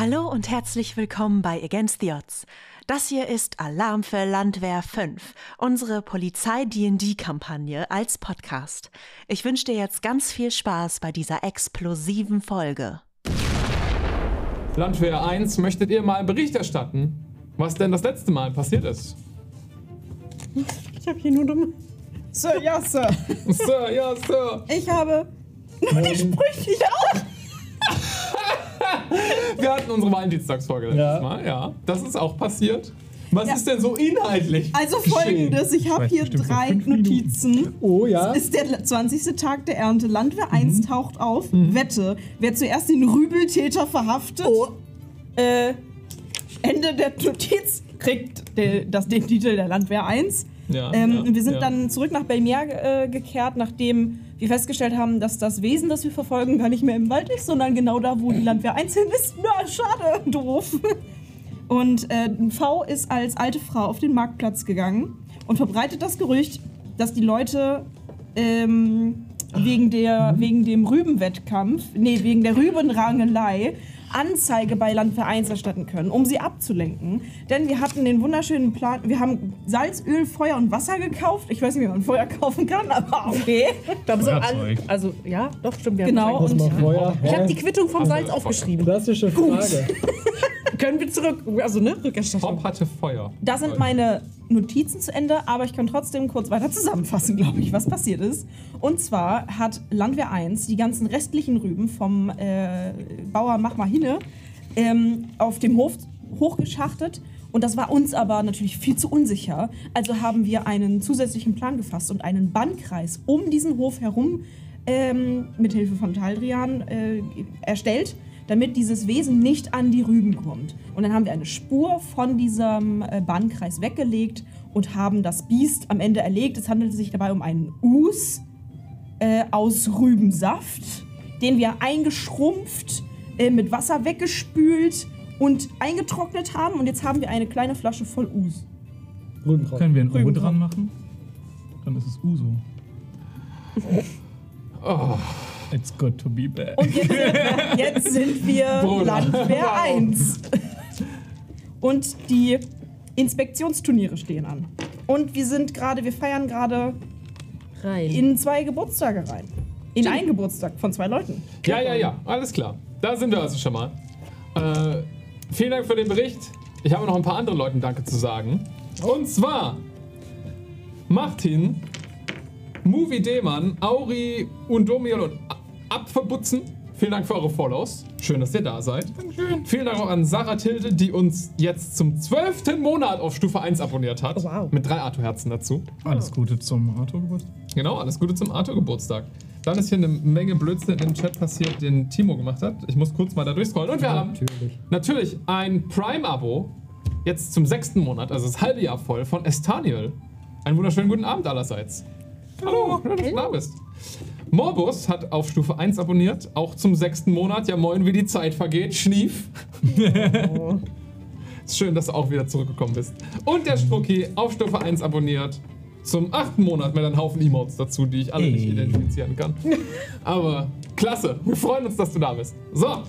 Hallo und herzlich willkommen bei Against the Odds. Das hier ist Alarm für Landwehr 5, unsere Polizei-D&D-Kampagne als Podcast. Ich wünsche dir jetzt ganz viel Spaß bei dieser explosiven Folge. Landwehr 1, möchtet ihr mal Bericht erstatten, was denn das letzte Mal passiert ist? Ich habe hier nur dumme. Sir, ja, Sir. Sir, ja, Sir. Ich habe nur die Sprüche auch. Wir hatten unsere Valentinstagsfolge letztes Ja. Mal, ja. Das ist auch passiert. Was Ja. ist denn so inhaltlich? Also folgendes, ich habe hier drei. Notizen. Oh ja. Es ist der 20. Tag der Ernte. Landwehr Mhm. 1 taucht auf. Wette, wer zuerst den Rübeltäter verhaftet. Äh, Ende der Notiz kriegt der, das, den Titel der Landwehr 1. Ja, ähm, ja, wir sind ja. dann zurück nach Belmier äh, gekehrt, nachdem wir festgestellt haben, dass das Wesen, das wir verfolgen, gar nicht mehr im Wald ist, sondern genau da, wo die Landwehr 1 hin ist. Na, schade, doof. Und äh, V ist als alte Frau auf den Marktplatz gegangen und verbreitet das Gerücht, dass die Leute ähm, wegen, der, wegen dem Rübenwettkampf, nee, wegen der Rübenrangelei Anzeige bei 1 erstatten können, um sie abzulenken. Denn wir hatten den wunderschönen Plan, wir haben Salz, Öl, Feuer und Wasser gekauft. Ich weiß nicht, wie man Feuer kaufen kann, aber okay. Da haben so an, also ja, doch stimmt. Wir Genau, Haben und- Feuer. ich habe die? Quittung vom Salz aufgeschrieben. Klassische Frage. Können wir zurück, also ne, Rückerstattung. Tom hatte Feuer. Da sind meine Notizen zu Ende, aber ich kann trotzdem kurz weiter zusammenfassen, glaube ich, was passiert ist. Und zwar hat Landwehr 1 die ganzen restlichen Rüben vom äh, Bauer Mach mal hinne ähm, auf dem Hof hochgeschachtet. Und das war uns aber natürlich viel zu unsicher. Also haben wir einen zusätzlichen Plan gefasst und einen Bannkreis um diesen Hof herum ähm, mit Hilfe von Taldrian äh, erstellt, damit dieses Wesen nicht an die Rüben kommt. Und dann haben wir eine Spur von diesem äh, Bannkreis weggelegt und haben das Biest am Ende erlegt. Es handelt sich dabei um einen Us äh, aus Rübensaft, den wir eingeschrumpft, äh, mit Wasser weggespült und eingetrocknet haben. Und jetzt haben wir eine kleine Flasche voll Us. Rübenkraut. Können wir ein O Rüben dran machen? Dann ist es Uso. Oh, It's good to be back. Und jetzt, jetzt sind wir. Landwehr Wow. 1. Und die Inspektionsturniere stehen an. Und wir sind gerade, wir feiern gerade Rein. in zwei Geburtstage rein. In einen Geburtstag von zwei Leuten. Ja, ja, ja, alles klar. Da sind wir also schon mal. Äh, vielen Dank für den Bericht. Ich habe noch ein paar anderen Leuten Danke zu sagen. Und zwar Martin, Movie Demann, Auri, Undomiel und A- Apfelbutzen. Vielen Dank für eure Follows. Schön, dass ihr da seid. Dankeschön. Vielen Dank auch an Sarah Tilde, die uns jetzt zum zwölften Monat auf Stufe 1 abonniert hat. Oh, wow. Mit drei Arthur-Herzen dazu. Alles Gute zum Arthur-Geburtstag. Genau, alles Gute zum Arthur-Geburtstag. Dann ist hier eine Menge Blödsinn im Chat passiert, den Timo gemacht hat. Ich muss kurz mal da durchscrollen. Und wir haben Natürlich. natürlich ein Prime-Abo, jetzt zum sechsten Monat, also das halbe Jahr voll, von Estaniel. Einen wunderschönen guten Abend allerseits. Hallo, schön, dass du da bist. Morbus hat auf Stufe 1 abonniert, auch zum sechsten Monat. Ja, moin, wie die Zeit vergeht. Schnief. Ist schön, dass du auch wieder zurückgekommen bist. Und der Strucki auf Stufe 1 abonniert. Zum achten Monat mit einem Haufen Emotes dazu, die ich alle nicht Ey. identifizieren kann. Aber klasse, wir freuen uns, dass du da bist. So,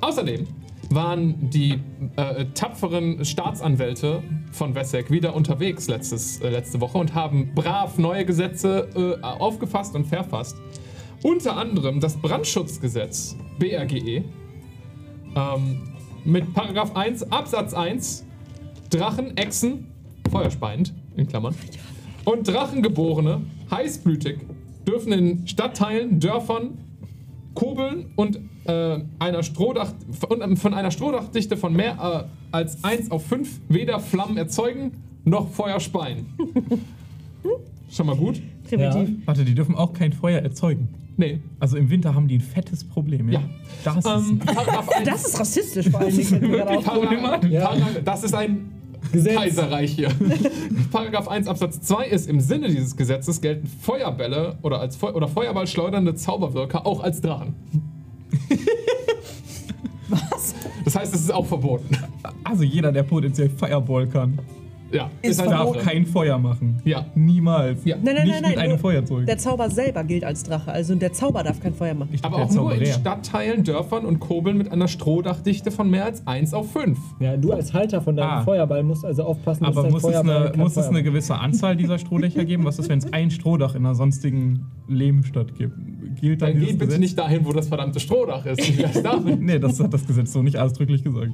außerdem waren die äh, tapferen Staatsanwälte von Wessex wieder unterwegs letztes, äh, letzte Woche und haben brav neue Gesetze äh, aufgefasst und verfasst. Unter anderem das Brandschutzgesetz, BRGE, ähm, mit Paragraph 1 Absatz 1 Drachen, Echsen, feuerspeiend, in Klammern, und Drachengeborene, heißblütig, dürfen in Stadtteilen, Dörfern, Kobeln und, äh, einer Strohdach, und ähm, von einer Strohdachdichte von mehr äh, als 1 auf 5 weder Flammen erzeugen noch Feuer speien. Schon mal gut? Primitiv. Warte, die dürfen auch kein Feuer erzeugen. Nee. Also im Winter haben die ein fettes Problem, ja? Ja. Das ist Ähm, 1. Das ist rassistisch vor allen Dingen. auf. Paragraph, Ja. Das ist ein Gesetz. Kaiserreich hier. Paragraph 1 Absatz 2 ist, im Sinne dieses Gesetzes gelten Feuerbälle oder, als Feu oder Feuerball schleudernde Zauberwirker auch als Drachen. Was? Das heißt, es ist auch verboten. also jeder, der potenziell Fireball kann. Ja, Ist Ich darf Drache. kein Feuer machen. Ja. Niemals. Ja. Nein, nein, Nicht nein, nein. mit einem Feuerzeug. Der Zauber selber gilt als Drache. Also der Zauber darf kein Feuer machen. Ich Aber auch der nur in. Stadtteilen, Dörfern und Kobeln mit einer Strohdachdichte von mehr als 1 auf 5. Ja, du als Halter von deinem Ah. Feuerball musst also aufpassen, Aber dein muss es, Feuerball eine, kein muss es Feuer eine macht. gewisse Anzahl dieser Strohdächer geben? Was ist, wenn es ein Strohdach in einer sonstigen Lehmstadt gibt? Gilt dann, Dann dieses geh bitte Gesetz? nicht dahin, wo das verdammte Strohdach ist. Nee, das hat das Gesetz so nicht ausdrücklich gesagt.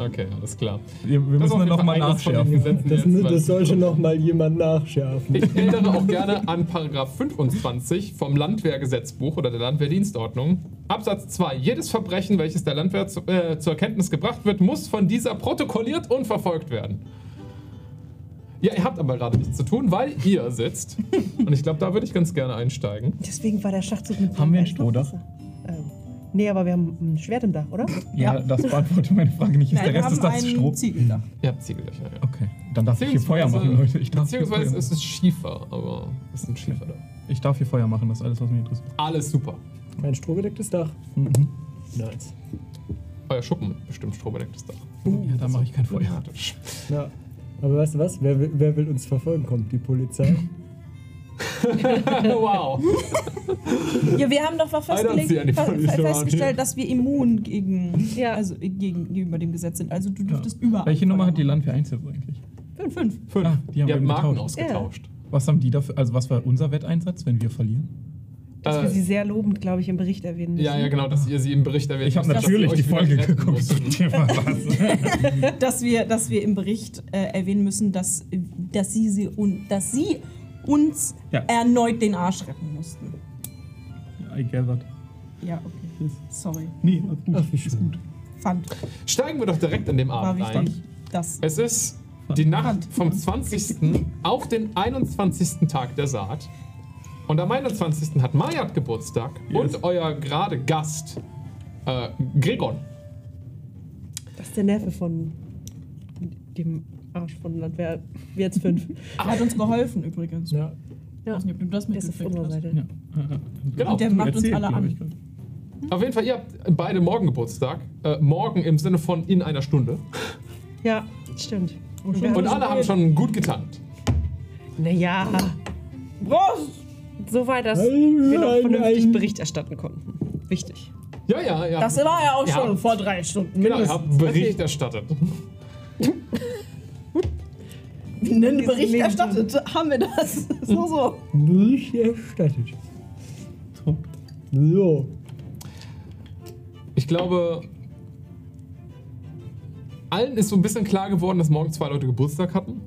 Okay, alles klar. Wir, wir müssen dann nochmal nachschärfen. Das, das sollte noch mal jemand nachschärfen. Ich erinnere auch gerne an Paragraph 25 vom Landwehrgesetzbuch oder der Landwehrdienstordnung. Absatz 2. Jedes Verbrechen, welches der Landwehr zu, äh, zur Kenntnis gebracht wird, muss von dieser protokolliert und verfolgt werden. Ja, ihr habt aber gerade nichts zu tun, weil ihr sitzt. Und ich glaube, da würde ich ganz gerne einsteigen. Deswegen war der Schachzug mit Haben wir ein Strohdach? Ähm, nee, aber wir haben ein Schwert im Dach, oder? Ja, das beantwortet meine Frage nicht. Ist Nein, der wir Rest haben des Dachs ein Stroh? Ziegeldach. Ihr habt Ziegeldächer, ja. Okay, dann darf ich hier Feuer machen, Leute. Ich darf, hier Feuer beziehungsweise machen. es ist Schiefer, aber es ist ein Schiefer da. ich darf hier Feuer machen, das ist alles, was mich interessiert. Alles super. Ein strohgedecktes Dach. Mhm. Nice. Euer Schuppen bestimmt strombedecktes Dach. Ja, da mache ich kein Feuer. Ja. Aber weißt du was? Wer, will- wer will uns verfolgen? Kommt die Polizei? wow. Ja, wir haben doch festgelegt, festgestellt, dass wir immun gegen, Ja. also äh, gegenüber dem Gesetz sind. Also du dürftest überall. Welche Nummer hat die 1 jetzt eigentlich? Fünf, fünf. Fünf. Ah, die haben wir habt Marken getauscht. ausgetauscht. Was haben die dafür, also was war unser Wetteinsatz, wenn wir verlieren? Dass Äh, wir sie sehr lobend, glaube ich, im Bericht erwähnen müssen. Ja, ja, genau, dass ihr sie im Bericht erwähnt Ich habe natürlich die Folge geguckt. musstet. Was? dass wir, dass wir im Bericht äh, erwähnen müssen, dass, dass, sie, sie un, dass sie uns Ja. erneut den Arsch retten mussten. I gathered. Ja, okay. Sorry. Nee, gut. Ach, wie schön. Fand, Steigen wir doch direkt an dem war Abend ein. wichtig. Das. Es ist die Nacht vom 20. auf den 21. Tag der Saat. Und am 21. hat Mayat Geburtstag Yes. und euer gerade Gast äh, Gregor. Das ist der Neffe von dem Arsch von Landwehr. Jetzt fünf. Er hat uns geholfen übrigens. Ja. Ich weiß nicht, ob du das Der ist auf unserer. Seite. Ja. Genau. Und der macht uns Erzählt, alle glaub an. gerade. Auf jeden Fall, ihr habt beide morgen Geburtstag. Äh, morgen im Sinne von in einer Stunde. Ja, stimmt. Und schon Und alle haben schon gut getankt. Naja, Prost! so weit, dass wir noch vernünftig Bericht erstatten konnten. Wichtig. Ja, ja, ja. Das war ja auch Ja. schon vor drei Stunden. genau, ihr mindestens. habt Bericht erstattet. Einen Diese Bericht erstattet haben wir das. So, so. Bericht erstattet. So. Ich glaube, allen ist so ein bisschen klar geworden, dass morgen zwei Leute Geburtstag hatten.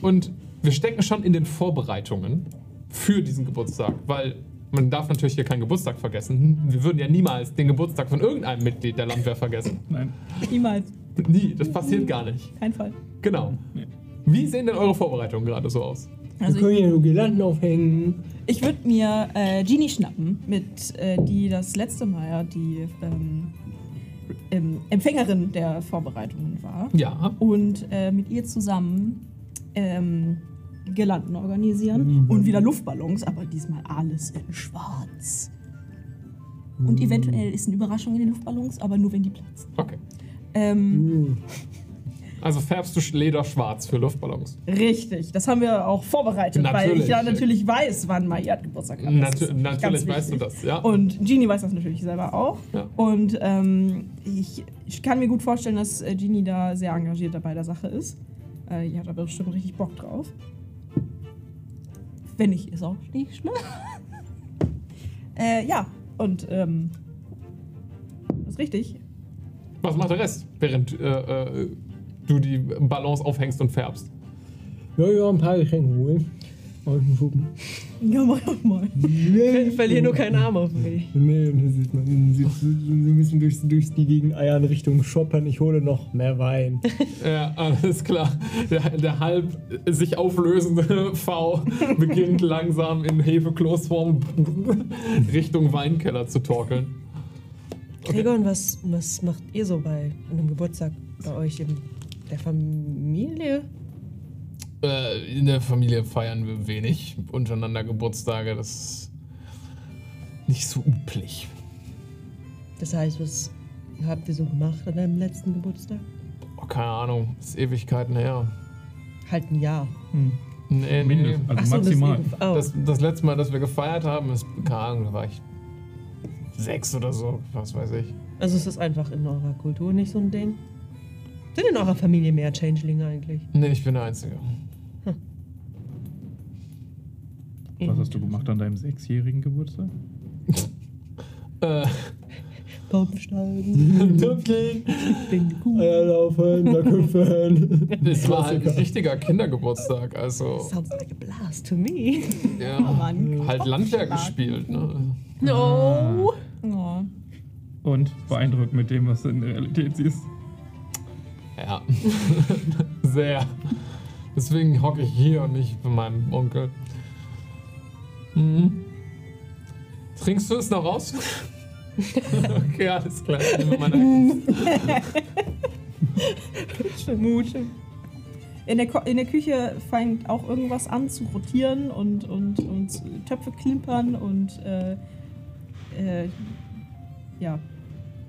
Und wir stecken schon in den Vorbereitungen für diesen Geburtstag, weil man darf natürlich hier keinen Geburtstag vergessen. Wir würden ja niemals den Geburtstag von irgendeinem Mitglied der Landwehr vergessen. Nein. Niemals. Nie, das passiert gar nicht. Kein Fall. Genau. Nee. Wie sehen denn eure Vorbereitungen gerade so aus? Also wir ich, können hier nur Girlanden aufhängen. ich würde mir äh, Genie schnappen, mit äh, die das letzte Mal ja die ähm, ähm, Empfängerin der Vorbereitungen war. Ja. Und äh, mit ihr zusammen ähm, Girlanden organisieren Mhm. und wieder Luftballons, aber diesmal alles in schwarz. Und eventuell ist eine Überraschung in den Luftballons, aber nur wenn die platzen. Okay. Ähm, Uh, Also färbst du Leder schwarz für Luftballons? Richtig, das haben wir auch vorbereitet, weil Natürlich. ich ja natürlich weiß, wann Mayat Geburtstag hat. Natu natürlich weißt du das, ja. Und Genie weiß das natürlich selber auch. Ja. Und ähm, ich, ich kann mir gut vorstellen, dass äh, Genie da sehr engagiert dabei der Sache ist. Äh, ihr habt aber bestimmt richtig Bock drauf. Wenn nicht, ist auch nicht schlimm. äh, ja, und ähm, das ist richtig. Was macht der Rest, während äh, äh, du die Ballons aufhängst und färbst? ja, ja, ein paar Geschenke holen. Aus dem Schuppen. Ja, mach doch mal. Nee, Verlier nur keinen Arm auf mich. Nee, das ist man man sieht bisschen durchs, durchs die Gegend eiern Richtung Shoppen. Ich hole noch mehr Wein. Ja, alles klar. Der, der halb sich auflösende V beginnt langsam in Hefekloßform Richtung Weinkeller zu torkeln. Gregor, und was, was macht ihr so bei einem Geburtstag bei euch in der Familie? Äh, in der Familie feiern wir wenig untereinander Geburtstage. Das ist nicht so üblich. Das heißt, was habt ihr so gemacht an deinem letzten Geburtstag? Oh, keine Ahnung, ist Ewigkeiten her. Halt ein Jahr. Hm. Nee, nee. Mindest, also Ach so, das maximal. eben- oh. Das, das letzte Mal, dass wir gefeiert haben, ist, keine Ahnung, da war ich sechs oder so, was weiß ich. Also ist das einfach in eurer Kultur nicht so ein Ding? Sind in eurer Familie mehr Changelinge eigentlich? Nee, ich bin der Einzige. Was hast du gemacht an deinem sechsjährigen Geburtstag? Äh, Baumsteigen, Tüpfchen. bin cool. Eier laufen, Backhüpfen. Es war halt ein richtiger Kindergeburtstag, also Sounds like a blast to me. ja, Mann. halt Landwehr gespielt. Ne? No. Oh. Und beeindruckt mit dem, was du in der Realität siehst. Ja, sehr. Deswegen hocke ich hier und nicht bei meinem Onkel. Mhm. Trinkst du es noch aus? okay, alles klar. Ich nehme meine Vermute. In der, Ko in der Küche fängt auch irgendwas an zu rotieren und, und, und Töpfe klimpern und äh, äh, ja,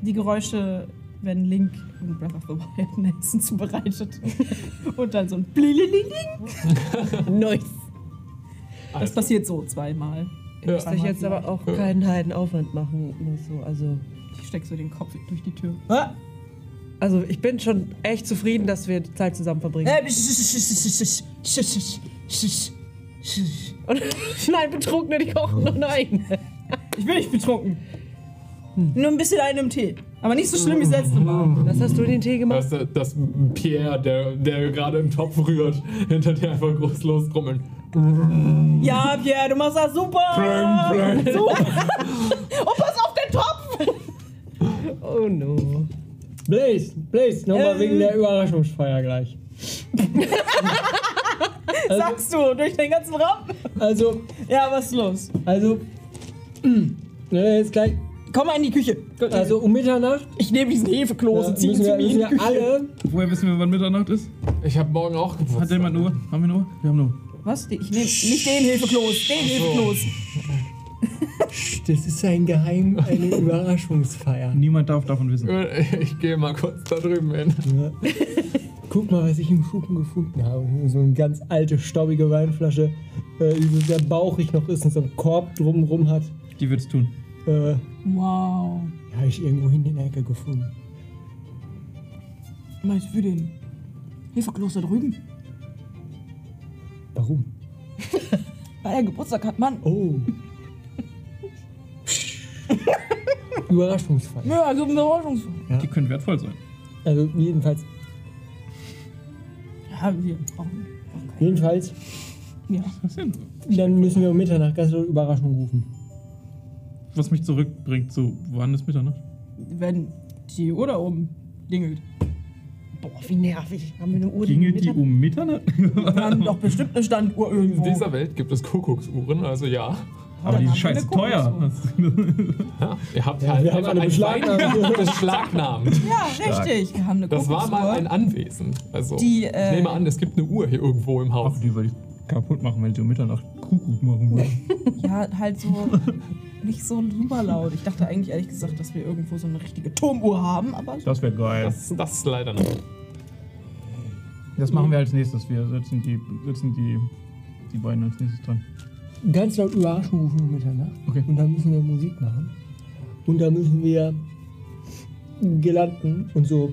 die Geräusche, wenn Link in Breath of the Wild ein Essen zubereitet und dann so ein Blililing. Nice. Das passiert so zweimal. Ja. Muss ich jetzt aber auch keinen Heidenaufwand machen. Nur so. Also, Ich steck so den Kopf durch die Tür. Ah! also ich bin schon echt zufrieden, dass wir die Zeit zusammen verbringen. Äh, Und nein, Betrunkene, die kochen noch eine. Ich bin nicht betrunken. Nur ein bisschen einen im Tee. Aber nicht so schlimm wie das letzte Mal. Was hast du in den Tee gemacht? Das, das Pierre, der, der gerade im Topf rührt, hinter dir einfach groß lostrummeln. Ja, Pierre, du machst das super. Super. Und pass auf den Topf. Oh no. Blaze, Blaze, nochmal Äh. wegen der Überraschungsfeier gleich. Sagst du durch den ganzen Raum? Also, Ja, was ist los? also, ne, jetzt gleich, Komm mal in die Küche. also um Mitternacht ich nehme diesen Hefekloß und ziehe ihn zu mir in die Küche. alle, Woher wissen wir, wann Mitternacht ist? Ich habe morgen auch Geburtstag. Hat jemand eine Uhr? Haben wir eine Uhr? Wir haben eine Uhr. Was? Ich nehme nicht den Hefekloß, den Hefekloß. das ist ein Geheim, eine Überraschungsfeier. Niemand darf davon wissen. Ich gehe mal kurz da drüben hin. Ja. Guck mal, was ich im Schuppen gefunden habe. So eine ganz alte, staubige Weinflasche, äh, die so sehr bauchig noch ist und so einen Korb drumrum hat. Die wird's tun. Äh, Wow. habe ich irgendwo hinten in der Ecke gefunden. Meinst du für den Hefekloß da drüben? Warum? Weil er Geburtstag hat, Mann. Oh. Überraschungsfeier. Ja, also eine Überraschungsfeier. Ja. Die können wertvoll sein. Also jedenfalls, Ja, wir brauchen brauchen keine. jedenfalls, Ja. Was denn? dann müssen wir um Mitternacht ganz Überraschung rufen. Was mich zurückbringt, so, wann ist Mitternacht? Wenn die Uhr da oben dingelt. Boah, wie nervig. Haben wir eine Uhr, Klingelt die um Mitternacht? Wir haben doch bestimmt eine Standuhr In irgendwo. dieser Welt gibt es Kuckucksuhren, also ja. Aber die wir scheiße teuer. ja ihr habt Ja, halt wir haben einfach eine ein beschlagnahmt. Beschlagnahmt. Ja, richtig. Wir haben eine Das war mal ein Anwesen. Also, Die, ich äh, nehme an, es gibt eine Uhr hier irgendwo im Haus. Ach, die würde ich kaputt machen, wenn sie um Mitternacht Kuckuck machen würde. Ja, halt so nicht so super laut. Ich dachte eigentlich ehrlich gesagt, dass wir irgendwo so eine richtige Turmuhr haben, aber Das wäre geil. Das, das ist leider nicht. Das machen wir als nächstes. Wir setzen die, setzen die, die beiden als nächstes dran. Ganz laut Überraschung rufen um Mitternacht. Okay. Und dann müssen wir Musik machen. Und dann müssen wir Girlanden und so.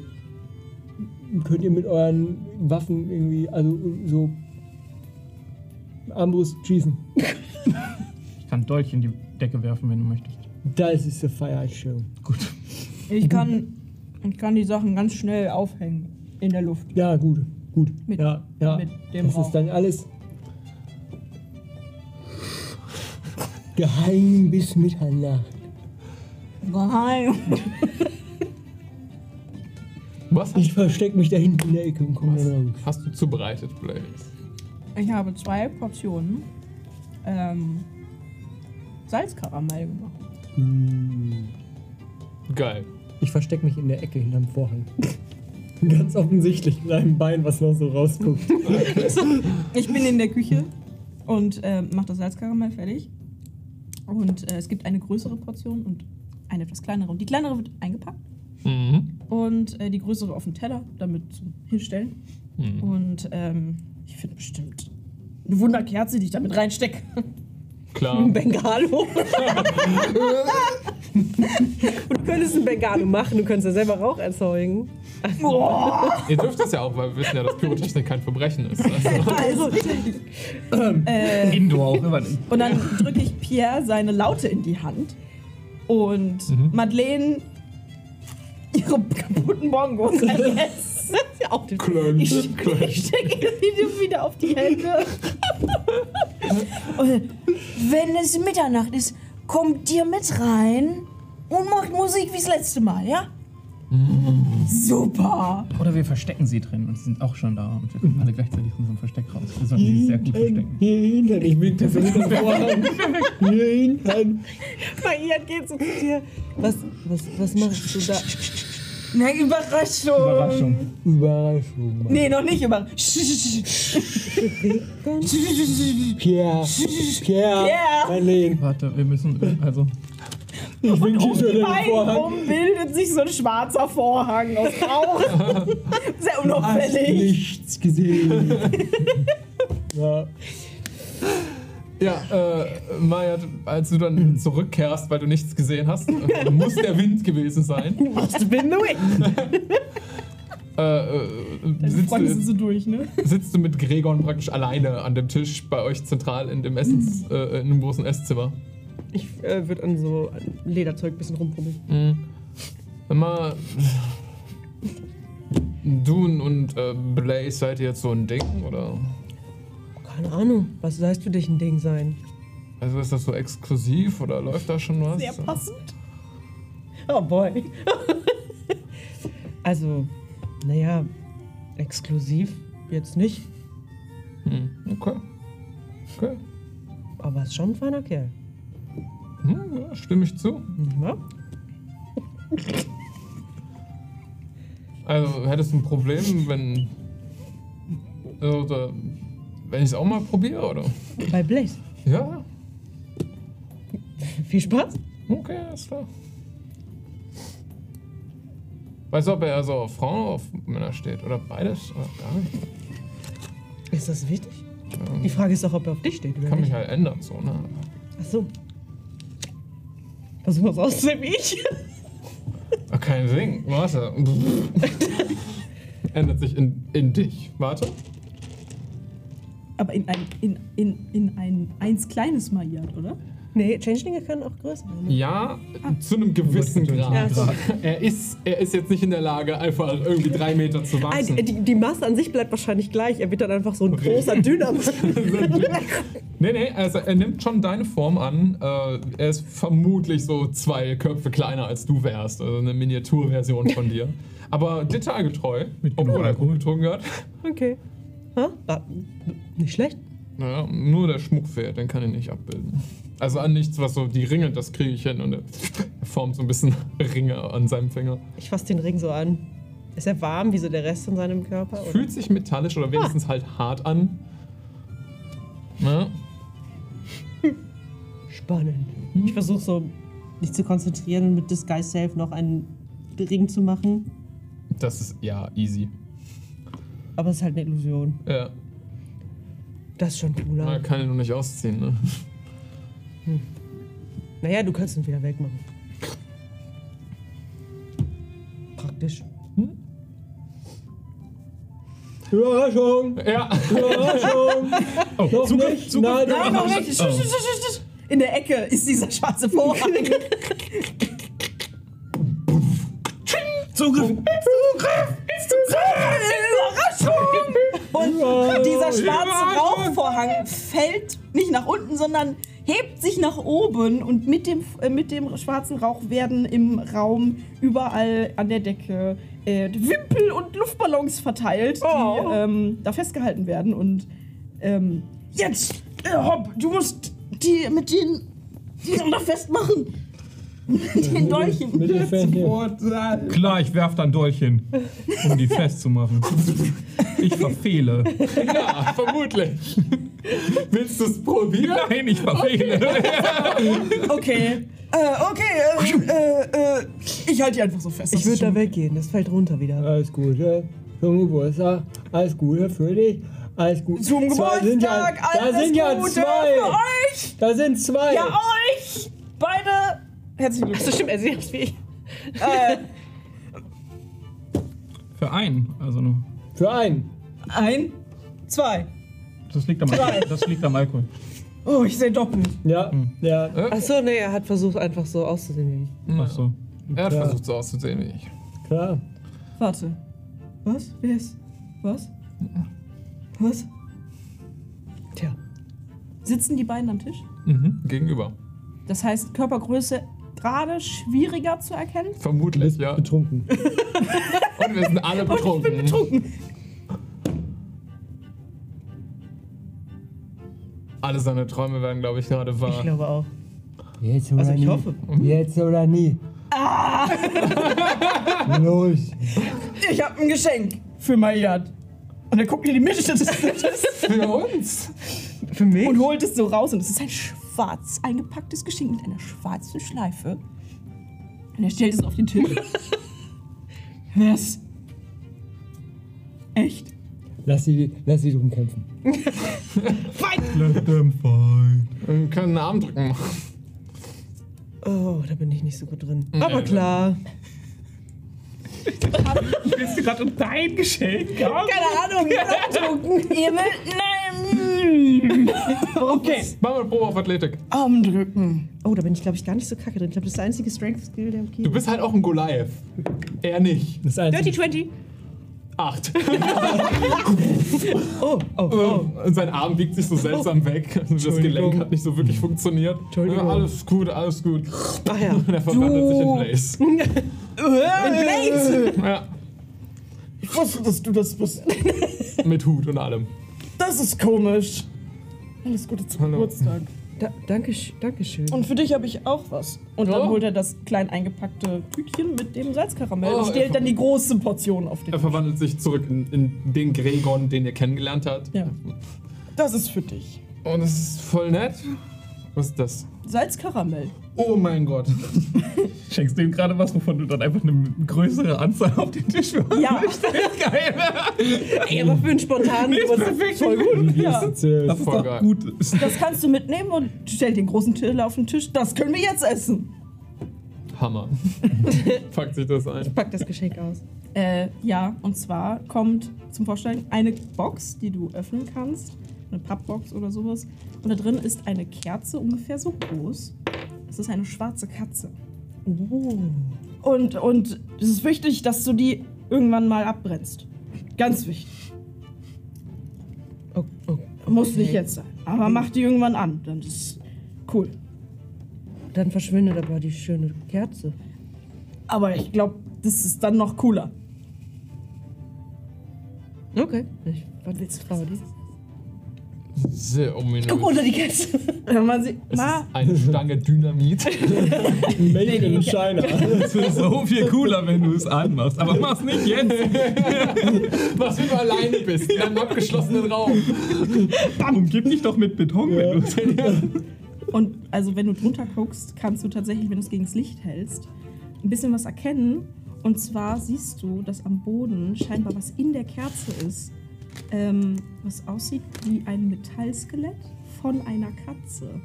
Könnt ihr mit euren Waffen irgendwie, also so Armbrust schießen. Ich kann Dolch in die Decke werfen, wenn du möchtest. Das ist eine Feiershow. Gut. ich kann, ich kann die Sachen ganz schnell aufhängen in der Luft. Ja, gut, gut. Mit- ja, ja. mit dem das Rauch. ist dann alles geheim bis Mitternacht. Geheim. Was Ich verstecke mich da hinten in der Ecke und komme raus. hast du zubereitet, Blaze? Ich habe zwei Portionen ähm, Salzkaramell gemacht. Geil. Ich verstecke mich in der Ecke hinterm Vorhang. Ganz offensichtlich mit einem Bein, was noch so rausguckt. Ich bin in der Küche und ähm, mache das Salzkaramell fertig. Und äh, es gibt eine größere Portion und eine etwas kleinere. Und die kleinere wird eingepackt Mhm. und äh, die größere auf den Teller, damit zum Hinstellen. Mhm. Und ähm, Ich finde bestimmt eine Wunderkerze, die ich damit reinstecke. Klar. Bengalo. Und du könntest ein Bengalo machen, du könntest ja selber Rauch erzeugen. Ihr dürft es ja auch, weil wir wissen ja, dass Pyrotechnik kein Verbrechen ist. Also, Also, äh, Indoor auch immer. und dann drücke ich Pierre seine Laute in die Hand. Und Madeleine ihre kaputten Bongos verlässt. Ja, auch den Ich, ich stecke sie wieder auf die Hände. Und wenn es Mitternacht ist, kommt ihr mit rein und macht Musik wie das letzte Mal, ja? Super. Oder wir verstecken sie drin und sie sind auch schon da und wir kommen alle gleichzeitig aus unserem Versteck raus. Wir sollten sie sehr gut verstecken. Hier hinten, ich will das nicht Vorhang. Hier hinten. Marian geht so zu dir. Was, was, was machst du da? Na, Überraschung. Überraschung. Überraschung. Mann. Nee, noch nicht über. Pierre, Pierre, Pierre. Marlene, Warte, wir müssen. Also. ich wünsche Um die den beiden Vorhang. rum bildet sich so ein schwarzer Vorhang aus Rauch. Sehr Hast unauffällig. nichts gesehen. ja. Ja, äh, Maya, als du dann zurückkehrst, weil du nichts gesehen hast, äh, muss der Wind gewesen sein. Must been the wind. Äh, äh, sitzt, du, sind so durch, ne? sitzt du mit Gregor praktisch alleine an dem Tisch bei euch zentral in dem Essens, äh, in einem großen Esszimmer. Ich äh, würde an so Lederzeug ein bisschen rumfummeln. Mhm. Sag mal, du und äh, Blaze seid ihr jetzt so ein Ding, oder? Keine Ahnung, was heißt für dich ein Ding sein? Also ist das so exklusiv oder läuft da schon was? Sehr passend. Oh boy. also, naja, exklusiv jetzt nicht, Hm, okay. Okay. aber ist schon ein feiner Kerl. Hm, ja, stimme ich zu. Ja? Also hättest du ein Problem, wenn. Oder, wenn ich es auch mal probiere, oder? Bei Blaze. Ja, Viel Spaß. okay, alles klar. Weißt du, ob er eher so auf Frauen oder auf Männer steht? Oder beides? Oder gar nicht? Ist das wichtig? Die Frage ist doch, ob er auf dich steht oder Kann mich nicht. halt ändern, so, ne? Ach so. Versuch was auszusehen wie ich. Ach, kein Ding. Warte. Ändert sich in, in dich. Warte. Aber in ein, in, in, in ein eins kleines Mariat, oder? Nee, Changelinge können auch größer sein. ne? Ja, zu einem gewissen Grad. Ja, so. Er ist, er ist jetzt nicht in der Lage, einfach irgendwie drei Meter zu Ah, wachsen. die, die Masse an sich bleibt wahrscheinlich gleich. Er wird dann einfach so ein großer, dünner Mann. Nee, nee, also er nimmt schon deine Form an. Äh, er ist vermutlich so zwei Köpfe kleiner als du wärst. Also eine Miniaturversion von dir. Aber detailgetreu, obwohl er Alkohol. getrunken hat. Okay. Ha? Ah, nicht schlecht. Naja, nur der Schmuck fehlt, den kann ich nicht abbilden. Also an nichts, was so die Ringe, das kriege ich hin und er formt so ein bisschen Ringe an seinem Finger. Ich fasse den Ring so an. Ist er warm wie so der Rest von seinem Körper? Oder? Fühlt sich metallisch oder wenigstens halt hart an. Ja. Spannend. Ich versuche so, mich zu konzentrieren und mit Disguise Self noch einen Ring zu machen. Das ist ja easy. Aber es ist halt eine Illusion. Ja. Das ist schon cooler. Man kann ihn nur nicht ausziehen, ne? Naja, du kannst ihn wieder wegmachen. Praktisch. Überraschung! Ja. Überraschung! Oh, Noch Zugriff, nicht? Zugriff. Nein, Nein, sch- sch- sch- In der Ecke ist dieser schwarze Vorhang. Zugriff. Überraschung! Dieser schwarze Rauchvorhang fällt nicht nach unten, sondern hebt sich nach oben und mit dem, äh, mit dem schwarzen Rauch werden im Raum überall an der Decke äh, Wimpel und Luftballons verteilt, Oh. die ähm, da festgehalten werden. Und ähm, jetzt, äh, Hopp, du musst die mit den die da festmachen. Mit den Dolchen. Mit den Fähnchen. Klar, ich werf dann Dolchen, um die festzumachen. Ich verfehle. ja, vermutlich. Willst du es probieren? Nein, ich verfehle. Okay. Äh, okay, äh, äh, äh, ich halte die einfach so fest. Ich würde da weggehen, das fällt runter wieder. Alles Gute zum Geburtstag. Alles Gute für dich. Alles gut. Zum Zwei Geburtstag, sind ja, da alles sind ja Gute zwei. für euch! Da sind zwei. Ja, euch! Beide! Herzlichen Glückwunsch. Das stimmt, er sieht aus wie ich. Äh, Für einen, also nur. Für einen. ein, zwei. Das liegt am Alkohol. Das liegt am Alkohol. Oh, ich sehe doppelt. Ja, ja. Achso, nee, er hat versucht, einfach so auszusehen wie ich. Ach so. Er hat Klar. versucht so auszusehen wie ich. Klar. Warte. Was? Wer ist? Was? Was? Tja. Sitzen die beiden am Tisch? Mhm. Gegenüber. Das heißt, Körpergröße gerade schwieriger zu erkennen? Vermutlich, ja. Betrunken. Und wir sind alle betrunken. Ich bin betrunken. Alle seine Träume werden, glaube ich, gerade wahr. Ich glaube auch. Jetzt oder Also ich nie. hoffe. Jetzt oder nie. Los. Ich habe ein Geschenk für Mayat. Und er guckt in die Mitte des Tisches Für uns. Für mich? und holt es so raus. Und es ist ein schwarz eingepacktes Geschenk mit einer schwarzen Schleife. Und er stellt es auf den Tisch. Was? Echt? Lass sie, lass sie drum kämpfen. Let them fight. Wir können einen Armdrücken machen. Oh, da bin ich nicht so gut drin. Aber klar. Willst du gerade um dein Geschenk? Keine Ahnung, Armdrücken. Ihr will. Nein. Okay. Machen wir eine Probe auf Athletik. Armdrücken. Oh, da bin ich, glaube ich, gar nicht so kacke drin. Ich glaube, das ist der einzige Strength-Skill, der okay Du bist halt auch ein Goliath. Er nicht. Das einzige. Dirty 20. Acht. Oh, oh, oh. Und sein Arm wiegt sich so seltsam weg. Also das Gelenk hat nicht so wirklich funktioniert. Entschuldigung. Ja, alles gut, alles gut. Ach ja. Und er verwandelt sich in Blaze. Blaze. Ja. Ich wusste, dass du das bist. Mit Hut und allem. Das ist komisch. Alles Gute zum Hallo. Geburtstag. Da, danke, sch- danke schön. Und für dich habe ich auch was. Und dann Oh. holt er das klein eingepackte Tütchen mit dem Salzkaramell Oh, und er stellt dann die große Portion auf den Er Tisch. verwandelt sich zurück in, in den Gregon, den ihr kennengelernt habt. Ja. Das ist für dich. Und es ist voll nett. Was ist das? Salzkaramell. Oh mein Gott. Schenkst du ihm gerade was, wovon du dann einfach eine größere Anzahl auf den Tisch wirfst? Ja, Geil. Ey, aber für einen spontanen Geburtstag. Voll gut. Ja. Das ist Voll doch geil. gut. das kannst du mitnehmen und stell den großen Teller auf den Tisch. Das können wir jetzt essen. Hammer. Packt sich das ein. Pack das Geschenk aus. Äh, ja, und zwar kommt zum Vorstellen eine Box, die du öffnen kannst. Eine Pappbox oder sowas. Und da drin ist eine Kerze ungefähr so groß. Das ist eine schwarze Katze. Oh. Und, und es ist wichtig, dass du die irgendwann mal abbrennst. Ganz wichtig. Oh, oh. Muss nicht jetzt sein. Aber mach die irgendwann an. Dann ist es cool. Dann verschwindet aber die schöne Kerze. Aber ich glaube, das ist dann noch cooler. Okay. Ich, willst du, Frau? Die? Sehr ominös. Guck unter die Kerze. Wenn man sie. Es Ma, ist eine Stange Dynamit. Made in China. Es wird so viel cooler, wenn du es anmachst. Aber mach's nicht jetzt. Was wenn du alleine bist, in einem abgeschlossenen Raum. Umgib dich doch mit Beton, wenn du es Und also wenn du drunter guckst, kannst du tatsächlich, wenn du es gegen das Licht hältst, ein bisschen was erkennen. Und zwar siehst du, dass am Boden scheinbar was in der Kerze ist, ähm, was aussieht wie ein Metallskelett von einer Katze.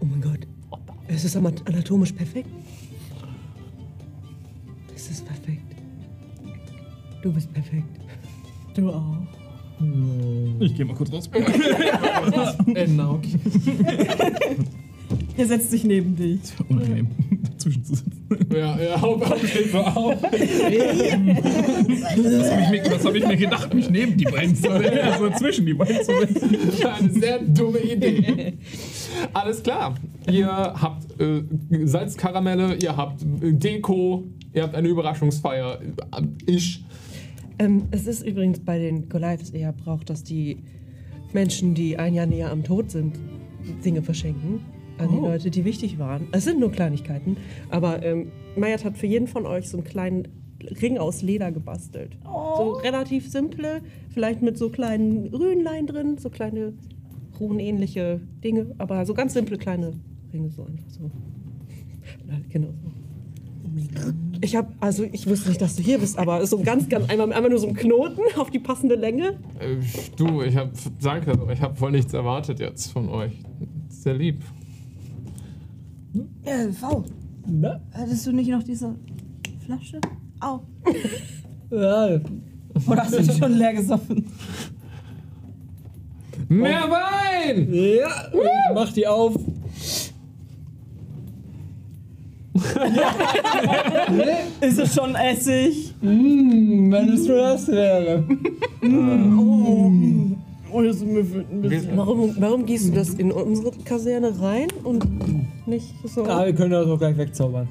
Oh mein Gott. Es ist anatomisch perfekt. Es ist perfekt. Du bist perfekt. Du auch. Ich geh mal kurz raus. Enoki. Er setzt sich neben dich. Unangenehm, dazwischen zu sitzen. Ja, ja, steht so auf. Was habe ich, mir- was hab ich mir gedacht, mich neben die beiden zu setzen? Also zwischen die beiden zu setzen. Eine sehr dumme Idee. Alles klar. Ihr habt äh, Salzkaramelle, ihr habt äh, Deko, ihr habt eine Überraschungsfeier. Äh, ich. Ähm, es ist übrigens bei den Goliaths eher braucht, dass die Menschen, die ein Jahr näher am Tod sind, Dinge verschenken an die Oh. Leute, die wichtig waren. Es sind nur Kleinigkeiten, aber ähm, Mayat hat für jeden von euch so einen kleinen Ring aus Leder gebastelt. So relativ simple, vielleicht mit so kleinen Rühnlein drin, so kleine runenähnliche Dinge, aber so ganz simple kleine Ringe, so einfach so. Genau so. Ich habe, also ich wusste nicht, dass du hier bist, aber so ganz, ganz einmal, einmal nur so ein Knoten auf die passende Länge. Äh, du, ich hab, danke, ich habe voll nichts erwartet jetzt von euch. Sehr lieb. Äh, V, Na? hattest du nicht noch diese Flasche? Au. Ja, Oder hast du die schon leer gesoffen? Mehr Wein! ja ich mach die auf. Ist es schon Essig? Hm, wenn es nur das wäre. Oh, das ist mir ein bisschen. Warum, warum gießt du das in unsere Kaserne rein und nicht so? Ah, wir können das auch gleich wegzaubern.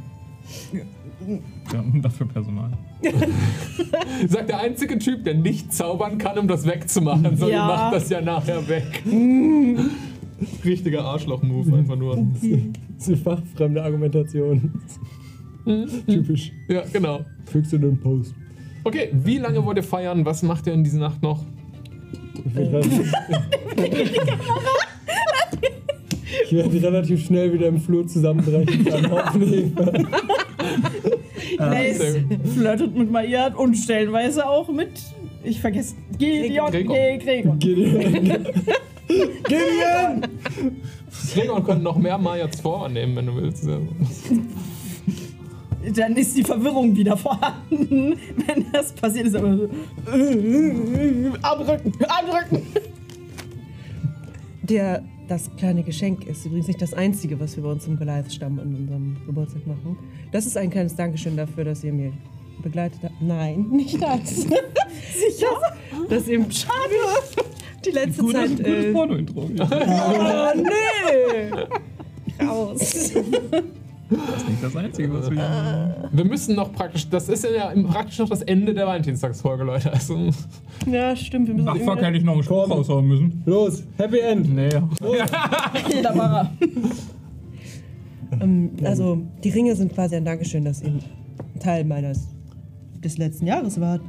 Ja, und dafür Personal. Sagt der einzige Typ, der nicht zaubern kann, um das wegzumachen. So, Ja. macht das ja nachher weg. Richtiger Arschloch-Move, einfach nur. Diese fachfremde Argumentation. Typisch. Ja, genau. Fügst du den Post. Okay, wie lange wollt ihr feiern? Was macht ihr in dieser Nacht noch? Ich werde relativ, ich werde relativ schnell wieder im Flur zusammenbrechen. Lace sehr gut. flirtet mit Mayat und stellenweise auch mit. Ich vergesse. Gideon. Gregor. Gregor. Gideon! Gideon! Gregor könnte noch mehr Mayats vornehmen, wenn du willst. Dann ist die Verwirrung wieder vorhanden. Wenn das passiert ist, aber so. Abrücken, abrücken. Der, das kleine Geschenk ist übrigens nicht das einzige, was wir bei uns im Goliath-Stamm an unserem Geburtstag machen. Das ist ein kleines Dankeschön dafür, dass ihr mir begleitet habt. Nein, nicht das. Sicher? Dass ihr Schade. die letzte Gut, Zeit. gutes Äh, Porno-Intro. oh, nee! Raus. Das ist nicht das Einzige, was wir hier Wir müssen noch praktisch, das ist ja praktisch noch das Ende der Valentinstagsfolge, Leute. Also, Ja, stimmt. Wir müssen Ach fuck, hätte ich noch einen Spruch raushauen müssen. Los, Happy End! Nee. Da war er. Ähm, also, die Ringe sind quasi ein Dankeschön, dass ihr Teil meines des letzten Jahres wart.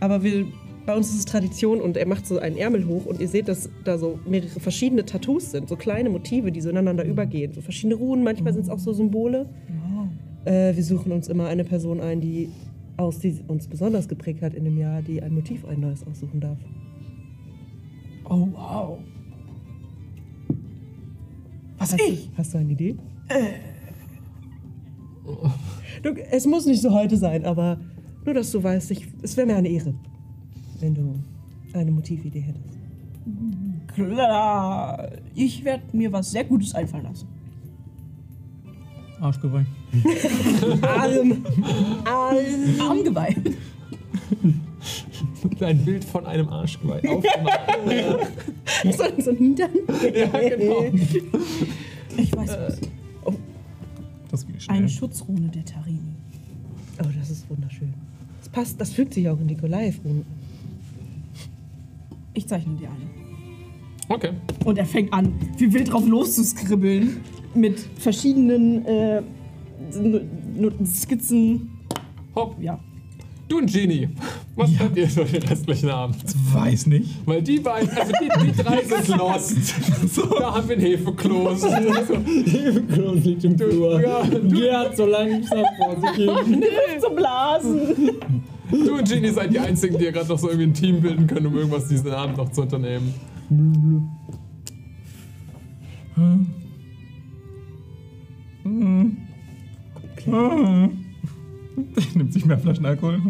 Aber wir, bei uns ist es Tradition und er macht so einen Ärmel hoch und ihr seht, dass da so mehrere verschiedene Tattoos sind, so kleine Motive, die so ineinander übergehen. So verschiedene Runen, manchmal sind es auch so Symbole. Äh, wir suchen uns immer eine Person ein, die aus, die uns besonders geprägt hat in dem Jahr, die ein Motiv ein neues aussuchen darf. Oh, wow. Was Hast, ich? Du, hast du eine Idee? Du, es muss nicht so heute sein, aber nur, dass du weißt, ich, es wäre mir eine Ehre, wenn du eine Motividee hättest. Klar. Ich werde mir was sehr Gutes einfallen lassen. Arschgeweih. Arm, Arm. Armgeweih. ein Bild von einem Arschgeweih aufgemacht. So, so ein Hintern. ja, genau. Ich weiß was. Das ging schnell. Eine Schutzrune der Tarini. Oh, das ist wunderschön. Das passt, das fügt sich auch in die Goliath-Runen. Ich zeichne dir eine. Okay. Und er fängt an, wie wild drauf loszuskribbeln. Mit verschiedenen äh, Skizzen. Hopp. Ja. Du und Genie, was könnt ihr so den restlichen Abend? Weiß nicht. Weil die beiden, also die, die drei sind lost. Da haben wir ein Hefekloß. Also, Hefekloß liegt im Flur. ja, Gerd so langsam vor sich hin. Zu blasen. du und Genie seid die einzigen, die ja gerade noch so irgendwie ein Team bilden können, um irgendwas diesen Abend noch zu unternehmen. Nimmt sich mehr Flaschen Alkohol.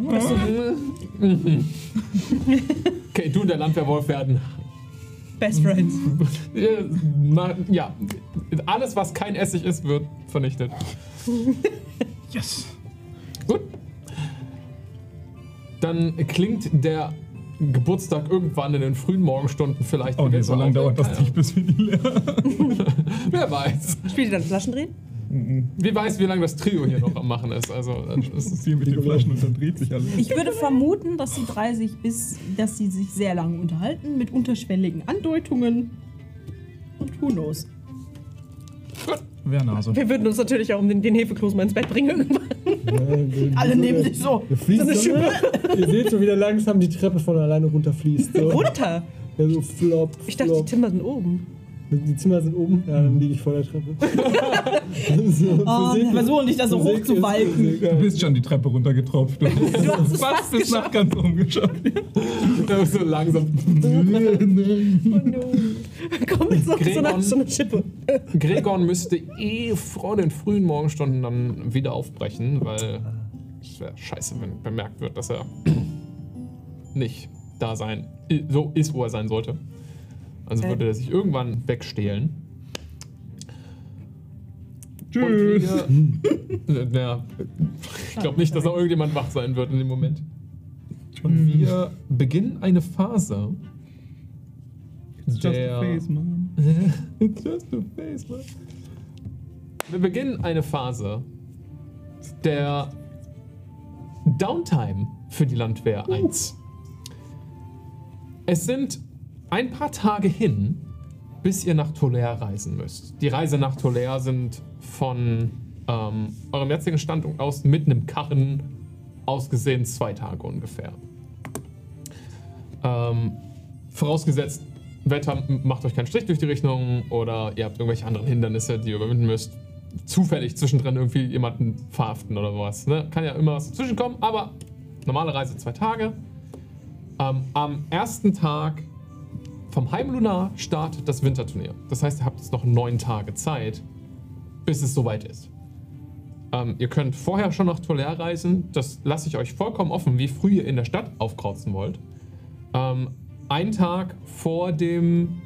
Okay, du und der Landwehrwolf werden. Best Friends. Ja, alles, was kein Essig ist, wird vernichtet. Yes. Gut. Dann klingt der Geburtstag irgendwann in den frühen Morgenstunden vielleicht. Oh nee, so lange dauert das nicht, bis wir die leer Wer weiß. Spielt ihr dann Flaschendrehen? Wie weiß, wie lange das Trio hier noch am Machen ist. Also, das ist Viel mit den Flaschen und dann dreht sich alles. Ich würde vermuten, dass die drei sich bis, dass sie sich sehr lange unterhalten mit unterschwelligen Andeutungen. Und who knows? Wer Nase. Wir würden uns natürlich auch um den, den Hefekloß mal ins Bett bringen irgendwann. Alle nehmen sich so. Der fließt so, Ihr seht so, wie der langsam die Treppe von alleine runterfließt. So. Runter! Ja, so flop, Ich dachte, die flop. Timmer sind oben. Die Zimmer sind oben, ja, dann liege ich vor der Treppe. so, Oh, wir versuchen dich da so Physik hochzuwalken. ist- Du bist schon die Treppe runtergetropft. Du hast es fast bis nach ganz oben geschafft. so langsam. Komm mit so, einer, so einer Schippe. Gregor müsste eh vor den frühen Morgenstunden dann wieder aufbrechen, weil es wäre scheiße, wenn bemerkt wird, dass er nicht da sein, so ist, wo er sein sollte. Also würde er sich irgendwann wegstehlen. Tschüss. Und wir, ja, ich glaube nicht, dass noch irgendjemand wach sein wird in dem Moment. Und wir beginnen eine Phase, It's just a face, man. It's just a face, man. Wir beginnen eine Phase der Downtime für die Landwehr 1. Es sind ein paar Tage hin, bis ihr nach Tolaire reisen müsst. Die Reise nach Tolaire sind von ähm, eurem jetzigen Standpunkt aus mit einem Karren ausgesehen zwei Tage ungefähr. Ähm, vorausgesetzt, Wetter macht euch keinen Strich durch die Rechnung oder ihr habt irgendwelche anderen Hindernisse, die ihr überwinden müsst. Zufällig zwischendrin irgendwie jemanden verhaften oder sowas. Ne? Kann ja immer was dazwischenkommen, aber normale Reise zwei Tage. Ähm, am ersten Tag vom Heimlunar startet das Winterturnier. Das heißt, ihr habt jetzt noch neun Tage Zeit, bis es soweit ist. Ähm, ihr könnt vorher schon nach Tolaire reisen. Das lasse ich euch vollkommen offen, wie früh ihr in der Stadt aufkreuzen wollt. Ähm, ein Tag vor dem,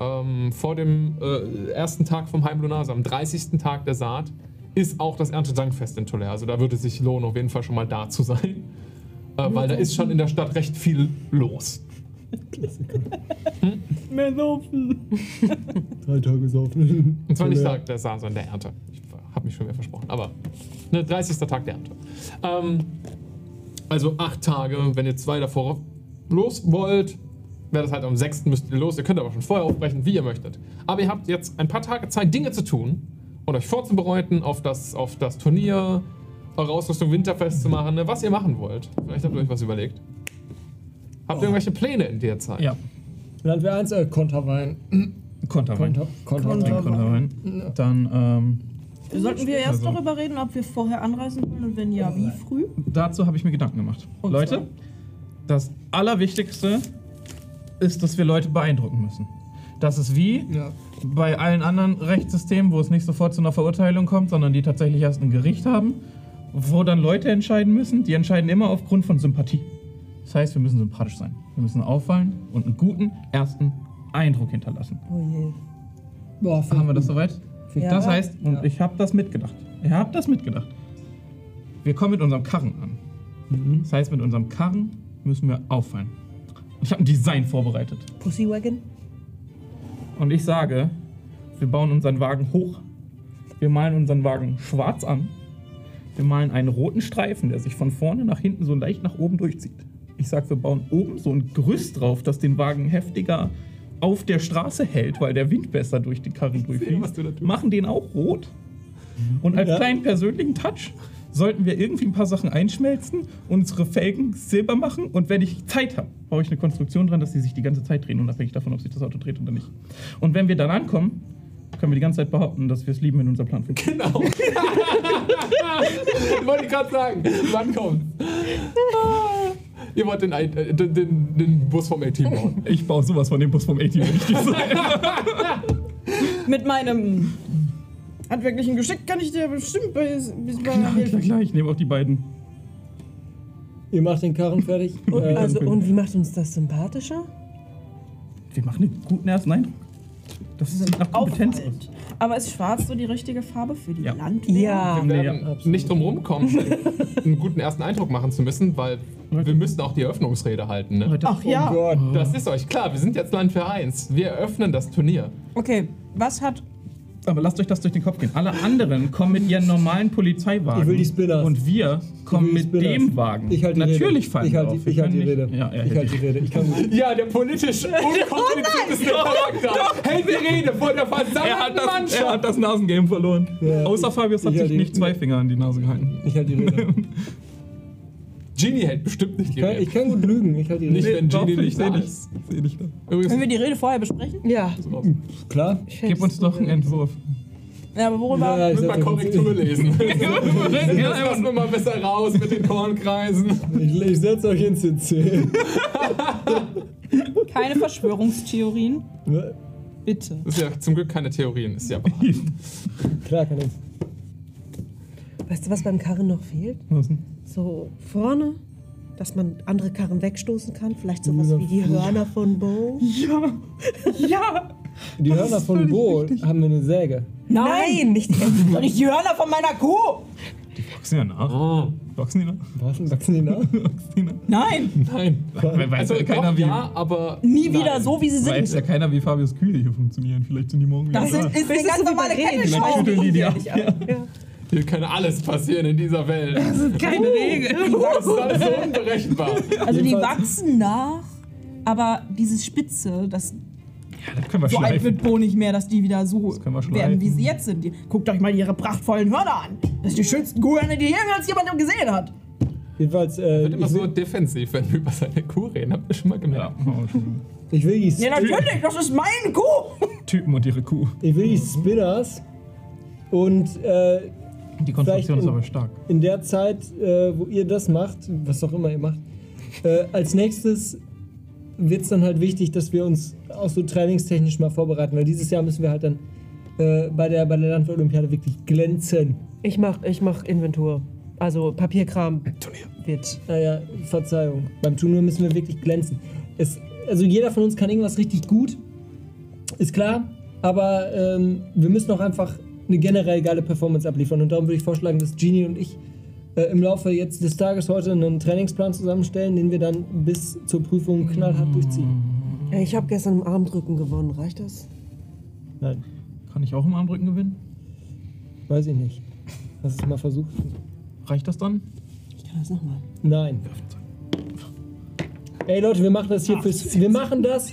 ähm, vor dem äh, ersten Tag vom Heimlunar, also am 30. Tag der Saat, ist auch das Erntedankfest in Tolaire. Also da würde es sich lohnen, auf jeden Fall schon mal da zu sein. Äh, weil da ist schon in der Stadt recht viel los. Mehr saufen. Drei Tage saufen. Und zwar nicht Tag der Saat, sondern der Ernte. Ich habe mich schon wieder versprochen. Aber ne, 30. Tag der Ernte. Ähm, also acht Tage, wenn ihr zwei davor los wollt, wäre das halt am 6. müsst ihr los. Ihr könnt aber schon vorher aufbrechen, wie ihr möchtet. Aber ihr habt jetzt ein paar Tage Zeit, Dinge zu tun und euch vorzubereiten auf das, auf das Turnier, eure Ausrüstung winterfest zu machen, ne, was ihr machen wollt. Vielleicht habt ihr euch was überlegt. Habt ihr irgendwelche Pläne in der Zeit? Ja, Landwehr 1, äh, Konterwein. Konterwein. Konter, Konterwein. Den Konterwein. Dann, ähm, Sollten wir erst Also- darüber reden, ob wir vorher anreisen wollen und wenn ja, wie früh? dazu habe ich mir Gedanken gemacht. Und Leute, zwar? das Allerwichtigste ist, dass wir Leute beeindrucken müssen. Das ist wie Ja. bei allen anderen Rechtssystemen, wo es nicht sofort zu einer Verurteilung kommt, sondern die tatsächlich erst ein Gericht haben, wo dann Leute entscheiden müssen. Die entscheiden immer aufgrund von Sympathie. Das heißt, wir müssen sympathisch sein. Wir müssen auffallen und einen guten ersten Eindruck hinterlassen. Oh je. Boah, Haben wir das soweit? Ja. Das heißt, und Ja. ich habe das mitgedacht. Ich habe das mitgedacht. Wir kommen mit unserem Karren an. Mhm. Das heißt, mit unserem Karren müssen wir auffallen. Ich habe ein Design vorbereitet. Pussywagon? Und ich sage, wir bauen unseren Wagen hoch. Wir malen unseren Wagen schwarz an. Wir malen einen roten Streifen, der sich von vorne nach hinten so leicht nach oben durchzieht. Ich sage, wir bauen oben so ein Gerüst drauf, das den Wagen heftiger auf der Straße hält, weil der Wind besser durch den Karren durchfließt. was du da tust. Machen den auch rot. Und als Ja. kleinen persönlichen Touch sollten wir irgendwie ein paar Sachen einschmelzen, unsere Felgen silber machen und wenn ich Zeit habe, baue ich eine Konstruktion dran, dass sie sich die ganze Zeit drehen, unabhängig davon, ob sich das Auto dreht oder nicht. Und wenn wir dann ankommen, können wir die ganze Zeit behaupten, dass wir es lieben, wenn unser Plan funktioniert. Genau. Wollte ich gerade sagen. Wann kommt? Ihr wollt den, äh, den, den, den Bus vom A-Team bauen. Ich baue sowas von dem Bus vom A-Team, wenn ich sage. Mit meinem handwerklichen Geschick kann ich dir bestimmt bei, bis bei Klar, klar, klar, ich nehme auch die beiden. Ihr macht den Karren fertig. Und, äh, also, und wie macht uns das sympathischer? Wir machen einen guten ersten Eindruck. Das sieht nach Kompetenz aus. Auffallend. Aber ist schwarz so die richtige Farbe für die Ja. Landwehr? Ja. Wir werden ja, absolut. nicht drum rumkommen, einen guten ersten Eindruck machen zu müssen, weil wir müssen auch die Eröffnungsrede halten. Ne? Leute, Ach ja. Oh Gott. Das ist euch klar, wir sind jetzt Landwehr 1. Wir eröffnen das Turnier. Okay, was hat. Aber lasst euch das durch den Kopf gehen. Alle anderen kommen mit ihren normalen Polizeiwagen. Ich will die Spinners. Und wir kommen Ich mit dem Wagen. Ich halte die Natürlich Rede. fallen ich wir halte auf. die, Wir ich halte die Rede. nicht- Ja, er ich halte die Rede. Ich kann. Ja, der politisch unkomplizierteste Charakter hält die Rede vor der Er hat, versammelten das, er Mannschaft. hat das Nasengame verloren. Ja, Außer ich- Fabius hat ich sich nicht zwei Finger an die Nase gehalten. Ich halte die Rede. Genie hält bestimmt nicht die Ich kann, ich Rede. kann gut lügen. Ich halte die Nicht, Rede. wenn Genie ich nicht da dich. ist. Können wir die Rede vorher besprechen? Ja. Klar. Gib uns doch einen Entwurf. Ja, aber worüber? Ja, ich doch, Korrektur lesen. Das lassen wir mal besser raus mit den Kornkreisen. Ich, ich setze euch ins CC. Keine Verschwörungstheorien. Bitte. Das ist ja zum Glück keine Theorien, ist ja wahr. Klar kann ich. Weißt du, was beim Karren noch fehlt? Was denn? So vorne, dass man andere Karren wegstoßen kann. Vielleicht sowas wie die Hörner von Bo. Ja. Ja. Die Hörner von Bo haben wir eine Säge. Nein. nicht die nicht die Hörner von meiner Kuh. Wachsen ja nach. Oh, Wachsen die nach? Was? Wachsen die nach? Wachsen die nach? Nein. nein. Weil weiß Also ja keiner, doch, wie, ja, aber Nie wieder nein. so, wie sie weiß ja sind. keiner, wie Fabius Kühe hier funktionieren. Vielleicht sind die morgen wieder Das da. ist, ist eine ganz normale Vielleicht Kettenschau. schütteln die die ab. Ja. Hier kann alles passieren in dieser Welt. Keine Regel. Das ist alles so unberechenbar. Also die wachsen nach, aber dieses Spitze, das Ja, das können wir so alt schleifen. wird Bo nicht mehr, dass die wieder so werden, wie sie jetzt sind. Die, guckt euch mal ihre prachtvollen Hörner an. Das sind die schönsten Kuhhörner, die jemals jemand gesehen hat. Jedenfalls, äh, Wird immer so defensiv, wenn wir über seine Kuh reden. Habt ihr schon mal Ja, gemerkt? schon. ich will die, Ja, Sp natürlich, das ist meine Kuh. Typen und ihre Kuh. ich will die Spinners und äh, Die Konstruktion Vielleicht ist in- aber stark. in der Zeit, äh, wo ihr das macht, was auch immer ihr macht, äh, als nächstes wird es dann halt wichtig, dass wir uns auch so trainingstechnisch mal vorbereiten, weil dieses Jahr müssen wir halt dann äh, bei der, bei der Landwehr-Olympiade wirklich glänzen. Ich mach, ich mach Inventur. Also Papierkram wird. Naja, Verzeihung. Beim Turnier müssen wir wirklich glänzen. Es, also jeder von uns kann irgendwas richtig gut, ist klar, aber ähm, wir müssen auch einfach eine generell geile Performance abliefern und darum würde ich vorschlagen, dass Genie und ich äh, im Laufe jetzt des Tages heute einen Trainingsplan zusammenstellen, den wir dann bis zur Prüfung knallhart durchziehen. Ey, Ich habe gestern im Armdrücken gewonnen. Reicht das? Nein, Kann ich auch im Armdrücken gewinnen? weiß ich nicht. Hast du es mal versucht? Reicht das dann? Ich kann das nochmal. Nein. Ey Leute, wir machen das hier fürs. Wir machen das.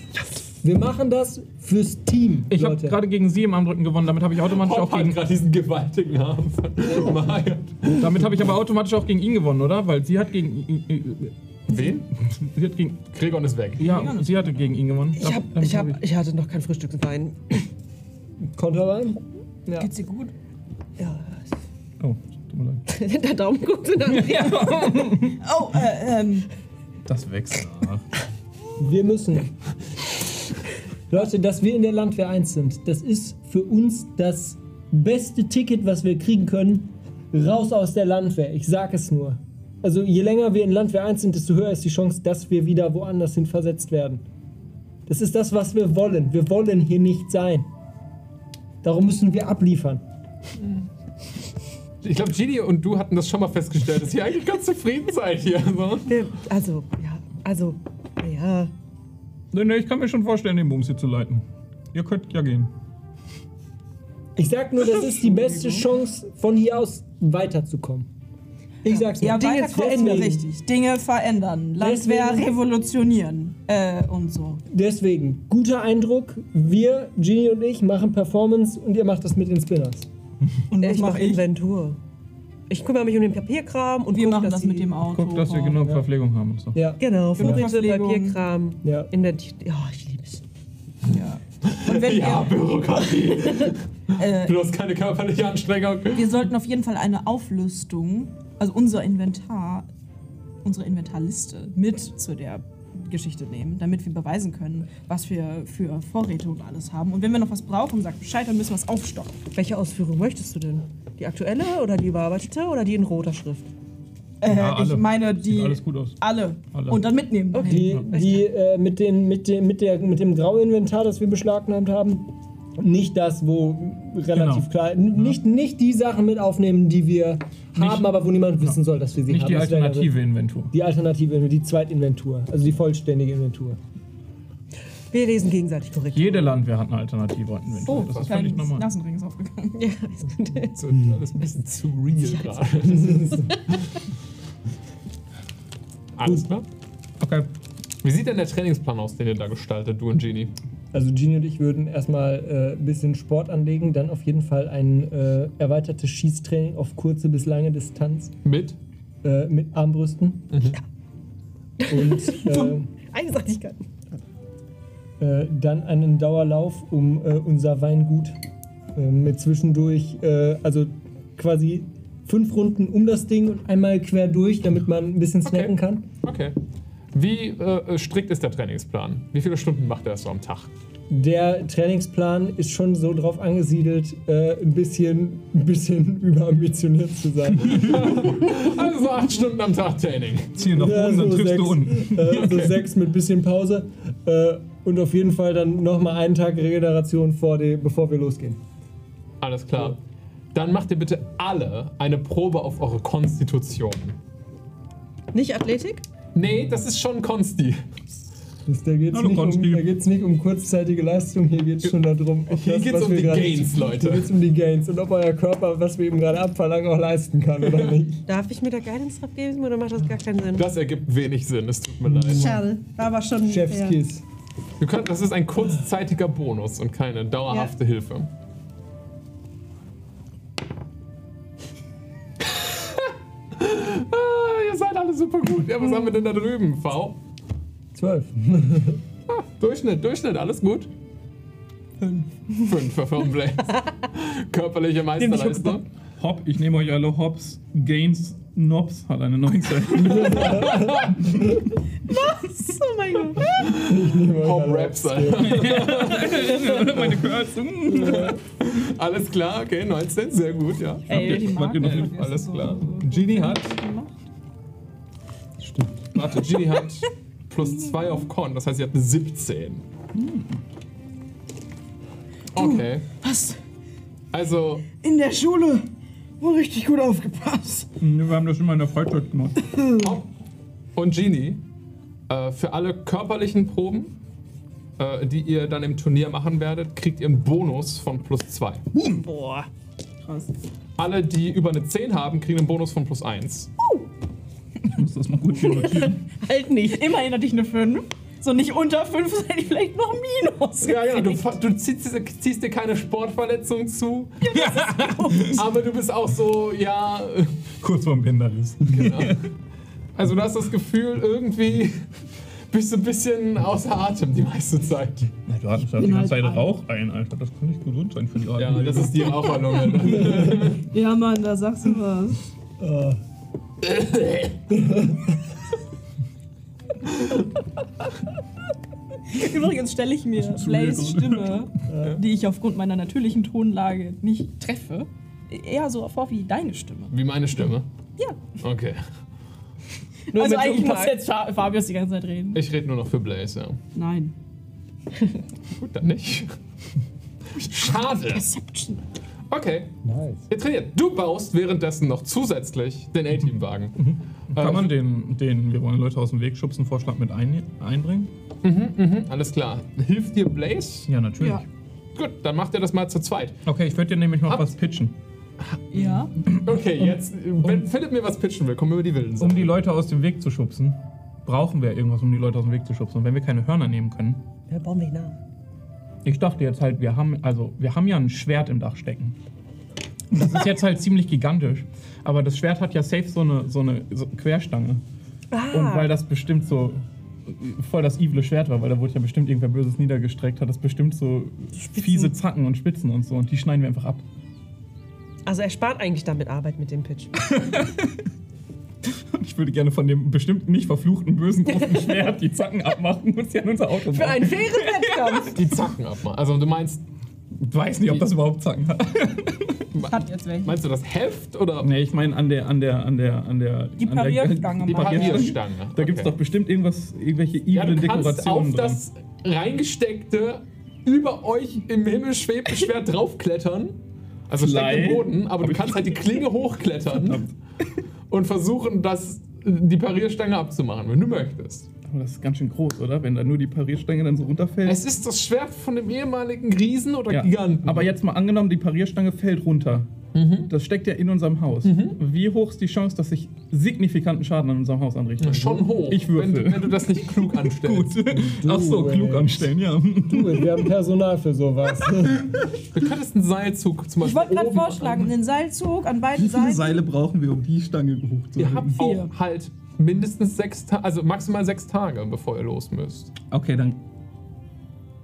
Wir machen das fürs Team. Ich habe gerade gegen sie im Armdrücken gewonnen. Damit habe ich automatisch Hopp auch hat gegen. gerade diesen gewaltigen Arm von. Damit habe ich aber automatisch auch gegen ihn gewonnen, oder? Weil sie hat gegen ihn. Wen? Sie hat gegen. Gregor ist weg. Ja, sie hatte gegen ihn gewonnen. Ich, hab, Damit ich, hab, ich hatte noch kein Frühstückswein. Konterwein? Ja. Geht's dir gut? Ja. Oh, tut mir leid. Der Daumen guckt und dann. Oh, äh, ähm, Das wächst nach. Wir müssen. Leute, dass wir in der Landwehr 1 sind, das ist für uns das beste Ticket, was wir kriegen können. Raus aus der Landwehr. Ich sag es nur. Also je länger wir in Landwehr 1 sind, desto höher ist die Chance, dass wir wieder woanders hin versetzt werden. Das ist das, was wir wollen. Wir wollen hier nicht sein. Darum müssen wir abliefern. Ich glaube, Gini und du hatten das schon mal festgestellt, dass ihr eigentlich ganz zufrieden seid hier. So. Wir- Also, ja. Also, ja. Nee, nee, ich kann mir schon vorstellen, den Bums hier zu leiten. Ihr könnt ja gehen. Ich sag nur, das ist die beste Chance, von hier aus weiterzukommen. Ich sag's nur. ja, Dinge verändern. verändern. Richtig. Dinge verändern. Landwehr Deswegen- revolutionieren. Äh, und so. Deswegen, guter Eindruck. Wir, Genie und ich, machen Performance und ihr macht das mit den Spinners. Und Ich mache ich? Inventur. Ich kümmere mich um den Papierkram und Wir guck, machen dass das mit dem Auto. Guckt, dass wir genug Verpflegung haben und so. Ja. Genau, Vorräte. Papierkram, Ja. Invent. Ja, ich liebe es. Ja. Und wenn Ja, wir, Bürokratie. äh, Bloß keine körperliche Anstrengung. wir sollten auf jeden Fall eine Auflistung, also unser Inventar, unsere Inventarliste mit zu der Geschichte nehmen, damit wir beweisen können, was wir für Vorräte und alles haben. Und wenn wir noch was brauchen, sagt Bescheid, dann müssen wir es aufstocken. Welche Ausführung möchtest du denn? Die aktuelle oder die überarbeitete oder die in roter Schrift? Äh, Ja, ich meine die alles gut aus. alle. Alle. und dann mitnehmen. dahin. Die, die äh, mit, den, mit, dem, mit, der, mit dem Grauinventar, das wir beschlagnahmt haben, nicht das, wo relativ Genau. klar, nicht, nicht die Sachen mit aufnehmen, die wir Nicht- haben, aber wo niemand wissen soll, dass wir sie Nicht haben. die Das wäre- alternative Inventur. Die Alternative, die Zweitinventur, also die vollständige Inventur. Wir lesen gegenseitig korrekt. Jede Landwehr hat eine alternative Inventur. Oh, das ist völlig normal. Nasenring ist aufgegangen. Ja, ist gut. So, alles ein bisschen zu real gerade. Alles klar. Okay. Wie sieht denn der Trainingsplan aus, den ihr da gestaltet, du und Genie? Also Genie und ich würden erstmal äh, ein bisschen Sport anlegen, dann auf jeden Fall ein äh, erweitertes Schießtraining auf kurze bis lange Distanz. Mit? äh, mit Armbrüsten. Und äh, Einseitigkeit. äh, dann einen Dauerlauf um äh, unser Weingut äh, mit zwischendurch, äh, also quasi fünf Runden um das Ding und einmal quer durch, damit man ein bisschen snacken Okay. kann. Okay. Wie äh, strikt ist der Trainingsplan? Wie viele Stunden macht er das so am Tag? Der Trainingsplan ist schon so drauf angesiedelt, äh, ein bisschen, ein bisschen überambitioniert zu sein. Also so acht Stunden am Tag Training. Ziel nach Ja, oben, dann so triffst sechs, du unten. Äh, so sechs mit bisschen Pause. Äh, und auf jeden Fall dann nochmal einen Tag Regeneration vor die, bevor wir losgehen. Alles klar. Dann macht ihr bitte alle eine Probe auf eure Konstitution. Nicht Athletik? Nee, das ist schon Konsti. Das, da geht es nicht, um, nicht um kurzzeitige Leistung, hier geht es schon darum, ob Hier das, geht's was um wir die gerade- Gains, Leute. Hier geht es um die Gains und ob euer Körper, was wir ihm gerade abverlangen, auch leisten kann oder nicht. Darf ich mir da Guidance drauf geben oder macht das gar keinen Sinn? Das ergibt wenig Sinn, es tut mir leid. Schade. War aber schon. Chefskiss. Können, das ist ein kurzzeitiger Bonus und keine dauerhafte Hilfe. Ihr seid alle super gut. Ja, was haben wir denn da drüben? V? Zwölf. Ah, Durchschnitt, Durchschnitt, alles gut? Fünf. Fünf für Firm Blaze. Körperliche Meisterleistung. Hopp, ich nehme euch alle Hops. Gains Nobs hat eine 19. Oh mein Gott. Hop Raps. Meine Kürzung. Alles klar, okay, 19, sehr gut, ja. Ey, die Wart ihr noch Marken, mit- Alles klar. Genie hat. Warte, Genie hat plus 2 auf Con, das heißt, sie hat eine 17. Okay. Was? Also, In der Schule. Wohl richtig gut aufgepasst. Wir haben das immer in der Freizeit gemacht. Hop und Genie, äh, für alle körperlichen Proben, äh, die ihr dann im Turnier machen werdet, kriegt ihr einen Bonus von plus 2. Boah. Krass. Alle, die über eine 10 haben, kriegen einen Bonus von plus 1. Ich muss das mal gut hier notieren. Halt nicht. Immerhin hatte ich eine 5. So nicht unter 5, hätte ich vielleicht noch Minus. Ja, ja, du, du ziehst, ziehst dir keine Sportverletzung zu, aber du bist auch so, ja, Kurz vorm Bänderriss. genau. Also du hast das Gefühl, irgendwie bist du ein bisschen außer Atem die meiste Zeit. Ja, du hattest ja die bin ganze halt Zeit. Rauch ein, Alter. Das kann nicht gesund sein für die Ja, Atmung. das ist die Raucherlunge. Ja, Mann, da sagst du was. Äh, Übrigens stelle ich mir Blaze Stimme, die ich aufgrund meiner natürlichen Tonlage nicht treffe, eher so vor wie deine Stimme. Wie meine Stimme. Ja. Okay. Nur also eigentlich muss jetzt Fa- Fabius die ganze Zeit reden. Ich rede nur noch für Blaze, ja. Nein. Gut, dann nicht. Schade. Perception. Okay, nice. ihr trainiert. Du baust währenddessen noch zusätzlich den A-Team-Wagen. Kann man den, den, wir wollen Leute aus dem Weg schubsen, Vorschlag mit ein, einbringen? Alles klar. Hilft dir Blaze? Ja, natürlich. Ja. Gut, dann macht ihr das mal zu zweit. Okay, ich würde dir nämlich noch Ab- was pitchen. Ja. Okay, jetzt, wenn Philipp mir was pitchen will, kommen wir über die wilden Um Sachen. die Leute aus dem Weg zu schubsen, brauchen wir irgendwas, um die Leute aus dem Weg zu schubsen. Und wenn wir keine Hörner nehmen können, Ja, bauen wir ihn an. Ich dachte jetzt halt, wir haben, also wir haben ja ein Schwert im Dach stecken. Und das ist jetzt halt ziemlich gigantisch. Aber das Schwert hat ja safe so eine, so eine so Querstange. Ah. Und weil das bestimmt so voll das evile Schwert war, weil da wurde ja bestimmt irgendwer Böses niedergestreckt, hat das bestimmt so fiese Zacken und Spitzen und so. Und die schneiden wir einfach ab. Also er spart eigentlich damit Arbeit mit dem Pitch. Ich würde gerne von dem bestimmt nicht verfluchten, bösen, großen Schwert die Zacken abmachen und sie an unser Auto Für bauen. einen fairen Wettkampf. Die Zacken abmachen. Also du meinst, Ich weiß nicht, ob das überhaupt Zacken hat. Hat jetzt welche. meinst du das Heft oder Nee, ich meine an der, an der, an der, an der. Die an der- Parierstange Die mal. Parierstange. Parierstange? Da gibt es doch bestimmt irgendwas, irgendwelche Ja, evilen du kannst Dekorationen auf das reingesteckte, über euch im Himmel schwebende Schwert draufklettern. Also steckt im Boden, aber du kannst halt die Klinge hochklettern und versuchen, das, die Parierstange abzumachen, wenn du möchtest. Aber das ist ganz schön groß, oder? Wenn da nur die Parierstange dann so runterfällt. Es ist das Schwert von dem ehemaligen Riesen oder ja. Giganten. Aber jetzt mal angenommen, die Parierstange fällt runter. Das steckt ja in unserem Haus. Wie hoch ist die Chance, dass ich signifikanten Schaden an unserem Haus anrichte? Schon hoch. Ich wenn, würfel. du- wenn du das nicht klug anstellst. Gut. Ach so, klug it. anstellen, ja. Du, wir haben Personal für sowas. Du könntest einen Seilzug zum Beispiel. Ich wollte gerade vorschlagen, den Seilzug an beiden Wie viele Seiten. Seile brauchen wir, um die Stange Ihr hochzuhalten? habt Vier. auch halt mindestens sechs Tage, also maximal sechs Tage, bevor ihr los müsst. Okay, dann.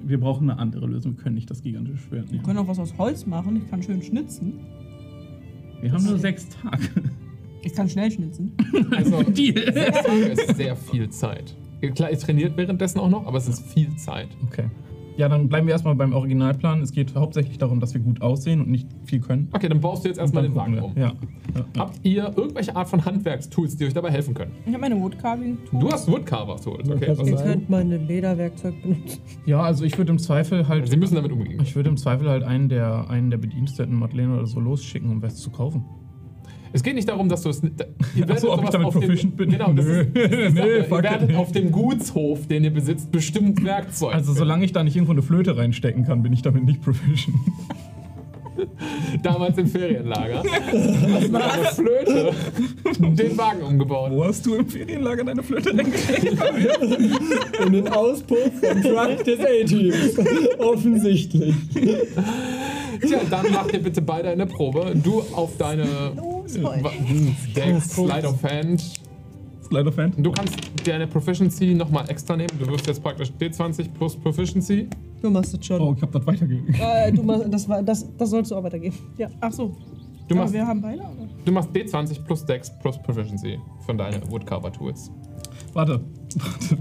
Wir brauchen eine andere Lösung. Wir können nicht das gigantische Schwert Wir nehmen. können auch was aus Holz machen. Ich kann schön schnitzen. Wir haben nur sechs Tage. Ich kann schnell schnitzen. Also Deal. sechs Tage ist sehr viel Zeit. Klar, ihr trainiert währenddessen auch noch, aber es ist viel Zeit. Okay. Ja, dann bleiben wir erstmal beim Originalplan. Es geht hauptsächlich darum, dass wir gut aussehen und nicht viel können. Okay, dann baust du jetzt erstmal den Wagen gucken um. wir. Ja. ja, ja. Habt ihr irgendwelche Art von Handwerkstools, die euch dabei helfen können? Ich habe meine Woodcarving. Du hast Woodcarver-Tools, okay. kannst Was Ihr ist, Sein. könnt meine Lederwerkzeug benutzen. ja, also ich würde im Zweifel halt. Sie müssen damit umgehen. Ich würde im Zweifel halt einen der, einen der Bediensteten, Madeleine oder so, losschicken, um was zu kaufen. Es geht nicht darum, dass du es. Ihr werdet so, ob ich damit auf dem- proficient bin? Genau, das Nö. ist, das ist Sache. Ihr werdet it. auf dem Gutshof, den ihr besitzt, bestimmt Werkzeug. Also solange ich da nicht irgendwo eine Flöte reinstecken kann, bin ich damit nicht proficient. Damals im Ferienlager. Hast du mit einer Flöte den Wagen umgebaut. Wo hast du im Ferienlager deine Flöte reingesteckt? In den Auspuff vom Truck des A-Teams. Offensichtlich. Tja, dann macht ihr bitte beide eine Probe. Du auf deine Wa- Dex, Slide of Hand. Leider Fan. Du kannst deine Proficiency nochmal extra nehmen. Du wirst jetzt praktisch D20 plus Proficiency. Du machst es schon. Oh, ich hab das weitergegeben. Äh, du machst, das, war, das, das sollst du auch weitergeben. Ja. Ach so. Du Aber machst, wir haben beide, oder? du machst D20 plus Dex plus Proficiency von deinen Woodcarver Tools. Warte, warte.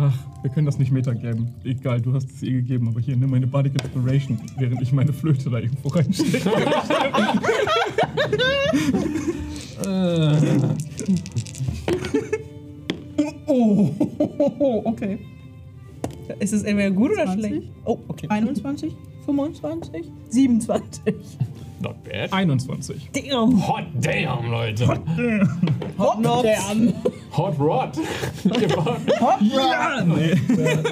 Ach, wir können das nicht Meta geben. Egal, du hast es eh gegeben, aber hier, nimm meine Bardic Inspiration, während ich meine Flöte da irgendwo reinstecke. Oh, okay. Ist es entweder gut oder 20? schlecht? Oh, okay. 21, 25, 27. Not bad. 21. Damn. Hot damn, Leute. Hot damn. Hot Rod. ihr, baut, Ja! Nee.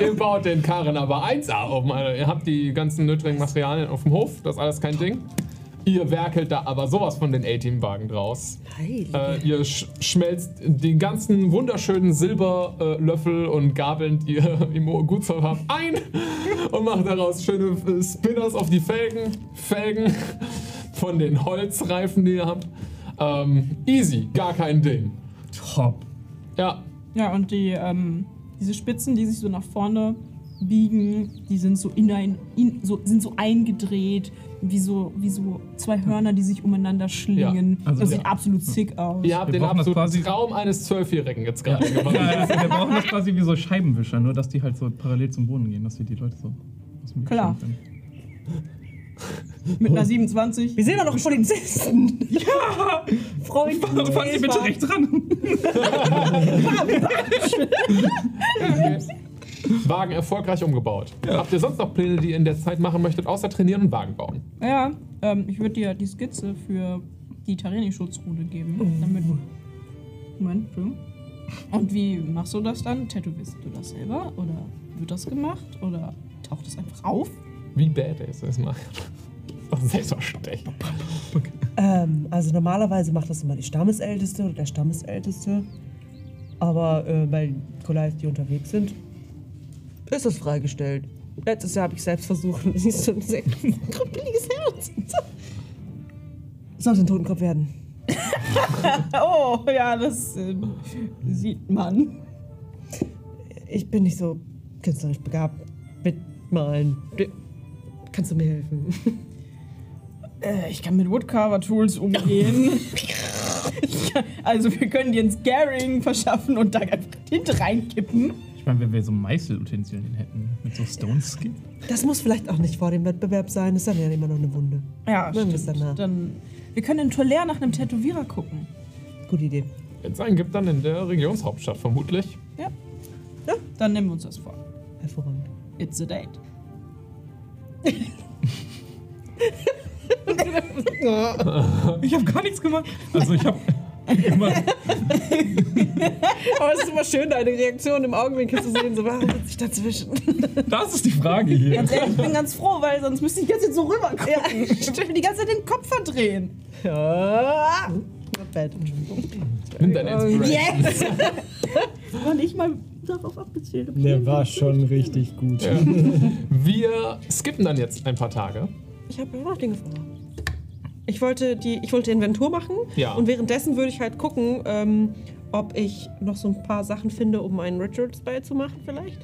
ihr baut den Karren aber 1A um. Also ihr habt die ganzen nötigen Materialien auf dem Hof. Das ist alles kein Ding. Ihr werkelt da aber sowas von den A-Team-Wagen draus. Äh, ihr sch schmelzt die ganzen wunderschönen Silberlöffel äh, und Gabeln, die ihr im Gutshof habt, ein und macht daraus schöne äh, Spinners auf die Felgen, Felgen von den Holzreifen, die ihr habt. Ähm, easy, gar kein Ding. Top. Ja, Ja, und die, ähm, diese Spitzen, die sich so nach vorne biegen, die sind so in ein, in, so, sind so eingedreht, wie so, wie so zwei Hörner, die sich umeinander schlingen. Ja, also das ja. sieht absolut sick aus. ihr habt Wir den brauchen das absoluten quasi- Traum eines Zwölfjährigen jetzt gerade gemacht. Ja, also wir brauchen das quasi wie so Scheibenwischer, nur dass die halt so parallel zum Boden gehen, dass wir die Leute so aus dem Weg Klar. Mit einer 27. Wir sehen doch noch einen Polizisten. Ja! Freund. Fahren Sie bitte rechts ran. Wagen erfolgreich umgebaut. Habt ihr sonst noch Pläne, die ihr in der Zeit machen möchtet, außer trainieren und Wagen bauen? Ja, ähm, ich würde dir die Skizze für die Tareni-Schutzroute geben. Damit. Moment, Entschuldigung. Und wie machst du das dann? Tätowierst du das selber? Oder wird das gemacht? Oder taucht es einfach auf? Wie badass ist mal. Das ist selbstverständlich. Ähm, also normalerweise macht das immer die Stammesälteste oder der Stammesälteste. Aber äh, weil Goliath die unterwegs sind, ist das freigestellt. Letztes Jahr habe ich selbst versucht und siehst du ein sehr krüppeliges Herz. Sollte ein Totenkopf werden. Oh, ja, das ähm, sieht man. Ich bin nicht so künstlerisch begabt mit Malen. Kannst du mir helfen? Äh, ich kann mit Woodcarver-Tools umgehen. Kann- also, wir können dir ein Scaring verschaffen und da einfach Tinte reinkippen. Ich meine, wenn wir so Meißelutensilien hätten, mit so Stone Skin. Das muss vielleicht auch nicht vor dem Wettbewerb sein. Ist dann ja immer noch eine Wunde. Ja, es stimmt. danach. Dann, wir können in Tolère nach einem Tätowierer gucken. Gute Idee. Jetzt einen gibt dann in der Regionshauptstadt vermutlich. Ja. Ja, dann nehmen wir uns das vor. Hervorragend. It's a date. Ich habe gar nichts gemacht. Also ich habe gemacht. Aber es ist immer schön, deine Reaktion im Augenwinkel zu sehen, so, warum sitze ich dazwischen? Das ist die Frage hier. Ganz ehrlich, ich bin ganz froh, weil sonst müsste ich jetzt jetzt so rüber gucken. Ich will mir die ganze Zeit den Kopf verdrehen. Ja. Not bad, Entschuldigung. Nimm deine Inspiration. Yes! War nicht mal darauf abgezielt. okay. Der war schon richtig gut. Ja. Wir skippen dann jetzt ein paar Tage. Ich habe noch Dinge vor. Ich wollte die, ich wollte Inventur machen Ja. und währenddessen würde ich halt gucken, ähm, ob ich noch so ein paar Sachen finde, um einen Ritual Spell zu machen vielleicht.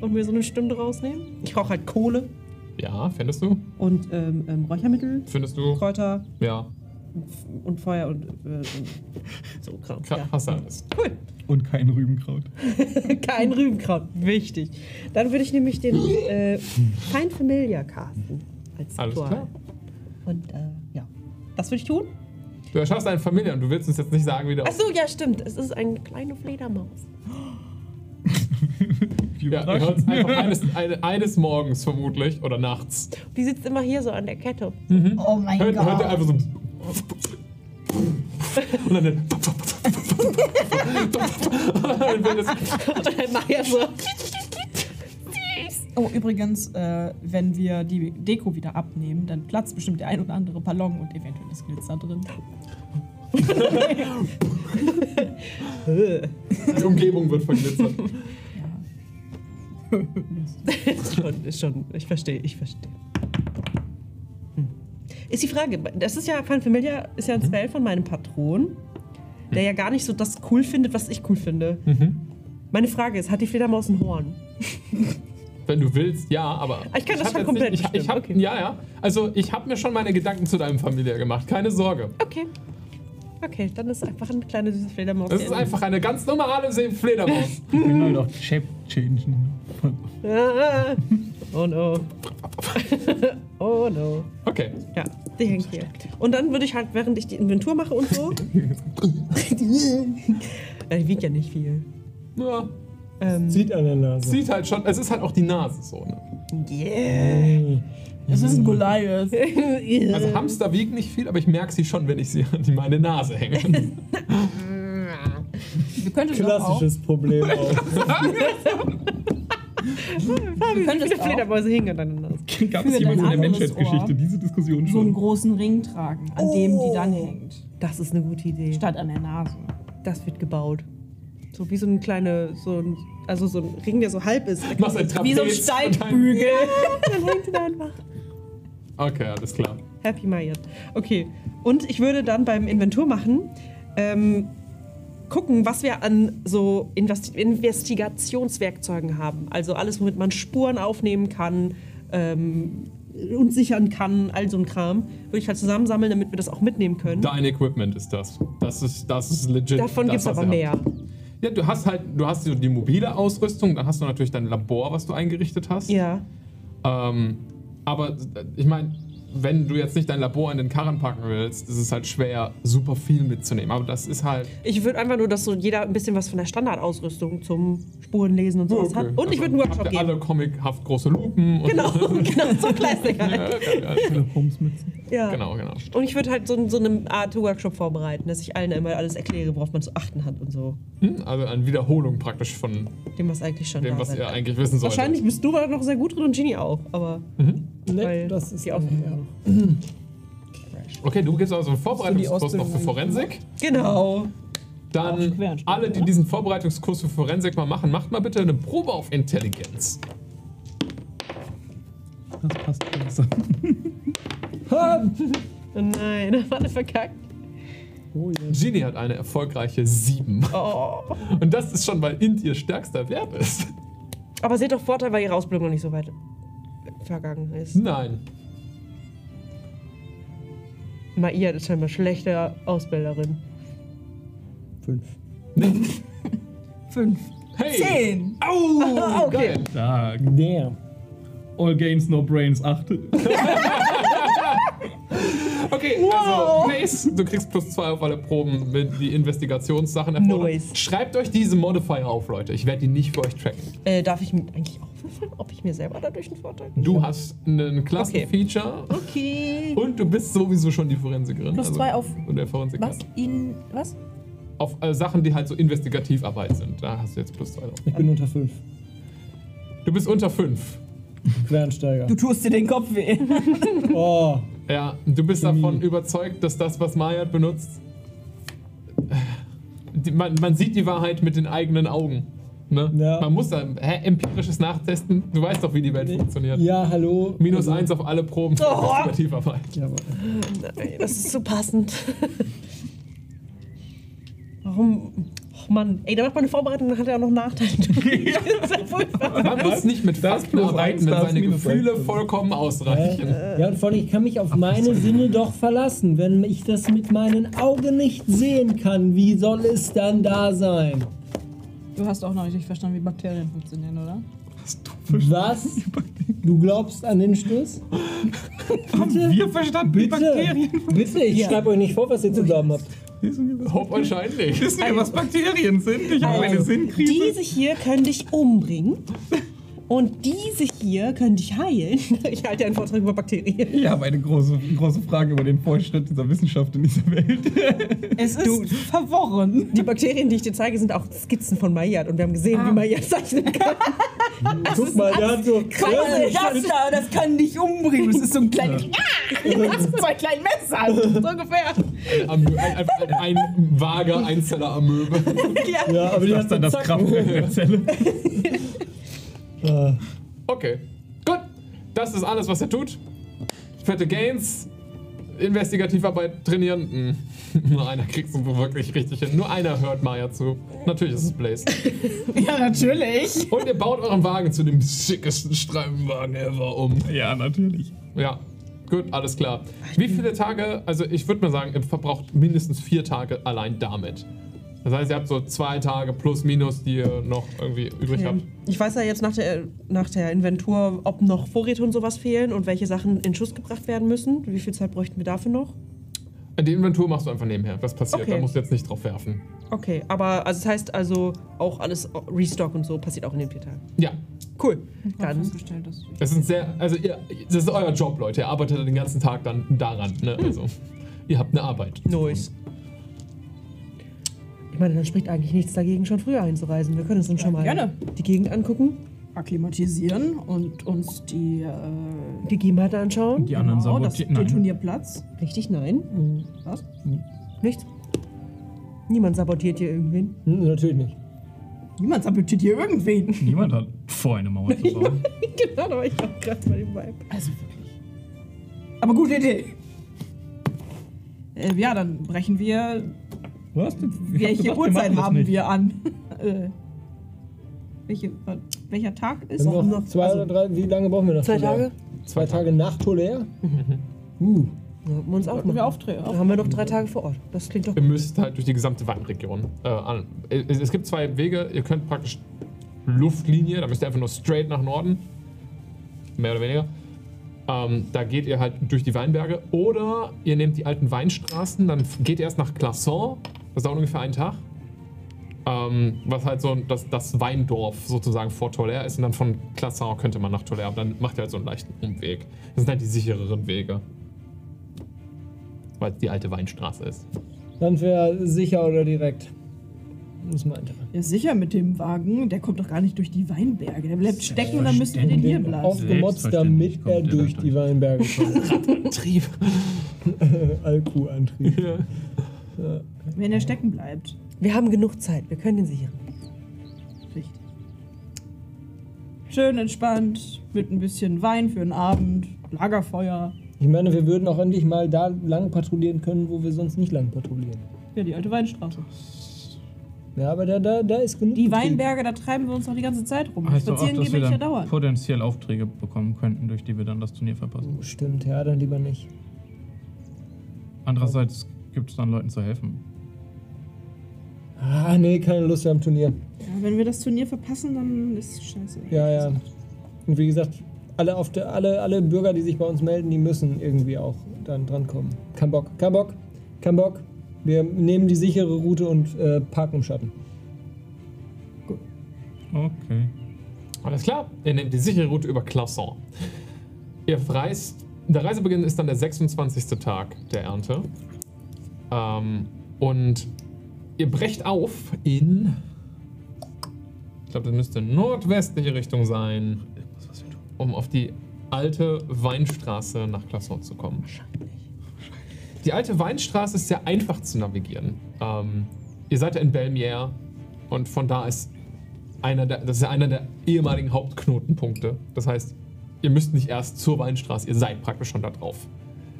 Und mir so eine Stunde rausnehmen. Ich brauche halt Kohle Ja, findest du? und ähm, ähm, Räuchermittel, Findest du? Kräuter Ja. und Feuer und, äh, und so Kram. Ka- Ja. Hast du alles. Cool. Und kein Rübenkraut. Kein Rübenkraut. Wichtig. Dann würde ich nämlich den äh, Find Familiar casten. Als Alles Ritual. klar. Und äh. Das würde ich tun. Du erschaffst eine Familie und du willst uns jetzt nicht sagen, wie der Ach so, ja, stimmt. Es ist eine kleine Fledermaus. Ja, ihr hört es einfach eines, eine, eines Morgens vermutlich oder nachts. Die sitzt immer hier so an der Kette. Oh mein Hört, hört ihr Gott. einfach so. Und dann. dann wird es Und dann Maya so. Oh, übrigens, äh, wenn wir die Deko wieder abnehmen, dann platzt bestimmt der ein oder andere Ballon und eventuell ist Glitzer drin. die Umgebung wird verglitzert. ist schon, ist schon, ich verstehe, ich verstehe. Hm. Ist die Frage, das ist ja, Find Familiar ist ja ein Spell von meinem Patron, der ja gar nicht so das cool findet, was ich cool finde. Meine Frage ist, hat die Fledermaus ein Horn? Wenn du willst, ja, aber. Ich kann das hab schon komplett nicht, ich, ich hab, okay. Ja, ja. Also, ich habe mir schon meine Gedanken zu deinem Familie gemacht. Keine Sorge. Okay. Okay, dann ist einfach eine kleine süße Fledermaus. Das ist einfach eine ganz normale Fledermaus. Wir können halt auch Shape changen. Ah, oh no. oh no. Okay. Ja, die hängt hier. Und dann würde ich halt, während ich die Inventur mache und so. die wiegt ja nicht viel. Ja, Ähm, Sieht an der Nase. sieht halt schon. Es ist halt auch die Nase so. Ne? yeah. Es ist ein Goliath. Also, Hamster wiegen nicht viel, aber ich merke sie schon, wenn ich sie an die- meine Nase hänge. Klassisches Problem auch. Können das viele. Fledermäuse hingen an deiner Nase? Gab es jemals in der Menschheitsgeschichte diese Diskussion So einen schon? großen Ring tragen, an dem die dann hängt. Das ist eine gute Idee. Statt an der Nase. Das wird gebaut. So wie so ein kleine, so ein, also so ein Ring, der so halb ist. Machst ein Trapez. Wie so ein Steigbügel. Dann hängt er einfach. Okay, alles klar. Happy Mayat. Okay. Und ich würde dann beim Inventur machen, ähm, gucken, was wir an so Investi Investigationswerkzeugen haben. Also alles, womit man Spuren aufnehmen kann ähm, und sichern kann, all so ein Kram. Würde ich halt zusammensammeln, damit wir das auch mitnehmen können. Dein Equipment ist das. Das ist, das ist legit. Davon gibt es aber mehr. habt. Ja, du hast halt, du hast so die mobile Ausrüstung, dann hast du natürlich dein Labor, was du eingerichtet hast. Ja. Ähm, aber äh, ich meine, wenn du jetzt nicht dein Labor in den Karren packen willst, ist es halt schwer, super viel mitzunehmen. Aber das ist halt. Ich würde einfach nur, dass so jeder ein bisschen was von der Standardausrüstung zum Spurenlesen und sowas hat. Und ich würde einen Also, Workshop habt ihr geben. alle comichaft große Lupen. Und Genau, genau, so Kleister. ja, ja, ja, Holmesmützen. Ja. genau, genau. Und ich würde halt so, so eine Art Workshop vorbereiten, dass ich allen immer alles erkläre, worauf man zu achten hat und so. Hm? Also eine Wiederholung praktisch von Dem, was eigentlich schon dem, da was ihr eigentlich wissen solltet. Wahrscheinlich bist du aber noch sehr gut drin und Genie auch, aber Ne, Weil das ist die ja. Okay, du gibst also einen Vorbereitungskurs noch für. Forensik. Genau. Dann alle, die diesen Vorbereitungskurs für Forensik mal machen, macht mal bitte eine Probe auf Intelligenz. Das passt besser. Oh nein, das war eine verkackt. Oh. Genie hat eine erfolgreiche 7. Oh. Und das ist schon, weil Int ihr stärkster Wert ist. Aber seht doch Vorteil, weil ihre Ausbildung noch nicht so weit vergangen ist. Nein. Maia ist scheinbar schlechte Ausbilderin. Fünf. Fünf. Hey! Zehn. Au! okay. Geil. Da, Damn. All Gains, No Brains 8. Okay, also Blaze, du kriegst plus zwei auf alle Proben, wenn die Investigationssachen erfordern. Nice. Schreibt euch diese Modifier auf, Leute. Ich werde die nicht für euch tracken. Äh, darf ich mir eigentlich auch würfeln, ob ich mir selber dadurch einen Vorteil Du hast ein Klassenfeature Okay. und du bist sowieso schon die Forensikerin. Plus zwei auf Und der Forensiker. Was? Ihn. Was? Auf äh, Sachen, die halt so Investigativarbeit sind. Da hast du jetzt plus zwei drauf. Ich bin unter 5. Du bist unter fünf. Quernsteiger. Du tust dir den Kopf weh. Oh, Ja, du bist Chemie. davon überzeugt, dass das, was Mayat benutzt, die, man, man sieht die Wahrheit mit den eigenen Augen. Ne? Ja. Man muss da hä, empirisches Nachtesten. Du weißt doch, wie die Welt funktioniert. ja, hallo. Minus Also, eins auf alle Proben Oh. Nein, das ist so passend. Warum? Och Mann, ey, da macht man eine Vorbereitung, dann hat er auch noch Nachteile. das ist ja furchtbar. Man muss nicht mit Das Fakten arbeiten, wenn seine Gefühle vollkommen ausreichen. Ja, und vor allem, ich kann mich auf meine Sinne doch verlassen. Wenn ich das mit meinen Augen nicht sehen kann, wie soll es dann da sein? Du hast auch noch nicht verstanden, wie Bakterien funktionieren, oder? Was? Du glaubst an den Schluss? Bitte? Wir verstanden Bitte? Bakterien. Bitte, ich schreibe euch nicht vor, was ihr zu glauben habt. Hope wahrscheinlich. Wissen wir, was Bakterien sind? Ich habe eine Sinnkrise. Diese hier können dich umbringen. Und diese hier können dich heilen. Ich halte einen Vortrag über Bakterien. Ich habe eine große, große Frage über den Fortschritt dieser Wissenschaft in dieser Welt. Es ist verworren. Die Bakterien, die ich dir zeige, sind auch Skizzen von Mayat. Und wir haben gesehen, wie Mayat zeichnen kann. Guck mal, der hat so. Scheiße, das da, das kann dich umbringen. Das ist so ein kleines. Ja, das sind zwei kleine Messer. So ungefähr. Ein, ein, ein, ein vager Einzeller-Amöbe. Ja, aber die hat ist dann das. Kraftwerk der Zelle. Ah, Okay, gut. Das ist alles, was er tut. Fette Gains, Investigativarbeit trainieren. Hm. Nur einer kriegt es wirklich richtig hin. Nur einer hört Maya zu. Natürlich ist es Blaze. Ja, natürlich. Und ihr baut euren Wagen zu dem schickesten Streifenwagen ever um. Ja, natürlich. Ja, gut, alles klar. Wie viele Tage, also ich würde mal sagen, ihr verbraucht mindestens vier Tage allein damit. Das heißt, ihr habt so zwei Tage plus minus, die ihr noch irgendwie übrig habt. Ich weiß ja jetzt nach der, nach der Inventur, ob noch Vorräte und sowas fehlen und welche Sachen in Schuss gebracht werden müssen. Wie viel Zeit bräuchten wir dafür noch? Die Inventur machst du einfach nebenher. Was passiert? Okay. Da musst du jetzt nicht drauf werfen. Okay, aber also das heißt also auch alles Restock und so passiert auch in den vier Tagen. Ja, Cool. Dann Das ist sehr, also ihr, das ist euer Job, Leute. Ihr arbeitet den ganzen Tag dann daran, ne? Also, ihr habt eine Arbeit. Nice. Ich meine, dann spricht eigentlich nichts dagegen, schon früher einzureisen. Wir können uns dann schon mal gerne. die Gegend angucken, akklimatisieren und uns die, äh, die Gegebenheiten anschauen. Die anderen genau, das, sabotieren. den. Turnierplatz. Richtig, nein. Was? Nichts. Niemand sabotiert hier irgendwen. hm, natürlich nicht. Niemand sabotiert hier irgendwen. Niemand hat vor, eine Mauer zu bauen. genau, da war ich auch gerade bei dem Vibe. Also wirklich. Aber gute Idee. Äh, ja, dann brechen wir. Was? Ich hab Welche wir Uhrzeit das haben nicht. wir an? äh, welche, äh, welcher Tag ist Wir noch? noch zwei oder drei, wie lange brauchen wir noch? Zwei? Tage? Zwei Tage nach Tolär? Uh, haben wir uns auch Sollten wir auftreten? Dann haben wir noch drei Tage vor Ort. Das klingt doch Ihr müsst halt durch die gesamte Weinregion. Äh, an. es, es gibt zwei Wege. Ihr könnt praktisch Luftlinie, da müsst ihr einfach nur straight nach Norden. Mehr oder weniger. Ähm, da geht ihr halt durch die Weinberge. Oder ihr nehmt die alten Weinstraßen, dann geht ihr erst nach Classon. Das dauert ungefähr einen Tag. Ähm, was halt so das, das Weindorf sozusagen vor Tolère ist. Und dann von Classon könnte man nach Tolère. Aber dann macht ihr halt so einen leichten Umweg. Das sind halt die sichereren Wege. Weil es die alte Weinstraße ist. dann wäre sicher oder direkt. Das meinte er. Ja, sicher mit dem Wagen. Der kommt doch gar nicht durch die Weinberge. Der bleibt stecken und dann müssen wir den hier belassen. Aufgemotzt, damit er durch die Weinberge kommt. Trieb. Alku-Antrieb. Wenn er stecken bleibt. Wir haben genug Zeit. Wir können ihn sichern. Richtig. Schön entspannt, mit ein bisschen Wein für den Abend, Lagerfeuer. Ich meine, wir würden auch endlich mal da lang patrouillieren können, wo wir sonst nicht lang patrouillieren. Ja, die alte Weinstraße. Ja, aber da, da, da ist genug. Die Betrieb. Weinberge, da treiben wir uns doch die ganze Zeit rum. Heißt doch auch, Spazieren dass gehen wir nicht ja dann dauernd. potenziell Aufträge bekommen könnten, durch die wir dann das Turnier verpassen. Stimmt, ja, dann lieber nicht. Andererseits gibt es dann Leuten zu helfen. Ah, nee, keine Lust mehr am Turnier. Ja, wenn wir das Turnier verpassen, dann ist es scheiße. Ja, ja. Und wie gesagt, alle, auf der, alle, alle Bürger, die sich bei uns melden, die müssen irgendwie auch dann drankommen. Kein Bock, kein Bock, kein Bock. Wir nehmen die sichere Route und äh, parken im Schatten. Okay. Alles klar, ihr nehmt die sichere Route über Classon. Ihr reist, der Reisebeginn ist dann der 26. Tag der Ernte. Ähm, und ihr brecht auf in, ich glaube, das müsste nordwestliche Richtung sein, um auf die alte Weinstraße nach Classon zu kommen. Die alte Weinstraße ist sehr einfach zu navigieren. Ähm, ihr seid ja in Belmier und von da ist einer der, das ist ja einer der ehemaligen Hauptknotenpunkte. Das heißt, ihr müsst nicht erst zur Weinstraße, ihr seid praktisch schon da drauf.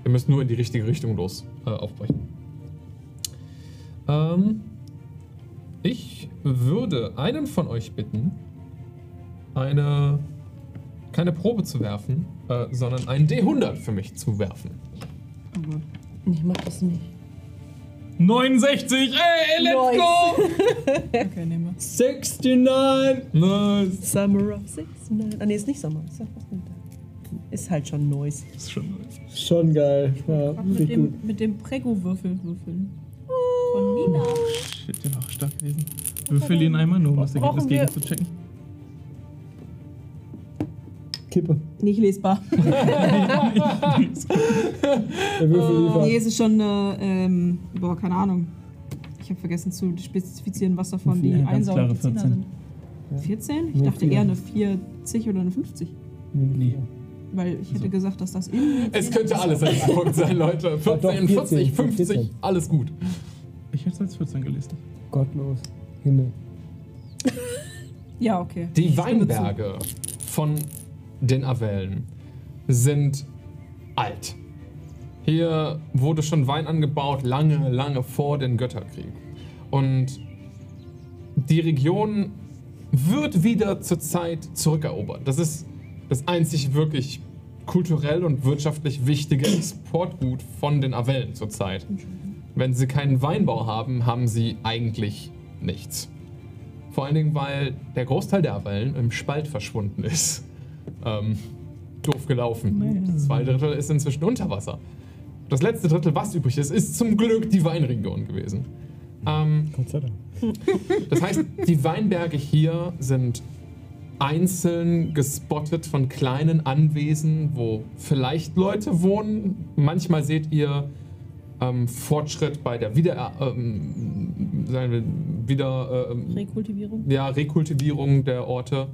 Ihr müsst nur in die richtige Richtung los äh, aufbrechen. Ähm, ich würde einen von euch bitten, eine keine Probe zu werfen, äh, sondern einen D100 für mich zu werfen. Ich mach das nicht. 69! Ey, let's Nice. go! Okay, nehmen wir. 69! Nice. Summer of Six. Nein. Ah, nee, ist nicht Sommer. Ist, ja ist halt schon. Das ist schon nice. Schon geil. Ja, Mit gut. dem, mit dem Prego-Würfel würfeln. Von Nina. Shit, der war auch stark gewesen. Würfel ihn einmal nur, um das Ergebnis wir- gegen zu checken. Kippe. Nicht lesbar. Der Würfel liefert. Nee, es ist schon eine, ähm, boah, keine Ahnung. Ich habe vergessen zu spezifizieren, was davon die Ja, klare die Zehner 14. sind. 14? Ich Nee, dachte eher eine 40 oder eine 50. Nee. Weil ich hätte gesagt, dass das in. Es könnte alles ein Punkt sein, Leute. 14, doch, 14, 40, 50, 14. alles gut. Ich hätte es als 14 gelesen. Gottlos. Himmel. Ja, okay. Die Ich. Weinberge von den Avellen sind alt. Hier wurde schon Wein angebaut, lange, lange vor dem Götterkrieg. Und die Region wird wieder zur Zeit zurückerobert. Das ist das einzig wirklich kulturell und wirtschaftlich wichtige Exportgut von den Avellen zurzeit. Wenn sie keinen Weinbau haben, haben sie eigentlich nichts. Vor allen Dingen, weil der Großteil der Avellen im Spalt verschwunden ist. Ähm, doof gelaufen. Zwei Drittel ist inzwischen unter Wasser. Das letzte Drittel, was übrig ist, ist zum Glück die Weinregion gewesen. Ähm, Gott sei Dank. das heißt, die Weinberge hier sind einzeln gespottet von kleinen Anwesen, wo vielleicht Leute wohnen. Manchmal seht ihr ähm, Fortschritt bei der Wieder, ähm, sagen wir, wieder ähm, Rekultivierung. ja, Rekultivierung der Orte,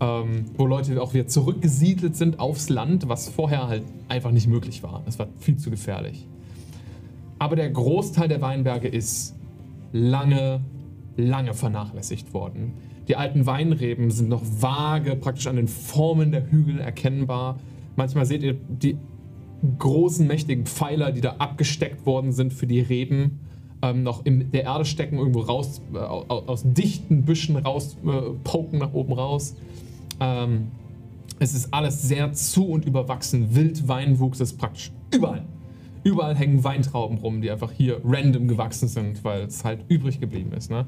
ähm, wo Leute auch wieder zurückgesiedelt sind aufs Land, was vorher halt einfach nicht möglich war. Es war viel zu gefährlich. Aber der Großteil der Weinberge ist lange, lange vernachlässigt worden. Die alten Weinreben sind noch vage, praktisch an den Formen der Hügel erkennbar. Manchmal seht ihr die großen, mächtigen Pfeiler, die da abgesteckt worden sind für die Reben, ähm, noch in der Erde stecken, irgendwo raus, äh, aus, dichten Büschen raus, äh, nach oben raus. Ähm, es ist alles sehr zu und überwachsen. Wildweinwuchs ist praktisch überall. Überall hängen Weintrauben rum, die einfach hier random gewachsen sind, weil es halt übrig geblieben ist. Ne?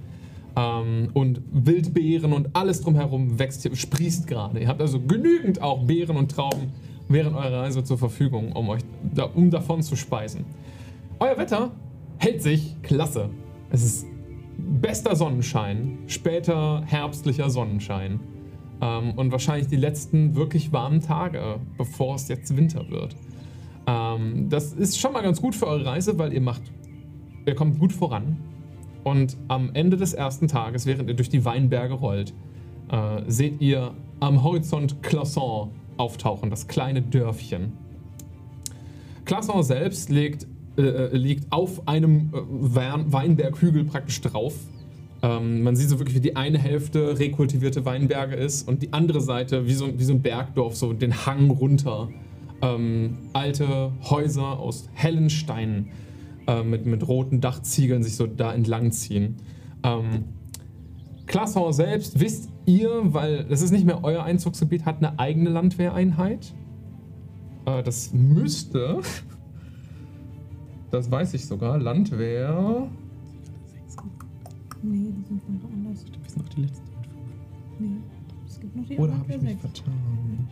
Ähm, und Wildbeeren und alles drumherum wächst hier, sprießt gerade. Ihr habt also genügend auch Beeren und Trauben während eurer Reise zur Verfügung, um euch da, um davon zu speisen. Euer Wetter hält sich klasse. Es ist bester Sonnenschein, später herbstlicher Sonnenschein. Ähm, und wahrscheinlich die letzten wirklich warmen Tage, bevor es jetzt Winter wird. Ähm, das ist schon mal ganz gut für eure Reise, weil ihr macht, ihr kommt gut voran. Und am Ende des ersten Tages, während ihr durch die Weinberge rollt, äh, seht ihr am Horizont Classon auftauchen, das kleine Dörfchen. Classon selbst liegt, äh, äh, liegt auf einem äh, Wein- Weinberghügel praktisch drauf. Ähm, man sieht so wirklich, wie die eine Hälfte rekultivierte Weinberge ist und die andere Seite wie so, wie so ein Bergdorf, so den Hang runter. Ähm, alte Häuser aus hellen Steinen äh, mit, mit roten Dachziegeln sich so da entlang ziehen. Ähm, Classon selbst, wisst ihr, weil das ist nicht mehr euer Einzugsgebiet, hat eine eigene Landwehreinheit. Äh, das müsste, das weiß ich sogar, Landwehr. Nee, die sind von woanders. Wir sind noch die letzte. Nee. Es gibt noch die Oder habe ich mich vertan?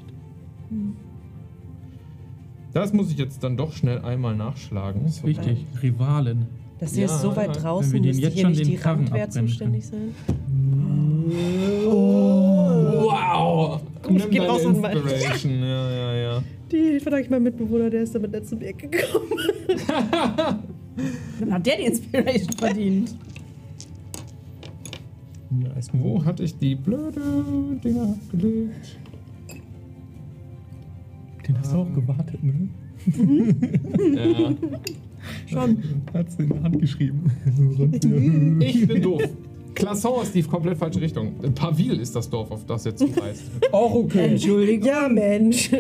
Das muss ich jetzt dann doch schnell einmal nachschlagen. Das ist wichtig. Rivalen. Das hier Ja, ist so weit draußen, müsste hier schon nicht die Randwehr zuständig sein. Komm, ich deine raus an mein- Inspiration. Ja, ja, ja. Die verdanke ich meinem Mitbewohner, der ist damit letzten Weg gekommen. Dann hat der die Inspiration verdient. Nice. Wo hatte ich die blöde Dinger abgelegt? Den hast du auch gewartet, ne? Ja. Schon. Hat's in der Hand geschrieben. Ich bin doof. Classon ist die komplett falsche Richtung. Pavil ist das Dorf, auf das jetzt du weißt. Auch okay. Entschuldigung. Ja, Mensch.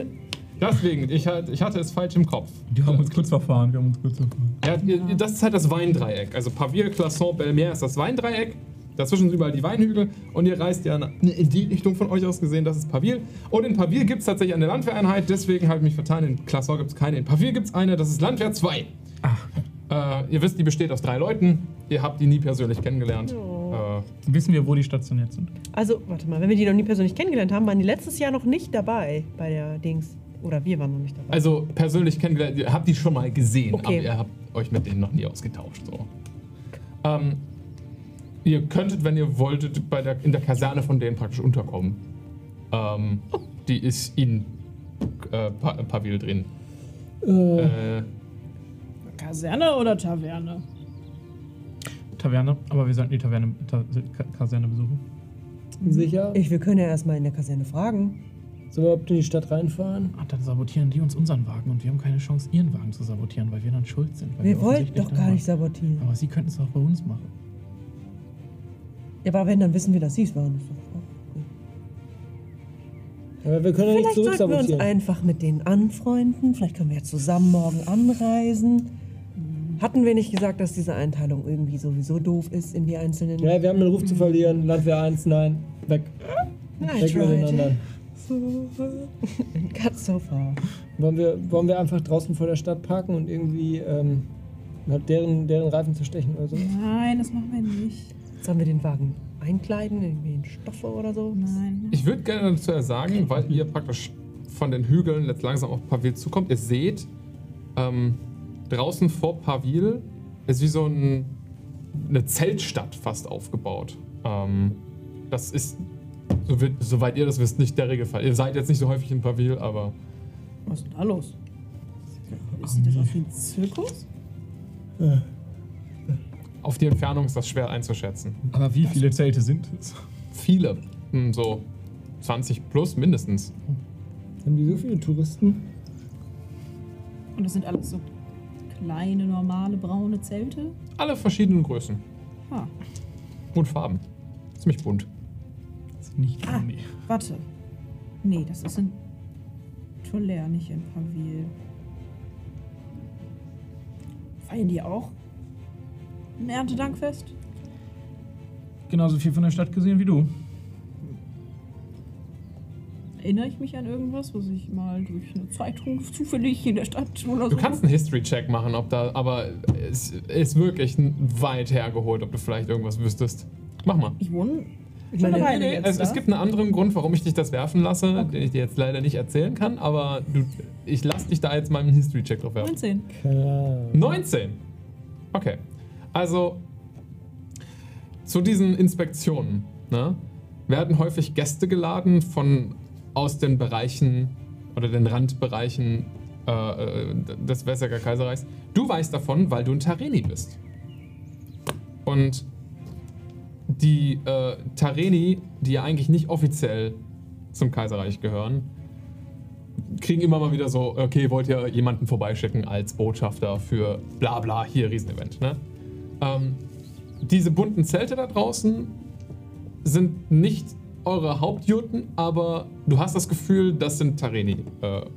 Deswegen, ich, halt- ich hatte es falsch im Kopf. Die haben uns kurz verfahren, wir haben uns kurz verfahren. Ja, ihr- das ist halt das Weindreieck. Also Pavil, Classon, Belmier ist das Weindreieck. Dazwischen sind überall die Weinhügel und ihr reist ja in die Richtung von euch aus gesehen, das ist Pavil. Und in Pavil gibt es tatsächlich eine Landwehreinheit, deswegen habe ich mich vertan. In Classon gibt es keine. In Pavil gibt es eine, das ist Landwehr 2. Ach, Äh, ihr wisst, die besteht aus drei Leuten. Ihr habt die nie persönlich kennengelernt. Wissen wir, wo die stationiert sind? Also, warte mal, wenn wir die noch nie persönlich kennengelernt haben, waren die letztes Jahr noch nicht dabei bei der Dings. Oder wir waren noch nicht dabei. also persönlich kennengelernt, ihr habt die schon mal gesehen, Okay. aber ihr habt euch mit denen noch nie ausgetauscht. So. Ähm, ihr könntet, wenn ihr wolltet, bei der, in der Kaserne von denen praktisch unterkommen. Ähm, die ist in äh, pa Pavil drin. Äh, Äh, Kaserne oder Taverne? Taverne, aber wir sollten die Taverne, Ta Ka- Kaserne besuchen. sicher? ich, wir können ja erstmal in der Kaserne fragen. Sollen wir überhaupt in die Stadt reinfahren? Ah, dann sabotieren die uns unseren Wagen und wir haben keine Chance, ihren Wagen zu sabotieren, weil wir dann schuld sind. Weil Wir wollten doch gar nicht sabotieren. Aber sie könnten es auch bei uns machen. Ja, aber wenn, dann wissen wir, dass sie es waren. Aber wir können ja nicht Vielleicht sollten wir uns einfach mit denen anfreunden. Vielleicht können wir ja zusammen morgen anreisen. Hatten wir nicht gesagt, dass diese Einteilung irgendwie sowieso doof ist in die einzelnen... Ja, wir haben den Ruf zu verlieren. Landwehr 1, nein. Weg. I Weg mit den anderen. Cut so far. Wollen wir, wollen wir einfach draußen vor der Stadt parken und irgendwie ähm, halt deren, deren Reifen zerstechen oder so? Nein, das machen wir nicht. Sollen wir den Wagen einkleiden, irgendwie in Stoffe oder so? Nein. ich würde gerne dazu sagen, weil ihr praktisch von den Hügeln jetzt langsam auf Pavil zukommt, ihr seht, ähm, draußen vor Pavil ist wie so ein, eine Zeltstadt fast aufgebaut. Ähm, das ist, so wird, soweit ihr das wisst, nicht der Regelfall. Ihr seid jetzt nicht so häufig in Pavil, aber Was ist denn da los? Sieht das aus wie ein Zirkus? auf die Entfernung ist das schwer einzuschätzen. Aber wie viele Zelte sind es? Viele, hm, so 20 plus mindestens. Haben die so viele Touristen? Und das sind alles so kleine, normale, braune Zelte? Alle verschiedenen Größen Ah, und Farben. Ziemlich bunt. Das ist nicht Ah. nee. warte. Nee, das ist in Tolaire, nicht in Pavil. Feiern die auch ein Erntedankfest? Genauso viel von der Stadt gesehen wie du. Erinnere ich mich an irgendwas, was ich mal durch eine Zeitung zufällig in der Stadt oder so? Du kannst einen History-Check machen, ob da, aber es ist wirklich weit hergeholt, ob du vielleicht irgendwas wüsstest. Mach mal. Ich wohne. Ich meine, Nee, jetzt es, es gibt einen anderen Grund, warum ich dich das werfen lasse, den ich dir jetzt leider nicht erzählen kann, aber du, ich lasse dich da jetzt mal einen History-Check drauf werfen. 19. Keine 19. Okay. Also zu diesen Inspektionen ne, werden häufig Gäste geladen von aus den Bereichen oder den Randbereichen äh, äh, des Wesseger Kaiserreichs. Du weißt davon, weil du ein Tareni bist. Und die äh, Tareni, die ja eigentlich nicht offiziell zum Kaiserreich gehören, kriegen immer mal wieder so, okay, wollt ihr jemanden vorbeischicken als Botschafter für bla bla, hier Riesenevent. Ne? Ähm, diese bunten Zelte da draußen sind nicht eure Hauptjurten, aber du hast das Gefühl, das sind Tareni-Zelte.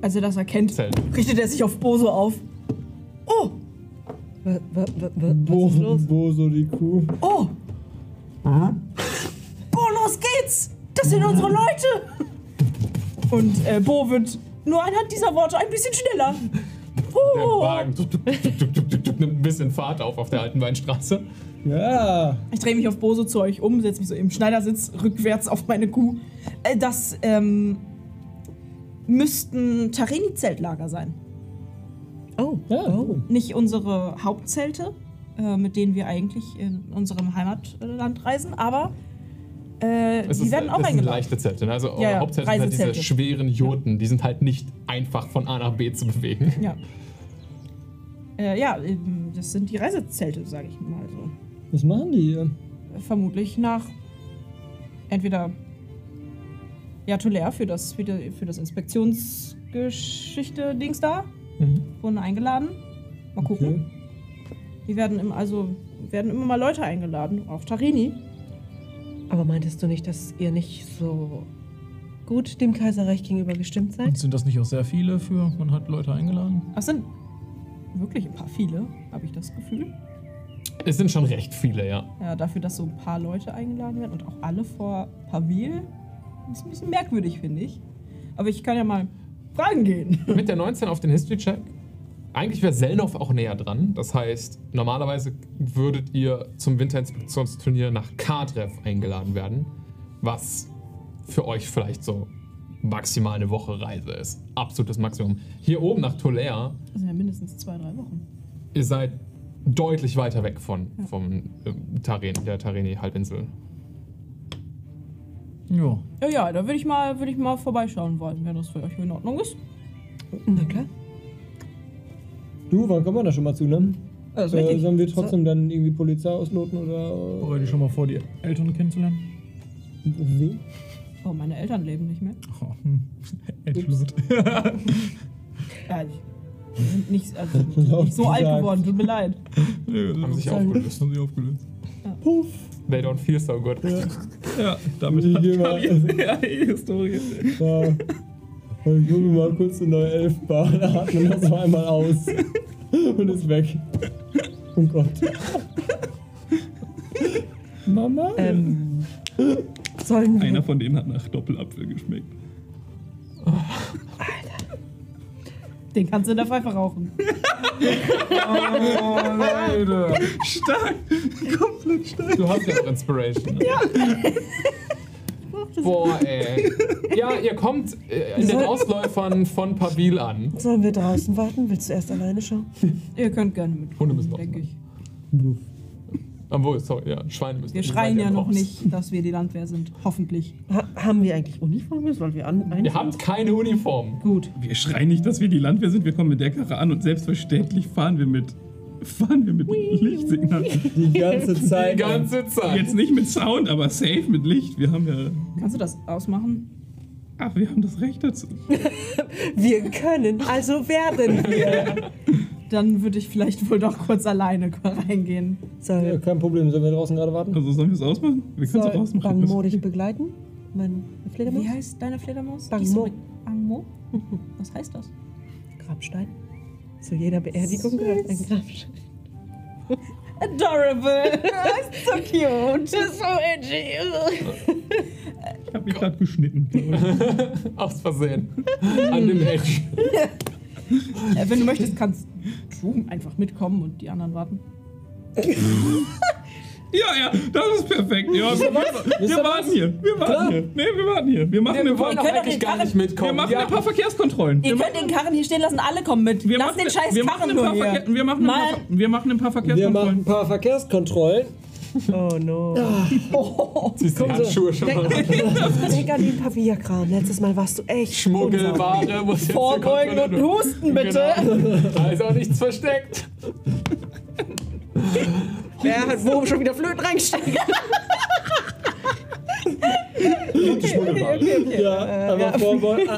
Als er das erkennt, richtet er sich auf Boso auf. Oh, wa, Bo, was ist los? Boso die Kuh. oh. Bo, los geht's! Das sind unsere Leute! Und äh, Bo wird nur anhand dieser Worte ein bisschen schneller. Der Oh. Wagen tuk, tuk, tuk, tuk, tuk, tuk, tuk, nimmt ein bisschen Fahrt auf auf der alten Weinstraße. Ja. Ich drehe mich auf Boso zu euch um, setze mich so im Schneidersitz rückwärts auf meine Kuh. Äh, das, ähm. müssten Tareni-Zeltlager sein. Oh, Ja, oh. Nicht unsere Hauptzelte, äh, mit denen wir eigentlich in unserem Heimatland reisen, aber äh, Es die ist, werden auch das sind eingeladen. leichte Zelte. Ne? Also eure Ja, ja, Hauptzelte sind halt diese schweren Joten. Die sind halt nicht einfach von A nach B zu bewegen. Ja. Äh, ja, das sind die Reisezelte, sage ich mal so. Was machen die hier? Vermutlich nach entweder ja, Tolaire für das, für, die, für das Inspektionsgeschichte-Dings da. Mhm. Wurden eingeladen. Mal gucken. Okay. Die werden im, also werden immer mal Leute eingeladen, auch Tarini. Aber meintest du nicht, dass ihr nicht so gut dem Kaiserreich gegenüber gestimmt seid? Und sind das nicht auch sehr viele für, man hat Leute eingeladen? Das sind wirklich ein paar viele, habe ich das Gefühl. Es sind schon recht viele, ja. Ja, dafür, dass so ein paar Leute eingeladen werden und auch alle vor Pavil. Ist ein bisschen merkwürdig, finde ich. Aber ich kann ja mal fragen gehen. Mit der 19 auf den History-Check. Eigentlich wäre Selnov auch näher dran. Das heißt, normalerweise würdet ihr zum Winterinspektionsturnier nach Kardrev eingeladen werden. Was für euch vielleicht so maximal eine Woche Reise ist. Absolutes Maximum. Hier oben nach Tolaire, Das sind ja mindestens zwei, drei Wochen. ihr seid deutlich weiter weg von, vom äh, Taren, der Tareni-Halbinsel. Ja. Ja, ja, da würde ich, mal- würd ich mal vorbeischauen wollen, wenn das für euch in Ordnung ist. Na klar. Du, wann kommen wir da schon mal zu, ne? Das ist Äh, richtig. sollen wir trotzdem dann irgendwie Polizei ausloten oder Bereite schon mal vor, die Eltern kennenzulernen. wie? Oh, meine Eltern leben nicht mehr. Oh, hm. Endblut. Ja, die sind nicht, also, nicht so alt geworden, tut mir leid. Haben sich aufgelöst. Haben sich aufgelöst. Puff. They don't feel so good. Ja, damit Ich hat geh mal- Kari ja, die Historie. Ja. Und ich hole mir mal kurz eine neue Elfbar, da atmet das so einmal aus. Und ist weg. Oh Gott. Mama? Ähm, sollen wir. Einer von denen hat nach Doppelapfel geschmeckt. Den kannst du in der Pfeife rauchen. Stark! Komplett stark. Du hast ja auch Inspiration. Ja. Boah, ey. Ja, ihr kommt äh, in den Ausläufern von Pavil an. Sollen wir draußen warten? Willst du erst alleine schauen? Ihr könnt gerne mit. Hunde müssen denke ich. Obwohl, sorry, ja, Schweine müssen. Wir schreien ja noch raus. nicht, dass wir die Landwehr sind. Hoffentlich. Ha haben wir eigentlich Uniformen? Sollen wir an? Ihr habt keine Uniform. Gut. Wir schreien nicht, dass wir die Landwehr sind. Wir kommen mit der Karre an und selbstverständlich fahren wir mit, fahren wir mit Lichtsignal. Die ganze Die Zeit. ganze Zeit. Jetzt nicht mit Sound, aber safe mit Licht. Wir haben ja. Kannst du das ausmachen? Ach, wir haben das Recht dazu. Wir können, also werden wir. Dann würde ich vielleicht wohl doch kurz alleine reingehen. Sollen Ja, kein Problem, sollen wir draußen gerade warten? Also sollen wir es ausmachen? Wir können es auch ausmachen. Bangmo dich begleiten? Mein Fledermaus? Wie heißt deine Fledermaus? Bangmo. Bangmo? Was heißt das? Grabstein. Zu jeder Beerdigung gehört ein Grabstein. Adorable. so cute. so edgy. Ich habe mich gerade geschnitten. Aus Versehen. An dem Edge. Äh, wenn du möchtest, kannst du einfach mitkommen und die anderen warten. Ja, ja, das ist perfekt. Ja, wir, wir, wir warten hier. Wir warten Klar. hier. Nee, wir warten hier. Wir machen, Wir ein, paar, wollen doch eigentlich den gar nicht mitkommen. wir machen ja. ein paar Verkehrskontrollen. Ihr Wir könnt den Karren hier stehen lassen, alle kommen mit. Wir Lass machen, den scheiß wir Karren nur hier. Verkehr, wir, machen ein paar, wir machen ein paar Wir machen Verkehrskontrollen. ein paar Verkehrskontrollen. Oh no. Ziehst die Handschuhe schon mal an. Denk an den Pavillakram. Letztes Mal warst du echt. Schmuggelware muss jetzt Vorbeugen und husten, bitte. Genau. Da ist auch nichts versteckt. Wer hat wo schon wieder Flöten reingesteckt? Schmuggelware. Ja, einmal vorbeugen,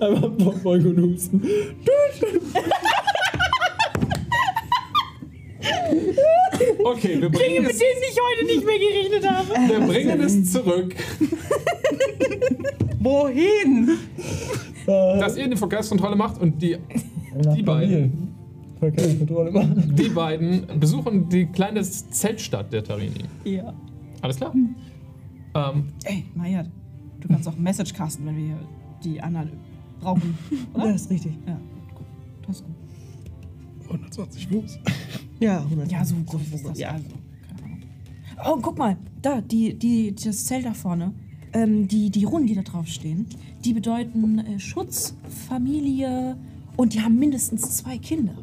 einmal vorbeugen und husten. Okay, wir Dinge, bringen, mit es, denen ich heute nicht mehr gerechnet habe. wir bringen es zurück, Wohin? dass ihr die Verkehrskontrolle macht und die, die beiden, Verkehrskontrolle machen. die beiden besuchen die kleine Zeltstadt der Tarini. Ja. Alles klar? Ähm, Ey, Maya, du kannst auch Message casten, wenn wir die anderen brauchen. Oder? Das ist richtig. Ja, gut. Das ist gut. 120 Fuß. Ja, 100. Ja, so groß ist das. Ja. Also, keine Ahnung. Oh, guck mal, da, die, die, das Zelt da vorne. Ähm, die, die Runen, die da drauf stehen, die bedeuten äh, Schutz, Familie und die haben mindestens zwei Kinder.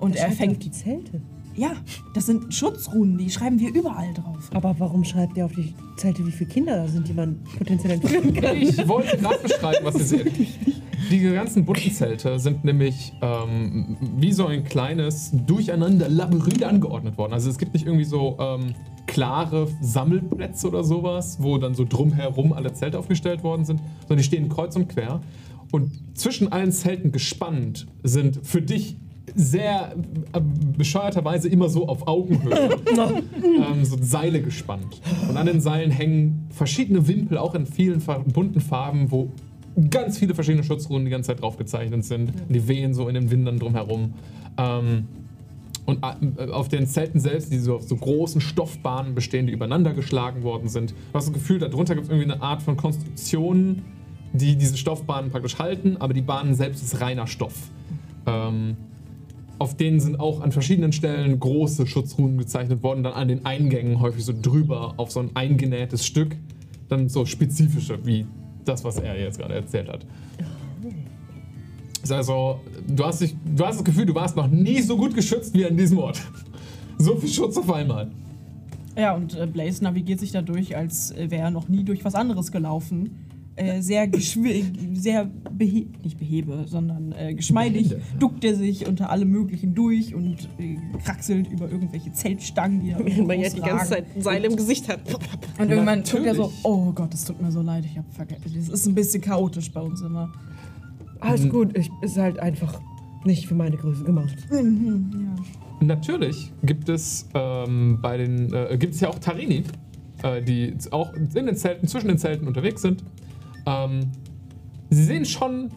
Und er fängt. die Zelte. Ja, das sind Schutzrunen, die schreiben wir überall drauf. Aber warum schreibt er auf die Zelte, wie viele Kinder da sind, die man potenziell entführen kann? Ich wollte gerade beschreiben, was ihr seht. Die ganzen bunten Zelte sind nämlich ähm, wie so ein kleines Durcheinander Labyrinth angeordnet worden. Also es gibt nicht irgendwie so ähm, klare Sammelplätze oder sowas, wo dann so drumherum alle Zelte aufgestellt worden sind, sondern die stehen kreuz und quer. Und zwischen allen Zelten gespannt sind für dich sehr äh, bescheuerterweise immer so auf Augenhöhe ähm, so Seile gespannt. Und an den Seilen hängen verschiedene Wimpel, auch in vielen bunten Farben, wo ganz viele verschiedene Schutzruhen die ganze Zeit drauf gezeichnet sind. Die wehen so in den Windern drumherum. Ähm, und äh, auf den Zelten selbst, die so auf so großen Stoffbahnen bestehen, die übereinander geschlagen worden sind. Du hast das Gefühl, darunter gibt es irgendwie eine Art von Konstruktion, die diese Stoffbahnen praktisch halten, aber die Bahnen selbst ist reiner Stoff. Ähm, auf denen sind auch an verschiedenen Stellen große Schutzruhen gezeichnet worden, dann an den Eingängen häufig so drüber auf so ein eingenähtes Stück, dann so spezifische, wie das, was er jetzt gerade erzählt hat. Also, du hast, dich, du hast das Gefühl, du warst noch nie so gut geschützt wie an diesem Ort. So viel Schutz auf einmal. Ja, und äh, Blaze navigiert sich da durch, als äh, wäre er noch nie durch was anderes gelaufen. Äh, sehr sehr behe nicht behebe, sondern äh, geschmeidig Behende, ja. duckt er sich unter alle möglichen durch und äh, kraxelt über irgendwelche Zeltstangen, die da Wenn man ja die ganze. Zeit ein Seil im Gesicht hat. Und irgendwann guckt er so, oh Gott, es tut mir so leid, ich hab vergessen. Es ist ein bisschen chaotisch bei uns immer. Alles gut, ich ist halt einfach nicht für meine Größe gemacht. Natürlich gibt es ähm, bei den äh, gibt es ja auch Tarini, äh, die auch in den Zelten, zwischen den Zelten unterwegs sind. Ähm, sie sehen schon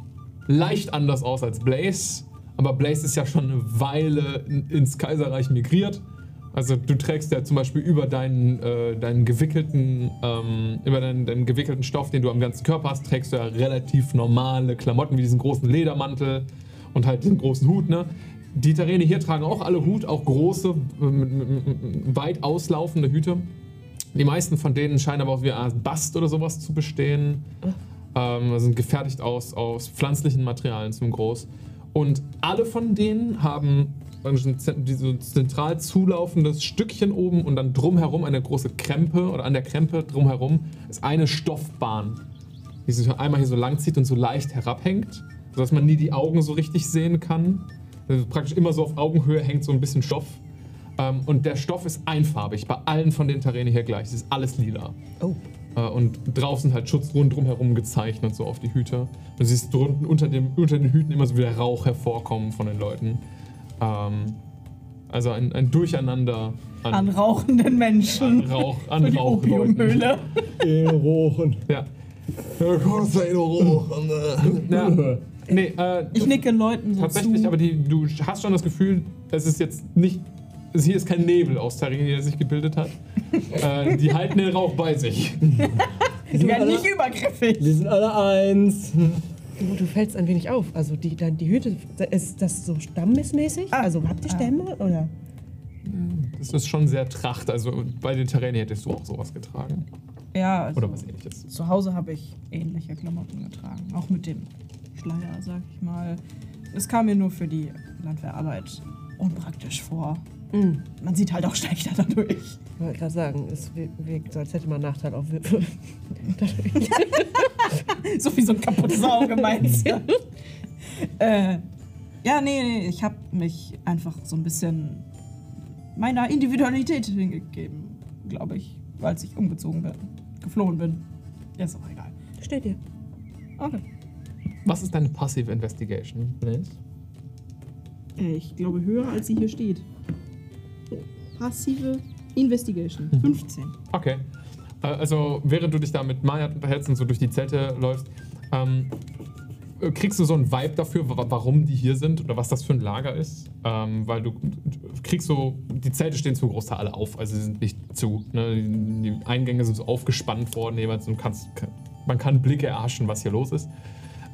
leicht anders aus als Blaze, aber Blaze ist ja schon eine Weile in, ins Kaiserreich migriert. Also du trägst ja zum Beispiel über deinen, äh, deinen gewickelten, ähm, über deinen, deinen gewickelten Stoff, den du am ganzen Körper hast, trägst du ja relativ normale Klamotten wie diesen großen Ledermantel und halt den großen Hut, ne? Die Terrene hier tragen auch alle Hut, auch große, äh, weit auslaufende Hüte. Die meisten von denen scheinen aber auch wie eine Art Bast oder sowas zu bestehen. Ähm, sind gefertigt aus, aus pflanzlichen Materialien zum Groß. Und alle von denen haben ein so zentral zulaufendes Stückchen oben und dann drumherum eine große Krempe oder an der Krempe drumherum ist eine Stoffbahn, die sich einmal hier so lang zieht und so leicht herabhängt, sodass man nie die Augen so richtig sehen kann. Also praktisch immer so auf Augenhöhe hängt so ein bisschen Stoff. Ähm, und der Stoff ist einfarbig, bei allen von den Terränen hier gleich. Es ist alles lila. Oh. Äh, und drauf sind halt Schutzruhen drumherum gezeichnet, so auf die Hüte. Und du siehst drunten unter, dem, unter den Hüten immer so wieder Rauch hervorkommen von den Leuten. Ähm, also ein, ein Durcheinander an, An rauchenden Menschen. an Rauch, Für an die Rauchleuten. Opiummühle. In Rochen. Ja. Rochen. ja. Nee, äh, Ich nicke Leuten so tatsächlich, zu. aber die, du hast schon das Gefühl, es ist jetzt nicht. Hier ist kein Nebel aus Tarini, der sich gebildet hat. äh, die halten den Rauch bei sich. die werden nicht übergriffig. Wir sind alle eins. Du, du fällst ein wenig auf. Also die, dann die Hüte, ist das so stammesmäßig? Ah. Also habt ihr Stämme oder? Das ist schon sehr Tracht. Also bei den Terränen hättest du auch sowas getragen. Ja, also Oder was ähnliches. zu Hause habe ich ähnliche Klamotten getragen. Auch mit dem Schleier, sag ich mal. Es kam mir nur für die Landwehrarbeit unpraktisch vor. Mhm. Man sieht halt auch schlechter dadurch. Ich wollte gerade sagen, es wir- wirkt so, als hätte man Nachteil auf. so wie so ein kaputtes Auge meinst du? äh, ja, nee, nee, ich habe mich einfach so ein bisschen meiner Individualität hingegeben, glaube ich, als ich umgezogen bin, geflohen bin. Ja, ist auch egal. Steht dir. Okay. Was ist deine Passive Investigation, Blaze? Äh, ich glaube höher, als sie hier steht. Passive Investigation. 15. Okay. Äh, Also, während du dich da mit Maya unterhältst und so durch die Zelte läufst, ähm, äh, kriegst du so einen Vibe dafür, wa- warum die hier sind oder was das für ein Lager ist. Ähm, weil du kriegst so, die Zelte stehen zum Großteil alle auf, also sie sind nicht zu. Ne? Die, Eingänge sind so aufgespannt worden jeweils und kannst, man kann Blicke erhaschen, was hier los ist.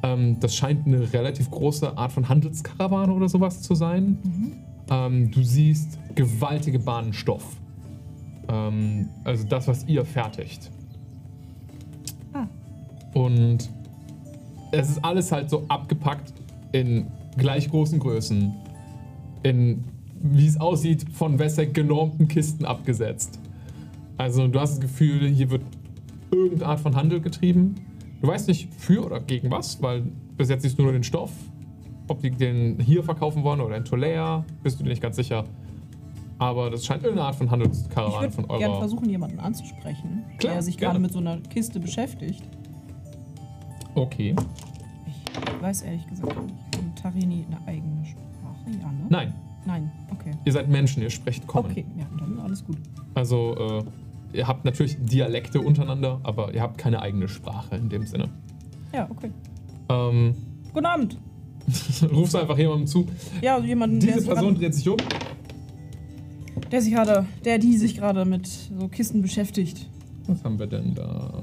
Ähm, das scheint eine relativ große Art von Handelskarawane oder sowas zu sein. Ähm, du siehst gewaltige Bahnen Stoff. Ähm, also das, was ihr fertigt. Und es ist alles halt so abgepackt in gleich großen Größen. In, wie es aussieht, von Wesseck genormten Kisten abgesetzt. Also du hast das Gefühl, hier wird irgendeine Art von Handel getrieben. Du weißt nicht für oder gegen was, weil bis jetzt siehst du nur den Stoff. Ob die den hier verkaufen wollen oder in Tolea, bist du dir nicht ganz sicher. Aber das scheint irgendeine Art von Ich Handelskarawane würde von gerne eurer... versuchen, jemanden anzusprechen, Klar, der sich gerne. gerade mit so einer Kiste beschäftigt. Okay. Ich weiß ehrlich gesagt nicht. Hat Tarini eine eigene Sprache? Ja, ne? Nein, Nein, okay. ihr seid Menschen, ihr sprecht Common. Okay, ja, dann alles gut. Also, äh, ihr habt natürlich Dialekte untereinander, aber ihr habt keine eigene Sprache in dem Sinne. Ja, okay. Ähm, Guten Abend. rufst du einfach jemandem zu. Ja, also jemanden, der Diese sich, Person dreht sich um. der sich gerade, der die sich gerade mit so Kisten beschäftigt. Was haben wir denn da?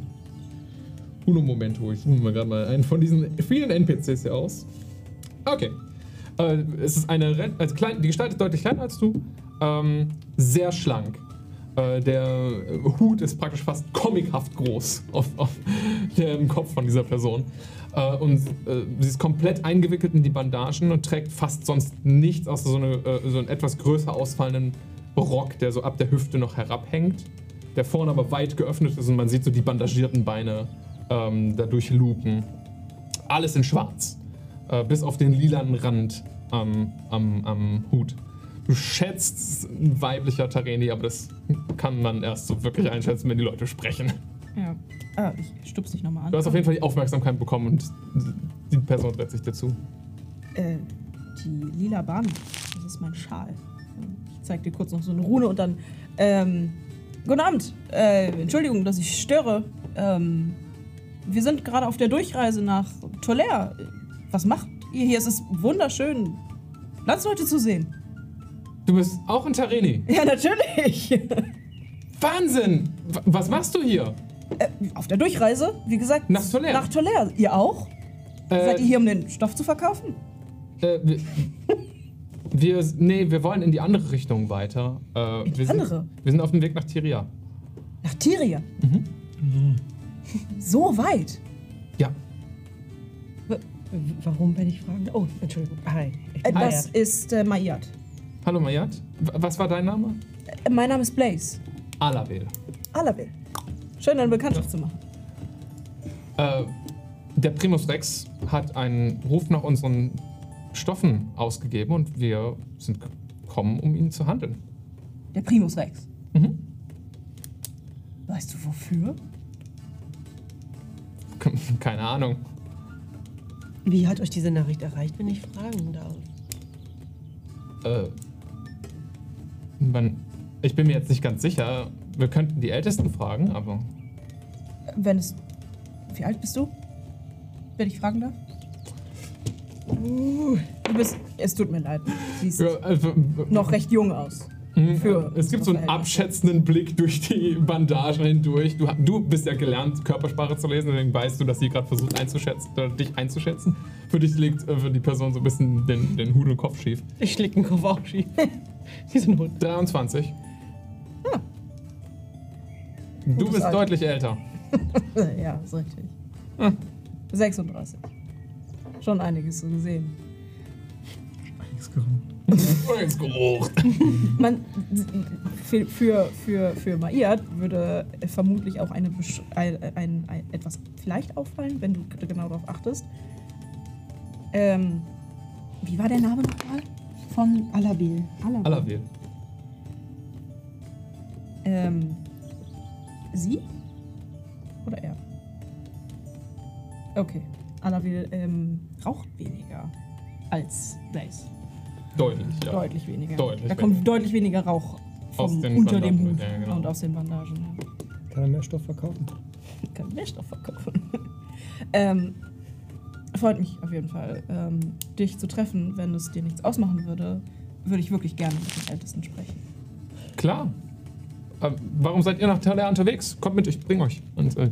Uno Momento, ich suche mir gerade mal einen von diesen vielen NPCs hier aus. Okay. Äh, es ist eine, also klein, die Gestalt ist deutlich kleiner als du. Ähm, sehr schlank. Äh, der Hut ist praktisch fast comichaft groß auf, auf dem Kopf von dieser Person. Äh, und äh, sie ist komplett eingewickelt in die Bandagen und trägt fast sonst nichts außer so, eine, äh, so einen etwas größer ausfallenden Rock, der so ab der Hüfte noch herabhängt der vorne aber weit geöffnet ist und man sieht so die bandagierten Beine ähm, dadurch lupen. Alles in schwarz, äh, bis auf den lilanen Rand am, am, am Hut. Du schätzt ein weiblicher Tareni, aber das kann man erst so wirklich einschätzen, wenn die Leute sprechen. Ja. Ah, ich stups dich nochmal an. Du hast auf jeden Fall die Aufmerksamkeit bekommen und die Person dreht sich dir zu. Äh, die lila Bahn, das ist mein Schal. Ich zeig dir kurz noch so eine Rune und dann. Ähm, guten Abend. Äh, Entschuldigung, dass ich störe. Ähm, wir sind gerade auf der Durchreise nach Tolère. Was macht ihr hier? Es ist wunderschön, Landsleute zu sehen. Du bist auch ein Tareni. Ja, natürlich. Wahnsinn! W was machst du hier? Äh, auf der Durchreise, wie gesagt. Nach Tolère. Nach Tolère. Ihr auch? Äh, Seid ihr hier, um den Stoff zu verkaufen? Äh, wir, wir, nee, wir wollen in die andere Richtung weiter. Äh, In die wir sind, andere? Wir sind auf dem Weg nach Tiria. Nach Tiria. So weit? Ja. W- Warum, wenn ich fragen? Oh, Entschuldigung. Hi. Bin das ist äh, Mayat. Hallo Mayat. Was war dein Name? Äh, mein Name ist Blaze. Alavel. Alavel. Schön, eine Bekanntschaft zu machen. Äh, der Primus Rex hat einen Ruf nach unseren Stoffen ausgegeben und wir sind gekommen, um ihn zu handeln. Der Primus Rex. Mhm. Weißt du wofür? Keine Ahnung. Wie hat euch diese Nachricht erreicht, wenn ich fragen darf? Äh, man, ich bin mir jetzt nicht ganz sicher. Wir könnten die Ältesten fragen, aber Wenn es. Wie alt bist du? Wenn ich fragen darf? Du bist. Es tut mir leid. Siehst Ja, also, noch recht jung aus. Mhm. Für es gibt so einen abschätzenden Blick durch die Bandagen hindurch. Du, du bist ja gelernt, Körpersprache zu lesen, deswegen weißt du, dass sie gerade versucht einzuschätzen, dich einzuschätzen. Für dich legt äh, für die Person so ein bisschen den, den Hut und Kopf schief. Ich schläg den Kopf auch schief. Diesen Hund. 23. Du bist Alter. deutlich älter. Ja, ist richtig. Hm. 36. Schon einiges so gesehen. Ins Geruch. Man, für, für, für, für Maiat würde vermutlich auch eine, Besch- ein, ein, ein, etwas vielleicht auffallen, wenn du genau darauf achtest. Ähm, wie war der Name nochmal? Von Alabil. Alabil. Alavel. Ähm, sie? Oder er? Okay. Alabil ähm, raucht weniger als Blaze. Deutlich, ja. Deutlich weniger. Deutlich da kommt weniger. deutlich weniger Rauch vom, unter dem Bandagen, Hut ja, genau. und aus den Bandagen. Ja. Kann er mehr Stoff verkaufen? kann mehr Stoff verkaufen. ähm, freut mich auf jeden Fall, ähm, dich zu treffen. Wenn es dir nichts ausmachen würde, würde ich wirklich gerne mit den Ältesten sprechen. Klar. Warum seid ihr nach Talea unterwegs? Kommt mit, ich bring euch. Und äh,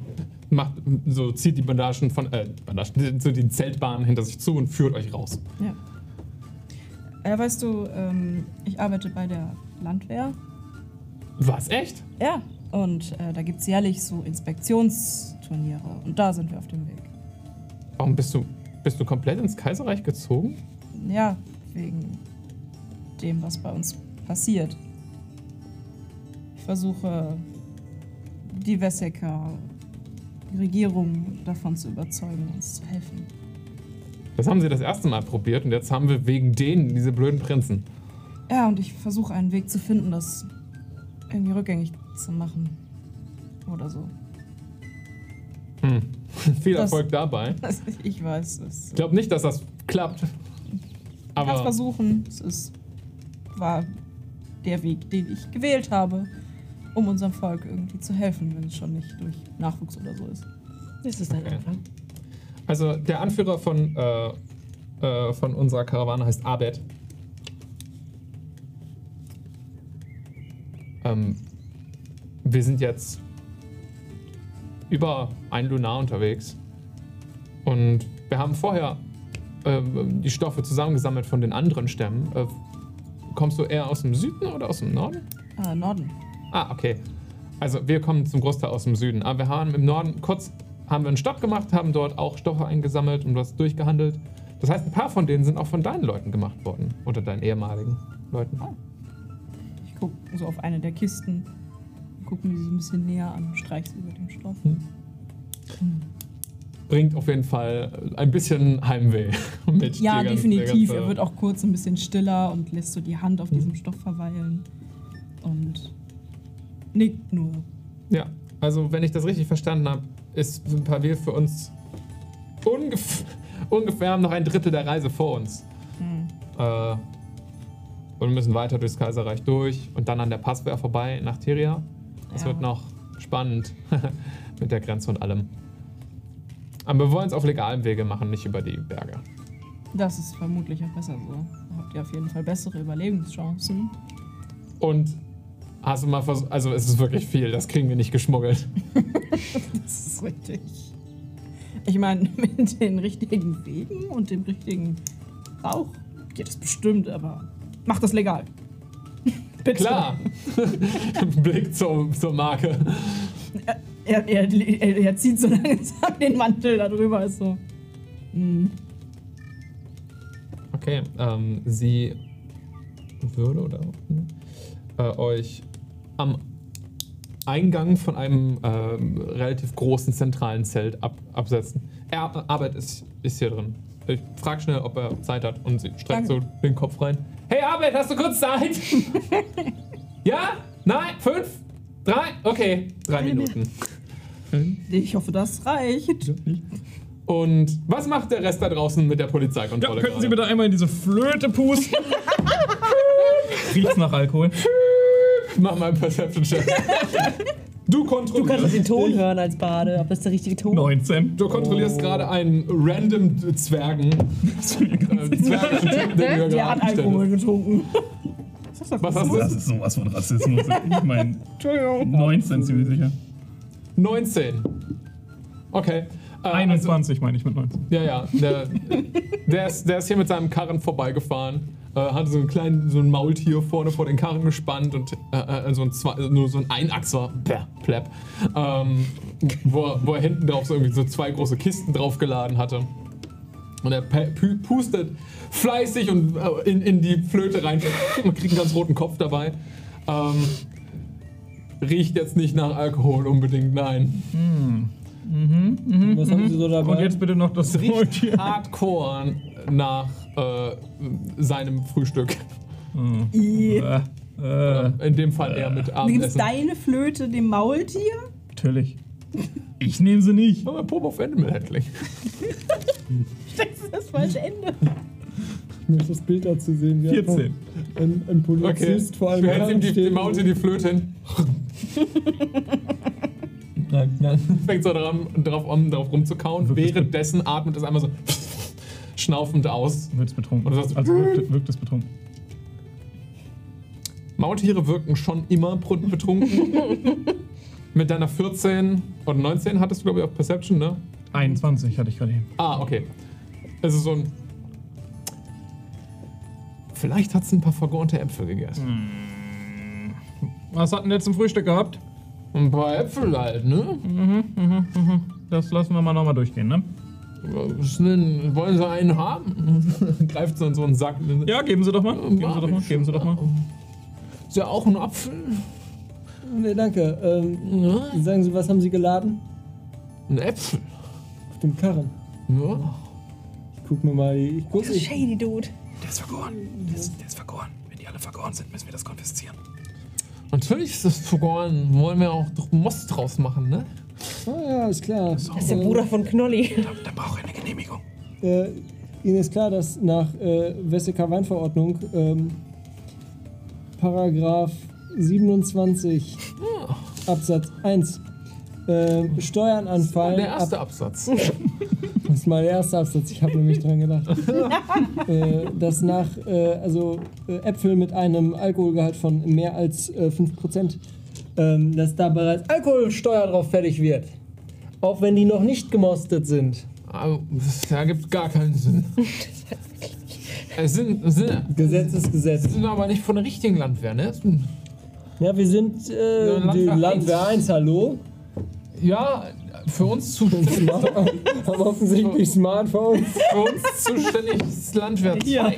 macht, so zieht die Bandagen von, äh, Bandagen, so die Zeltbahn hinter sich zu und führt euch raus. Ja. Äh, weißt du, ähm, ich arbeite bei der Landwehr. Was, echt? Ja. Und äh, da gibt es jährlich so Inspektions-, Turniere. Und da sind wir auf dem Weg. Warum bist du, bist du komplett ins Kaiserreich gezogen? Ja, wegen dem, was bei uns passiert. Ich versuche, die Wessecker Regierung davon zu überzeugen, uns zu helfen. Das haben sie das erste Mal probiert und jetzt haben wir wegen denen diese blöden Prinzen. Ja, und ich versuche einen Weg zu finden, das irgendwie rückgängig zu machen. Oder so. Hm. Viel Das- Erfolg dabei. Also ich weiß es. Ich glaube nicht, dass das klappt. Ich kann es Aber versuchen. Es ist, war der Weg, den ich gewählt habe, um unserem Volk irgendwie zu helfen, wenn es schon nicht durch Nachwuchs oder so ist. Das ist ein Okay. Anfang. also der Anführer von, äh, äh, von unserer Karawane heißt Abed. Ähm, wir sind jetzt über ein Lunar unterwegs und wir haben vorher ähm, die Stoffe zusammengesammelt von den anderen Stämmen. Äh, kommst du eher aus dem Süden oder aus dem Norden? Ah, Norden. Ah, okay. Also wir kommen zum Großteil aus dem Süden. Aber wir haben im Norden kurz haben wir einen Stopp gemacht, haben dort auch Stoffe eingesammelt und was durchgehandelt. Das heißt, ein paar von denen sind auch von deinen Leuten gemacht worden. Oder deinen ehemaligen Leuten. Ich gucke so auf eine der Kisten, gucke mir sie ein bisschen näher an, streiche sie über den Stoff. Bringt auf jeden Fall ein bisschen Heimweh mit. Ja, definitiv. Er wird auch kurz ein bisschen stiller und lässt so die Hand auf Mhm. diesem Stoff verweilen. Und nickt nur. Ja, also wenn ich das richtig verstanden habe, ist ein Pavil für uns ungef ungefähr noch ein Drittel der Reise vor uns. Hm. Äh, und wir müssen weiter durchs Kaiserreich durch und dann an der Passwehr vorbei nach Tiria. Es Ja. wird noch spannend mit der Grenze und allem. Aber wir wollen es auf legalem Wege machen, nicht über die Berge. Das ist vermutlich auch besser so. Da habt ihr auf jeden Fall bessere Überlebenschancen. Und hast du mal versucht, also es ist wirklich viel, das kriegen wir nicht geschmuggelt. Das ist richtig. Ich meine, mit den richtigen Wegen und dem richtigen Rauch geht es bestimmt, aber macht das legal. Bitte. Klar! Blick zur, zur Marke. Er, er, er, er zieht so langsam den Mantel darüber. Ist so. Hm. Okay, ähm, sie würde oder äh, euch am Eingang von einem ähm, relativ großen zentralen Zelt ab, absetzen. Er Arbeit ist, ist hier drin. Ich frag schnell, ob er Zeit hat und sie streckt so den Kopf rein. Hey Arbeit, hast du kurz Zeit? ja? Nein? Fünf? Drei? Okay, drei Minuten. Ich hoffe, das reicht. Und was macht der Rest da draußen mit der Ja, Polizeikontrolle? könnten Sie bitte einmal in diese Flöte pusten? Riecht's nach Alkohol? Mach mal einen Perception-Check. Du Du kannst kontrollierst. den Ton hören als Bade, ob das der richtige Ton ist. 19. Du kontrollierst gerade einen random Zwergen. äh, du hier Der hat Alkohol hast. getrunken. Was hast Das du? ist sowas von Rassismus. Ich meine, Entschuldigung. 19 ziemlich sicher. 19. Okay. Äh, 21 meine ich mit 19. Also, ja, ja. Der, der, ist, der ist hier mit seinem Karren vorbeigefahren. Äh, hatte so einen kleinen so ein Maultier vorne vor den Karren gespannt und äh, äh, so ein zwei, nur so ein Einachser, Plepp, ähm, wo, er- wo er hinten drauf so, irgendwie so zwei große Kisten draufgeladen hatte. Und er pustet fleißig und äh, in, in die Flöte rein. Man kriegt einen ganz roten Kopf dabei. Ähm, riecht jetzt nicht nach Alkohol unbedingt, nein. Was haben Sie so dabei? Und jetzt bitte noch das riecht Maultier. hardcore nach äh, seinem Frühstück. I. Äh, äh, In dem Fall eher mit Du gibst Abendessen. deine Flöte dem Maultier? natürlich. Ich nehme sie nicht. Aber Pop of Animal Handling. Das ist das falsche Ende. Ich möchte das Bild dazu sehen. wie 14. Ein, ein Polizist vor einem Du hältst ihm die, die. Maute die Flöte hin. Fängt so dran, drauf, um, drauf rumzukauen. Währenddessen atmet es einmal so schnaufend aus. Wird's betrunken. Und du sagst- Also wirkt, wirkt es betrunken. Maultiere wirken schon immer betrunken. Mit deiner 14 und 19 hattest du, glaube ich, auf Perception, ne? 21 hatte ich gerade eben. Ah, okay. Es ist so ein. Vielleicht hat es ein paar vergornte Äpfel gegessen. Was hatten wir zum Frühstück gehabt? Ein paar Äpfel halt, ne? Das lassen wir mal nochmal durchgehen, ne? Was denn? Wollen Sie einen haben? Greift so in so einen Sack. Ja, geben Sie doch mal. Geben Sie doch mal. Geben Sie doch mal. Ist ja auch ein Apfel? Nee, danke. Ähm, Ja, sagen Sie, was haben Sie geladen? ein Äpfel. Auf dem Karren. Ja. Ich guck mir mal die. Ich guck, ich, Shady Dude. Der ist vergoren. Der ist, der ist vergoren. Wenn die alle vergoren sind, müssen wir das konfiszieren. Natürlich ist das vergoren. Wollen wir auch doch Most draus machen, ne? ah, ja, ist klar. Das ist der Bruder von Knolli. Da, da brauche ich eine Genehmigung. Äh, Ihnen ist klar, dass nach äh, Wesseker Weinverordnung ähm, Paragraph 27 Absatz 1 äh, Steuern anfallen. Der erste ab, Absatz. das ist mal der erste Absatz, ich habe nämlich dran gedacht. äh, dass nach äh, also äh, Äpfel mit einem Alkoholgehalt von mehr als äh, 5%, ähm, dass da bereits Alkoholsteuer drauf fällig wird. Auch wenn die noch nicht gemostet sind. Aber das ergibt gar keinen Sinn. Es sind, sind, Gesetz ist Gesetz. sind aber nicht von der richtigen Landwehr, ne? Ja, wir sind äh, Ja, die Landwehr Landwehr 1, hallo. Ja, für uns zuständig, Smart, haben offensichtlich Smartphones. für uns zuständig ist Landwehr 2. Ja.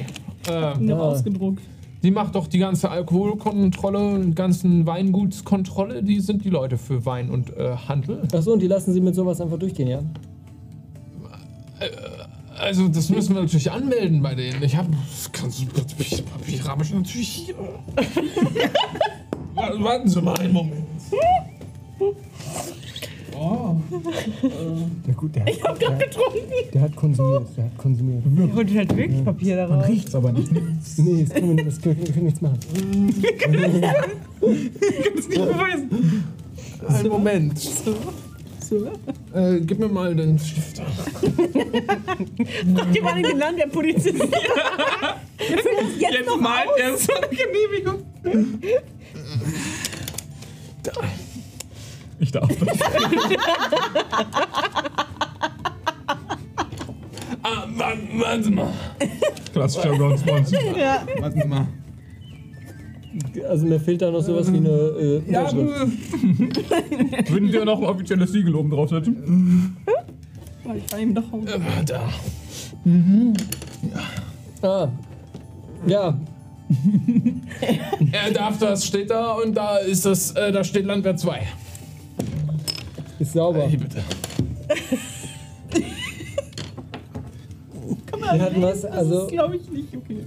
Ähm, Noch Ja. ausgedruckt. die macht doch die ganze Alkoholkontrolle und ganzen Weingutskontrolle. Die sind die Leute für Wein und äh, Handel. Achso, und die lassen sie mit sowas einfach durchgehen, ja? Also das müssen wir natürlich anmelden bei denen. Ich habe das kannst du ich, ich habe ich natürlich hier. Wa- Warten Sie mal einen Moment. Na gut, der hat, ich hab grad getrunken. Der hat konsumiert, der hat konsumiert. Ich wollte halt wirklich Papier daraus. Riecht's aber nicht. Nee, das können wir, das können, wir können nichts machen. Einen Moment. Äh, gib mir mal den Stifter. Die waren in den Land der Polizist. Jetzt, Jetzt noch malt er so eine Genehmigung. Ich darf das. Ah, warten, warten Sie mal. Klassischer Ron Swanson. Ja. Warten Sie mal. Also mir fehlt da noch sowas wie eine äh, Ja, Unterschrift. Würden wir noch ein offizielles Siegel oben draufsetzen? Ich fahr ihm nach Hause. äh, da. Ah. Ja, Er darf das, steht da und da ist das, äh, da steht Landwehr 2. ist sauber. Hier bitte. Wir hatten was, Das also, ist, glaube ich, nicht okay.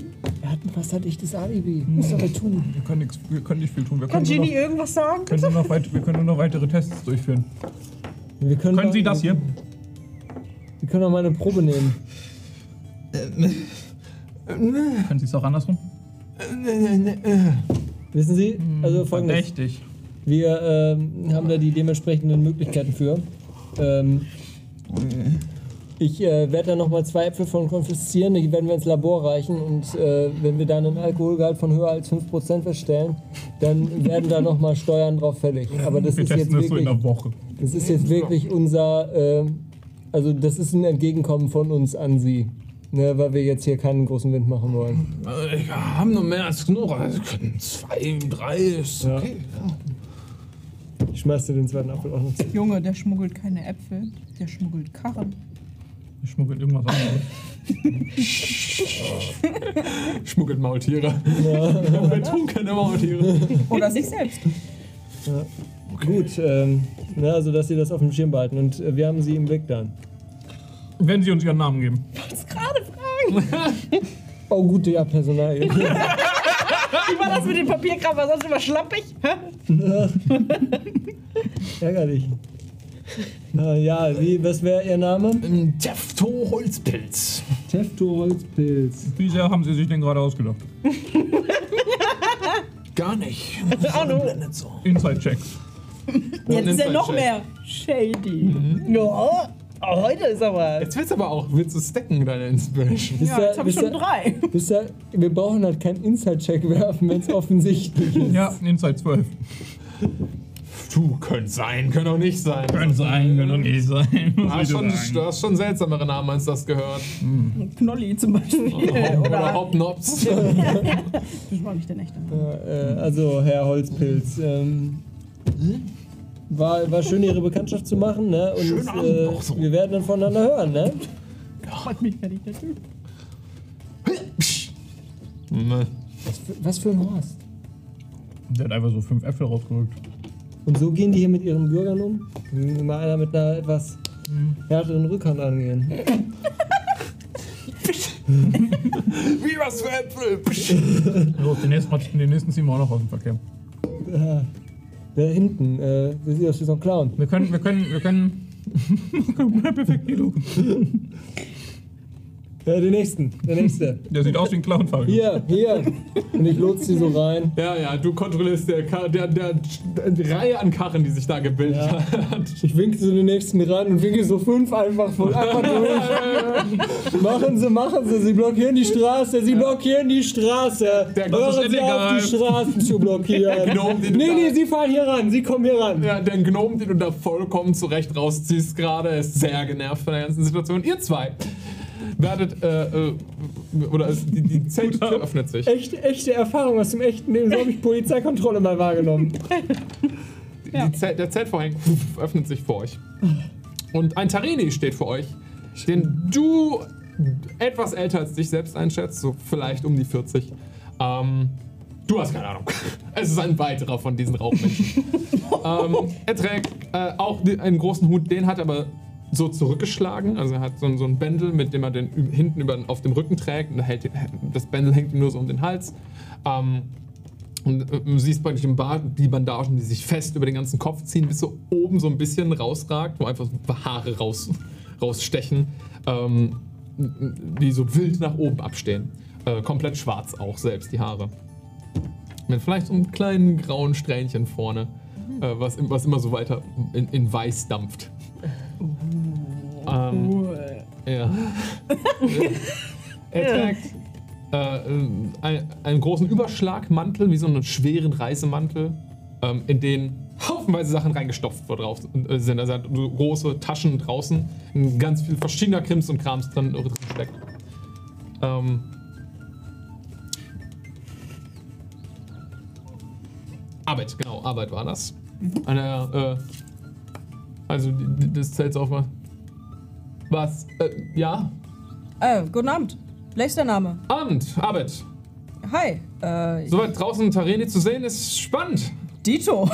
wir hatten was hatte ich das Alibi. Muss was tun. Wir können, nix, wir können nicht viel tun. Wir Kann können, nur noch, irgendwas sagen? können, nur noch weit, wir können nur noch weitere Tests durchführen. Wir können, Können Sie das hier? Wir können doch mal eine Probe nehmen. Können Sie es auch andersrum? Wissen Sie, also folgendes. Verdächtig. Wir ähm, haben da die dementsprechenden Möglichkeiten für. Ähm, ich äh, werde da nochmal zwei Äpfel von konfiszieren, die werden wir ins Labor reichen und äh, wenn wir dann einen Alkoholgehalt von höher als 5% feststellen, dann werden da nochmal Steuern drauf fällig. Aber das wir ist jetzt das so wirklich, Woche. das ist jetzt wirklich unser, äh, also das ist ein Entgegenkommen von uns an Sie. Ne, weil wir jetzt hier keinen großen Wind machen wollen. Äh, Ich habe nur mehr als genug. Also können zwei, drei, ist Ja. Okay. Ich schmeiß dir den zweiten Apfel auch noch zu. Junge, der schmuggelt keine Äpfel, der schmuggelt Karren. Ich schmuggelt irgendwas anderes. Schmuggelt Maultiere. Ja. Wir tun keine Maultiere. Oder sich selbst. Gut, ähm, na, also dass Sie das auf dem Schirm behalten und äh, wir haben Sie im Blick dann. Wenn Sie uns Ihren Namen geben. Oh, gut, ja, Personal. Wie war das mit dem Papierkram? War sonst immer schlappig? Ärgerlich. Na ja, wie, was wäre Ihr Name? Ein Tefto Holzpilz. Tefto Holzpilz. Wie sehr haben Sie sich den gerade ausgedacht? Gar nicht. Ahnung. Blendet so. Inside-Check. Jetzt ist er noch mehr shady. Ja. Oh, heute ist aber. Jetzt willst du aber auch, willst du stacken, deine Inspiration? Ja, jetzt hab ich schon drei. ihr, wir brauchen halt keinen Inside-Check werfen, wenn es offensichtlich ist. Ja, Inside 12. Du, könnte sein, könnte auch nicht sein. Können sein, können doch nicht sein. Du hast, soll schon, du hast schon seltsamere Namen als das gehört. Knolli zum Beispiel. Oder Oder Hopnops. das war nicht der echte Name. Äh, also, Herr Holzpilz, ähm, war, war schön, Ihre Bekanntschaft zu machen, ne? Und Schönen Abend äh, noch so. wir werden dann voneinander hören, ne? Freut mich, wenn ich der Typ. Was für, was für ein Horst. Der hat einfach so fünf Äpfel rausgerückt. Und so gehen die hier mit ihren Bürgern um? Will Mal einer mit einer etwas härteren Rückhand angehen. Wie was für Äpfel? Los, den nächsten, den nächsten ziehen wir auch noch aus dem Verkehr. Der hinten, äh, der sieht aus wie so ein Clown. Wir können, wir können, wir können. Perfekt, Guido. Ja, den nächsten, der nächste. Der sieht aus wie ein Clown, Fabio. Hier, hier. Und ich lotse sie so rein. Ja, ja, du kontrollierst der, Ka- der, der, der Reihe an Karren, die sich da gebildet Ja. hat. Ich winke so den nächsten ran und winke so fünf einfach voll einfach durch. machen Sie, machen Sie, Sie blockieren die Straße, Sie blockieren die Straße. Der- das Hören ist Sie auf, die Straßen zu blockieren. Gnome, den du nee, da- nee, Sie fahren hier ran, Sie kommen hier ran. Ja, der Gnome, den du da vollkommen zurecht rausziehst gerade, ist sehr genervt von der ganzen Situation. Ihr zwei werdet, äh, äh, oder es, die, die Zelttür öffnet sich. Echte, echte Erfahrung aus dem echten Leben. So habe ich Polizeikontrolle mal wahrgenommen. Die Zelt, der Zeltvorhang öffnet sich vor euch. Und ein Tarini steht vor euch, den du etwas älter als dich selbst einschätzt, so vielleicht um die 40. Ähm, du hast keine Ahnung. Es ist ein weiterer von diesen Rauchmenschen. ähm, er trägt äh, auch die, einen großen Hut, den hat er aber so zurückgeschlagen. Also er hat so, ein- so ein Bändel, mit dem er den hinten über, auf dem Rücken trägt. Und hält, das Bändel hängt ihm nur so um den Hals. Ähm, und äh, du siehst praktisch im Bart die Bandagen, die sich fest über den ganzen Kopf ziehen, bis so oben so ein bisschen rausragt, wo einfach so Haare raus, rausstechen, ähm, die so wild nach oben abstehen. Äh, komplett schwarz auch selbst, die Haare. Mit vielleicht so einem kleinen grauen Strähnchen vorne, äh, was, was immer so weiter in, in weiß dampft. Ähm, ja. er trägt äh, ein, einen großen Überschlagmantel, wie so einen schweren Reisemantel, ähm, in den haufenweise Sachen reingestopft drauf äh, sind. Also er hat so große Taschen draußen, in ganz viel verschiedener Krims und Krams drin, drin steckt. Ähm, Arbeit, genau, Arbeit war das. Eine, äh, also das Zelt aufmacht. Was? Äh, ja? Äh, guten Abend. Ist der Name? Abend, Arbeit. Hi. Äh, Soweit draußen Tareni zu sehen, ist spannend. Dito.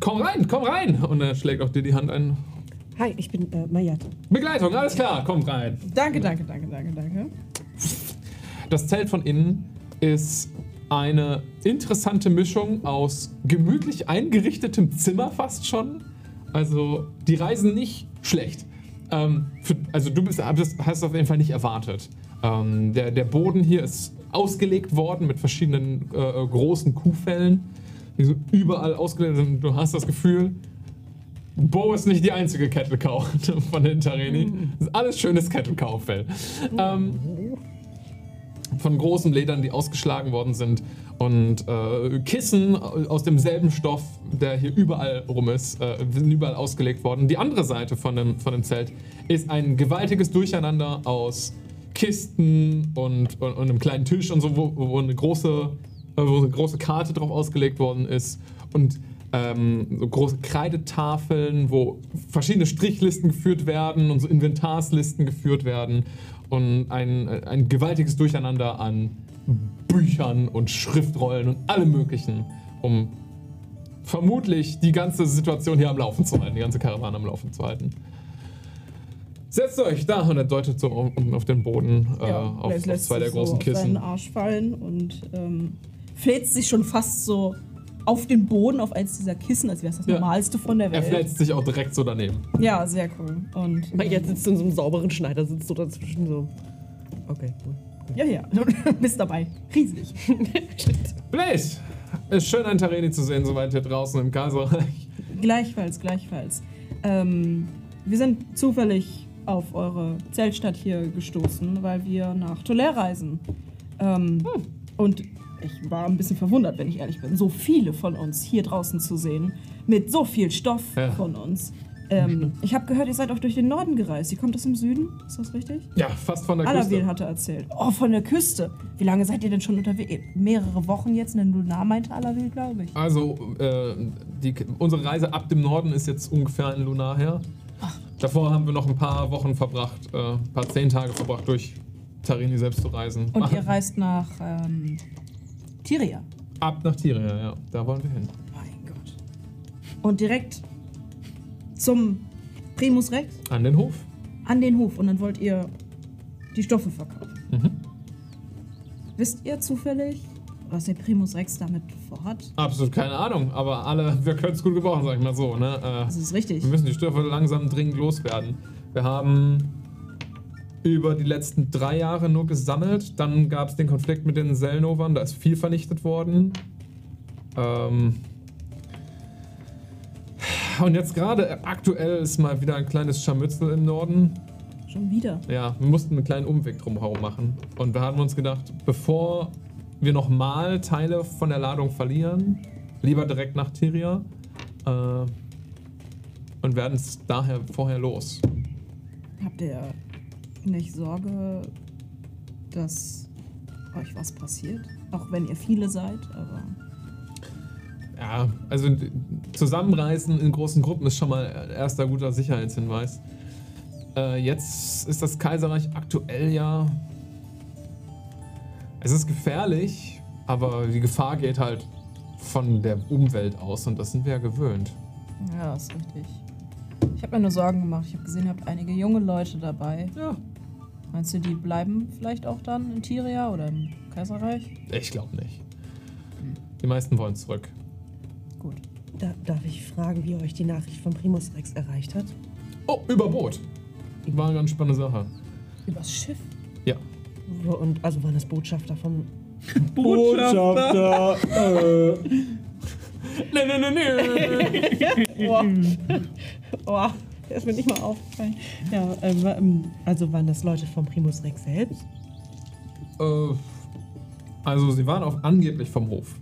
Komm rein, komm rein. Und er schlägt auch dir die Hand ein. Hi, ich bin äh, Mayat. Begleitung, alles klar, kommt rein. danke, danke, danke, danke, danke. Das Zelt von innen ist eine interessante Mischung aus gemütlich eingerichtetem Zimmer fast schon. Also die reisen nicht schlecht. Ähm, für, also du bist, hast es auf jeden Fall nicht erwartet. Ähm, der, der Boden hier ist ausgelegt worden mit verschiedenen äh, großen Kuhfällen, die so überall ausgelegt sind. Du hast das Gefühl, Bo ist nicht die einzige Kettelkau von den Tareni. Das ist alles schönes Kettelkaufell. Ähm, von großen Ledern, die ausgeschlagen worden sind und äh, Kissen aus demselben Stoff, der hier überall rum ist, äh, sind überall ausgelegt worden. Die andere Seite von dem, von dem Zelt ist ein gewaltiges Durcheinander aus Kisten und, und, und einem kleinen Tisch und so, wo, wo, eine große, äh, wo eine große Karte drauf ausgelegt worden ist und ähm, so große Kreidetafeln, wo verschiedene Strichlisten geführt werden und so Inventarslisten geführt werden und ein, ein gewaltiges Durcheinander an Büchern und Schriftrollen und allem Möglichen, um vermutlich die ganze Situation hier am Laufen zu halten, die ganze Karawane am Laufen zu halten. Setzt euch da und er deutet so unten auf den Boden äh, auf, lässt- auf lässt zwei der sich großen so auf seinen Kissen. Arsch fallen und ähm, fläzt sich schon fast so auf den Boden, auf eins dieser Kissen, als wäre es das Ja. Normalste von der Er Welt. fläzt sich auch direkt so daneben. Ja, sehr cool. Und Mayat sitzt in so einem sauberen Schneider, sitzt so dazwischen so. Okay, cool. Ja, ja, du bist dabei. Riesig. Blaze! Ist schön, ein Tareni zu sehen, soweit hier draußen im Kaiserreich. Gleichfalls, gleichfalls. Ähm, wir sind zufällig auf eure Zeltstadt hier gestoßen, weil wir nach Tolère reisen. Ähm, Und ich war ein bisschen verwundert, wenn ich ehrlich bin, so viele von uns hier draußen zu sehen, mit so viel Stoff Ja. von uns. Ähm, ich habe gehört, ihr seid auch durch den Norden gereist. Ihr kommt aus dem Süden, ist das richtig? Ja, fast von der Alawil Küste. hatte erzählt. Oh, von der Küste. Wie lange seid ihr denn schon unterwegs? Mehrere Wochen jetzt? Denn Lunar meinte Alawil, glaube ich. Also, äh, die, unsere Reise ab dem Norden ist jetzt ungefähr ein Lunar her. Davor haben wir noch ein paar Wochen verbracht, äh, ein paar zehn Tage verbracht, durch Tarini selbst zu reisen. Und Ach, ihr reist nach ähm, Tiria. ab nach Tiria, ja. Da wollen wir hin. Mein Gott. Und direkt zum Primus Rex An den Hof. an den Hof. Und dann wollt ihr die Stoffe verkaufen. Mhm. Wisst ihr zufällig, was der Primus Rex damit vorhat? Absolut keine Ahnung, aber alle, wir können es gut gebrauchen, sag ich mal so. Ne? Äh, Das ist richtig. Wir müssen die Stoffe langsam dringend loswerden. Wir haben über die letzten drei Jahre nur gesammelt. Dann gab es den Konflikt mit den Selnovern. Da ist viel vernichtet worden. Ähm und jetzt gerade aktuell ist mal wieder ein kleines Scharmützel im Norden. Schon wieder. Ja, wir mussten einen kleinen Umweg drumherum machen. Und wir haben uns gedacht, bevor wir nochmal Teile von der Ladung verlieren, lieber direkt nach Tiria. Äh, und werden es daher vorher los. Habt ihr nicht Sorge, dass euch was passiert? Auch wenn ihr viele seid, aber. Ja, also Zusammenreisen in großen Gruppen ist schon mal erster guter Sicherheitshinweis. Äh, jetzt ist das Kaiserreich aktuell ja. Es ist gefährlich, aber die Gefahr geht halt von der Umwelt aus und das sind wir ja gewöhnt. Ja, ist richtig. Ich habe mir nur Sorgen gemacht. Ich habe gesehen, ihr habt einige junge Leute dabei. Ja. Meinst du, die bleiben vielleicht auch dann in Tiria oder im Kaiserreich? Ich glaube nicht. Die meisten wollen zurück. Da, darf ich fragen, wie euch die Nachricht von Primus Rex erreicht hat? Oh, über Boot. War eine ganz spannende Sache. Übers Schiff? Ja. Und also waren das Botschafter von. Botschafter. äh, Nee, nee, nee, nee. Oh, oh der ist mir nicht mal aufgefallen. Ja, ähm, ähm, also waren das Leute von Primus Rex selbst? Äh, also, sie waren auch angeblich vom Hof.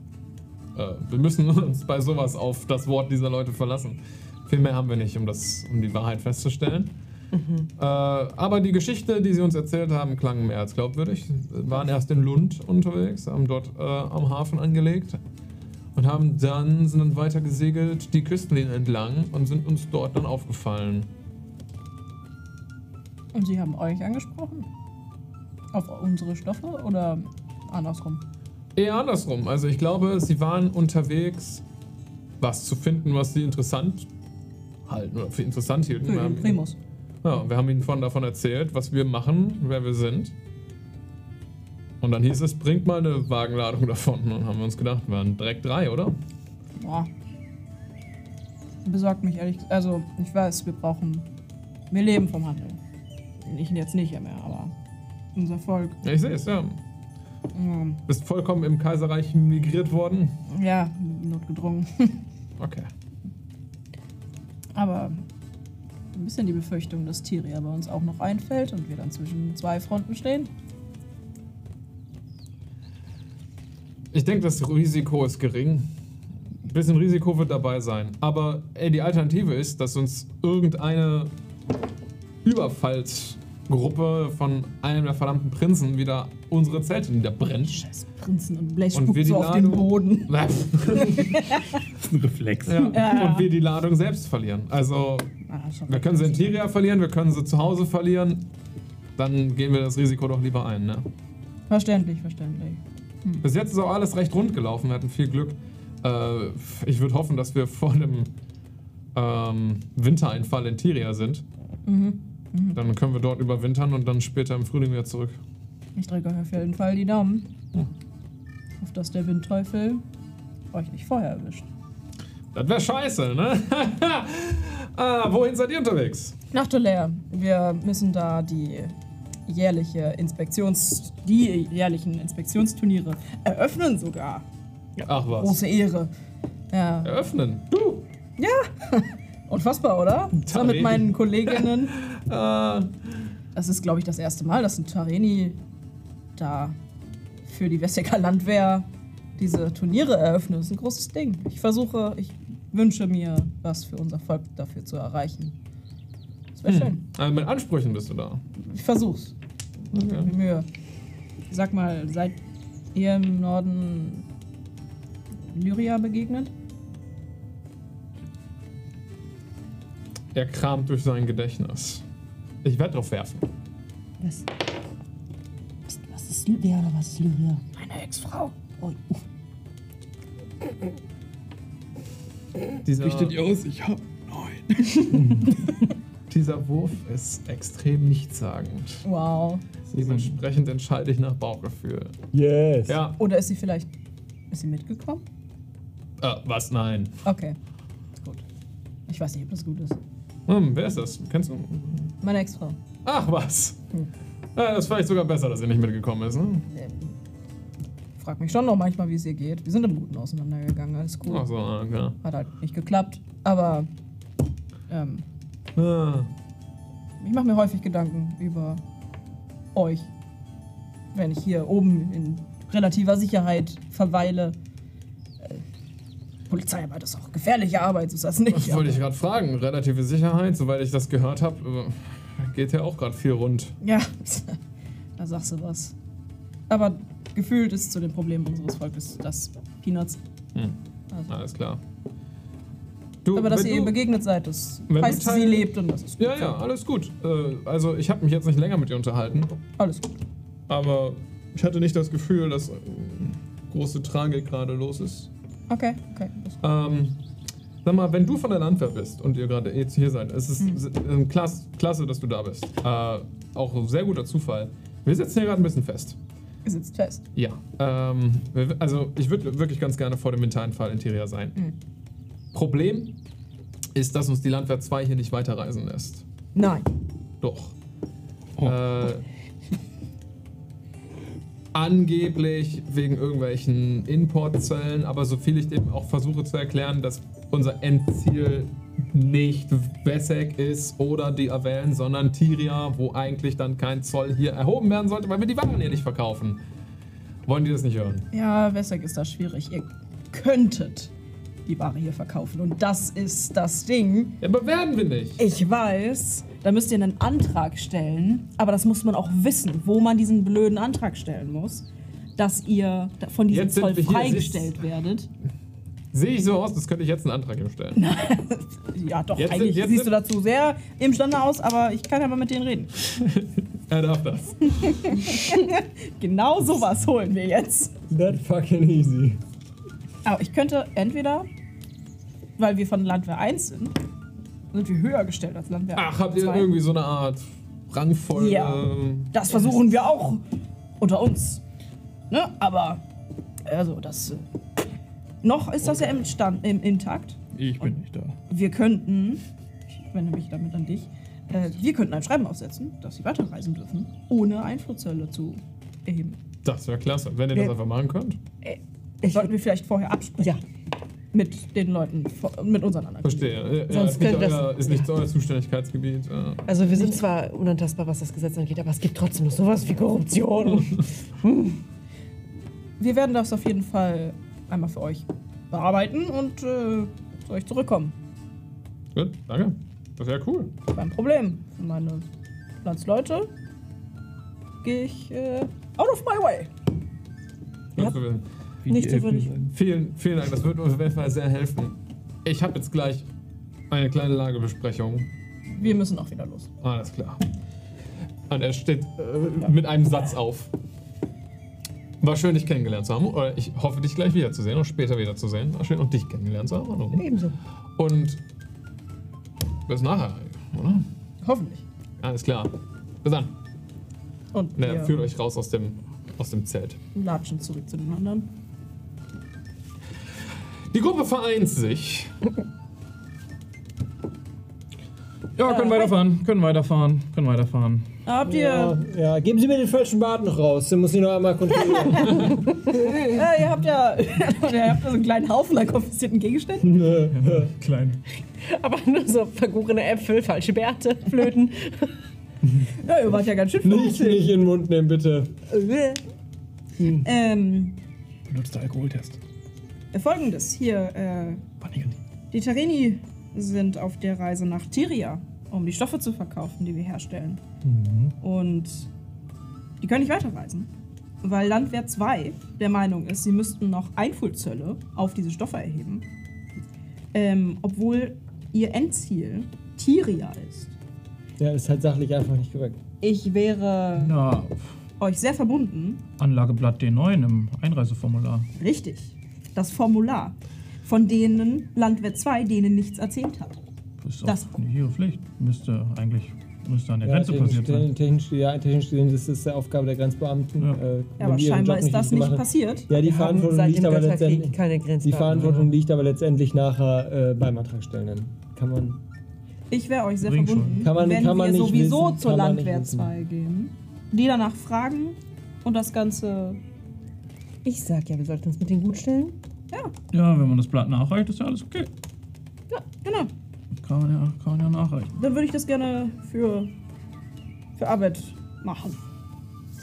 Äh, wir müssen uns bei sowas auf das Wort dieser Leute verlassen. Viel mehr haben wir nicht, um, das, um die Wahrheit festzustellen. Äh, aber die Geschichte, die sie uns erzählt haben, klang mehr als glaubwürdig. Wir waren erst in Lund unterwegs, haben dort äh, am Hafen angelegt und haben dann, sind dann weiter gesegelt die Küstenlinie entlang und sind uns dort dann aufgefallen. Und sie haben euch angesprochen? Auf unsere Stoffe oder andersrum? Eher andersrum. Also ich glaube, sie waren unterwegs, was zu finden, was sie interessant halten oder für interessant hielten. Für Wir den haben- Primus. Ja, wir haben ihnen von, davon erzählt, was wir machen, wer wir sind. Und dann hieß es, bringt mal eine Wagenladung davon. Und dann haben wir uns gedacht, wir waren direkt drei, oder? Boah. Besorgt mich ehrlich. Also, ich weiß, wir brauchen. Wir leben vom Handel. Ich jetzt nicht mehr, aber unser Volk. Ja, ich sehe es, ja. Ähm, Bist vollkommen im Kaiserreich migriert worden. Ja, notgedrungen. Okay. Aber ein bisschen die Befürchtung, dass Tyria bei uns auch noch einfällt und wir dann zwischen zwei Fronten stehen. Ich denke, das Risiko ist gering. Ein bisschen Risiko wird dabei sein. Aber ey, die Alternative ist, dass uns irgendeine Überfallsgruppe von einem der verdammten Prinzen wieder unsere Zelte niederbrennt. Scheiß Prinzen und Und Blechspuck wir die so auf den Ladung- Boden. ja. Das ist ein Reflex. Ja. Und wir die Ladung selbst verlieren. Also, Ah, wir können sie in Tiria verlieren, wir können sie zu Hause verlieren. Dann gehen wir das Risiko doch lieber ein, ne? Verständlich, verständlich. Bis jetzt ist auch alles recht rund gelaufen, wir hatten viel Glück. Äh, ich würde hoffen, dass wir vor dem ähm, Wintereinfall in Tiria sind. Mhm. Dann können wir dort überwintern und dann später im Frühling wieder zurück. Ich drücke euch auf jeden Fall die Daumen. Auf dass der Windteufel euch nicht vorher erwischt. Das wäre scheiße, ne? ah, wohin seid ihr unterwegs? Nach Dolaire. Wir müssen da die jährliche Inspektions... die jährlichen Inspektionsturniere eröffnen sogar. Ach was. Große Ehre. Ja. Eröffnen. Du! Unfassbar, oder? So mit meinen Kolleginnen. Äh, Das ist, glaube ich, das erste Mal, dass ein Tareni da für die Wessecker Landwehr diese Turniere eröffnet. Das ist ein großes Ding. Ich versuche, ich wünsche mir, was für unser Volk dafür zu erreichen. Das wäre schön. Also mit Ansprüchen bist du da. Ich versuch's. Gebe mir Mühe. Sag mal, seid ihr im Norden Lyria begegnet? Er kramt durch sein Gedächtnis. Ich werde drauf werfen. Was? Was, was ist Lydia oder was ist Lyria? Meine Ex-Frau. Oh, Dieser, ihr aus? Ich hab neun. dieser Wurf ist extrem nichtssagend. Wow. Dementsprechend entscheide ich nach Bauchgefühl. Yes. Ja, Oder ist sie vielleicht. Ist sie mitgekommen? äh, was? Nein. Okay. Ist gut. Ich weiß nicht, ob das gut ist. Hm, wer ist das? Kennst du? Meine Ex-Frau. Ach, was? Hm. Ja, das ist vielleicht sogar besser, dass er nicht mitgekommen ist. Ne? Frag mich schon noch manchmal, wie es ihr geht. Wir sind im Guten auseinandergegangen, alles cool. Ach so, ah, klar. Hat halt nicht geklappt, aber ähm, Ah, ich mache mir häufig Gedanken über euch, wenn ich hier oben in relativer Sicherheit verweile. Äh, Polizeiarbeit ist auch gefährliche Arbeit, so ist das nicht. das wollte ich gerade fragen. Relative Sicherheit, soweit ich das gehört habe, geht ja auch gerade viel rund. Ja, da sagst du was. Aber gefühlt ist zu den Problemen unseres Volkes das Peanuts. Hm. Also. Alles klar. Du, Aber dass ihr ihr begegnet seid, das heißt, sie lebt und das ist gut. Ja, ja, alles gut. Äh, also, ich habe mich jetzt nicht länger mit dir unterhalten, Alles gut. aber ich hatte nicht das Gefühl, dass äh, große Tragik gerade los ist. Okay, okay. Ähm, sag mal, wenn du von der Landwehr bist und ihr gerade jetzt hier seid, es ist äh, klasse, klasse, dass du da bist. Äh, auch ein sehr guter Zufall. Wir sitzen hier gerade ein bisschen fest. sitzt fest. Ja. Ähm, wir- also, ich würde wirklich ganz gerne vor dem mentalen Fall Interior sein. Mhm. Problem ist, dass uns die Landwehr 2 hier nicht weiterreisen lässt. Nein. Doch. Oh. Äh, angeblich wegen irgendwelchen Importzöllen, aber so viel ich dem auch versuche zu erklären, dass unser Endziel nicht Wessek ist oder die Avellen, sondern Tiria, wo eigentlich dann kein Zoll hier erhoben werden sollte, weil wir die Waren hier nicht verkaufen. Wollen die das nicht hören? Ja, Wessex ist da schwierig. Ihr könntet die Ware hier verkaufen. Und das ist das Ding. Ja, aber werden wir nicht. Ich weiß, da müsst ihr einen Antrag stellen, aber das muss man auch wissen, wo man diesen blöden Antrag stellen muss, dass ihr von diesem Jetzt sind Zoll freigestellt werdet. Sehe ich so aus, das könnte ich jetzt einen Antrag ihm stellen. Ja, doch, Jetzt sind- eigentlich jetzt siehst sind- du dazu sehr imstande aus, aber ich kann ja mal mit denen reden. Er darf das. Genau sowas holen wir jetzt. That fucking easy. Aber ich könnte entweder, weil wir von Landwehr 1 sind, sind wir höher gestellt als Landwehr Ach, habt ihr 2. irgendwie so eine Art Rangfolge? Ja. Das versuchen wir auch unter uns. Ne? Aber, also, das. Äh, noch ist das ja im Stand, im, intakt. Ich bin nicht da. Wir könnten, ich wende mich damit an dich, äh, wir könnten ein Schreiben aufsetzen, dass sie weiterreisen dürfen, ohne Einflusszölle zu erheben. Das wäre klasse, wenn ihr das Ja. einfach machen könnt. Ich, Sollten wir vielleicht vorher absprechen ja, mit den Leuten, mit unseren anderen. Verstehe. Ja, Sonst ist, nicht euer, ist nicht euer Zuständigkeitsgebiet. Ja. also wir sind zwar unantastbar, was das Gesetz angeht, aber es gibt trotzdem noch sowas wie Korruption. Wir werden das auf jeden Fall einmal für euch bearbeiten und äh, zu euch zurückkommen. Gut, danke. Das wäre cool. Kein Problem. Für meine Landsleute gehe ich äh, out of my way. Ja. Nicht so wenig. sagen. Vielen, vielen Dank. Das wird uns auf jeden Fall sehr helfen. Ich habe jetzt gleich eine kleine Lagebesprechung. Wir müssen auch wieder los. Alles klar. Und er steht äh, mit einem Satz auf. War schön, dich kennengelernt zu haben. Oder ich hoffe, dich gleich wiederzusehen und später wiederzusehen. War schön, und dich kennengelernt zu haben. Ebenso. Und bis nachher, oder? Hoffentlich. Alles klar. Bis dann. Und er führt euch raus aus dem, aus dem Zelt. latschen zurück zu den anderen. Die Gruppe vereint sich. Ja, können weiterfahren, können weiterfahren, können weiterfahren. Habt Ja, ihr, ja, geben Sie mir den falschen Bart noch raus, den muss ich noch einmal kontrollieren. äh, ihr habt ja, ihr habt ja so einen kleinen Haufen an konfiszierten Gegenständen. Klein. Aber nur so vergorene Äpfel, falsche Bärte, Flöten. Ja, ihr wart ja ganz schön nicht, nicht in den Mund nehmen, bitte. Ähm, Benutzt der Alkoholtest. Folgendes, hier, äh. Die Tereni sind auf der Reise nach Tiria, um die Stoffe zu verkaufen, die wir herstellen. Und die können nicht weiterreisen, weil Landwehr 2 der Meinung ist, sie müssten noch Einfuhrzölle auf diese Stoffe erheben. Ähm, obwohl ihr Endziel Tiria ist. Ja, ist halt sachlich einfach nicht korrekt. Ich wäre Na, euch sehr verbunden, Anlageblatt D9 im Einreiseformular. richtig, das Formular, von denen Landwehr 2 denen nichts erzählt hat. Das ist Das- auch nicht ihre Pflicht. Müsste eigentlich müsste an der Ja, Grenze technisch, passiert sein. technisch, ja, technisch gesehen ist das die Aufgabe der Grenzbeamten. Ja. Äh, Ja, aber scheinbar ist das nicht passiert. Ja, die Wir Verantwortung liegt aber. Die Verantwortung liegt aber letztendlich nachher äh, beim Antragstellenden. Kann man. Ich wäre euch sehr Bring verbunden. Kann man- wenn kann man wir nicht sowieso wissen, zur Landwehr wissen. 2 gehen, die danach fragen und das Ganze. Ich sag ja, wir sollten uns mit denen gut stellen. Ja, wenn man das Blatt nachreicht, ist ja alles okay. Ja, genau. Kann man ja, kann man ja nachreichen. Dann würde ich das gerne für, für Arbeit machen.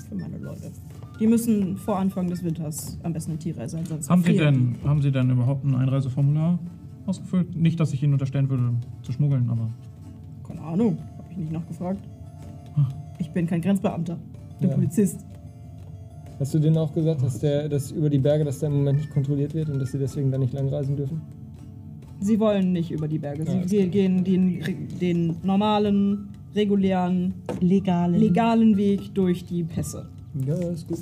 Für meine Leute. Die müssen vor Anfang des Winters am besten in Tiere sein, sonst Haben Sie, denn, haben Sie denn überhaupt ein Einreiseformular ausgefüllt? Nicht, dass ich Ihnen unterstellen würde, zu schmuggeln, aber. Keine Ahnung, habe ich nicht nachgefragt. Ah. Ich bin kein Grenzbeamter, ich bin Ja. Polizist. Hast du denen auch gesagt, dass der, dass über die Berge, dass der im Moment nicht kontrolliert wird und dass sie deswegen da nicht lang reisen dürfen? Sie wollen nicht über die Berge. Ja, Sie ge- gehen den, den normalen, regulären, Legale. legalen Weg durch die Pässe. Ja, ist gut.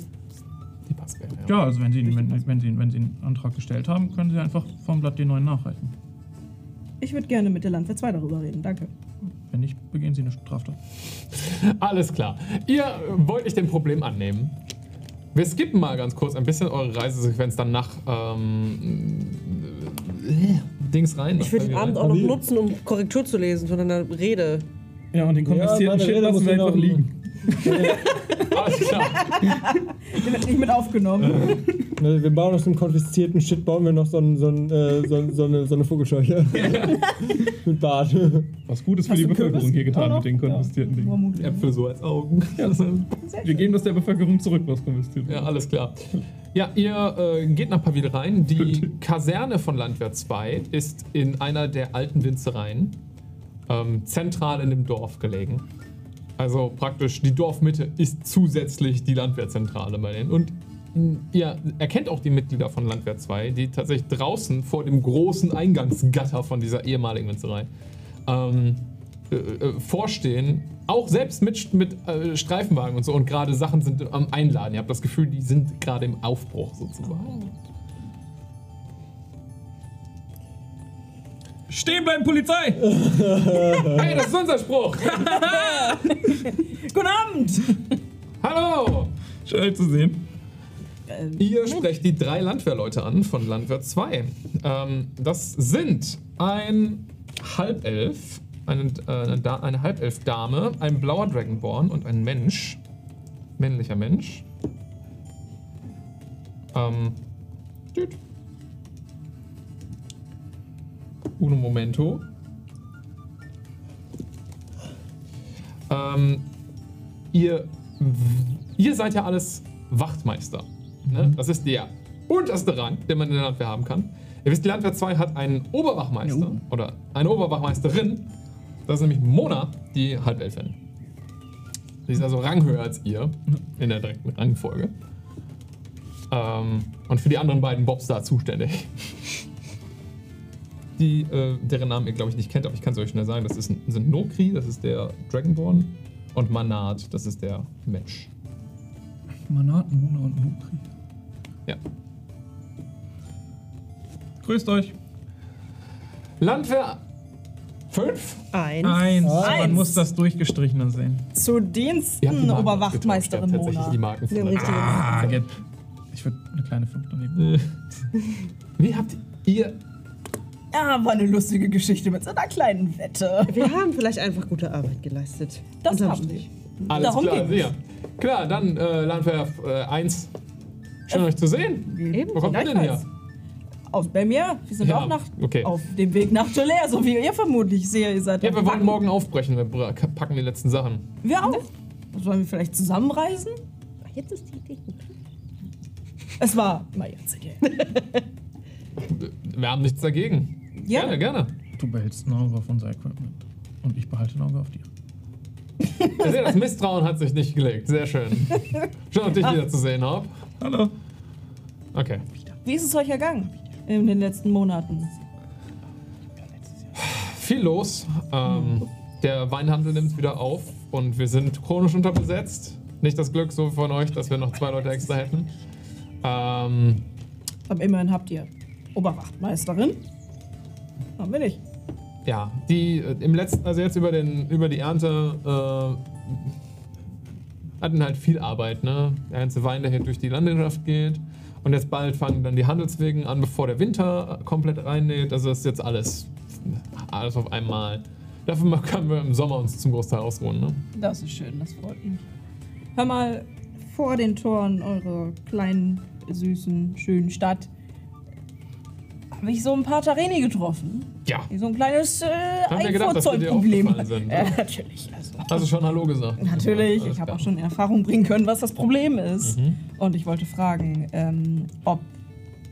Die Passwerte, Ja, also wenn Sie, wenn, wenn, Sie, wenn Sie einen Antrag gestellt haben, können Sie einfach vom Blatt D9 nachreichen. Ich würde gerne mit der Landwehr 2 darüber reden, danke. Wenn nicht, begehen Sie eine Straftat. Alles klar. Ihr wollt nicht dem Problem annehmen. Wir skippen mal ganz kurz ein bisschen eure Reisesequenz dann nach ähm, äh, Dings rein. Ich würde den Abend auch noch nutzen, um Korrektur zu lesen von einer Rede. Ja, und den konfiszierten Shit Shit lassen wir einfach liegen. Den wird nicht mit aufgenommen. Ne, Wir bauen aus dem konfiszierten Shit, bauen wir noch so, ein, so, ein, äh, so, so, eine, so eine Vogelscheuche. Mit Bart. Was Gutes für Hast die du Bevölkerung hier getan noch? mit den konfiszierten Dingen. Vermutlich. Äpfel so als Augen. Wir geben das der Bevölkerung zurück, was konfisziert Ja, wird. alles klar. Ja, ihr äh, geht nach Pavil rein. Die Kaserne von Landwehr 2 ist in einer der alten Winzereien, ähm, zentral in dem Dorf gelegen. Also praktisch die Dorfmitte ist zusätzlich die Landwehrzentrale bei denen. Und mh, ihr erkennt auch die Mitglieder von Landwehr 2, die tatsächlich draußen vor dem großen Eingangsgatter von dieser ehemaligen Winzerei ähm, äh, äh, vorstehen, auch selbst mit, mit äh, Streifenwagen und so und gerade Sachen sind am Einladen. Ihr habt das Gefühl, die sind gerade im Aufbruch sozusagen. Stehen bleiben, Polizei! Hey, das ist unser Spruch! Guten Abend! Hallo! Schön euch zu sehen. Ihr sprecht die drei Landwehrleute an von Landwehr 2. Ähm, das sind ein Halbelf, eine, äh, eine, eine Halbelf-Dame, ein blauer Dragonborn und ein Mensch. Männlicher Mensch. Ähm. Düt. Uno momento. Ähm, ihr, ihr seid ja alles Wachtmeister. Ne? Das ist der unterste Rang, den man in der Landwehr haben kann. Ihr wisst, die Landwehr 2 hat einen Oberwachmeister oder eine Oberwachmeisterin. Das ist nämlich Mona, die Halbelfin. Sie ist also ranghöher als ihr in der direkten Rangfolge. Ähm, und für die anderen beiden Bobs da zuständig. Die, äh, deren Namen ihr, glaube ich, nicht kennt, aber ich kann es euch schnell sagen. Das ist, sind Nokri, das ist der Dragonborn. Und Manat, das ist der Mensch. Manat, Mona und Nukri. Ja. Grüßt euch. Landwehr 5? Eins. Eins. Man Eins. muss das Durchgestrichene sehen. Zu die Diensten, Marken Oberwachtmeisterin habt tatsächlich Mona. die Marken Wir haben von richtig- Ah, get. Ich würde eine kleine 5 daneben. Wie habt ihr. Ja, war eine lustige Geschichte mit so einer kleinen Wette. Wir haben vielleicht einfach gute Arbeit geleistet. Das haben Strich. Alles Darum klar, sehr. Klar, dann äh, Landwehr äh, 1. Schön euch zu sehen. Eben. Wo kommt ihr denn her? Aus Belmier. Wir sind Ja, auch nach, okay. auf dem Weg nach Gelea, so wie ihr vermutlich sehe. Ihr seid Ja, wir wollen morgen aufbrechen. Wir packen die letzten Sachen. Wir auch. Sollen wir vielleicht zusammenreisen? Jetzt ist die Idee gut. Es war immer jetzt Idee. Wir haben nichts dagegen. Ja. Gerne, gerne. Du behältst ein Auge auf unser Equipment. Und ich behalte ein Auge auf dir. Das Misstrauen hat sich nicht gelegt. Sehr schön. Schön, dich wieder zu sehen, Haupt. Hallo. Okay. Wie ist es euch ergangen in den letzten Monaten? Viel los. Ähm, der Weinhandel nimmt wieder auf und wir sind chronisch unterbesetzt. Nicht das Glück so von euch, dass wir noch zwei Leute extra hätten. Ähm, Aber immerhin habt ihr Oberwachtmeisterin. Haben wir nicht. ja, die äh, im letzten, also jetzt über, den, über die Ernte äh, hatten halt viel Arbeit, ne? Der ganze Wein, der hier durch die Landwirtschaft geht. Und jetzt bald fangen dann die Handelswegen an, bevor der Winter komplett reinnäht. Also das ist jetzt alles, alles auf einmal. Dafür können wir im Sommer uns zum Großteil ausruhen, ne? Das ist schön, das freut mich. Hör mal, vor den Toren eurer kleinen, süßen, schönen Stadt habe ich so ein paar Tareni getroffen. Ja. Die so ein kleines äh, sind. Ja, natürlich. Also. Hast du schon Hallo gesagt? Natürlich, ich habe auch schon in Erfahrung bringen können, was das Problem ist. Mhm. Und ich wollte fragen, ähm, ob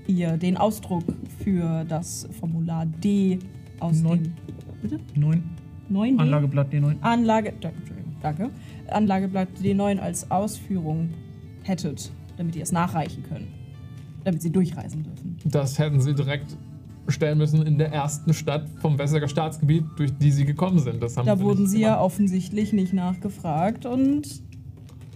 ihr den Ausdruck für das Formular D aus Neun. dem Bitte? 9. 9D? Anlageblatt D9. Anlage, danke. Anlageblatt D9 als Ausführung hättet, damit ihr es nachreichen können. Damit sie durchreisen dürfen. Das hätten sie direkt stellen müssen in der ersten Stadt vom Wässerger Staatsgebiet, durch die sie gekommen sind. Das haben Da sie wurden sie ja gemacht. offensichtlich nicht nachgefragt und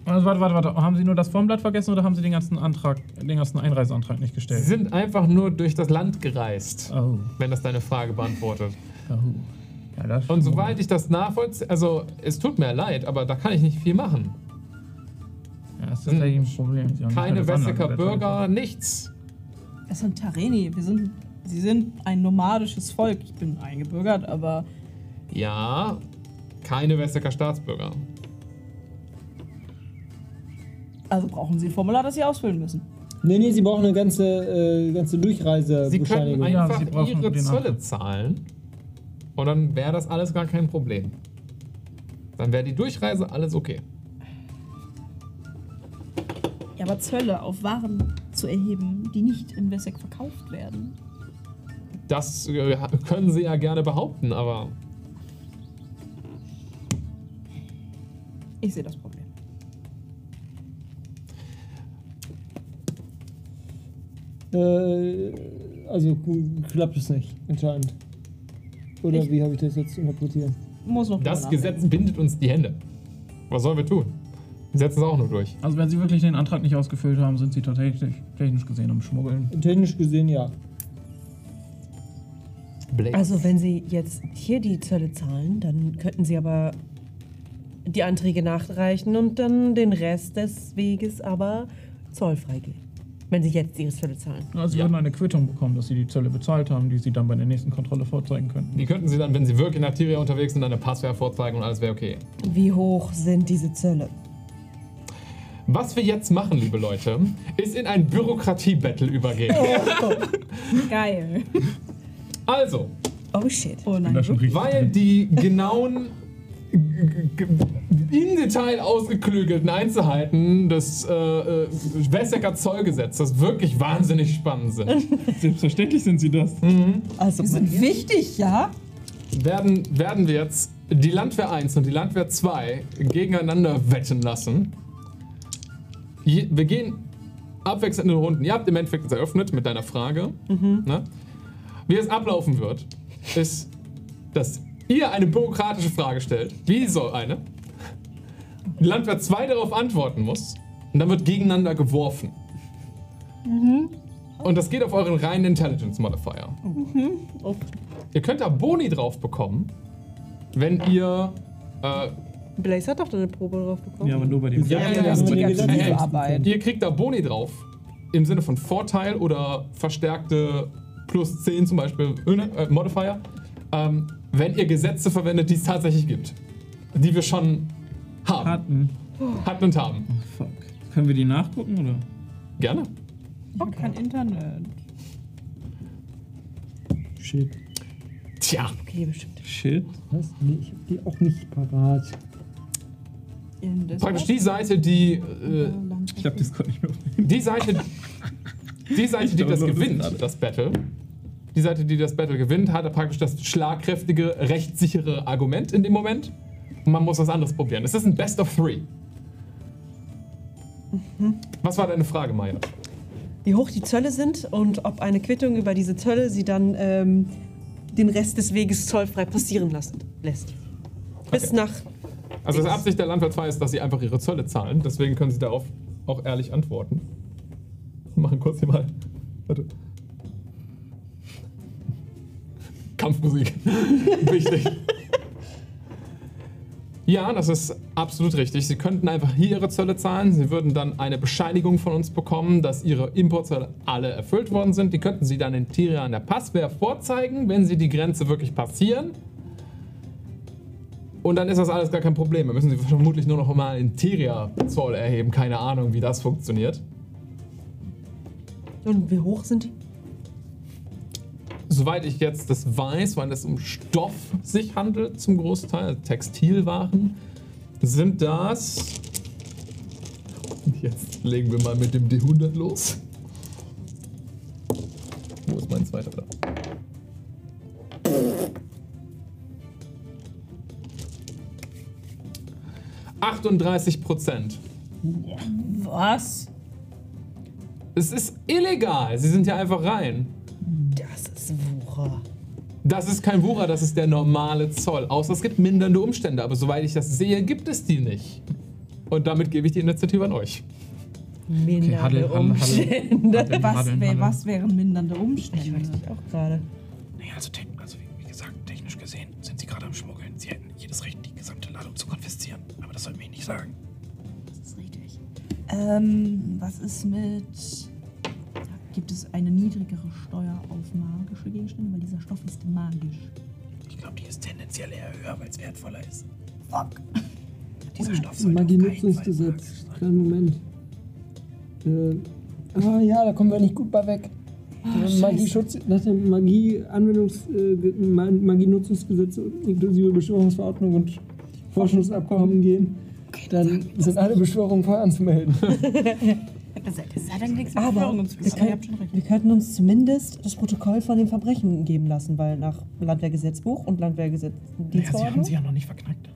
Also, warte, warte, warte. Haben Sie nur das Formblatt vergessen oder haben Sie den ganzen Antrag, den ganzen Einreiseantrag nicht Sie gestellt? sind einfach nur durch das Land gereist, Oh. wenn das deine Frage beantwortet. oh. Ja, das Und soweit ich das nachvollziehe, also es tut mir leid, aber da kann ich nicht viel machen. Ja, das ist tatsächlich ein Problem. Sie haben Keine Wessecker Anlageblatt Bürger, nichts. das sind Tareni. Wir sind, sie sind ein nomadisches Volk. Ich bin eingebürgert, aber Ja, keine Wessecker Staatsbürger. also brauchen sie ein Formular, das sie ausfüllen müssen. Nee, nee, sie brauchen eine ganze, äh, ganze Sie können Durchreisebescheinigung. Ja, einfach Sie ihre Zölle zahlen und dann wäre das alles gar kein Problem. Dann wäre die Durchreise alles okay. Ja, aber Zölle auf Waren zu erheben, die nicht in Wesseck verkauft werden. Das äh, können sie ja gerne behaupten, aber Ich sehe das Problem. Äh, also k- klappt es nicht, anscheinend. Oder Ich- wie habe ich das jetzt interpretiert? Muss noch das Gesetz bindet uns die Hände. Was sollen wir tun? Setzen es auch nur durch. Also, wenn Sie wirklich den Antrag nicht ausgefüllt haben, sind Sie tatsächlich technisch gesehen am Schmuggeln. Technisch gesehen ja. Blake. Also wenn Sie jetzt hier die Zölle zahlen, dann könnten Sie aber die Anträge nachreichen und dann den Rest des Weges aber zollfrei gehen. Wenn Sie jetzt Ihre Zölle zahlen. Also, Sie Ja. würden eine Quittung bekommen, dass Sie die Zölle bezahlt haben, die Sie dann bei der nächsten Kontrolle vorzeigen könnten. Die könnten sie dann, wenn sie wirklich in Arteria unterwegs sind, eine Passwehr vorzeigen und alles wäre okay. Wie hoch sind diese Zölle? Was wir jetzt machen, liebe Leute, ist in ein Bürokratie-Battle übergehen. Geil. Also, Oh shit. Oh nein. weil die genauen, im Detail ausgeklügelten Einzelheiten des äh, äh, Wessecker Zollgesetzes wirklich wahnsinnig spannend sind, Selbstverständlich sind Sie das. Also Die sind wichtig, ja? werden, werden wir jetzt die Landwehr 1 und die Landwehr 2 gegeneinander wetten lassen. Je, wir gehen abwechselnd in Runden. Ihr habt im Endeffekt jetzt eröffnet mit deiner Frage. Ne? Wie es ablaufen wird, ist, dass ihr eine bürokratische Frage stellt. Wie so eine. Die Landwehr 2 darauf antworten muss. Und dann wird gegeneinander geworfen. Und das geht auf euren reinen Intelligence Modifier. Ihr könnt da Boni drauf bekommen, wenn ihr. Äh, Blaze hat doch eine Probe drauf bekommen. Ja, aber nur bei dem. Ja, Ja, ja, das ist ja, die ja, ganze ja, ja. Arbeit. ihr kriegt da Boni drauf, im Sinne von Vorteil oder verstärkte plus 10 zum Beispiel äh, Modifier, ähm, wenn ihr Gesetze verwendet, die es tatsächlich gibt. Die wir schon haben. Hatten. Hatten und haben. Oh, fuck. Können wir die nachgucken oder? Gerne. Ich hab kein Internet. Shit. Tja. Okay, bestimmt. Shit. Was? Nee, ich habe die auch nicht parat. In das Praktisch die Seite, die. Äh, Ich hab Discord nicht mehr. die Seite. Die Seite, die das gewinnt, das Battle. Die Seite, die das Battle gewinnt, hat praktisch das schlagkräftige, rechtssichere Argument in dem Moment. Und man muss was anderes probieren. Es ist ein Best of Three. Was war deine Frage, Maya? Wie hoch die Zölle sind und ob eine Quittung über diese Zölle sie dann ähm, den Rest des Weges zollfrei passieren lassen lässt. Bis Okay. nach. Also das Absicht der 2 ist, dass sie einfach ihre Zölle zahlen. Deswegen können sie darauf auch ehrlich antworten. Wir machen kurz hier mal. Warte. Kampfmusik. Wichtig. Ja, das ist absolut richtig. Sie könnten einfach hier ihre Zölle zahlen. Sie würden dann eine Bescheinigung von uns bekommen, dass ihre Importzölle alle erfüllt worden sind. Die könnten sie dann in Tiria an der Passwehr vorzeigen, wenn sie die Grenze wirklich passieren. Und dann ist das alles gar kein Problem. Wir müssen sie vermutlich nur noch mal in Tiria Zoll erheben. Keine Ahnung, wie das funktioniert. Und wie hoch sind die? Soweit ich jetzt das weiß, weil es um Stoff sich handelt, zum Großteil, also Textilwaren, sind das. Jetzt legen wir mal mit dem D100 los. Wo ist mein zweiter da? Achtunddreißig Prozent. Was? Es ist illegal. Sie sind ja einfach rein. Das ist Wucher. Das ist kein Wucher, das ist der normale Zoll. Außer es gibt mindernde Umstände. Aber soweit ich das sehe, gibt es die nicht. Und damit gebe ich die Initiative an euch. Mindernde Haddel, Haddel, Umstände. Haddel, Was, Haddel, wär, Haddel. was wären mindernde Umstände? Ich weiß nicht auch gerade. Naja, also, Ähm, was ist mit. Gibt es eine niedrigere Steuer auf magische Gegenstände? Weil dieser Stoff ist magisch. Ich glaube, die ist tendenziell eher höher, weil es wertvoller ist. Fuck. Dieser Stoff sollte Magie-Nutzungsgesetz. Kleinen Moment. Äh, ah ja, da kommen wir nicht gut bei weg. Äh, Magieschutz, nach dem Magie-Anwendungs-, äh, Ge- Ma- Magie-Nutzungsgesetz inklusive Beschwörungsverordnung und Forschungsabkommen gehen, dann sind alle Beschwörungen vorher anzumelden. Das, hat dann nichts Aber wir, können, wir könnten uns zumindest das Protokoll von den Verbrechen geben lassen, weil nach Landwehrgesetzbuch und Landwehrgesetz Naja, sie haben sie ja noch nicht verknackt.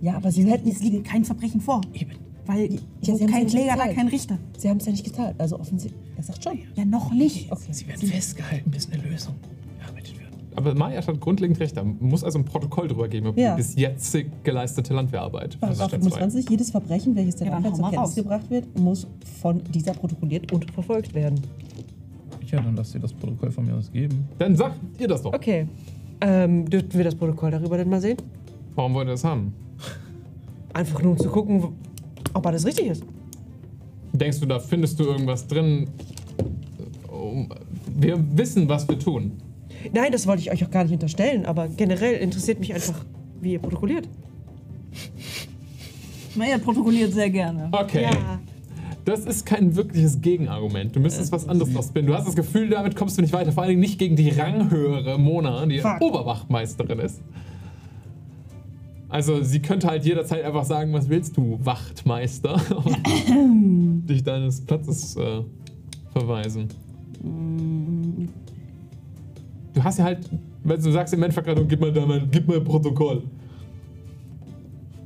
Ja, aber sie hätten Es liegt kein Verbrechen vor. Eben. Weil Ja, haben kein Kläger, da kein Richter. Sie haben es ja nicht geteilt. Also offensichtlich. Er sagt schon. Ja, noch nicht. Okay. Sie werden festgehalten, bis eine Lösung. Aber Maya hat grundlegend recht. Da muss also ein Protokoll drüber geben, über Ja. die bis jetzt geleistete Landwehrarbeit. Paragraph Step zwei. 25, jedes Verbrechen, welches der Ja, dann Landwehr zur mal Kenntnis raus. gebracht wird, muss von dieser protokolliert und verfolgt werden. Ja, dann lasst ihr das Protokoll von mir aus geben. Dann sagt ihr das doch. Okay. Ähm, dürften wir das Protokoll darüber denn mal sehen? Warum wollt ihr das haben? Einfach nur um zu gucken, ob alles richtig ist. Denkst du, da findest du irgendwas drin? Um- Wir wissen, was wir tun. Nein, das wollte ich euch auch gar nicht unterstellen, aber generell interessiert mich einfach, wie ihr protokolliert. Naja, protokolliert sehr gerne. Okay. Ja. Das ist kein wirkliches Gegenargument. Du müsstest was anderes ausbilden. Du hast das Gefühl, damit kommst du nicht weiter. Vor allen Dingen nicht gegen die ranghöhere Mona, die Fuck. Oberwachtmeisterin ist. Also sie könnte halt jederzeit einfach sagen, was willst du, Wachtmeister? Und dich deines Platzes äh, verweisen. Du hast ja halt, wenn du sagst im Endverkleidung, gib mal da mal, gib mal ein Protokoll.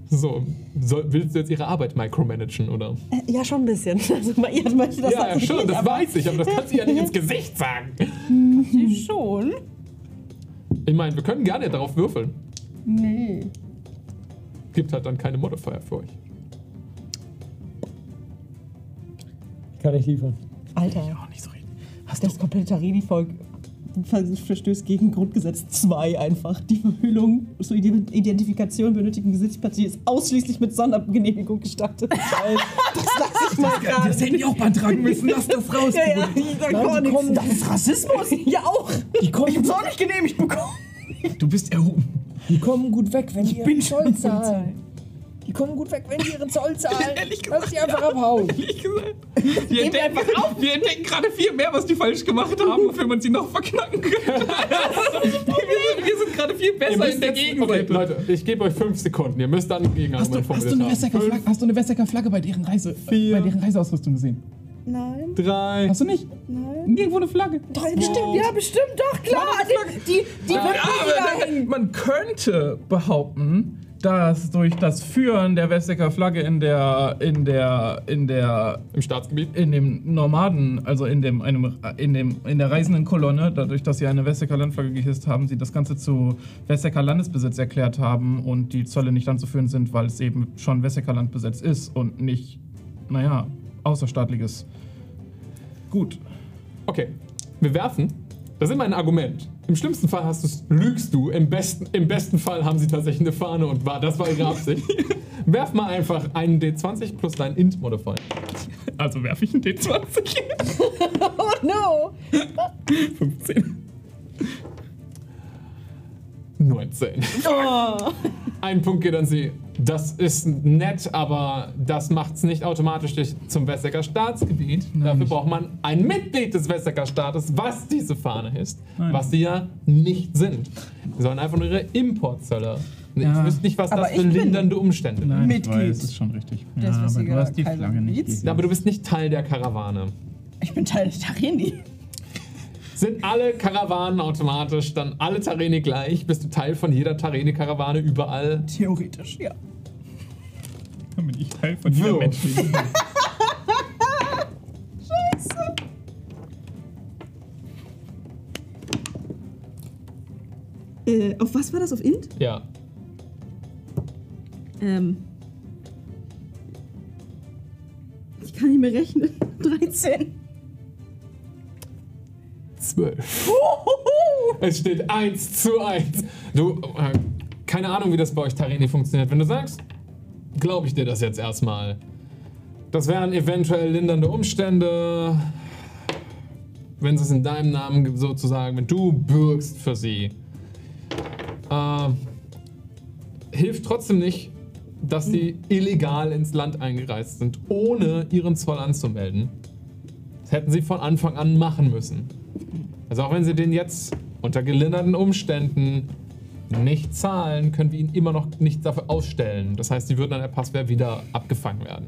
So, soll, willst du jetzt ihre Arbeit micromanagen, oder? Äh, ja, schon ein bisschen. Also, ihr möchte das Ja, ja, schon, nicht, das aber- weiß ich, aber das kannst du ja nicht ins Gesicht sagen. Sie schon? Ich meine, wir können gerne darauf würfeln. Nee. Gibt halt dann keine Modifier für euch. Kann ich liefern. Alter, Auch nicht so richtig. Hast das komplette Tarini-Volk verstößt gegen Grundgesetz 2 einfach. Die Verhüllung zur Ide- Identifikation benötigten Gesichtspartie ist ausschließlich mit Sondergenehmigung gestattet. das lasse ich mal gerade. Das hätten die auch beantragen müssen. Lass das raus. Ja, ja, ich Nein, die kommen- Das ist Rassismus. Ja, auch. Die kommen, Ich hab's auch nicht genehmigt bekommen. Du bist erhoben. die kommen gut weg, wenn die ihren bin schon Zoll zahlen. Die kommen gut weg, wenn die ihren Zoll zahlen. Ehrlich Lass die einfach abhauen. Ehrlich gesagt. Wir entdecken, wir entdecken gerade viel mehr, was die falsch gemacht haben, wofür man sie noch verknacken könnte. wir, sind, wir sind gerade viel besser in der jetzt- Gegenseite. Okay, Leute, ich gebe euch fünf Sekunden. Ihr müsst dann ein Hast du, hast, du eine Flagge, hast du eine Wessecker Flagge bei deren, Reise, Vier. bei deren Reiseausrüstung gesehen? Nein, drei. Hast du nicht? nein. Nirgendwo eine Flagge. Doch, bestimmt, ja, bestimmt, doch, klar. Die, die, die Ja, wird aber man könnte behaupten, dass durch das Führen der Wessecker Flagge in der, in der, in der, Im Staatsgebiet. in dem Nomaden, also in dem, einem, in dem, in der reisenden Kolonne, dadurch, dass sie eine Wessecker Landflagge gehisst haben, sie das Ganze zu Wessecker Landesbesitz erklärt haben und die Zölle nicht anzuführen sind, weil es eben schon Wessecker Landbesitz ist und nicht, naja, außerstaatliches Gut. Okay, wir werfen. Das ist immer ein Argument. Im schlimmsten Fall hast du's, lügst du. Im besten, Im besten Fall haben sie tatsächlich eine Fahne und war, das war ihre Absicht. Werf mal einfach einen D20 plus deinen Int-Modifier. Also werfe ich einen D20. Oh no! 15. 19. Ein Punkt geht an sie. Das ist nett, aber das macht es nicht automatisch zum Wessecker Staatsgebiet. Dafür braucht man ein Mitglied des Wessecker Staates, was diese Fahne ist. Nein. Was sie ja nicht sind. Sie sollen einfach nur ihre Importzölle. Ja. Ich wüsste nicht, was Aber das für lindernde Umstände Nein, Mitglied. weiß, ist schon richtig. Das ja, aber du hast die Flagge nicht. Gesehen. Aber du bist nicht Teil der Karawane. Ich bin Teil des Tareni. Sind alle Karawanen automatisch dann alle Tarene gleich? Bist du Teil von jeder Tarene-Karawane überall? Theoretisch, ja. Dann bin ich Teil von jeder So. menschlichen. Äh, auf was war das? Auf Int? Ja. Ähm. Ich kann nicht mehr rechnen. 13. 12. Es steht 1 zu 1. Du, äh, keine Ahnung, wie das bei euch Tareni funktioniert. Wenn du sagst, glaube ich dir das jetzt erstmal. Das wären eventuell lindernde Umstände, wenn es in deinem Namen sozusagen, wenn du bürgst für sie. Äh, hilft trotzdem nicht, dass sie illegal ins Land eingereist sind, ohne ihren Zoll anzumelden. Das hätten sie von Anfang an machen müssen. Also auch wenn sie den jetzt unter gelinderten Umständen nicht zahlen, können wir ihnen immer noch nichts dafür ausstellen. Das heißt, sie würden an der Passwehr wieder abgefangen werden.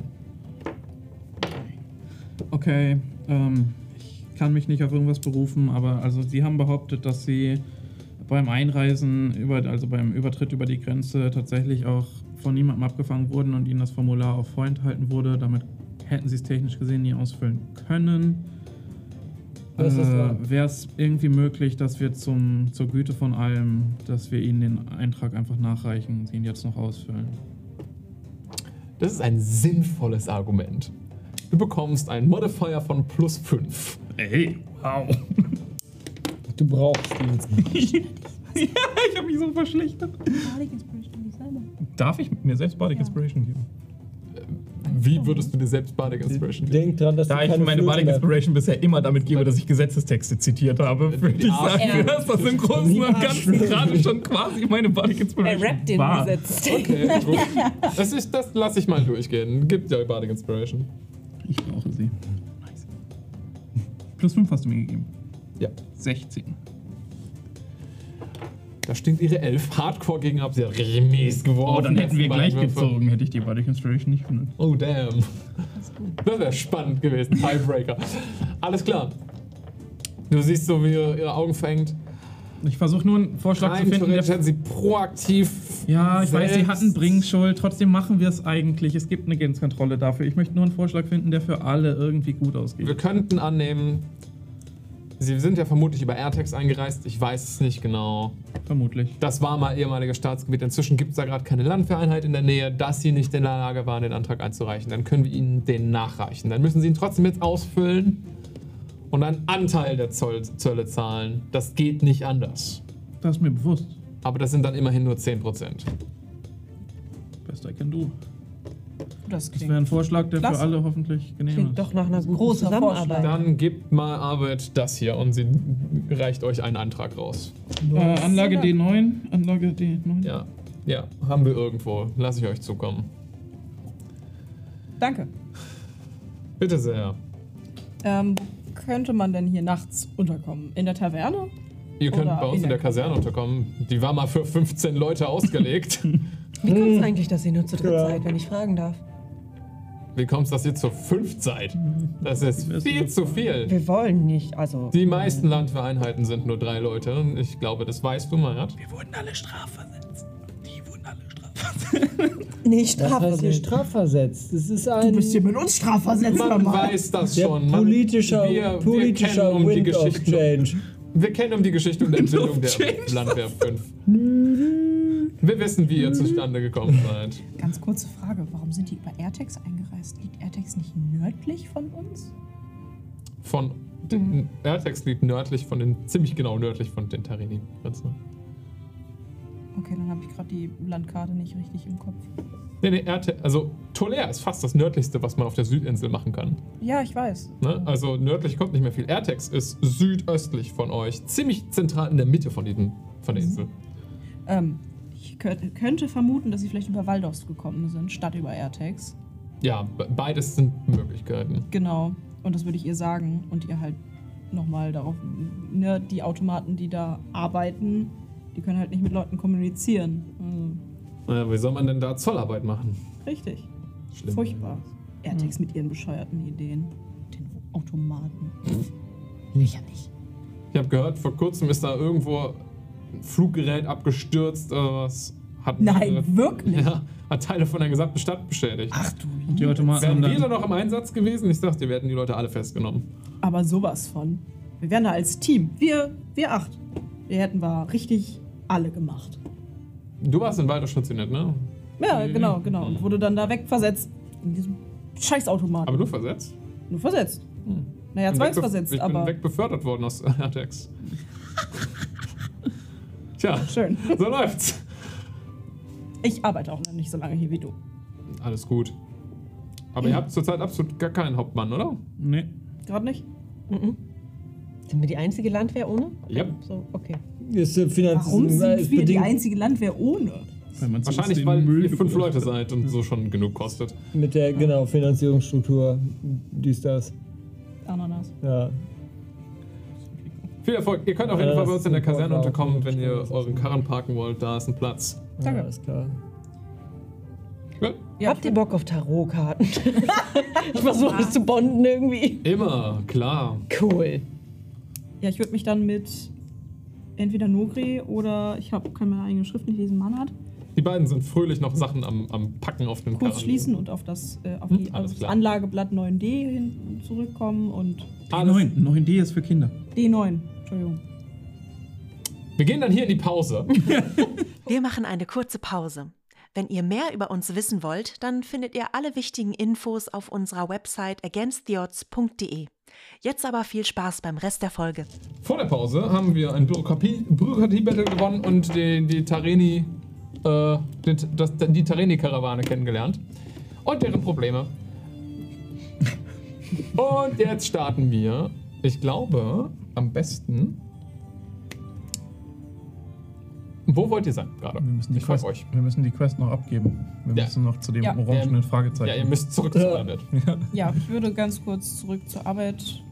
Okay, ähm, ich kann mich nicht auf irgendwas berufen, aber also sie haben behauptet, dass sie beim Einreisen, über, also beim Übertritt über die Grenze tatsächlich auch von niemandem abgefangen wurden und ihnen das Formular auf vorenthalten wurde. Damit hätten sie es technisch gesehen nie ausfüllen können. Wahr. Wäre es irgendwie möglich, dass wir zum, zur Güte von allem, dass wir ihnen den Eintrag einfach nachreichen und sie ihn jetzt noch ausfüllen? Das ist ein sinnvolles Argument. Du bekommst einen Modifier von plus 5. Ey, wow. Du brauchst ihn. ja, ich habe mich so verschlechtert. Darf ich mir selbst Bardic Inspiration geben? Wie würdest du dir selbst Bardic Inspiration geben? Denk dran, dass Da du ich meine Bardic Inspiration bisher immer damit gebe, dass ich Gesetzestexte zitiert habe, würde ich sagen, Ja. dass das im Großen und Ganzen gerade schon quasi meine Bardic Er Inspiration rappt den war. Gesetz. Okay, gut. Das, ist, das lasse ich mal durchgehen. Gibt ja Bardic Inspiration. Ich brauche sie. Nice. Plus 5 hast du mir gegeben. Ja. 16. Da stinkt ihre Elf hardcore gegen ab. Sie hat richtig mies geworfen. Oh, dann hätten wir gleich Würfe. gezogen, hätte ich die Bardic Inspiration nicht benutzt. Oh, damn. Das wäre spannend gewesen. Tiebreaker. Alles klar. Du siehst so, wie ihr ihre Augen verengt. Ich versuche nur einen Vorschlag Rein zu finden, theoretisch der hätten sie proaktiv. Ja, ich weiß, sie hatten Bringschuld, trotzdem machen wir es eigentlich. Es gibt eine Grenzkontrolle dafür. Ich möchte nur einen Vorschlag finden, der für alle irgendwie gut ausgeht. Wir könnten annehmen, sie sind ja vermutlich über AirTags eingereist. Ich weiß es nicht genau. Vermutlich. Das war mal ehemaliges Staatsgebiet. Inzwischen gibt es da gerade keine Landwehreinheit in der Nähe. Dass sie nicht in der Lage waren, den Antrag einzureichen, dann können wir ihnen den nachreichen. Dann müssen sie ihn trotzdem jetzt ausfüllen und einen Anteil der Zoll Zölle zahlen. Das geht nicht anders. Das ist mir bewusst. Aber das sind dann immerhin nur 10%. Best I can do. Das Das wäre ein Vorschlag, der Klasse. für alle hoffentlich genehm Klingt ist. doch nach einer guten Großer Zusammenarbeit. Dann gebt mal Arbeit das hier und sie reicht euch einen Antrag raus. Äh, Anlage D9. Anlage D9. Ja, ja, haben wir irgendwo. Lass ich euch zukommen. Danke. Bitte sehr. Ähm, könnte man denn hier nachts unterkommen? In der Taverne? Ihr könnt Oder bei uns in in der der Kaserne unterkommen. Die war mal für 15 Leute ausgelegt. Wie kommt es eigentlich, dass ihr nur zu dritt Ja. seid, wenn ich fragen darf? Wie kommt es, dass ihr zu fünft seid? Das ist viel zu viel. Wir wollen nicht, also. Die meisten Landwehreinheiten sind nur drei Leute. Ich glaube, das weißt du, Mayat. Wir wurden alle strafversetzt. Die wurden alle strafversetzt. Nicht Das heißt hier strafversetzt. strafversetzt. Das ist ein Du bist hier mit uns strafversetzt, Man weiß das der schon. Man, politischer, wir, politischer wir kennen um die Wind of. Change. Wir kennen um die Geschichte und Entwicklung der Landwehr 5. Wir wissen, wie ihr zustande gekommen seid. Ganz kurze Frage, warum sind die über Airtex eingereist? Liegt Airtex nicht nördlich von uns? Von den Airtex liegt nördlich von den, ziemlich genau nördlich von den tarini Okay, dann habe ich gerade die Landkarte nicht richtig im Kopf. Nee, nee, Airte also Tolair ist fast das nördlichste, was man auf der Südinsel machen kann. Ja, ich weiß. Ne? Also nördlich kommt nicht mehr viel. Airtex ist südöstlich von euch, ziemlich zentral in der Mitte von, diesem, von der Insel. Ähm, könnte vermuten, dass sie vielleicht über Waldorf gekommen sind, statt über Airtex. Ja, be- beides sind Möglichkeiten. Genau. Und das würde ich ihr sagen. Und ihr halt nochmal darauf, ne, die Automaten, die da arbeiten, die können halt nicht mit Leuten kommunizieren. Also, Naja, wie soll man denn da Zollarbeit machen? richtig. Schlimm. Furchtbar. Airtex mit ihren bescheuerten Ideen. Den Automaten. Lächerlich. Ich habe gehört, vor kurzem ist da irgendwo ein Fluggerät abgestürzt oder was. Hat Nein, mehrere- wirklich? Ja, hat Teile von der gesamten Stadt beschädigt. Ach du die Automaten haben Wären wir da noch im Einsatz gewesen? Ich dachte, wir hätten die Leute alle festgenommen. Aber sowas von. Wir wären da als Team. Wir, wir acht. Wir hätten wir richtig alle gemacht. Du warst in Walter stationiert, ne? Ja, genau, genau. Und wurde dann da wegversetzt. In diesem Scheißautomaten. Aber du versetzt? Nur versetzt. Naja, bin zwei wegbe- versetzt, ich aber. bin wegbefördert worden aus Airtex. Tja, Schön. so läuft's. Ich arbeite auch noch nicht so lange hier wie du. Alles gut. Aber ihr habt zurzeit absolut gar keinen Hauptmann, oder? Nee. Gerade nicht? Sind wir die einzige Landwehr ohne? Ja. So, okay. Ist äh, Finanz Warum ist sind wir die bedingt einzige Landwehr ohne? Weil Wahrscheinlich, weil Müll ihr fünf Leute seid und so schon genug kostet. mit der genau Finanzierungsstruktur, dies das. Ananas. Ja. Viel Erfolg. Ihr könnt auf jeden Fall bei das uns in der Kaserne unterkommen, wenn ihr euren. Karren parken wollt. Da ist ein Platz. Danke. Ja, ist klar. Ja, Habt ihr Bock auf Tarotkarten? ich versuche es zu bonden irgendwie. Immer, klar. Cool. Ja, ich würde mich dann mit entweder Nogri oder ich hab, kann meine eigene Schrift nicht lesen, Mann hat, Die beiden sind fröhlich noch Sachen am, am Packen auf den kurz Karren. schließen und auf das, äh, auf Hm, die, alles auf das klar. Anlageblatt 9D hin zurückkommen und Alles. D9. 9D ist für Kinder. D9. Entschuldigung. Wir gehen dann hier in die Pause. Wir machen eine kurze Pause. Wenn ihr mehr über uns wissen wollt, dann findet ihr alle wichtigen Infos auf unserer Website againsttheodds.de. Jetzt aber viel Spaß beim Rest der Folge. Vor der Pause haben wir ein Bürokratie- Bürokratie-Battle gewonnen und die, die Tareni, äh, die, das, die Tareni-Karawane kennengelernt. Und deren Probleme. Und jetzt starten wir, ich glaube, am besten. Wo wollt ihr sein gerade? Wir müssen, die Ich frag Quest, euch. wir müssen die Quest noch abgeben. Wir Ja. müssen noch zu dem Ja. orangenen Ähm, Fragezeichen. Ja, ihr müsst zurück zur Ja. Arbeit. Ja, ich würde ganz kurz zurück zur Arbeit.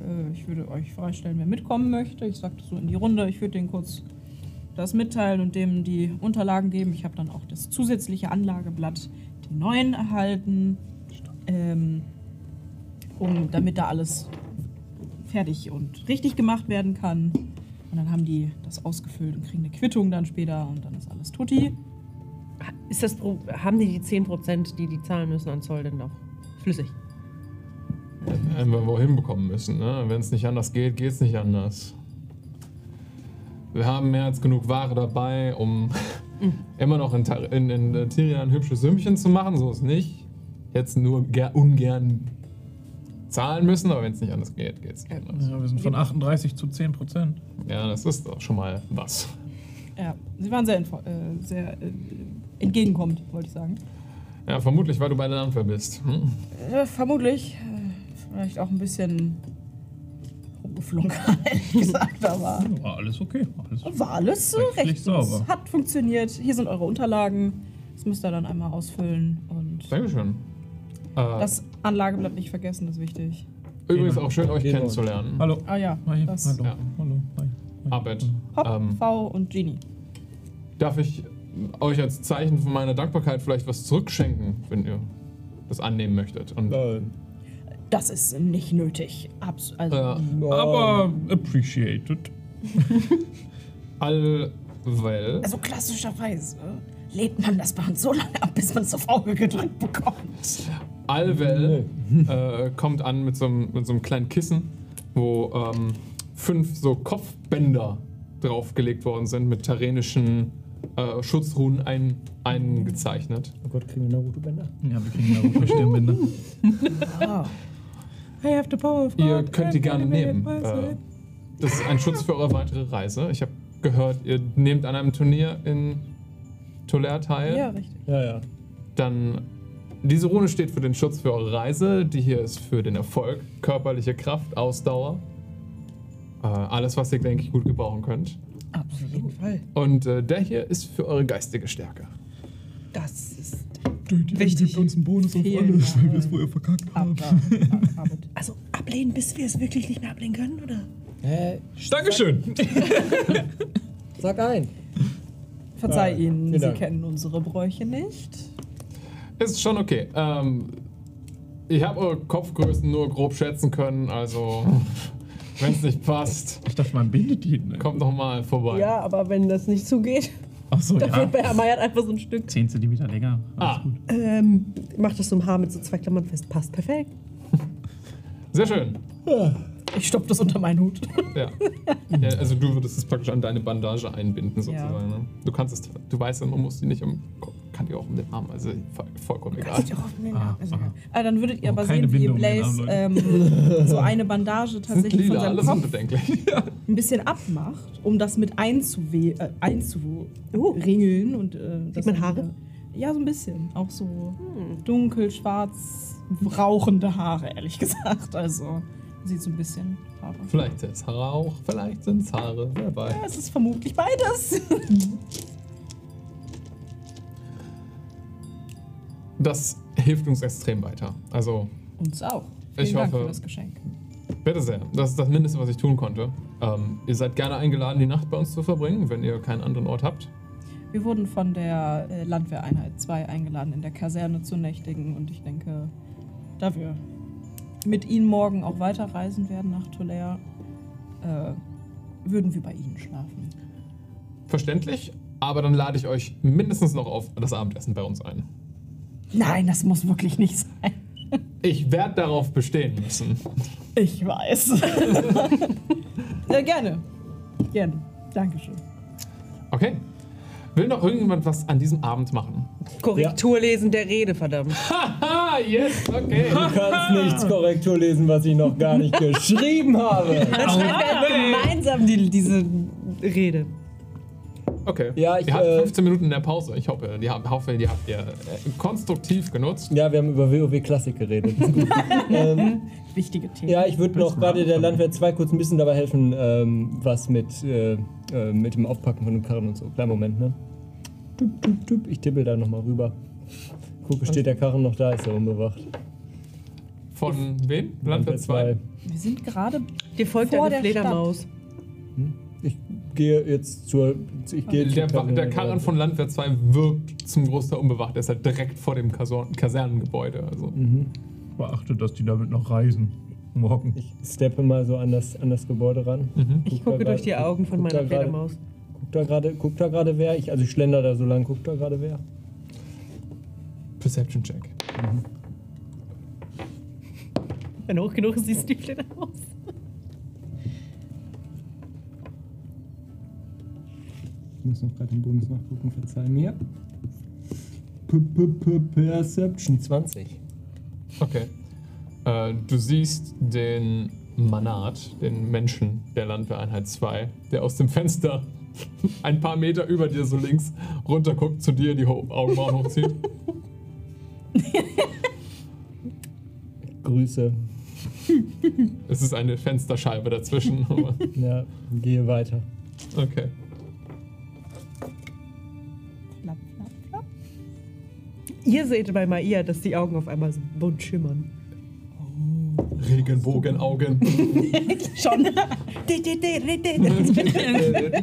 Äh, ich würde euch freistellen, wer mitkommen möchte. Ich sagte so in die Runde. Ich würde denen kurz das mitteilen und dem die Unterlagen geben. Ich habe dann auch das zusätzliche Anlageblatt, die neuen erhalten, ähm, um, damit da alles fertig und richtig gemacht werden kann. Und dann haben die das ausgefüllt und kriegen eine Quittung dann später und dann ist alles tutti. Ist das, haben die die 10%, die die zahlen müssen an Zoll denn noch flüssig? Wenn wir wohin bekommen müssen. Ne? Wenn es nicht anders geht, geht es nicht anders. Wir haben mehr als genug Ware dabei, um immer noch in, in, in äh, Tyria ein hübsches Sümmchen zu machen. So ist nicht. Jetzt nur ger ungern zahlen müssen, aber wenn es nicht anders geht, geht es nicht anders. ja, wir sind von 38 zu 10 Prozent. Ja, das ist doch schon mal was. Ja, sie waren sehr, äh, sehr äh, entgegenkommend, wollte ich sagen. Ja, vermutlich, weil du bei der Landwehr bist. Hm? Ja, vermutlich. Äh, Vielleicht auch ein bisschen rumgeflunkert, ehrlich gesagt, aber War alles okay. Alles war alles recht. sauber. Es hat funktioniert. Hier sind eure Unterlagen. Das müsst ihr dann einmal ausfüllen. Und Dankeschön. Äh, das Anlageblatt nicht vergessen, das ist wichtig. übrigens auch schön, euch kennenzulernen. Hallo. Ah ja, Hi. das Hallo. Ja. Hallo. Hi. Hi. Arbeit. Hopp, Ähm, V und Genie. Darf ich euch als Zeichen von meiner Dankbarkeit vielleicht was zurückschenken, wenn ihr das annehmen möchtet. Und Äh, Das ist nicht nötig. Abs also, äh, Aber appreciated. Allwell also klassischerweise lädt man das Band so lange ab, bis man es auf Auge gedrückt bekommt. Allwell äh, kommt an mit so, einem, mit so einem kleinen Kissen, wo ähm, fünf so Kopfbänder draufgelegt worden sind mit terrenischen äh, Schutzruhen ein, eingezeichnet. oh Gott, kriegen wir Naruto-Bänder? Ja, wir kriegen Naruto Stirnbänder. Ihr God, könnt die gerne nehmen. Äh, das ist ein Schutz für eure weitere Reise. Ich habe gehört, ihr nehmt an einem Turnier in Tolère teil. Ja, richtig. Ja, ja. Dann diese Rune steht für den Schutz für eure Reise. Die hier ist für den Erfolg, körperliche Kraft, Ausdauer. Äh, alles, was ihr, denke ich, gut gebrauchen könnt. Auf jeden Fall. Und äh, der hier ist für eure geistige Stärke. Das ist Wichtig. uns einen Bonus auf alles, weil wir es vorher verkackt haben. Also ablehnen, bis wir es wirklich nicht mehr ablehnen können, oder? Hä? Dankeschön. Sag ein. Verzeih Ja, ihnen, vielen sie Dank. kennen unsere Bräuche nicht. Ist schon okay. Ähm, ich habe eure Kopfgrößen nur grob schätzen können, also wenn es nicht passt, Ich dachte, man bindet die. Ne? kommt noch mal vorbei. Ja, aber wenn das nicht zugeht, Achso, dann ja. fehlt bei Herr Meyert einfach so ein Stück. 10 cm länger. Alles Ah. gut. Ähm, mach das so im Haar mit so zwei Klammern fest. Passt perfekt. Sehr schön. Ich stopfe das unter meinen Hut. Ja. ja. Also du würdest es praktisch an deine Bandage einbinden sozusagen. Ja. Ne? Du kannst es, du weißt ja, man muss die nicht um, kann die auch um den Arm, also voll, vollkommen egal. Ah, aha. Ah, dann würdet ihr Oh, aber sehen, wie Blaze ähm, so eine Bandage tatsächlich von lila, seinem alles Kopf unbedenklich. ein bisschen abmacht, um das mit äh, einzuringeln. Und, äh, das man dann Haare? Ja, so ein bisschen. Auch so dunkel, schwarz, rauchende Haare, ehrlich gesagt. Also sieht so ein bisschen Haare. Vielleicht ist es Rauch, vielleicht sind es Haare, wer weiß. Ja, es ist vermutlich beides. Das hilft uns extrem weiter. Also Uns auch. Vielen Ich Dank hoffe- für das Geschenk. Bitte sehr. Das ist das Mindeste, was ich tun konnte. Ähm, ihr seid gerne eingeladen, die Nacht bei uns zu verbringen, wenn ihr keinen anderen Ort habt. Wir wurden von der äh, Landwehreinheit 2 eingeladen, in der Kaserne zu nächtigen. Und ich denke, da wir mit Ihnen morgen auch weiterreisen werden nach Tolère, äh, würden wir bei Ihnen schlafen. Verständlich, aber dann lade ich euch mindestens noch auf das Abendessen bei uns ein. Nein, das muss wirklich nicht sein. Ich werde darauf bestehen müssen. Ich weiß. ja, gerne. Gerne. Dankeschön. Okay. Will noch irgendjemand was an diesem Abend machen? Korrektur lesen der Rede, verdammt. Haha, yes, okay. Du kannst nichts Korrektur lesen, was ich noch gar nicht geschrieben habe. Dann schreiben wir gemeinsam die, diese Rede. Okay. Ja, ich, ihr habt äh, 15 Minuten in der Pause. Ich hoffe, die, habt- hoffe, die habt ihr äh, konstruktiv genutzt. Ja, wir haben über WoW Klassik geredet. Ist gut. ähm, Wichtige Themen. ja, ich würde noch gerade der Landwehr 2 kurz ein bisschen dabei helfen, ähm, was mit, äh, äh, mit dem Aufpacken von dem Karren und so. Kleinen Moment, ne? Tup, tup, tup. Ich tippel da nochmal rüber. Gucke, steht der Karren noch da, ist er unbewacht. Von wem? Landwehr 2. Wir sind gerade Dir folgt Vor eine der Fledermaus. Ich gehe jetzt zur. Ich gehe Der, zur Wa- der Karren von Landwehr 2 wirkt zum Großteil unbewacht. Der ist halt direkt vor dem Kasor- Kasernengebäude. Also. Beachte, dass die damit noch reisen. Morgen. Ich steppe mal so an das, an das Gebäude ran. Ich Guck gucke durch die grad- Augen von guck meiner Fledermaus. Guckt da gerade, guckt da gerade wer? Ich, also ich schlender da so lang, guckt da gerade wer? Perception Check. Wenn du hoch genug ist, siehst du die Fledermaus. Ich muss noch gerade den Bonus nachgucken, verzeih mir. P -p -p Perception 20. Okay. Äh, du siehst den Manat, den Menschen der Landwehreinheit 2, der aus dem Fenster ein paar Meter über dir so links runterguckt, zu dir die Ho Augenbrauen hochzieht. Grüße. Es ist eine Fensterscheibe dazwischen. Ja, gehe weiter. okay. Ihr seht bei Maia, dass die Augen auf einmal so bunt schimmern. Regenbogenaugen. Schon.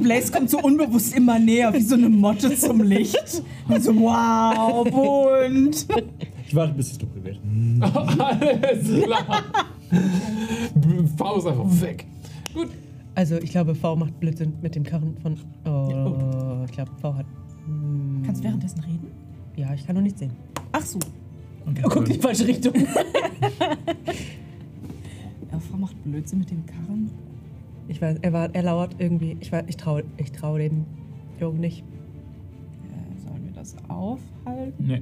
Blaze kommt so unbewusst immer näher, wie so eine Motte zum Licht. Und so, wow, bunt. Ich warte, bis es dunkel wird. Alles klar. V ist einfach weg. Gut. Also ich glaube, V macht Blödsinn mit dem Karren von. Oh, ich glaube, V hat. hm, Kannst du währenddessen reden? Ja, ich kann noch nicht sehen. Ach so. Und Oh, guck in die falsche Richtung. ja, Frau macht Blödsinn mit dem Karren. Ich weiß, er war, er lauert irgendwie. Ich weiß, ich traue, ich traue dem Jungen nicht. Äh, sollen wir das aufhalten? Nee.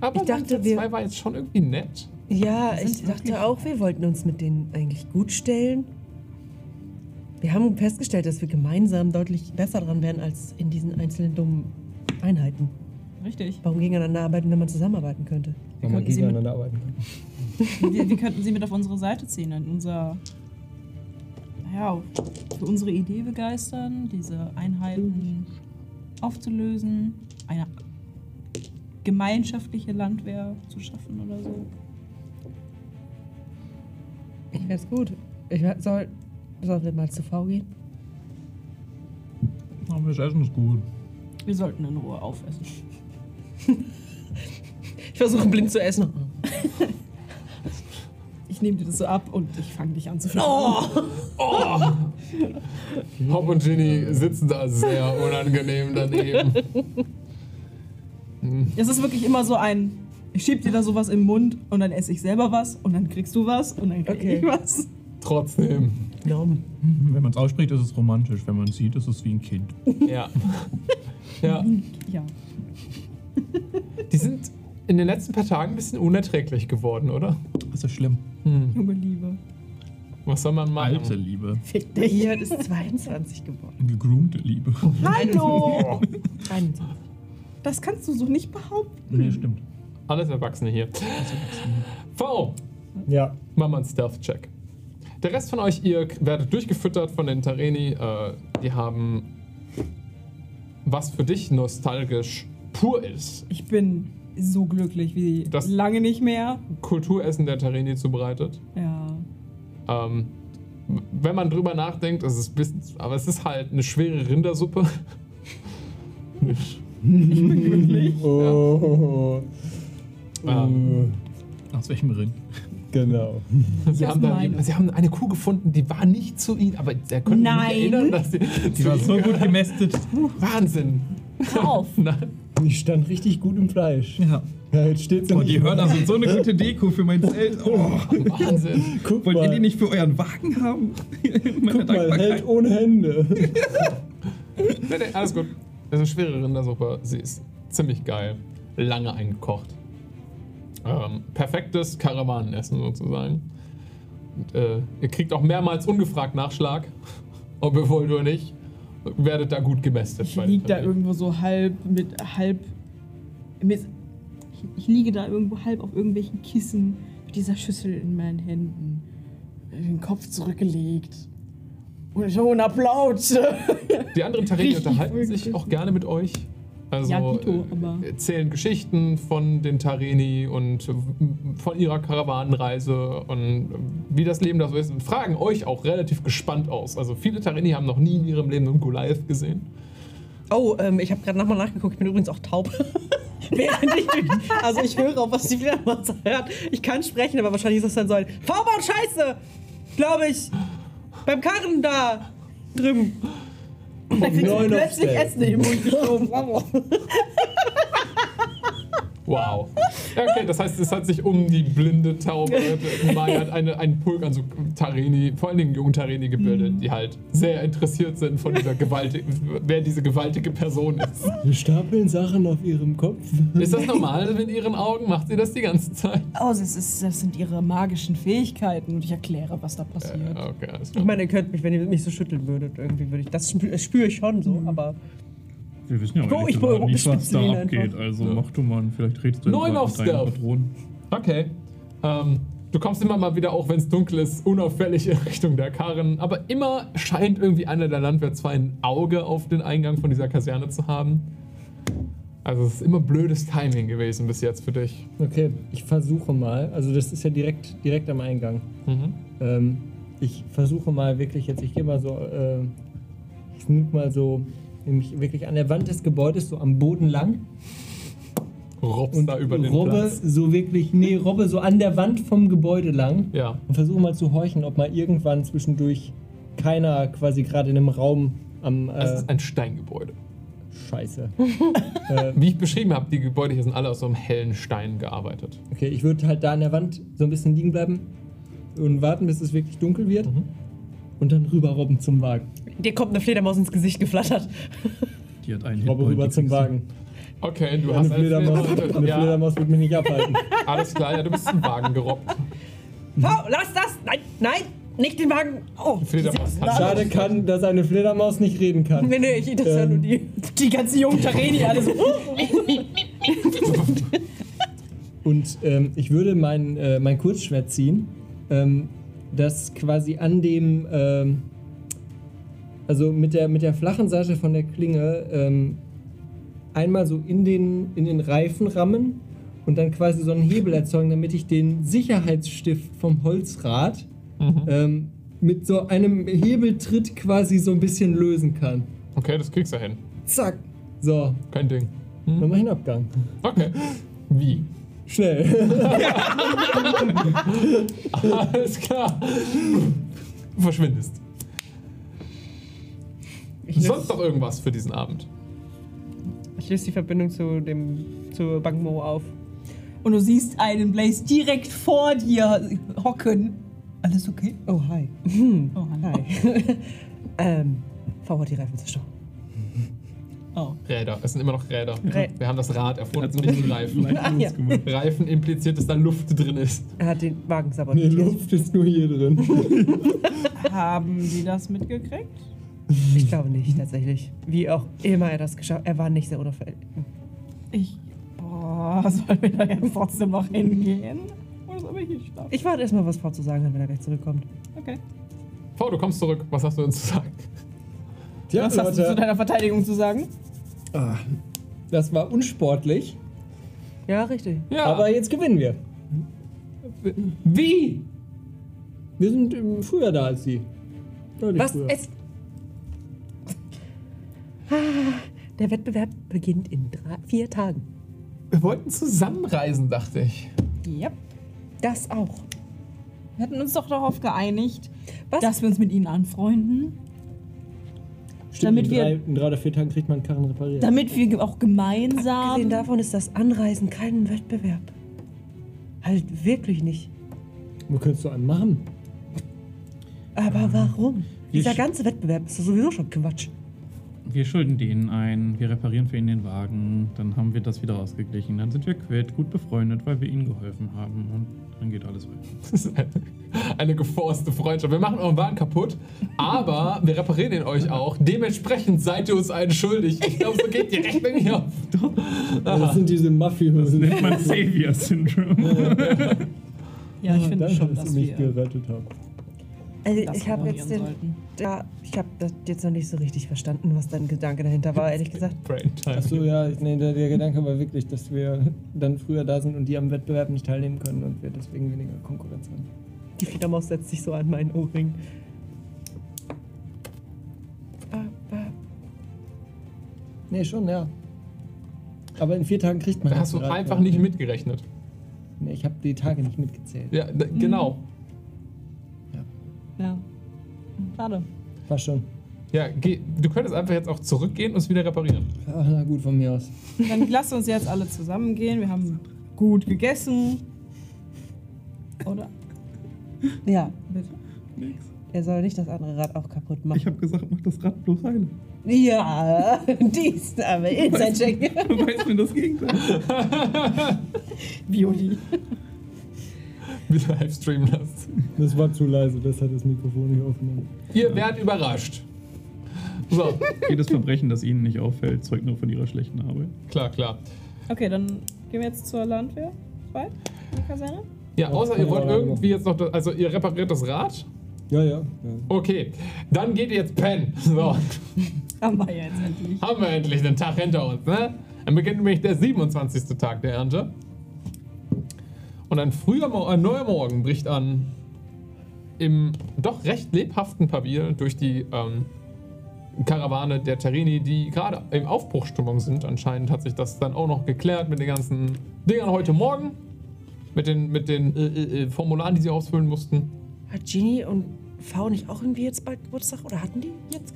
Aber Ich dachte, wir- 2 war jetzt schon irgendwie nett. Ja, ich dachte auch, wir wollten uns mit denen eigentlich gut stellen. Wir haben festgestellt, dass wir gemeinsam deutlich besser dran wären als in diesen einzelnen dummen Einheiten. Richtig. Warum gegeneinander arbeiten, wenn man zusammenarbeiten könnte? Weil man könnten sie mit- gegeneinander arbeiten kann. Wir, wir könnten sie mit auf unsere Seite ziehen, in unser. Naja, für unsere Idee begeistern, diese Einheiten aufzulösen, eine gemeinschaftliche Landwehr zu schaffen oder so. Ich wär's gut. Ich wär, soll, sollen wir mal zu V gehen? Aber das Essen ist gut. Wir sollten in Ruhe aufessen. Ich versuche blind zu essen. Ich nehme dir das so ab und ich fange dich an zu flattern. Oh. Hop und Ginny sitzen da sehr unangenehm daneben. Es ist wirklich immer so ein, ich schieb dir da sowas im Mund und dann esse ich selber was und dann kriegst du was und dann krieg Okay. ich was. Trotzdem. Nom. Wenn man es ausspricht, ist es romantisch. Wenn man es sieht, ist es wie ein Kind. Ja. Ja. Ja. Die sind in den letzten paar Tagen ein bisschen unerträglich geworden, oder? Das ist schlimm. Junge Liebe. Was soll man machen? Alte Liebe. Fick Der hier ist 22 geworden. Gegroomte Liebe. Hallo! 21. Das kannst du so nicht behaupten. Nee, stimmt. Alles Erwachsene hier. V, Ja. mach mal einen Stealth-Check. Der Rest von euch, ihr werdet durchgefüttert von den Tareni. Äh, die haben was für dich nostalgisch pur ist. Ich bin so glücklich wie Das- lange nicht mehr. Kulturessen der Tareni zubereitet. Ja. Ähm, wenn man drüber nachdenkt, ist es bisschen, aber es ist halt eine schwere Rindersuppe. Oh. Ähm, Aus welchem Ring? Genau. sie, haben da, meinem. sie haben eine Kuh gefunden, die war nicht zu ihnen, aber er konnte Nein. sich erinnern, dass sie Die war so gut gemästet. Wahnsinn. Hör auf. Nein. Die stand richtig gut im Fleisch. Ja. Ja, jetzt steht sie Oh, die Hörner sind so eine gute Deko für mein Zelt. Oh. Wahnsinn. Guck Wollt mal, ihr die nicht für euren Wagen haben? Meine guck mal, Held ohne Hände. Nee, nee, alles gut. Das ist eine schwere Rindersuppe. Sie ist ziemlich geil. Lange eingekocht. Ähm, perfektes Karawanenessen sozusagen. Und, äh, ihr kriegt auch mehrmals ungefragt Nachschlag. Ob ihr wollt oder nicht. Werdet da gut gemästet. Ich liege da irgendwo so halb mit halb. Mit, ich, ich liege da irgendwo halb auf irgendwelchen Kissen mit dieser Schüssel in meinen Händen. Den Kopf zurückgelegt. Und schon Applaus. Die anderen Richtig unterhalten sich auch gerne mit euch. Also Ja, Dito, äh, erzählen Geschichten von den Tareni und äh, von ihrer Karawanenreise und äh, wie das Leben da so ist. Und fragen euch auch relativ gespannt aus. Also viele Tareni haben noch nie in ihrem Leben einen Goliath gesehen. Oh, ähm, ich habe gerade nochmal nachgeguckt. Ich bin übrigens auch taub. Ich also ich höre auch, was die Fledermaus hört. Ich kann sprechen, aber wahrscheinlich ist das dann so ein V-Bahn Scheiße, glaube ich. Beim Karren da drüben. Dann kriegst du plötzlich. Essen in den Mund geschoben. Wow. Ja, okay, das heißt, es hat sich um die blinde Taube Maya hat eine, einen Pulk an so Tareni, vor allen Dingen jungen Tareni gebildet, die halt sehr interessiert sind von dieser gewaltigen, wer diese gewaltige Person ist. Wir stapeln Sachen auf ihrem Kopf. Ist das normal in ihren Augen? Macht sie das die ganze Zeit? Oh, das, ist, das sind ihre magischen Fähigkeiten und ich erkläre, was da passiert. Äh, okay, Ich meine, ihr könnt mich, wenn ihr mich so schütteln würdet, irgendwie würde ich. Das spü- das spüre ich schon so, aber. Wir wissen ja Oh, ehrlich ich gesagt nicht, was da abgeht. einfach. Also Ja. mach du mal, vielleicht redest du Neun auf Stealth. Patronen. Okay. Ähm, du kommst immer mal wieder, auch wenn es dunkel ist, unauffällig in Richtung der Karren. Aber immer scheint irgendwie einer der Landwehr zwei ein Auge auf den Eingang von dieser Kaserne zu haben. Also es ist immer blödes Timing gewesen bis jetzt für dich. Okay, ich versuche mal. Also das ist ja direkt, direkt am Eingang. Mhm. Ähm, ich versuche mal wirklich jetzt, ich gehe mal so, äh, ich sneak mal so, nämlich wirklich an der Wand des Gebäudes, so am Boden lang. Robst und da über den robbe Platz. so wirklich, nee, robbe so an der Wand vom Gebäude lang Ja. und versuche mal zu horchen, ob mal irgendwann zwischendurch keiner quasi gerade in einem Raum am Es äh, ist ein Steingebäude. Scheiße. Wie ich beschrieben habe, die Gebäude hier sind alle aus so einem hellen Stein gearbeitet. Okay, ich würde halt da an der Wand so ein bisschen liegen bleiben und warten, bis es wirklich dunkel wird Mhm. und dann rüber robben zum Wagen. Dir kommt eine Fledermaus ins Gesicht geflattert. Die hat einen Robbe rüber zum Wagen. Okay, du Eine hast eine Fledermaus, Fledermaus. eine Ja, Fledermaus wird mich nicht abhalten. alles klar, ja, du bist zum Wagen gerobbt. Pau, lass das! Nein, nein, nicht den Wagen! Oh, Fledermaus hat Schade kann, dass eine Fledermaus nicht reden kann. nee, nee, ich, das ist ja Ähm. nur die. Die ganzen jungen Tareni alle so. Und ähm, ich würde mein, äh, mein Kurzschwert ziehen, ähm, das quasi an dem, ähm, also mit der, mit der flachen Seite von der Klinge ähm, einmal so in den, in den Reifen rammen und dann quasi so einen Hebel erzeugen, damit ich den Sicherheitsstift vom Holzrad ähm, mit so einem Hebeltritt quasi so ein bisschen lösen kann. Okay, das kriegst du hin. Zack. So, Kein Ding. dann mach ich einen Abgang. Okay. Wie? Schnell. Alles klar. Du verschwindest. Ich Sonst noch irgendwas für diesen Abend? ich löse die Verbindung zu dem zur Bankmo auf. Und du siehst einen Blaze direkt vor dir hocken. Alles okay? Oh, hi. Oh, hallo. Hi. ähm, V hat die Reifen zerstochen. Oh. Räder. Es sind immer noch Räder. Rä- Wir haben das Rad erfunden, nicht die Reifen. Ah, ja. Reifen impliziert, dass da Luft drin ist. Er hat den Wagen Nee, sabotiert. Luft ist nur hier drin. Haben die das mitgekriegt? Ich glaube nicht, tatsächlich. Wie auch immer er das geschafft Er war nicht sehr unauffällig. Ich. Boah, sollen wir da jetzt trotzdem noch hingehen? Oder sollen wir hier schlafen? Ich warte erstmal, was Frau zu sagen hat, wenn er gleich zurückkommt. Okay. V, du kommst zurück. Was hast du uns zu sagen? Tja, Was hast du zu deiner Verteidigung zu sagen? Ah, das war unsportlich, Ja, richtig. Ja. aber jetzt gewinnen wir. wie? Wir sind ähm, früher da als sie. Deutlich Was? früher. Es. Ah, Der Wettbewerb beginnt in drei, vier Tagen. Wir wollten zusammenreisen, dachte ich. Yep. Das auch. Wir hatten uns doch darauf geeinigt, Was? dass wir uns mit ihnen anfreunden. Stimmt, damit in, wir- drei, in drei oder vier Tagen kriegt man einen Karren repariert. Damit wir auch gemeinsam. Abgesehen davon ist das Anreisen kein Wettbewerb. Halt wirklich nicht. Wir können es zu einem machen. Aber warum? Wir Dieser ganze Wettbewerb ist doch sowieso schon Quatsch. Wir schulden denen ein, wir reparieren für ihn den Wagen, dann haben wir das wieder ausgeglichen, dann sind wir quitt, gut befreundet, weil wir ihnen geholfen haben und dann geht alles weiter. Das ist eine, eine geforste Freundschaft. Wir machen euren Wagen kaputt, aber wir reparieren ihn euch auch. Dementsprechend seid ihr uns einen schuldig. Ich glaube, so geht die Rechnung hier auf. Das sind diese Mafiosen. Nennt man Savior-Syndrom. ja, ich finde Danke, schon, dass dass du mich wir gerettet hast. Also ich habe jetzt den, sollten. ja, ich habe das jetzt noch nicht so richtig verstanden, was dein Gedanke dahinter war, ehrlich gesagt. Brain Time. Achso, ja, nee, der, der Gedanke war wirklich, dass wir dann früher da sind und die am Wettbewerb nicht teilnehmen können und wir deswegen weniger Konkurrenz haben. Die Fledermaus setzt sich so an meinen Ohrring. Nee, schon, ja. Aber in vier Tagen kriegt man Da hast du einfach nicht mitgerechnet. Nee, ich habe die Tage nicht mitgezählt. Ja, da, genau. Ja. Schade. War schon. Ja, geh, du könntest einfach jetzt auch zurückgehen und es wieder reparieren. Ah, na gut, von mir aus. Dann lasst uns jetzt alle zusammen gehen. Wir haben gut gegessen. Oder? ja, Bitte? er soll nicht das andere Rad auch kaputt machen. Ich habe gesagt, mach das Rad bloß heile. ja, dies aber Inside-Check. Du weißt mir das Gegenteil. Violi. Wieder live streamen lässt. Das war zu leise, das hat das Mikrofon nicht aufgenommen. Ihr werdet überrascht. So, Jedes Verbrechen, das ihnen nicht auffällt, zeugt nur von ihrer schlechten Arbeit. klar, klar. Okay, dann gehen wir jetzt zur Landwehr. Zwei? Die Kaserne? Ja, außer ihr wollt irgendwie jetzt noch, das, also ihr repariert das Rad. Ja, ja. ja. Okay, dann geht ihr jetzt pennen. So, Haben wir ja jetzt endlich. haben wir endlich den Tag hinter uns, ne? Dann beginnt nämlich der 27. Tag der Ernte. Und ein früher, ein neuer Morgen bricht an im doch recht lebhaften Pavil durch die ähm, Karawane der Tarini, die gerade im Aufbruchstimmung sind. Anscheinend hat sich das dann auch noch geklärt mit den ganzen Dingern heute Morgen. Mit den, mit den äh, äh, äh, Formularen, die sie ausfüllen mussten. Hat Genie und V nicht auch irgendwie jetzt bald Geburtstag? Oder hatten die jetzt?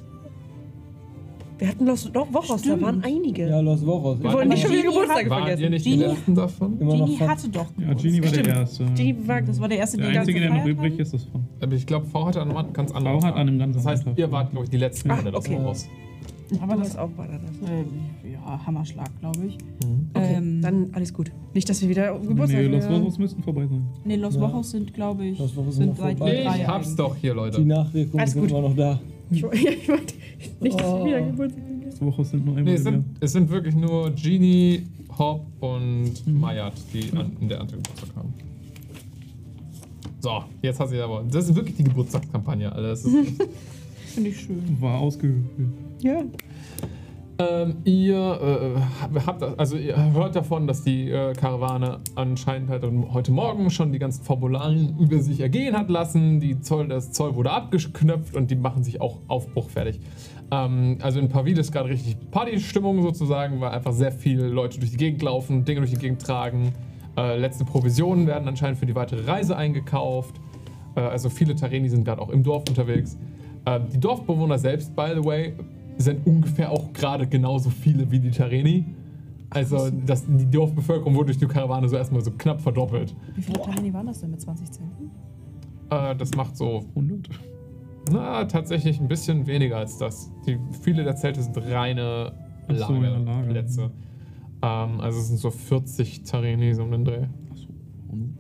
Wir hatten Los doch Wochos, da waren einige. Ja, Los Wochos. Wir wollen nicht schon wieder Waren vergessen. ihr nicht die letzten davon? Immer Genie hatte doch Ja, Genie war der. Erste. Genie war, das war der erste, der den Einzige, der noch übrig ist, ist von. Aber ich glaube, V hatte an einem ganz anderen V hat an einem ganz Das heißt, anderen ihr wart, glaube ich, die letzten Ah, von der okay. Voraus. Aber das auch war da das. Äh, ja, Hammerschlag, glaube ich. Okay, Ähm, dann alles gut. Nicht, dass wir wieder Geburtstag Nee, Los. Wochos müssten vorbei sein. Nee, Los. Wochos sind, glaube ich, Los Wochos sind seit Ich hab's doch hier, Die Leute. Nachwirkungen Alles sind immer noch da. Ich wollte nicht, dass wir wieder Oh. Geburtstag. Los Wochos sind nur einmal Nee, es sind, es sind wirklich nur Genie, Hop und Mayat, die an, in der Ante Geburtstag haben. So, jetzt hat sie aber. Das ist wirklich die Geburtstagskampagne, alles. Finde ich schön. War ausgehöhlt. Ja. Ähm, ihr äh, habt, also ihr hört davon, dass die äh, Karawane anscheinend halt heute Morgen schon die ganzen Formularien über sich ergehen hat lassen. Die Zoll, das Zoll wurde abgeknöpft und die machen sich auch aufbruchfertig. Ähm, also in Pavil ist gerade richtig Partystimmung sozusagen, weil einfach sehr viele Leute durch die Gegend laufen, Dinge durch die Gegend tragen. Äh, letzte Provisionen werden anscheinend für die weitere Reise eingekauft. Äh, also viele Tareni sind gerade auch im Dorf unterwegs. Äh, die Dorfbewohner selbst, by the way, sind ungefähr auch gerade genauso viele wie die Tareni. Also das, die Dorfbevölkerung wurde durch die Karawane so erstmal so knapp verdoppelt. Wie viele Tiny waren das denn mit 20 Zenten? Äh, das macht so, 100. na, tatsächlich ein bisschen weniger als das. Die, viele der Zelte sind reine so, ja, Lager. Lagerplätze. Ähm, also es sind so 40 Tareni so um den Dreh. Achso. Und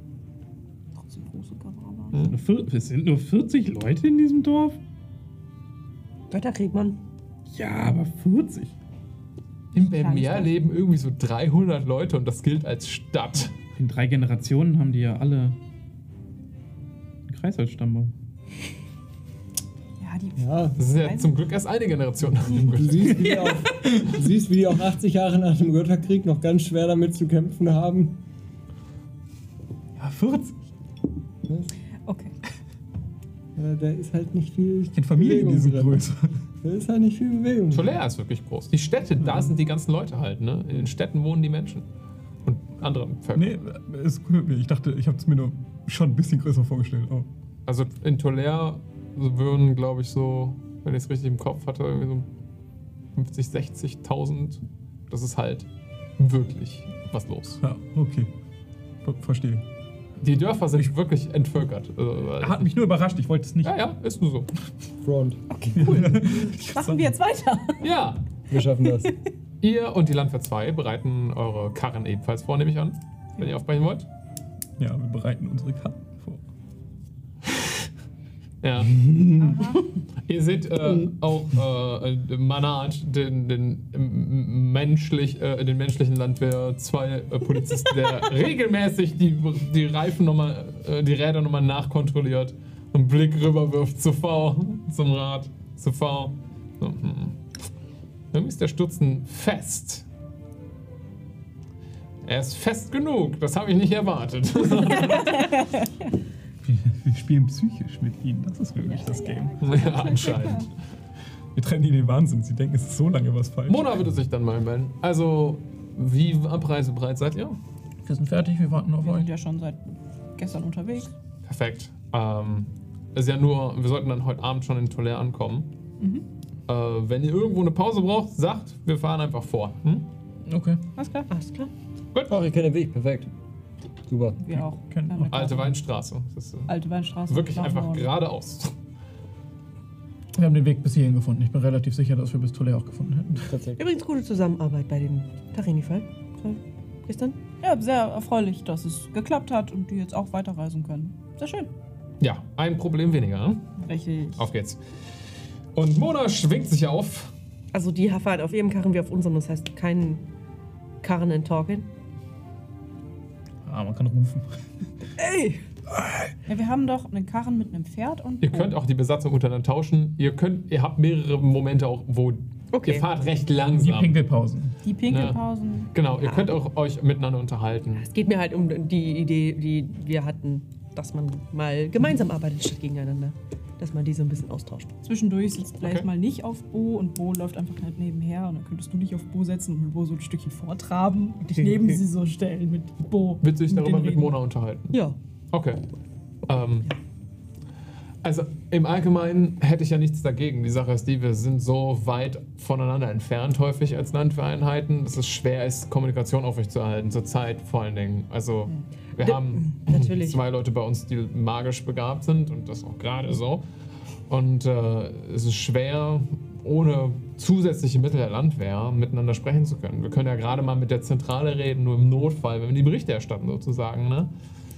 Trotzdem große Karawane. Hm. Es sind nur 40 Leute in diesem Dorf? Weiter kriegt man. Ja, aber 40. Im Meer leben irgendwie so 300 Leute und das gilt als Stadt. In drei Generationen haben die ja alle einen Kreisholzstammbaum. Ja, die. Ja, Das ist ja zum Glück erst eine Generation nach dem du Götter. siehst, wie die auch, du siehst, wie die auch 80 Jahre nach dem Götterkrieg noch ganz schwer damit zu kämpfen haben. Ja, 40. Okay. Ja, da ist halt nicht viel In Familien, die sind drin. Da ist halt nicht viel Bewegung. drin. Tolera ist wirklich groß. Die Städte, da sind die ganzen Leute halt, ne? In den Städten wohnen die Menschen. Und andere Völker. Nee, es wundert mich. Ich dachte, ich habe es mir nur schon ein bisschen größer vorgestellt. Oh. Also in Tolera würden, glaube ich, so, wenn ich es richtig im Kopf hatte, irgendwie so 50, 60.000. Das ist halt wirklich was los. Ja, okay. Ver verstehe. Die Dörfer sind wirklich entvölkert. Also, Er hat mich nur überrascht, ich wollte es nicht. ja, ja, ist nur so. Front. Machen wir jetzt weiter. Ja, Wir schaffen das. ihr und die Landwehr 2 bereiten eure Karren ebenfalls vor, nehme ich an, wenn ihr aufbrechen wollt. Ja, wir bereiten unsere Karten vor. Ja. Ihr seht äh, auch äh, Manat, den, den, menschlich, äh, den menschlichen Landwehr, zwei äh, Polizisten, der regelmäßig die, die Reifen nochmal, äh, die Räder nochmal nachkontrolliert und einen Blick rüberwirft zu V, zum Rad, zu V. So, hm. Irgendwie ist der Stutzen fest. Er ist fest genug, das habe ich nicht erwartet. Wir, wir spielen psychisch mit ihnen. Das ist wirklich das Game. ja, anscheinend. Wir trennen ihnen den Wahnsinn. Sie denken, es ist so lange was falsch. Mona würde sich dann mal melden. Also, wie abreisebereit seid ihr? Wir sind fertig, wir warten auf Wir euch. sind ja schon seit gestern unterwegs. Perfekt. Ähm, ist ja nur, wir sollten dann heute Abend schon in Tolère ankommen. Äh, wenn ihr irgendwo eine Pause braucht, sagt, wir fahren einfach vor. Hm? Okay. Alles klar? Alles klar. Ach, ich kenne den Weg. Perfekt. Super. Wir auch. Können eine Alte. Weinstraße. Das ist äh, Alte Weinstraße. wirklich einfach geradeaus. Wir haben den Weg bis hierhin gefunden. Ich bin relativ sicher, dass wir bis Tolle auch gefunden hätten. Tatsächlich. Übrigens gute Zusammenarbeit bei dem Tarini-Fall. Gestern. Ja, sehr erfreulich, dass es geklappt hat und die jetzt auch weiterreisen können. Sehr schön. Ja, ein Problem weniger. Hm? Richtig. Auf geht's. Und Mona schwingt sich auf. Also die fahren auf ihrem Karren wie auf unserem. Das heißt, kein Karren in Talking. Ah, man kann rufen. Ey! Ja, wir haben doch einen Karren mit einem Pferd und. Ihr könnt auch die Besatzung untereinander tauschen. Ihr könnt, ihr habt mehrere Momente auch, wo Okay. ihr fahrt recht Die langsam. Pinkelpausen. Die Pinkelpausen. Genau, ihr könnt auch euch miteinander unterhalten. Es geht mir halt um die Idee, die wir hatten, dass man mal gemeinsam arbeitet statt gegeneinander. Dass man die so ein bisschen austauscht. Zwischendurch sitzt Blaze Okay. mal nicht auf Bo und Bo läuft einfach halt nebenher und dann könntest du dich auf Bo setzen und mit Bo so ein Stückchen vortraben und dich neben sie so stellen mit Bo. Willst du dich darüber mit. Mona unterhalten? Ja, Okay. Ähm, also im Allgemeinen hätte ich ja nichts dagegen. Die Sache ist die, wir sind so weit voneinander entfernt häufig als Landwehreinheiten, dass es schwer ist, Kommunikation aufrechtzuerhalten, zur Zeit vor allen Dingen. Also wir D- haben natürlich. zwei Leute bei uns, die magisch begabt sind und das auch gerade so. Und äh, es ist schwer, ohne zusätzliche Mittel der Landwehr miteinander sprechen zu können. Wir können ja gerade mal mit der Zentrale reden, nur im Notfall, wenn wir die Berichte erstatten sozusagen. Ne?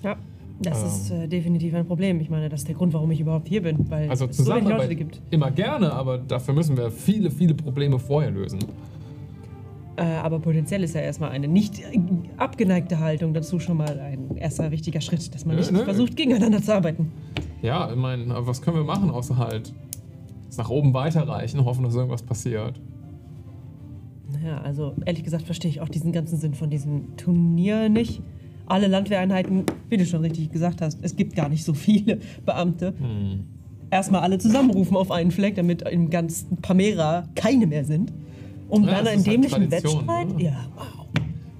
ja. Das Ähm. ist äh, definitiv ein Problem. Ich meine, das ist der Grund, warum ich überhaupt hier bin, weil Also es so wenig Leute gibt. immer gerne, aber dafür müssen wir viele, viele Probleme vorher lösen. Äh, aber potenziell ist ja erstmal eine nicht abgeneigte Haltung dazu schon mal ein erster wichtiger Schritt, dass man Nö, nicht nö. versucht, gegeneinander zu arbeiten. Ja, ich meine, was können wir machen, außer halt es nach oben weiterreichen, hoffen, dass irgendwas passiert. Ja, also ehrlich gesagt verstehe ich auch diesen ganzen Sinn von diesem Turnier nicht. Alle Landwehreinheiten, wie du schon richtig gesagt hast, es gibt gar nicht so viele Beamte. Hm. Erstmal alle zusammenrufen auf einen Fleck, damit im ganzen Pamera keine mehr sind. Um Ja, dann das einen halt dämlichen Tradition, Wettstreit. ne? Ja, wow.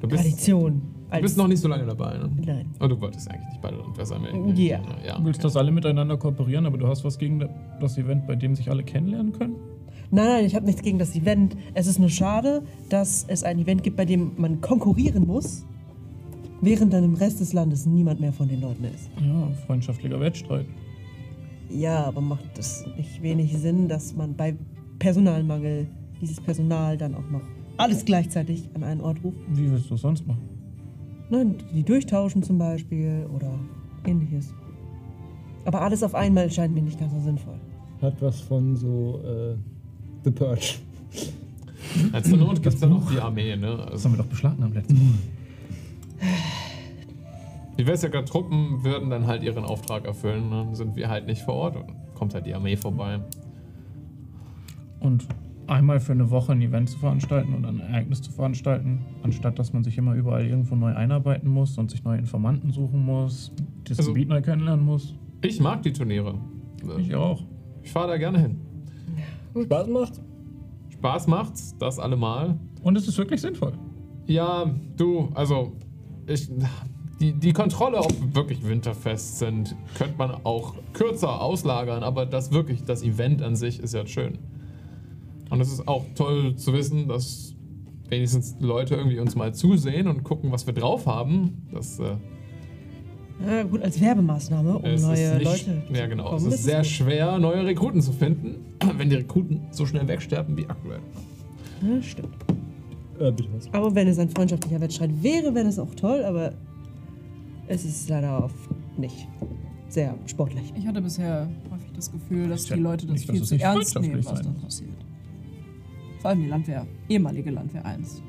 Du bist, Tradition. du bist noch nicht so lange dabei, ne? Nein. Aber du wolltest eigentlich nicht bei der Landwehr sein. wenn- Ja. ja Du willst, dass alle miteinander kooperieren, aber du hast was gegen das Event, bei dem sich alle kennenlernen können? Nein, nein, ich habe nichts gegen das Event. Es ist nur schade, dass es ein Event gibt, bei dem man konkurrieren muss, während dann im Rest des Landes niemand mehr von den Leuten ist. Ja, freundschaftlicher Wettstreit. Ja, aber macht es nicht wenig Sinn, dass man bei Personalmangel dieses Personal dann auch noch alles gleichzeitig an einen Ort ruft? Wie willst du es sonst machen? Nein, die durchtauschen zum Beispiel oder ähnliches. Aber alles auf einmal scheint mir nicht ganz so sinnvoll. Hat was von so äh, The Purge. Als zur Not gibt es ja noch die Armee, ne? Das Also, haben wir doch beschlagnahmt letztes Mal. Die Wessecker Truppen würden dann halt ihren Auftrag erfüllen. Dann sind wir halt nicht vor Ort und kommt halt die Armee vorbei. Und einmal für eine Woche ein Event zu veranstalten und ein Ereignis zu veranstalten, anstatt dass man sich immer überall irgendwo neu einarbeiten muss und sich neue Informanten suchen muss, das Also- Gebiet neu kennenlernen muss. Ich mag die Turniere. Ich auch. Ich fahre da gerne hin. Spaß macht? Spaß macht's, das allemal. Und es ist wirklich sinnvoll. Ja, du, also ich, die, die Kontrolle, ob wir wirklich winterfest sind, könnte man auch kürzer auslagern, aber das wirklich, das Event an sich ist ja schön. Und es ist auch toll zu wissen, dass wenigstens Leute irgendwie uns mal zusehen und gucken, was wir drauf haben. Das äh, Ja, gut, als Werbemaßnahme, um neue nicht, Leute Ja, zu genau. bekommen, es ist sehr schwer, neue Rekruten zu finden, wenn die Rekruten so schnell wegsterben wie aktuell. Ja, stimmt. Äh, bitte was. Aber wenn es ein freundschaftlicher Wettstreit wäre, wäre das auch toll, aber es ist leider oft nicht sehr sportlich. Ich hatte bisher häufig das Gefühl, dass die Leute das nicht, viel zu ernst nehmen, was muss. passiert. Vor allem die Landwehr, ehemalige Landwehr 1.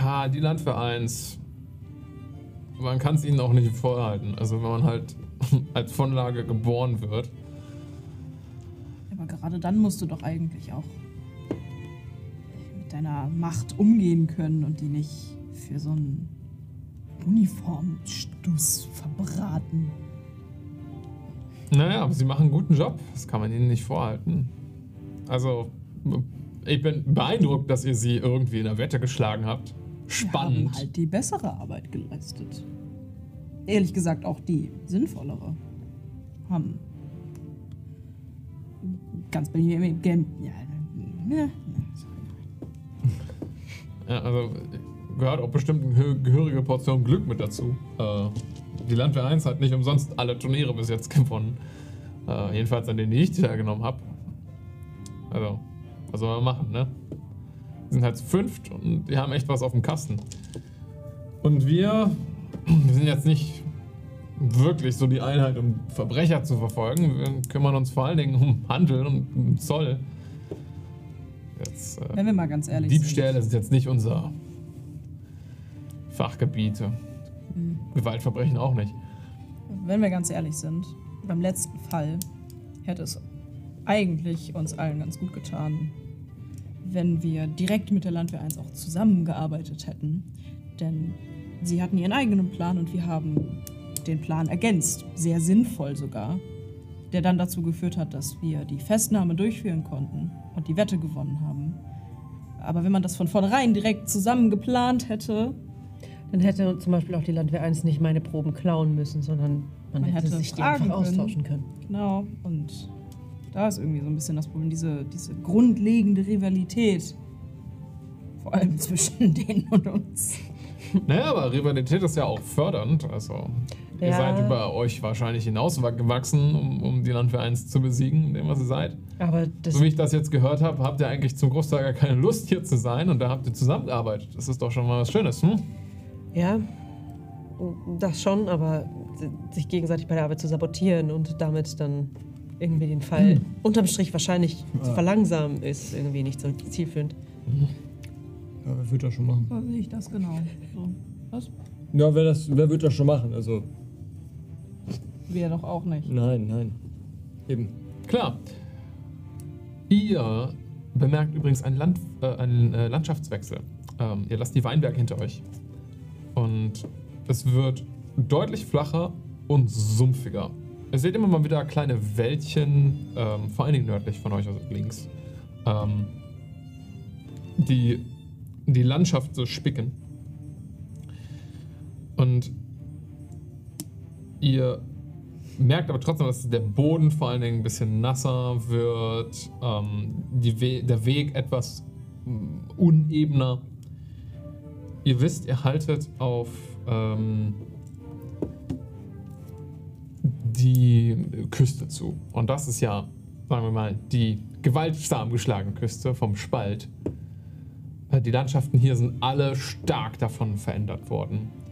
Ja, die Landwehr 1. Man kann es ihnen auch nicht vorhalten. Also wenn man halt als Vonlage geboren wird. Aber gerade dann musst du doch eigentlich auch deiner Macht umgehen können und die nicht für so einen Uniformstuss verbraten. Naja, aber sie machen einen guten Job. Das kann man ihnen nicht vorhalten. Also, ich bin beeindruckt, dass ihr sie irgendwie in der Wette geschlagen habt. Wir Spannend. haben halt die bessere Arbeit geleistet. Ehrlich gesagt auch die sinnvollere. Haben ganz bei mir Game. Ja, ja, Ja, also gehört auch bestimmt eine gehö- gehörige Portion Glück mit dazu. Äh, die Landwehr 1 hat nicht umsonst alle Turniere bis jetzt gewonnen. Äh, jedenfalls an denen die ich teilgenommen habe. Also, was soll man machen, ne? Wir sind halt zu fünft und die haben echt was auf dem Kasten. Und wir, wir sind jetzt nicht wirklich so die Einheit, um Verbrecher zu verfolgen. Wir kümmern uns vor allen Dingen um Handel und um Zoll. Jetzt, äh, Wenn wir mal ganz ehrlich Diebstähle sind. sind jetzt nicht unser Fachgebiet. Gewaltverbrechen auch nicht. Wenn wir ganz ehrlich sind, beim letzten Fall hätte es eigentlich uns allen ganz gut getan, wenn wir direkt mit der Landwehr 1 auch zusammengearbeitet hätten. Denn sie hatten ihren eigenen Plan und wir haben den Plan ergänzt. Sehr sinnvoll sogar. Der dann dazu geführt hat, dass wir die Festnahme durchführen konnten und die Wette gewonnen haben. Aber wenn man das von vornherein direkt zusammen geplant hätte, Dann hätte zum Beispiel auch die Landwehr 1 nicht meine Proben klauen müssen, sondern man, Man hätte, hätte sich die einfach können. austauschen können. genau, und da ist irgendwie so ein bisschen das Problem, diese, diese grundlegende Rivalität. Vor allem zwischen denen und uns. Naja, aber Rivalität ist ja auch fördernd. Also, ihr Ja. seid über euch wahrscheinlich hinausgewachsen, um, um die Landwehr 1 zu besiegen, in dem was ihr seid. Aber das So wie ich das jetzt gehört habe, habt ihr eigentlich zum Großteil gar keine Lust hier zu sein und da habt ihr zusammengearbeitet. Das ist doch schon mal was Schönes, hm? Ja, das schon, aber sich gegenseitig bei der Arbeit zu sabotieren und damit dann irgendwie den Fall unterm Strich wahrscheinlich zu verlangsamen, ist irgendwie nicht so zielführend. Ja, wer wird das schon machen? Sehe ich das genau. So. Was? Ja, wer, das, wer wird das schon machen? Also, Wir doch auch nicht. nein, nein. Eben. Klar. Ihr bemerkt übrigens einen, Land, äh, einen äh, Landschaftswechsel. Ähm, ihr lasst die Weinberge hinter euch. Und es wird deutlich flacher und sumpfiger. Ihr seht immer mal wieder kleine Wäldchen, ähm, vor allen Dingen nördlich von euch, also links, ähm, die die Landschaft so spicken. Und ihr merkt aber trotzdem, dass der Boden vor allen Dingen ein bisschen nasser wird, ähm, We der Weg etwas mm, unebener. Ihr wisst, ihr haltet auf ähm, die Küste zu. Und das ist ja, sagen wir mal, die gewaltsam geschlagene Küste vom Spalt. Äh, Die Landschaften hier sind alle stark davon verändert worden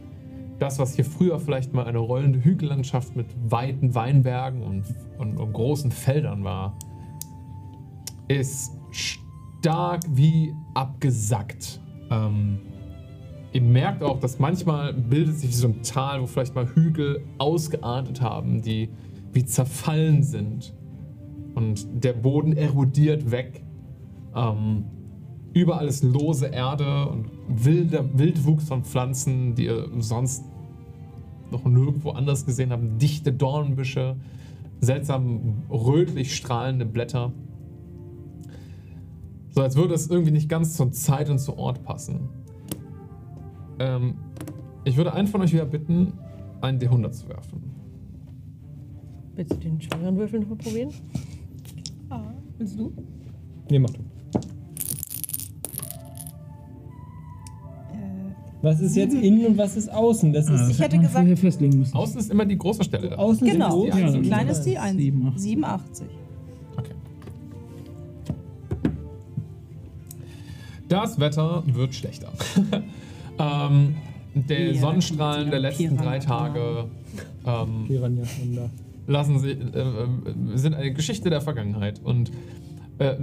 das, was hier früher vielleicht mal eine rollende Hügellandschaft mit weiten Weinbergen und, und, und großen Feldern war, ist stark wie abgesackt. Ähm, ihr merkt auch, dass manchmal bildet sich so ein Tal, wo vielleicht mal Hügel ausgeartet haben, die wie zerfallen sind. Und der Boden erodiert weg. Ähm, überall ist lose Erde und wilder Wildwuchs von Pflanzen, die ihr sonst noch nirgendwo anders gesehen habt. Dichte Dornbüsche, seltsam rötlich strahlende Blätter. So als würde es irgendwie nicht ganz zur Zeit und zu Ort passen. Ähm, ich würde einen von euch wieder bitten, einen D100 zu werfen. Willst du den schweren Würfel nochmal probieren? Ah, willst du? Nee, mach du. Was ist jetzt innen und was ist außen? Das ist Ich hätte gesagt- vorher festlegen müssen. Außen ist immer die große Stelle. da. außen Genau, sind Ja, also dann klein ist ist die das 1. 87. 87. Okay. Das Wetter wird schlechter. ähm, der Ja, Sonnenstrahlen der letzten drei Piranha. Tage ähm, lassen sie, äh, äh, sind eine Geschichte der Vergangenheit. Und äh,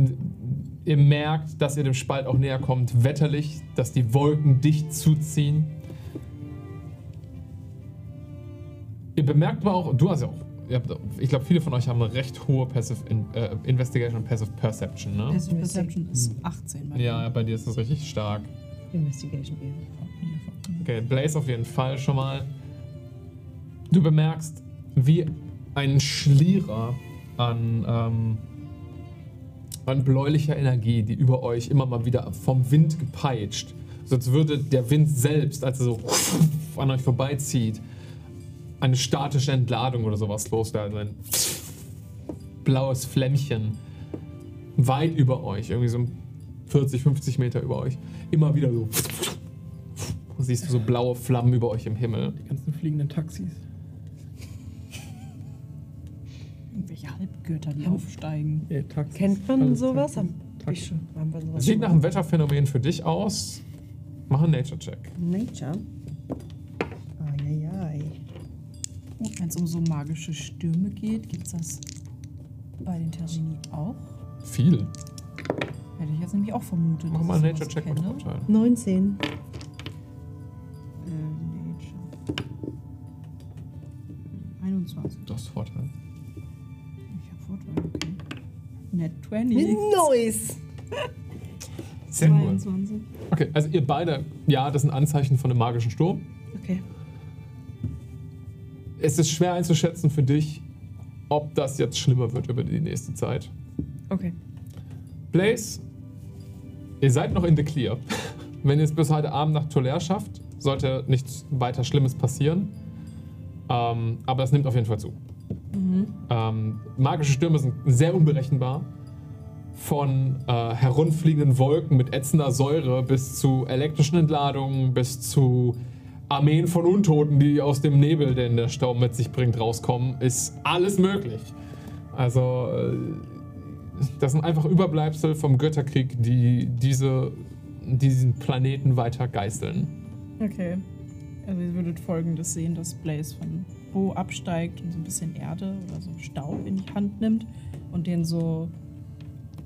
ihr merkt, dass ihr dem Spalt auch näher kommt, wetterlich, dass die Wolken dicht zuziehen. Ihr bemerkt aber auch, du hast ja auch, habt, ich glaube, viele von euch haben eine recht hohe Passive in, äh, Investigation und Passive Perception, ne? Passive Perception ist 18 bei Ja, bei dir ist das richtig stark. Investigation eher. Okay, Blaze auf jeden Fall schon mal. Du bemerkst, wie ein Schlierer an, ähm, an bläulicher Energie, die über euch immer mal wieder vom Wind gepeitscht. So als würde der Wind selbst, als er so an euch vorbeizieht, eine statische Entladung oder sowas loswerden. Ein blaues Flämmchen weit über euch, irgendwie so 40, 50 Meter über euch, immer wieder so. Siehst du so blaue Flammen über euch im Himmel. Die ganzen fliegenden Taxis. Halbgötter, die aufsteigen. Äh, Taxis. Kennt man sowas? Taxi. Hab ich schon. Haben wir sowas Sieht schon nach einem Wetterphänomen für dich aus. Mach einen Nature-Check. Nature. Eieiei. Wenn es um so magische Stürme geht, gibt es das bei den Terzini auch? Viel. Hätte ich jetzt nämlich auch vermutet. Mach mal einen Nature-Check mit. Vorteil. 19. Äh, Nature. 21. Du hast Vorteil. Net 20. Nice. Sehr cool. 22. Okay, also ihr beide, ja, das sind Anzeichen von einem magischen Sturm. Okay. Es ist schwer einzuschätzen für dich, ob das jetzt schlimmer wird über die nächste Zeit. Okay. Blaze, ihr seid noch in the clear. Wenn ihr es bis heute Abend nach Tolaire schafft, sollte nichts weiter Schlimmes passieren. Ähm, aber es nimmt auf jeden Fall zu. Ähm, magische Stürme sind sehr unberechenbar. Von äh, herunfliegenden Wolken mit ätzender Säure bis zu elektrischen Entladungen, bis zu Armeen von Untoten, die aus dem Nebel, den der Staub mit sich bringt, rauskommen, ist alles möglich. Also, äh, das sind einfach Überbleibsel vom Götterkrieg, die diese, diesen Planeten weiter geißeln. Okay. Also ihr würdet folgendes sehen, dass Blaze von Bo absteigt und so ein bisschen Erde oder so Staub in die Hand nimmt und den so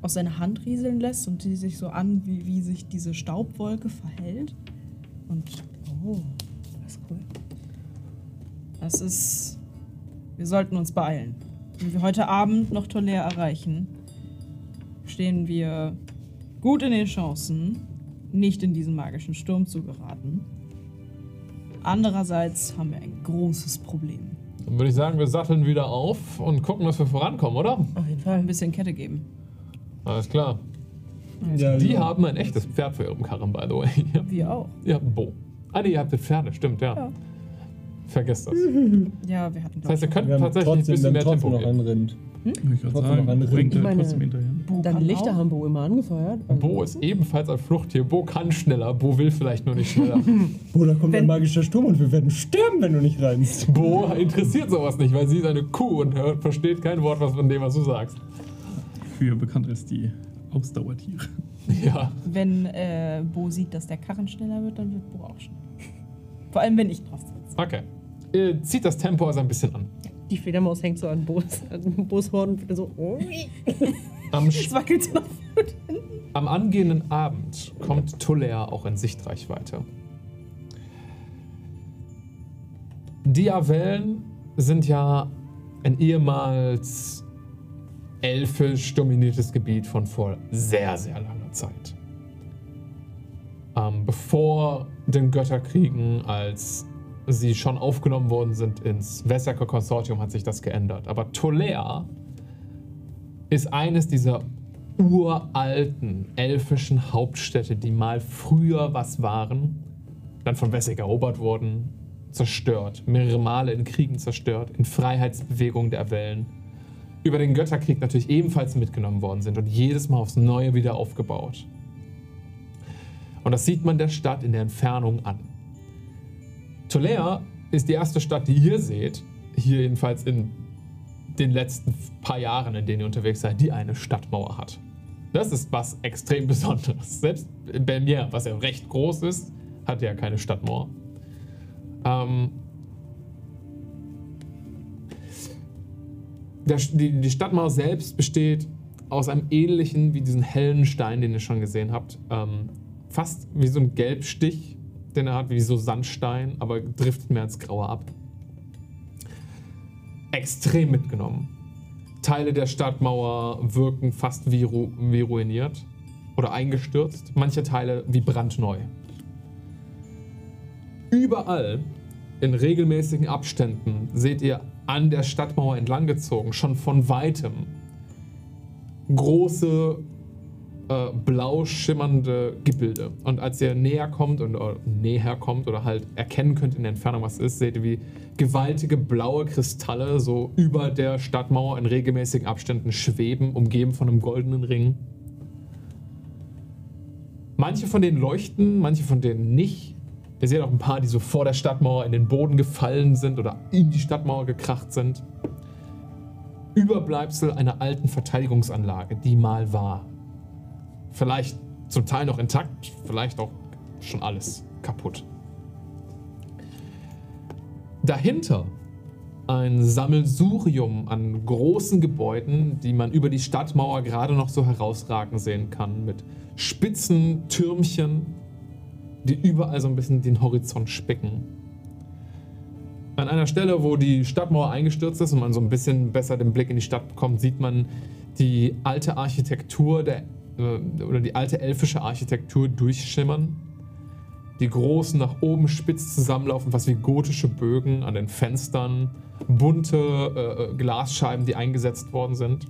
aus seiner Hand rieseln lässt und die sich so an, wie, wie sich diese Staubwolke verhält. Und Oh, das ist cool. das ist. Wir sollten uns beeilen. Wenn wir heute Abend noch Tolaire erreichen, stehen wir gut in den Chancen, nicht in diesen magischen Sturm zu geraten. Andererseits haben wir ein großes Problem. Dann würde ich sagen, wir satteln wieder auf und gucken, dass wir vorankommen, oder? Auf jeden Ein Fall. bisschen Kette geben. Alles klar. Ja, Die ja. haben ein echtes Pferd für ihren Karren, by the way. Wir auch. ihr habt ein Bo. Ah, nee, ihr habt Pferde, stimmt, ja. Ja. Vergesst das. Ja, wir hatten Das heißt, ihr könnt Wir haben tatsächlich ein trotzdem, bisschen wir mehr haben trotzdem Tempo noch gehen. ein Rind. Ich würde Trotzdem sagen, noch ein bringt Rind. er meine- trotzdem hinterher. Bo Deine kann Lichter auch. haben Bo immer angefeuert. Also, Bo ist ebenfalls ein Fluchttier. Bo kann schneller, Bo will vielleicht nur nicht schneller. Oh, da kommt Wenn- ein magischer Sturm und wir werden sterben, wenn du nicht reinst. Bo interessiert sowas nicht, weil sie ist eine Kuh und hört, versteht kein Wort was von dem, was du sagst. Für bekannt als die Ausdauertiere. Ja. Wenn äh, Bo sieht, dass der Karren schneller wird, dann wird Bo auch schneller. Vor allem, wenn ich drauf sitze. Okay. Ihr zieht das Tempo also ein bisschen an. Die Fledermaus hängt so an Bo's Horn und so. Oh. Am, Es wackelt so am angehenden Abend kommt Tolaire auch in Sichtreichweite. Die Avellen sind ja ein ehemals elfisch dominiertes Gebiet von vor sehr, sehr langer Zeit. Ähm, bevor den Götterkriegen, als sie schon aufgenommen worden sind ins Wessecker Konsortium, hat sich das geändert. Aber Tolaire ist eines dieser uralten elfischen Hauptstädte, die mal früher was waren, dann von Wessig erobert wurden, zerstört, mehrere Male in Kriegen zerstört, in Freiheitsbewegungen der Wellen, über den Götterkrieg natürlich ebenfalls mitgenommen worden sind und jedes Mal aufs Neue wieder aufgebaut. Und das sieht man der Stadt in der Entfernung an. Tolaire ist die erste Stadt, die ihr seht, hier jedenfalls in den letzten paar Jahren, in denen ihr unterwegs seid, die eine Stadtmauer hat. Das ist was extrem Besonderes. Selbst Bernier, was ja recht groß ist, hat ja keine Stadtmauer. Ähm, die, die Stadtmauer selbst besteht aus einem ähnlichen wie diesen hellen Stein, den ihr schon gesehen habt. Ähm, fast wie so ein Gelbstich, den er hat, wie so Sandstein, aber driftet mehr ins Graue ab extrem mitgenommen. Teile der Stadtmauer wirken fast wie, ru wie ruiniert oder eingestürzt, manche Teile wie brandneu. Überall in regelmäßigen Abständen seht ihr an der Stadtmauer entlanggezogen, schon von weitem, große äh, blau schimmernde Gebilde. Und als ihr näher kommt und oder näher kommt oder halt erkennen könnt in der Entfernung, was es ist, seht ihr, wie gewaltige blaue Kristalle so über der Stadtmauer in regelmäßigen Abständen schweben, umgeben von einem goldenen Ring. Manche von denen leuchten, manche von denen nicht. Ihr seht auch ein paar, die so vor der Stadtmauer in den Boden gefallen sind oder in die Stadtmauer gekracht sind. Überbleibsel einer alten Verteidigungsanlage, die mal war. Vielleicht zum Teil noch intakt, vielleicht auch schon alles kaputt. Dahinter ein Sammelsurium an großen Gebäuden, die man über die Stadtmauer gerade noch so herausragen sehen kann, mit spitzen Türmchen, die überall so ein bisschen den Horizont spicken. An einer Stelle, wo die Stadtmauer eingestürzt ist und man so ein bisschen besser den Blick in die Stadt bekommt, sieht man die alte Architektur der, oder die alte elfische Architektur durchschimmern. die großen nach oben spitz zusammenlaufen, was wie gotische Bögen an den Fenstern, bunte äh, äh, Glasscheiben, die eingesetzt worden sind.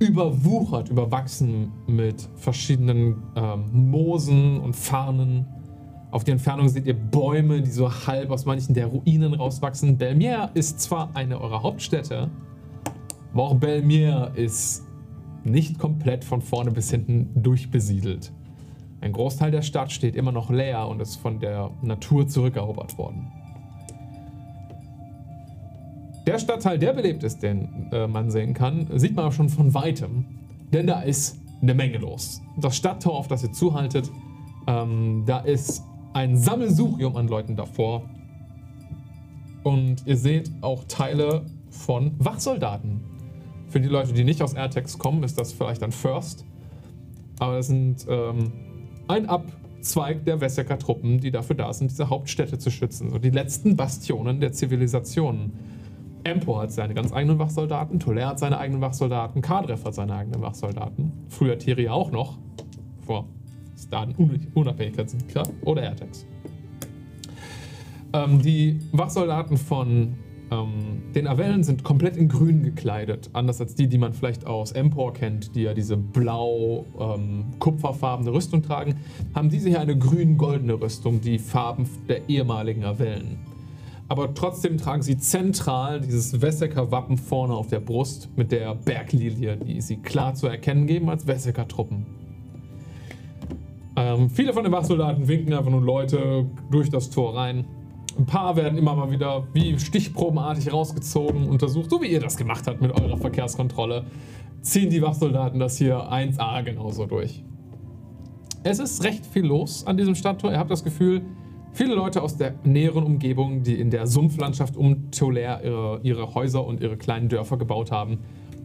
Überwuchert, überwachsen mit verschiedenen ähm, Moosen und Farnen. Auf der Entfernung seht ihr Bäume, die so halb aus manchen der Ruinen rauswachsen. Belmier ist zwar eine eurer Hauptstädte, aber auch Belmier ist nicht komplett von vorne bis hinten durchbesiedelt. Ein Großteil der Stadt steht immer noch leer und ist von der Natur zurückerobert worden. Der Stadtteil, der belebt ist, den äh, man sehen kann, sieht man auch schon von weitem, denn da ist eine Menge los. Das Stadttor, auf das ihr zuhaltet, ähm, da ist ein Sammelsurium an Leuten davor. Und ihr seht auch Teile von Wachsoldaten. Für die Leute, die nicht aus Airtex kommen, ist das vielleicht ein First. Aber das sind ähm, ein Abzweig der Wesseker-Truppen, die dafür da sind, diese Hauptstädte zu schützen. So die letzten Bastionen der Zivilisationen. Empor hat seine ganz eigenen Wachsoldaten, Toler hat seine eigenen Wachsoldaten, Kadref hat seine eigenen Wachsoldaten. Früher Tiri auch noch, vor Unabhängigkeitskrieg oder Airtex. Ähm, die Wachsoldaten von ähm, den Avellen sind komplett in grün gekleidet, anders als die, die man vielleicht aus Empor kennt, die ja diese blau-kupferfarbene Rüstung tragen, haben diese hier eine grün-goldene Rüstung, die Farben der ehemaligen Avellen. Aber trotzdem tragen sie zentral dieses Wesseker-Wappen vorne auf der Brust mit der Berglilie, die sie klar zu erkennen geben als Wesseker-Truppen. Ähm, viele von den Wachsoldaten winken einfach nur Leute durch das Tor rein. Ein paar werden immer mal wieder wie stichprobenartig rausgezogen, untersucht, so wie ihr das gemacht habt mit eurer Verkehrskontrolle. Ziehen die Wachsoldaten das hier 1A genauso durch. Es ist recht viel los an diesem Stadttor. Ihr habt das Gefühl, viele Leute aus der näheren Umgebung, die in der Sumpflandschaft um Tolaire ihre, ihre Häuser und ihre kleinen Dörfer gebaut haben,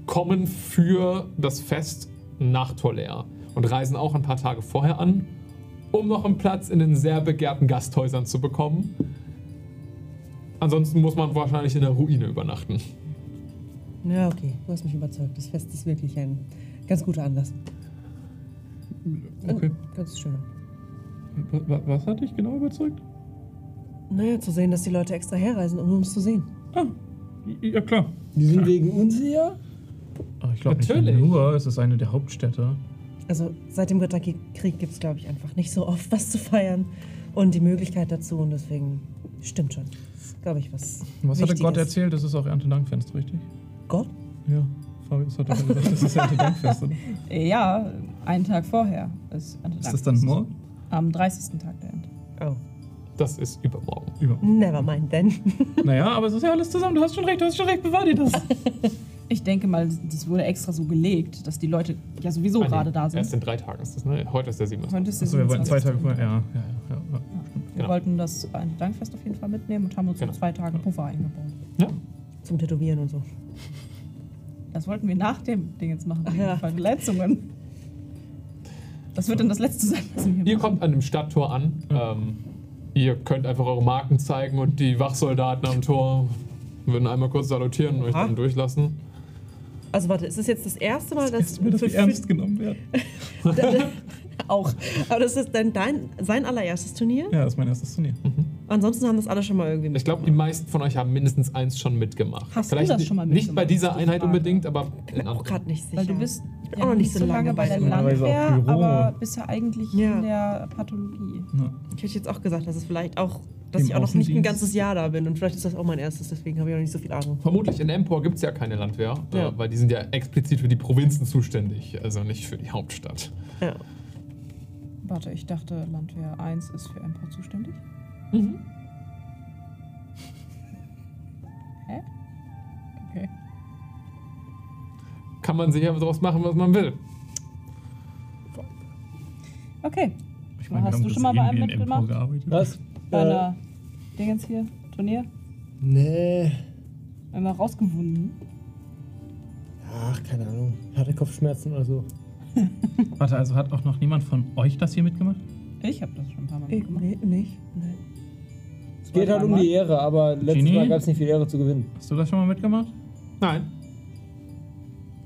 kommen für das Fest nach Tolaire und reisen auch ein paar Tage vorher an, um noch einen Platz in den sehr begehrten Gasthäusern zu bekommen. Ansonsten muss man wahrscheinlich in der Ruine übernachten. Ja, okay, du hast mich überzeugt. Das Fest ist wirklich ein ganz guter Anlass. Okay. Ganz schön. Wa- wa- Was hat dich genau überzeugt? Naja, zu sehen, dass die Leute extra herreisen, um uns zu sehen. Ah, ja klar. Die sind wegen uns hier? Aber ich glaube nicht Natürlich. nur, es ist eine der Hauptstädte. Also seit dem Götterkrieg gibt es, glaube ich, einfach nicht so oft was zu feiern und die Möglichkeit dazu und deswegen stimmt schon. Glaube ich, was. Was hatte Wichtiges. Gott erzählt? Das ist auch Erntedankfest, richtig? Gott? Ja. Fabius hat doch gesagt, das ist Erntedankfest, oder? Ja, einen Tag vorher ist Ist das dann morgen? Am 30. Tag der Ernte. Oh. Das ist übermorgen. Über. Never mind then. Naja, aber es ist ja alles zusammen. Du hast schon recht, du hast schon recht. Bewahr dir das. Ich denke mal, das wurde extra so gelegt, dass die Leute ja sowieso Ah, nee, gerade da Erst sind. in drei Tagen ist das, ne? Heute ist der 27. Heute ist der Achso, wir wollten zwei 27.. Tage vorher. Ja, ja, ja. ja, ja. Wir Genau. wollten das ein Dankfest auf jeden Fall mitnehmen und haben uns Genau. so zwei Tage Puffer eingebaut. Ja. Zum Tätowieren und so. Das wollten wir nach dem Ding jetzt machen, Ach ja. Verletzungen. Das wird dann das letzte sein, was wir hier Ihr machen. kommt an dem Stadttor an. Ähm, ihr könnt einfach eure Marken zeigen und die Wachsoldaten am Tor würden einmal kurz salutieren und euch dann durchlassen. Also warte, ist das jetzt das erste Mal, dass Ist mir das für- wie ernst genommen werden? auch. Aber das ist dann dein, sein allererstes Turnier? Ja, das ist mein erstes Turnier. Ansonsten haben das alle schon mal irgendwie Ich glaube, die meisten von euch haben mindestens eins schon mitgemacht. Hast du Vielleicht das nicht- schon mal Nicht bei mitgemacht, dieser Einheit Frage. unbedingt, aber Ich in bin auch gerade nicht sicher. Weil du bist Ich bin ja auch noch nicht so lange bei der Landwehr, aber bist ja eigentlich Ja. in der Pathologie. Ja. Ich hätte jetzt auch gesagt, dass es vielleicht auch, dass Im ich auch noch nicht ein ganzes Jahr da bin und vielleicht ist das auch mein erstes, deswegen habe ich auch nicht so viel Ahnung. Vermutlich in Empor gibt es ja keine Landwehr, Ja. äh, weil die sind ja explizit für die Provinzen zuständig, also nicht für die Hauptstadt. Ja. Warte, ich dachte, Landwehr 1 ist für Empor zuständig. Hä? Okay. Kann man sich aber daraus machen, was man will. Okay. Ich Hast wir du schon mal bei einem mitgemacht? gearbeitet. Was? Bei Äh, einer Dingens hier, Turnier, nee. einmal rausgewunden. Ach, keine Ahnung. Hatte Kopfschmerzen oder so. Warte, also hat auch noch niemand von euch das hier mitgemacht? Ich habe das schon ein paar Mal Ich, gemacht. nee, nicht. Nee. Es geht halt um die Ehre, aber letztes Genie? Mal gab es nicht viel Ehre zu gewinnen. Hast du das schon mal mitgemacht? Nein.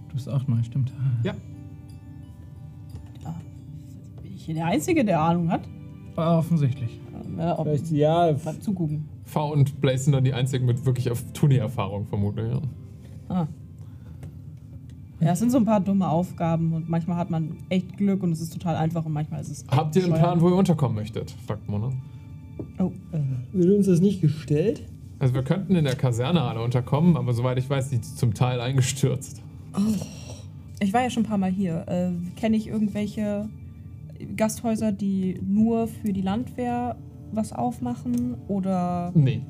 Du bist auch neu, stimmt. Ja. Bin ich hier der Einzige, der Ahnung hat? Ah, offensichtlich. Ja, ob, Vielleicht, ja, mal zugucken. V und Blaze sind dann die einzigen mit wirklich auf Turnieerfahrung vermutlich. Ja. Ah. Ja, es sind so ein paar dumme Aufgaben und manchmal hat man echt Glück und es ist total einfach und manchmal ist es. Habt ihr einen. Plan, wo ihr unterkommen möchtet? fragt Mona. Oh, wird uns das nicht gestellt? Also wir könnten in der Kaserne alle unterkommen, aber soweit ich weiß, die ist zum Teil eingestürzt. ich war ja schon ein paar Mal hier. Äh, Kenne ich irgendwelche Gasthäuser, die nur für die Landwehr was aufmachen? Oder. Nee.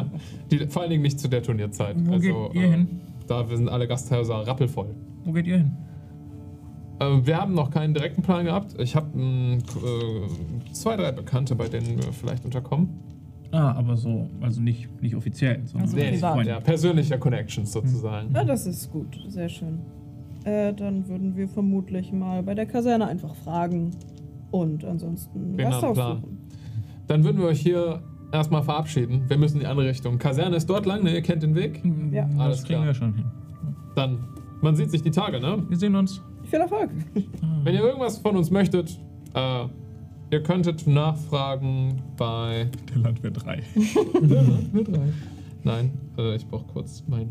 die, vor allen Dingen nicht zu der Turnierzeit. Wo also, geht ihr äh, hin? Da sind alle Gasthäuser rappelvoll. Wo geht ihr hin? Äh, wir haben noch keinen direkten Plan gehabt. Ich habe äh, zwei, drei Bekannte, bei denen wir vielleicht unterkommen. Ah, aber so, also nicht, nicht offiziell, sondern Also privat. Ja, persönliche Connections sozusagen. Ja, das ist gut. Sehr schön. Äh, dann würden wir vermutlich mal bei der Kaserne einfach fragen. Und ansonsten haben Gasthaus Plan. suchen. Dann würden wir euch hier erstmal verabschieden. Wir müssen in die andere Richtung. Kaserne ist dort lang, ne? Ihr kennt den Weg. Ja. Das Alles kriegen klar. wir schon hin. Dann, man sieht sich die Tage, ne? Wir sehen uns. Viel Erfolg. Wenn ihr irgendwas von uns möchtet, äh, ihr könntet nachfragen bei. Der Landwehr 3. Nein, äh, ich brauche kurz mein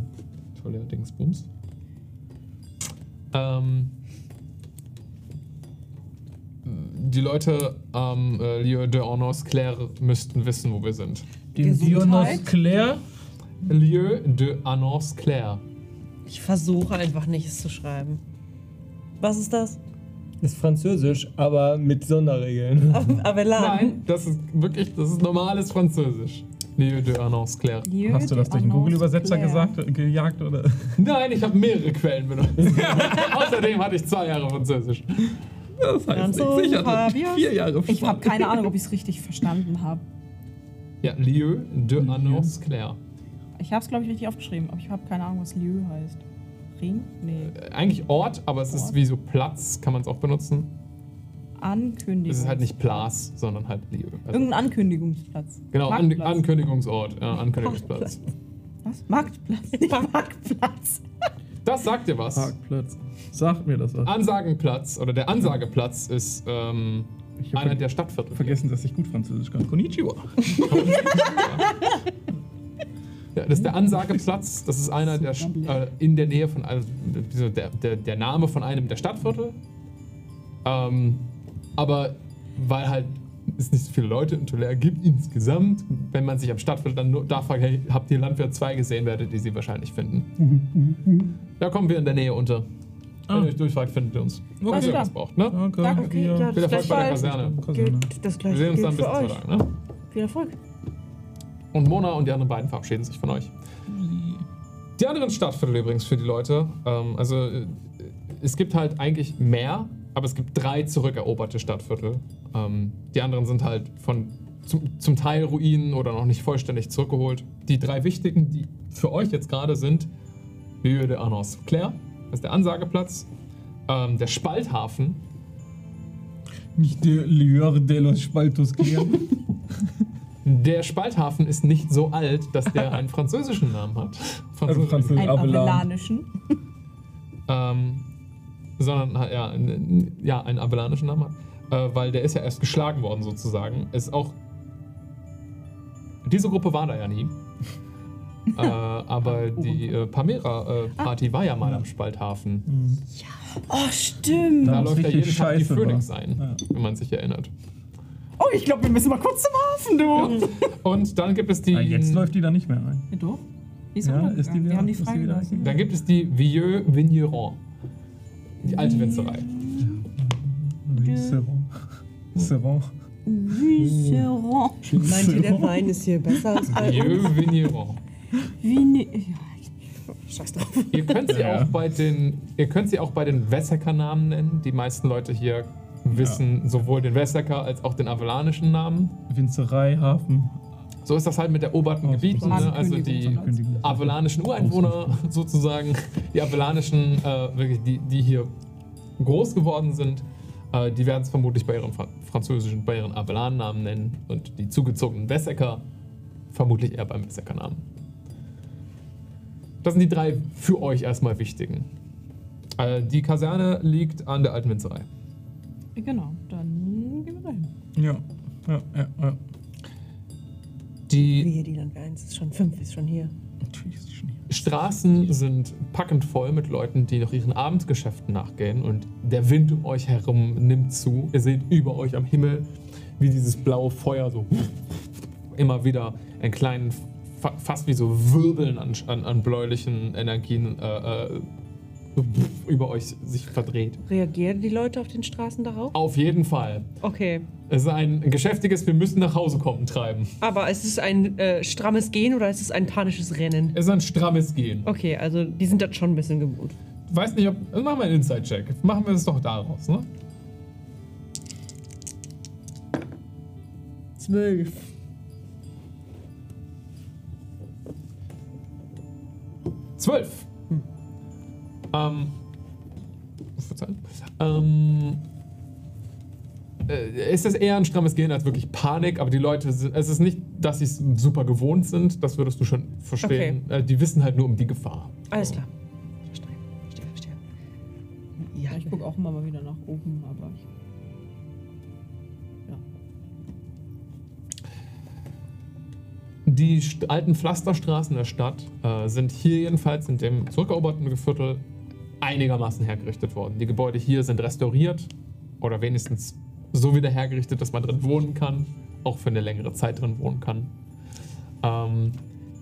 toller Dingsbums. Ähm, die Leute am äh, Lieu de Honors Claire müssten wissen, wo wir sind. Den Gesundheit? Dionos Claire. Lieu de Annonce Claire. Ich versuche einfach nicht, es zu schreiben. Was ist das? Das ist Französisch, aber mit Sonderregeln. Avelan. Nein, das ist wirklich, das ist normales Französisch. Lieu de Annonce Claire. Hast du das durch einen Google-Übersetzer gesagt, gejagt oder? Nein, ich habe mehrere Quellen benutzt. Außerdem hatte ich zwei Jahre Französisch. Das Ganz so, Fabius? vier Jahre Ich habe keine Ahnung, ob ich es richtig verstanden habe. Ja, Lieu de Annonce Claire. Ich habe es, glaube ich, richtig aufgeschrieben, aber ich habe keine Ahnung, was Lieu heißt. Ring? Nee. Äh, Eigentlich Ort, aber es ist Ort. wie so Platz, kann man es auch benutzen. Ankündigung. Es ist halt nicht Platz, sondern halt Lieu. Also, Irgendein Ankündigungsplatz. genau, An Marktplatz. Ankündigungsort, ja, Ankündigungsplatz. Was? Marktplatz. Nicht Marktplatz. Das sagt dir was. Parkplatz. Sagt mir das was. Ansagenplatz oder der Ansageplatz ist ähm, einer der Stadtviertel. Vergessen, dass ich gut Französisch kann. Konnichiwa. Ja, das ist der Ansageplatz. Das ist einer der äh, in der Nähe von also, dieser- der, der, der Name von einem der Stadtviertel. Ähm, aber weil halt es nicht so viele Leute in Tulare gibt insgesamt, wenn man sich am Stadtviertel dann nur da fragt, hey, habt ihr Landwehr 2 gesehen, werdet ihr sie wahrscheinlich finden. Da kommen wir in der Nähe unter. Wenn Ah. ihr euch durchfragt, findet ihr uns. Wenn Alles ihr was braucht, ne? Danke. Danke. Okay, ja, Viel Erfolg bei der Kaserne. das Wir gleiche sehen uns dann bis zum euch. Tag, ne? Viel Erfolg. Und Mona und die anderen beiden verabschieden sich von euch. Die anderen Stadtviertel übrigens für die Leute. Ähm, also äh, es gibt halt eigentlich mehr, aber es gibt drei zurückeroberte Stadtviertel. Ähm, die anderen sind halt von zum, zum Teil Ruinen oder noch nicht vollständig zurückgeholt. Die drei wichtigen, die für euch jetzt gerade sind, Lieu de Annonce Claire, das ist der Ansageplatz, ähm, der Spalthafen, Nicht der Lieur de los Spaltos Claire. Der Spalthafen ist nicht so alt, dass der einen französischen Namen hat. Also Französisch Ein Avelan. avellanischen. ähm, sondern ja, ja, einen abelanischen Namen hat. Äh, weil der ist ja erst geschlagen worden sozusagen. Ist auch. Diese Gruppe war da ja nie. äh, aber die äh, Pamera-Party war ja mal am Spalthafen. Oh, stimmt. Da Ja, läuft ja jeden Tag die scheiße Phoenix war. ein, Ja. wenn man sich erinnert. Oh, ich glaube, wir müssen mal kurz zum Hafen, du. Und dann gibt es die. Ah, jetzt läuft die da nicht mehr ein. Ja, doch. Die ist Ja, ist die wieder- wir haben die freigelassen. Dann gibt es die Vieux Vigneron. Die alte Winzerei. Seron. Seron. Vigeron. Meint ihr, der Wein ist hier besser als bei uns? Vieux Vigneron. Ne ja, Scheiß drauf. Ihr könnt sie Ja. auch bei den, ihr könnt sie auch bei den Wessecker-Namen nennen. Die meisten Leute hier wissen sowohl den Wessecker als auch den avalanischen Namen. Winzerei, Hafen. So ist das halt mit eroberten Gebieten. Ne? Also die avalanischen Ureinwohner sozusagen, die avalanischen, äh, wirklich die, die hier groß geworden sind, äh, die werden es vermutlich bei ihren Fra französischen, bei ihren Avalan-Namen nennen und die zugezogenen Wessecker vermutlich eher beim Wessecker-Namen. Das sind die drei für euch erstmal wichtigen. Äh, die Kaserne liegt an der alten Winzerei. Genau, dann gehen wir dahin. Ja. Ja, ja, ja. Die Wehe, die Landwehr 1 ist schon 5, ist schon hier. Natürlich ist die schon hier. Straßen sind packend voll mit Leuten, die noch ihren Abendgeschäften nachgehen und der Wind um euch herum nimmt zu. Ihr seht über euch am Himmel, wie dieses blaue Feuer so immer wieder einen kleinen, fa fast wie so Wirbeln an, an, an bläulichen Energien äh, äh, über euch sich verdreht. Reagieren die Leute auf den Straßen darauf? Auf jeden Fall. Okay. Es ist ein geschäftiges Wir müssen nach Hause kommen treiben. Aber ist es ein äh, strammes Gehen oder ist es ein panisches Rennen? Es ist ein strammes Gehen. Okay, also die sind das schon ein bisschen gewohnt. Weiß nicht, ob. Machen wir einen Inside-Check. Machen wir es doch daraus, ne? Zwölf. Zwölf. Ähm. Verzeihen. Ähm. äh, Ist es eher ein strammes Gehen als wirklich Panik, aber die Leute sind. Es ist nicht, dass sie es super gewohnt sind, das würdest du schon verstehen. Äh, die wissen halt nur um die Gefahr. Alles klar. Verstehe, verstehe, verstehe. Ja, ich gucke auch immer mal wieder nach oben, aber ich. Ja. Die alten Pflasterstraßen der Stadt äh, sind hier jedenfalls in dem zurückeroberten Viertel einigermaßen hergerichtet worden. Die Gebäude hier sind restauriert oder wenigstens so wieder hergerichtet, dass man drin wohnen kann, auch für eine längere Zeit drin wohnen kann. Ähm,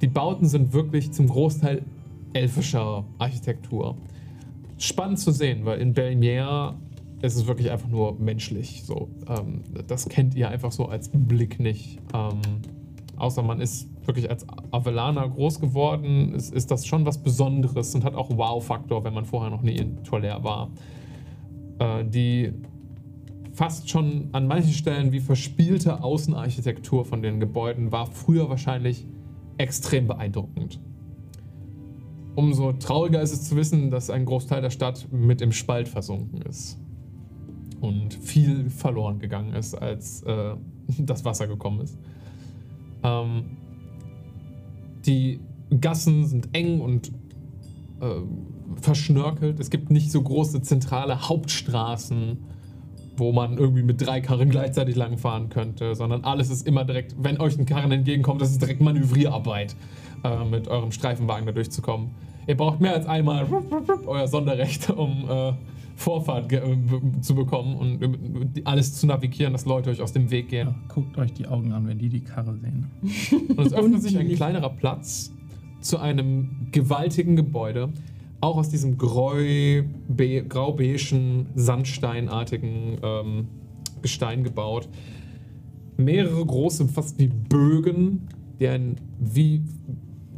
die Bauten sind wirklich zum Großteil elfischer Architektur. Spannend zu sehen, weil in Belmier ist es wirklich einfach nur menschlich. So, ähm, das kennt ihr einfach so als Blick nicht. Ähm, außer man ist wirklich als Avelaner groß geworden, ist, ist das schon was Besonderes und hat auch Wow-Faktor, wenn man vorher noch nie in Tolère war. Äh, die fast schon an manchen Stellen wie verspielte Außenarchitektur von den Gebäuden war früher wahrscheinlich extrem beeindruckend. Umso trauriger ist es zu wissen, dass ein Großteil der Stadt mit im Spalt versunken ist. Und viel verloren gegangen ist, als äh, das Wasser gekommen ist. Ähm, die Gassen sind eng und äh, verschnörkelt. Es gibt nicht so große zentrale Hauptstraßen, wo man irgendwie mit drei Karren gleichzeitig langfahren könnte, sondern alles ist immer direkt, wenn euch ein Karren entgegenkommt, das ist direkt Manövrierarbeit, äh, mit eurem Streifenwagen da durchzukommen. Ihr braucht mehr als einmal euer Sonderrecht, um äh, Vorfahrt äh, zu bekommen und äh, alles zu navigieren, dass Leute euch aus dem Weg gehen. Ja, guckt euch die Augen an, wenn die die Karre sehen. Und es öffnet sich ein kleinerer Platz zu einem gewaltigen Gebäude, auch aus diesem grau- be- grau-beigen, sandsteinartigen ähm, Gestein gebaut. Mehrere große, fast wie Bögen, die ein wie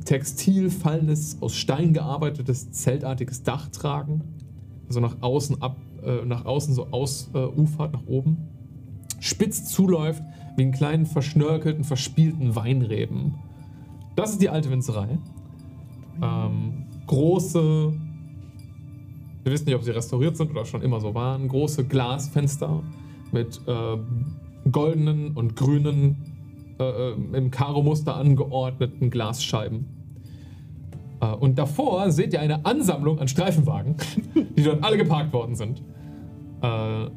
Textil fallendes, aus Stein gearbeitetes, zeltartiges Dach tragen. Also nach außen ab, äh, nach außen so ausufert, nach oben. Spitz zuläuft wie einen kleinen, verschnörkelten, verspielten Weinreben. Das ist die alte Winzerei. Ähm, große, wir wissen nicht, ob sie restauriert sind oder schon immer so waren, große Glasfenster mit äh, goldenen und grünen, äh, äh, im Karo-Muster angeordneten Glasscheiben. Äh, und davor seht ihr eine Ansammlung an Streifenwagen, die dort alle geparkt worden sind. Äh,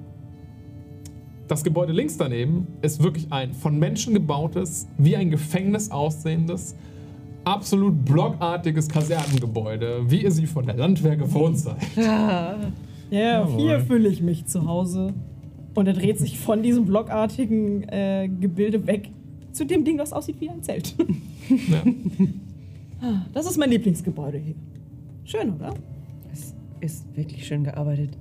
das Gebäude links daneben ist wirklich ein von Menschen gebautes, wie ein Gefängnis aussehendes, absolut blockartiges Kasernengebäude, wie ihr sie von der Landwehr gewohnt seid. Ja, Jawohl. hier fühle ich mich zu Hause. Und er dreht sich von diesem blockartigen äh, Gebilde weg zu dem Ding, das aussieht wie ein Zelt. Ja. Das ist mein Lieblingsgebäude hier. Schön, oder? Es ist wirklich schön gearbeitet.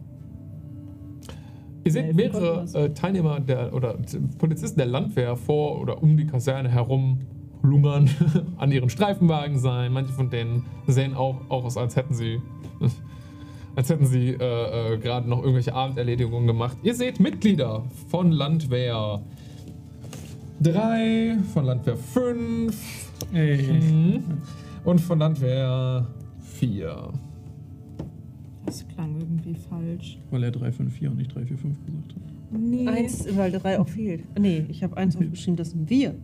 Ihr seht Helfen mehrere äh, Teilnehmer der, oder Polizisten der Landwehr vor oder um die Kaserne herum lungern, an ihren Streifenwagen sein. Manche von denen sehen auch, auch aus, als hätten sie, als hätten sie äh, äh, gerade noch irgendwelche Abenderledigungen gemacht. Ihr seht Mitglieder von Landwehr 3, von Landwehr 5 Ey. mhm, und von Landwehr 4. Das klang irgendwie falsch. Weil er 354 und nicht 345 gesagt hat. Nee. Eins, weil drei auch fehlt. Nee, ich habe eins aufgeschrieben, das sind wir.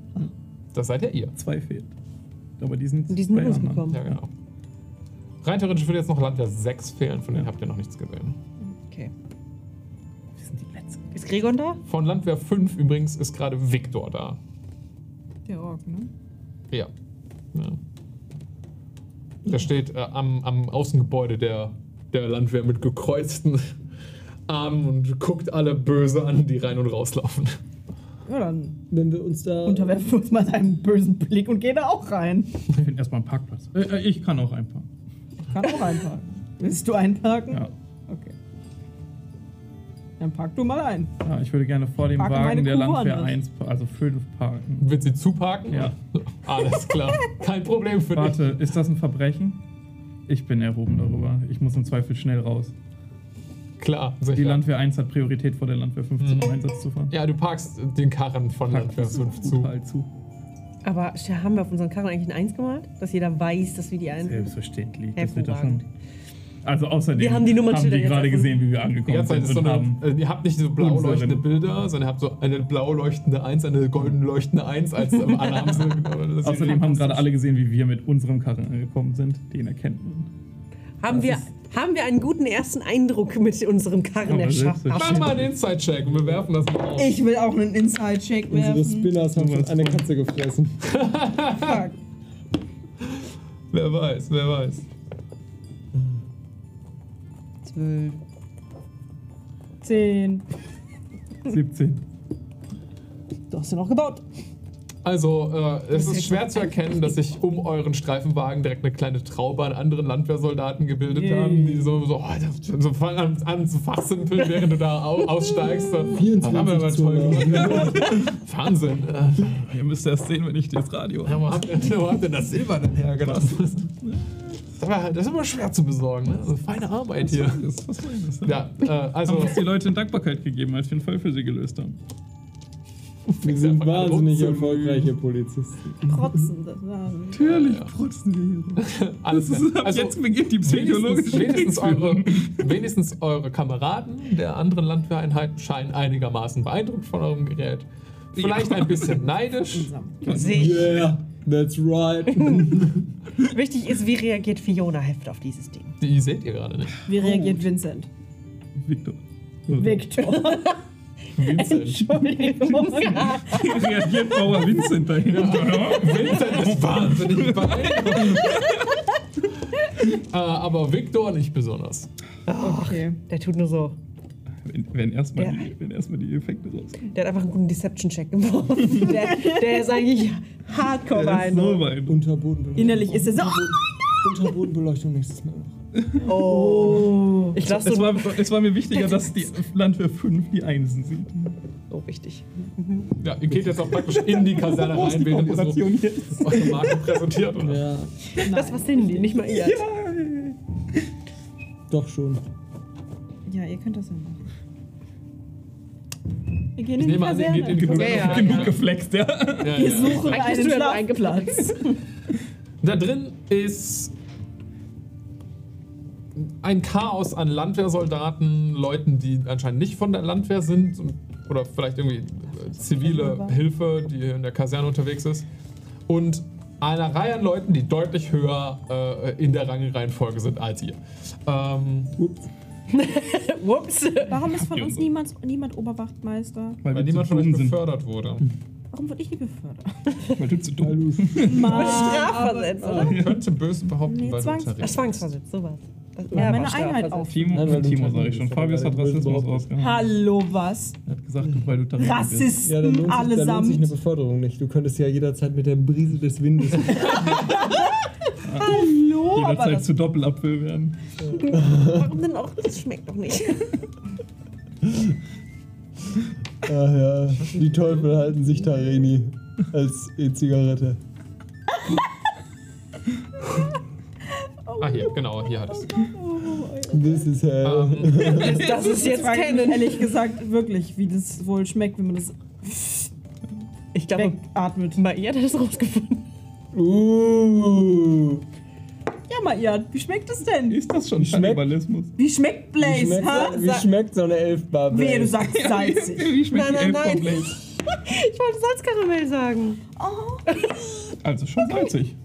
Das seid ja ihr. Zwei fehlt. Aber die sind, Und die sind bei mit uns anderen. gekommen. Ja, genau. Rein theoretisch würde jetzt noch Landwehr 6 fehlen, von denen habt ihr noch nichts gesehen. Okay. Wir sind die Letzten. Ist Gregor da? Von Landwehr 5 übrigens ist gerade Viktor da. Der Ork, ne? Ja. ja. Der steht äh, am, am Außengebäude der, der Landwehr mit gekreuzten Armen und guckt alle böse an, die rein und rauslaufen. Ja, dann Wenn wir uns da. unterwerfen wir uns mal seinem bösen Blick und gehen da auch rein. Ich finde erstmal einen Parkplatz. Äh, äh, ich kann auch einparken. Kann auch einparken. Willst du einparken? Ja. Okay. Dann park du mal ein. ja. Ich würde gerne vor dem Wagen der Kuh Landwehr woanders. 1, pa- also 5 parken. Du sie zuparken? Ja. Alles klar. Kein Problem für dich. Warte, ist das ein Verbrechen? Ich bin erhoben darüber. Ich muss im Zweifel schnell raus. Klar, Die sicher. Landwehr 1 hat Priorität vor der Landwehr 15 Mhm. im Einsatz zu fahren. Ja, du parkst den Karren von Landwehr 5 zu. Brutal zu. Aber haben wir auf unseren Karren eigentlich ein Eins gemalt? Dass jeder weiß, dass wir die Eins sind? Selbstverständlich. Das wird doch schon. Hervorragend. Also außerdem Wir haben die Nummernschilder die gerade gesehen, wie wir Die angekommen Zeit sind so und eine, haben äh, ihr habt nicht so blau leuchtende Bilder, sondern ihr habt so eine blau leuchtende 1, eine golden leuchtende 1 als äh, alle haben sie. Das sieht Außerdem haben gerade alle gesehen, wie wir mit unserem Karren angekommen sind. Den erkennt man. Haben wir, haben wir einen guten ersten Eindruck mit unserem Karren erschaffen? Mach mal einen Inside-Check und wir werfen das mal auf. Ich will auch einen Inside-Check Unsere werfen. Spinners haben schon Sowas eine Katze gefressen. Fuck. Wer weiß, wer weiß. Zwölf. Zehn. 17. Du hast ja noch gebaut. Also, äh, es ist schwer zu erkennen, dass sich um euren Streifenwagen direkt eine kleine Traube an anderen Landwehrsoldaten gebildet Yay. haben, die so, so, oh, so fangen an, an zu fachsimpeln, während du da au aussteigst. So, 24 das haben wir aber toll. Wahnsinn. Ihr müsst erst sehen, wenn ich das Radio Ja, wo habt ihr, wo habt ihr das Silber denn hergelassen? Das ist, immer schwer zu besorgen, ne? Also feine Arbeit hier. Was was war das? Ja, äh, also. Haben uns die Leute in Dankbarkeit gegeben, als wir einen Fall für sie gelöst haben. Wir sind wahnsinnig erfolgreiche Polizisten. Protzen, das war Natürlich protzen wir hier. Alles Das ist, ab also, jetzt beginnt die wenigstens, psychologische wenigstens, eure, Kriegsführung. wenigstens eure Kameraden der anderen Landwehreinheiten scheinen einigermaßen beeindruckt von eurem Gerät. Vielleicht ein bisschen neidisch. Ich. Yeah, that's right. Wichtig ist, wie reagiert Fiona Heft auf dieses Ding? Die seht ihr gerade nicht. Wie reagiert Vincent? Victor. Victor. Vincent. Entschuldigung. Reagiert Bauer Vincent dahinter. Vincent ist wahnsinnig beeindruckt. äh, aber Victor nicht besonders. Okay. Der tut nur so. Wenn, wenn erstmal Ja. die, wenn erst die Effekte rauskommen. Der hat einfach einen guten Deception-Check geworfen. Der, der ist eigentlich hardcore Der ist so. Unterbodenbeleuchtung. Innerlich ist er so. Unterbodenbeleuchtung nächstes Mal noch. Oh. Ich lasse Es war, es war mir wichtiger, dass die Landwehr 5 die Einsen sieht. Oh, wichtig. Ja, ihr geht jetzt auch praktisch in die Kaserne rein, während ihr so jetzt. eure Marke präsentiert. Oder? Ja, Das war Cindy, nicht mal ihr. doch schon. Ja, ihr könnt das ja machen. Wir gehen Ich in die nehme an, Kaserne. Kaserne. Ja, ja, Genug ja. geflext, ja. Ja, Wir ja. suchen Eigentlich einen Schlafplatz. Da drin ist ein Chaos an Landwehrsoldaten, Leuten, die anscheinend nicht von der Landwehr sind oder vielleicht irgendwie äh, zivile Hilfe, die hier in der Kaserne unterwegs ist. Und einer Reihe an Leuten, die deutlich höher äh, in der Rangreihenfolge sind als ihr. Ähm, Whoops. Warum ist von Ja, uns niemand, niemand Oberwachtmeister? weil wir niemand von euch sind. befördert wurde. Warum wurde ich nie befördert? Weil du zu dumm Hallo. Mann, Strafversetzt, oder? Man könnte böse behaupten, Nee, weil du Zwangs- Tarif Ach, Zwangsversetzt, sowas. Das, Ja, meine Einheit auf. Timo, Nein, weil du Timo sag ich schon. bist, Fabius hat weil du Rassismus überhaupt nicht. rausgehauen. Hallo, was? Er hat gesagt, weil du Tarif bist. Ja, dann Rassisten lohnt, sich, dann lohnt sich eine allesamt. Beförderung nicht. Du könntest ja jederzeit mit der Brise des Windes. Hallo, aber Jederzeit das, zu Doppelapfel werden. Warum denn auch? Das schmeckt doch nicht. Ach ja, die Teufel halten sich Tareni als E-Zigarette. Ah, hier, genau, hier hat es. This is hell. Ähm, Das ist jetzt kennen. ehrlich gesagt wirklich, wie das wohl schmeckt, wenn man das Ich glaube, wegatmet. Maia hat das rausgefunden. Uh, Ja, Maia, wie schmeckt das denn? Ist das schon Wie schmeckt- Kannibalismus? Wie schmeckt wie, Blaze? schmeckt, ha? wie Sa- schmeckt so eine Elfbar? Wehe, du sagst salzig. Wie schmeckt Nein, die nein, nein. Blaze? Ich wollte Salzkaramell sagen. Also schon salzig.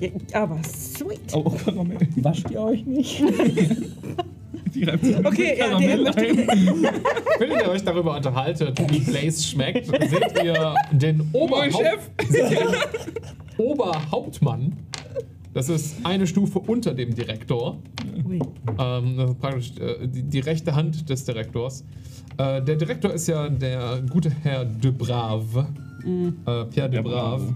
Ja, aber sweet. Aber auch Karamell. Wascht ihr euch nicht? Die reibt sich mit Okay, ja, der Karamell möchte- ein. Während ihr euch darüber unterhaltet, wie Blaze schmeckt, seht ihr den Oberhaupt Chef. Oberhauptmann. Das ist eine Stufe unter dem Direktor. Ähm, das ist praktisch äh, die, die rechte Hand des Direktors. Äh, der Direktor ist ja der gute Herr de Brave. Äh, Pierre de Der Brave. Brave.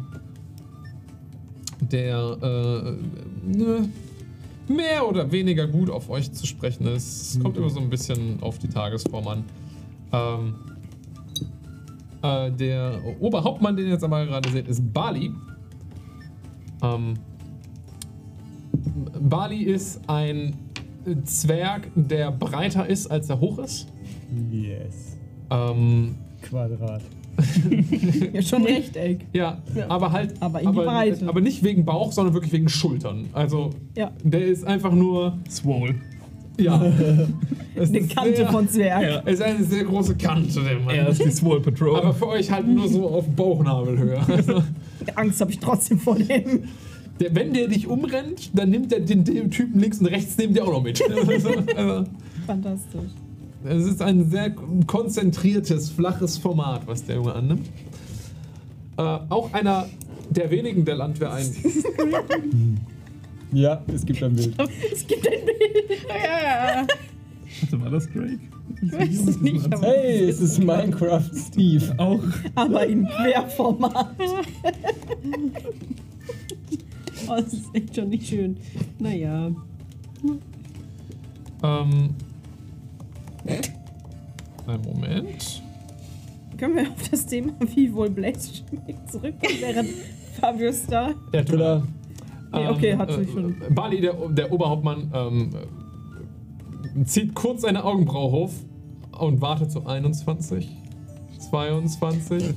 Der äh, ne, mehr oder weniger gut auf euch zu sprechen ist. Es kommt immer so ein bisschen auf die Tagesform an. Ähm, äh, der Oberhauptmann, den ihr jetzt einmal gerade seht, ist Bali. Ähm, Bali ist ein Zwerg, der breiter ist, als er hoch ist. Yes. Ähm, Quadrat. Ja, schon Rechteck. ja, aber halt. Aber in die Breite. aber nicht wegen Bauch, sondern wirklich wegen Schultern. Also, Ja. der ist einfach nur. Swole. Ja. Eine Kante sehr, von Zwerg. Ja. Es ist eine sehr große Kante, der Mann. Er ist die Swole Patrol. Aber für euch halt nur so auf Bauchnabelhöhe. Also, Angst habe ich trotzdem vor dem. Der, wenn der dich umrennt, dann nimmt er den, den Typen links und rechts neben dir auch noch mit. Also, Fantastisch. es ist ein sehr konzentriertes, flaches Format, was der Junge annimmt. Äh, auch einer der wenigen der Landwehr ein. Ja, es gibt ein Bild. Es gibt ein Bild. Ja, Warte, war das Drake? ich weiß es nicht, aber, Hey, es ist Minecraft Steve. Auch. aber in Querformat. Oh, das ist echt schon nicht schön. Naja. Ähm, einen Moment. Können wir auf das Thema, wie wohl Blaze schmeckt, zurückgehen, während Fabius da. Ja, tut Klar. mir Nee, okay, hat sich schon- Bali, der, der Oberhauptmann, ähm, äh, zieht kurz seine Augenbraue hoch und wartet so 21, 22.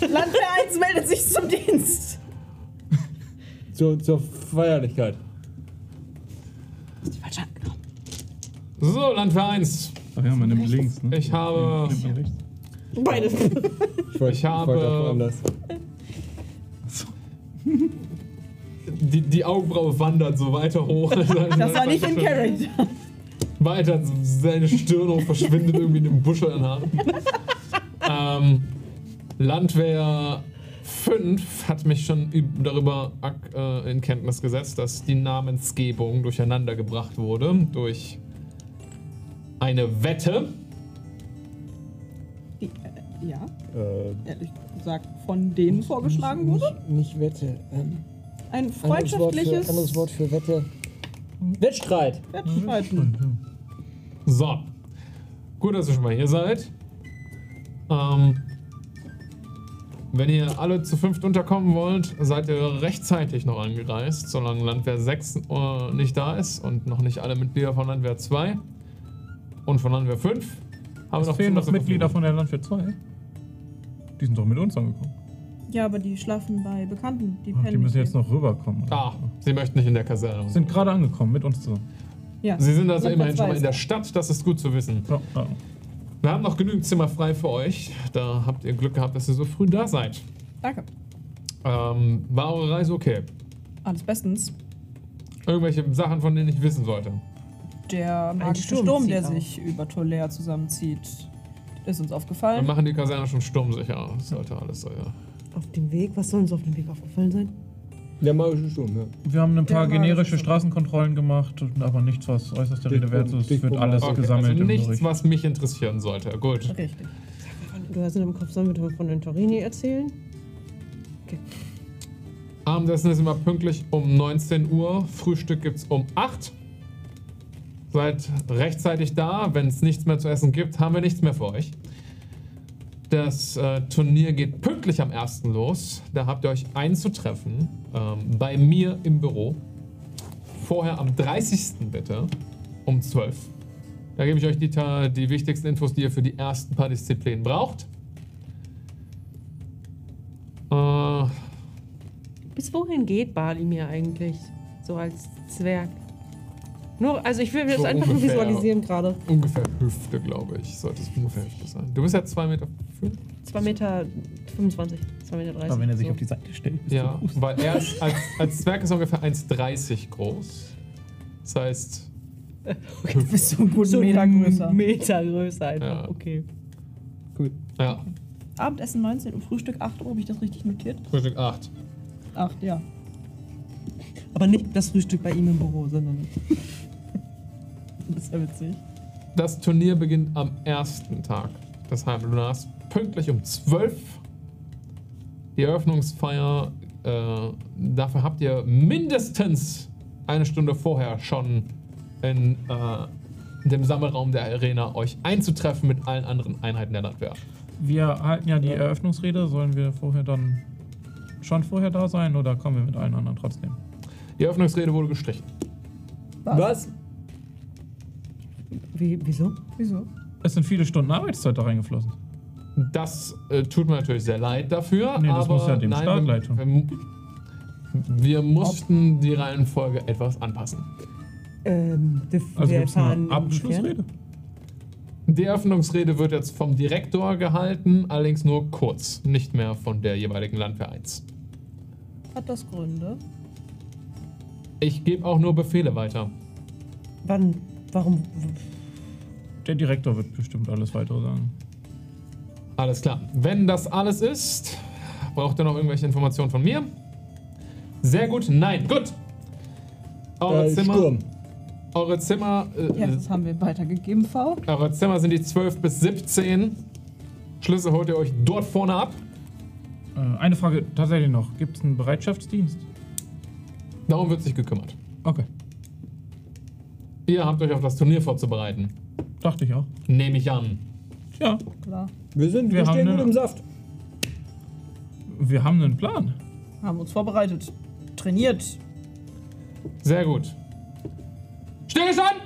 Landwehr 1 meldet sich zum Dienst. Zur, zur Feierlichkeit. Die falsche Hand genommen. So, Landwehr 1. Ach ja, man nimmt links, ne? Ich habe, Nimmt man rechts. Beides. Ich wollte Ich habe- wollte auch woanders. die, die Augenbraue wandert so weiter hoch. Das war nicht in Character. Weiter, seine Stirn hoch, verschwindet irgendwie in dem Buschel an Haaren. ähm, Landwehr 5 hat mich schon üb- darüber äh, in Kenntnis gesetzt, dass die Namensgebung durcheinander gebracht wurde durch eine Wette. Die, äh, ja, Äh, ehrlich gesagt, von denen vorgeschlagen wurde. Nicht, nicht Wette. Ähm, Ein anderes, Wort für, freundschaftliches anderes Wort für Wette. Wettstreit. Wettstreiten. So. Gut, dass ihr schon mal hier seid. Ähm, wenn ihr alle zu fünft unterkommen wollt, seid ihr rechtzeitig noch angereist, solange Landwehr 6 äh, nicht da ist und noch nicht alle Mitglieder von Landwehr 2 und von Landwehr 5 haben Es wir noch fehlen noch Mitglieder von der Landwehr 2. Die sind doch mit uns angekommen. Ja, aber die schlafen bei Bekannten. Die Ach, die müssen jetzt noch rüberkommen. Ah, sie möchten nicht in der Kaserne. Sind gerade angekommen, mit uns zusammen. Ja. Sie sind also immerhin schon mal in der Stadt, das ist gut zu wissen. Ja, ja. Wir haben noch genügend Zimmer frei für euch. Da habt ihr Glück gehabt, dass ihr so früh da seid. Danke. Ähm, war eure Reise okay? Alles bestens. Irgendwelche Sachen, von denen ich wissen sollte. Der magische Sturm Sturm, der auf. sich über Tolea zusammenzieht, ist uns Wir aufgefallen. machen die Kaserne schon sturmsicher. Das sollte alles so, ja. Auf dem Weg? Was soll uns auf dem Weg aufgefallen sein? Der magische Sturm, ja. Wir haben ein paar generische Straßenkontrollen gemacht, aber nichts, was äußerst der Rede wert ist. Es wird alles Okay, gesammelt also nichts, was mich interessieren sollte. Gut. Richtig. Du hast in deinem Kopf, sollen wir von den Torini erzählen? Abendessen ist immer pünktlich um 19 Uhr. Frühstück gibt's um 8. Seid rechtzeitig da. Wenn es nichts mehr zu essen gibt, haben wir nichts mehr für euch. Das äh, Turnier geht pünktlich am 1. los. Da habt ihr euch einzutreffen. Ähm, bei mir im Büro. Vorher am 30. bitte. Um 12. Da gebe ich euch die, die wichtigsten Infos, die ihr für die ersten paar Disziplinen braucht. Äh, Bis wohin geht Bali mir eigentlich? So als Zwerg. Nur, also ich will mir das So einfach nur visualisieren gerade. Ungefähr Hüfte, glaube ich. Sollte es ungefähr Hüfte sein. Du bist ja 2 Meter. fünf? 2 Meter 25, 2 Meter 30. Aber wenn er sich so. auf die Seite stellt, ist Ja, groß. weil er ist als, als Zwerg ist er ungefähr 1,30 groß. Das heißt, Du bist so einen guten Meter größer. Meter größer einfach. Ja. Okay. Ja, Abendessen 19 und Frühstück 8 Uhr, habe ich das richtig notiert? Frühstück 8. 8, ja. Aber nicht das Frühstück bei ihm im Büro, sondern. Das ist ja witzig. Das Turnier beginnt am ersten Tag. Deshalb, du hast pünktlich um 12 die Eröffnungsfeier. Äh, dafür habt ihr mindestens eine Stunde vorher schon in äh, dem Sammelraum der Arena euch einzutreffen mit allen anderen Einheiten der Landwehr. Wir halten ja die Eröffnungsrede. Sollen wir vorher dann schon vorher da sein oder kommen wir mit allen anderen trotzdem? Die Eröffnungsrede wurde gestrichen. Was? Wie, wieso? Wieso? Es sind viele Stunden Arbeitszeit da reingeflossen. Das äh, tut mir natürlich sehr leid dafür. Nee, das aber muss ja dem nein, Staat wir, leid tun. wir, wir mussten die Reihenfolge etwas anpassen. Ähm, dürfen Also wir gibt es eine? Abschlussrede? Die Eröffnungsrede wird jetzt vom Direktor gehalten, allerdings nur kurz, nicht mehr von der jeweiligen Landwehr 1. Hat das Gründe? Ich gebe auch nur Befehle weiter. Wann? Warum? Der Direktor wird bestimmt alles weitere sagen. Alles klar. Wenn das alles ist, braucht ihr noch irgendwelche Informationen von mir? Sehr gut. Nein. Gut. Eure Äh, Zimmer. Sturm. Eure Zimmer. Äh, Ja, das haben wir weitergegeben, V. Eure Zimmer sind die 12 bis 17. Schlüssel holt ihr euch dort vorne ab. Äh, eine Frage tatsächlich noch. Gibt es einen Bereitschaftsdienst? Darum wird sich gekümmert. Okay. Ihr habt euch auf das Turnier vorzubereiten. Dachte ich auch. Nehme ich an. Ja, Klar. Wir sind, wir, Wir haben stehen gut im Saft. wir haben einen Plan. Haben uns vorbereitet. Trainiert. Sehr gut. Stillstand!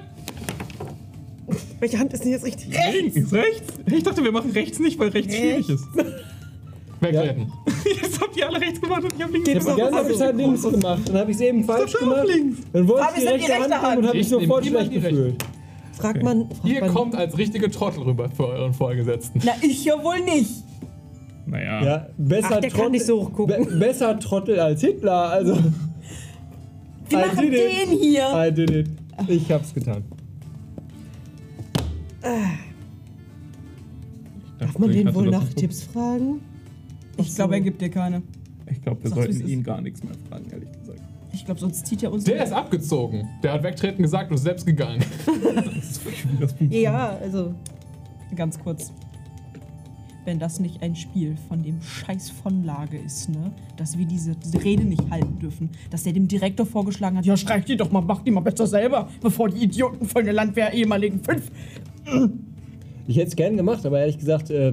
Welche Hand ist denn jetzt richtig? Links, rechts? Ich dachte, wir machen rechts nicht, weil rechts schwierig ist. Wegtreten. Jetzt habt ihr alle rechts gemacht und ich hab links Ich habe die gemacht. ganze Zeit links gemacht. Dann habe ich es eben falsch gemacht. links. Dann wollte ich die rechte die Hand rechte nehmen und habe mich Ich sofort schlecht gefühlt. Fragt man. Ihr kommt als richtige Trottel rüber für euren Vorgesetzten. Na, ich ja wohl nicht. Naja. Ja, besser Ach, der kann Trottel- nicht so hochgucken. Be besser Trottel als Hitler. Also, Wir I machen did it. den hier. I did it. Ich hab's getan. Darf man den wohl nach Tipps fragen? Ich glaube, er gibt dir keine. Ich glaube, wir Sag's, wie's sollten ist. ihn gar nichts mehr fragen, ehrlich gesagt. Ich glaube, sonst zieht er uns. Der ist abgezogen. Der hat wegtreten gesagt und ist selbst gegangen. Ja, also. Ganz kurz. Wenn das nicht ein Spiel von dem Scheiß von Lage ist, ne? Dass wir diese, diese Rede nicht halten dürfen. Dass der dem Direktor vorgeschlagen hat, ja, streich die doch mal, mach die mal besser selber, bevor die Idioten von der Landwehr ehemaligen fünf. Ich hätte es gern gemacht, aber ehrlich gesagt, äh,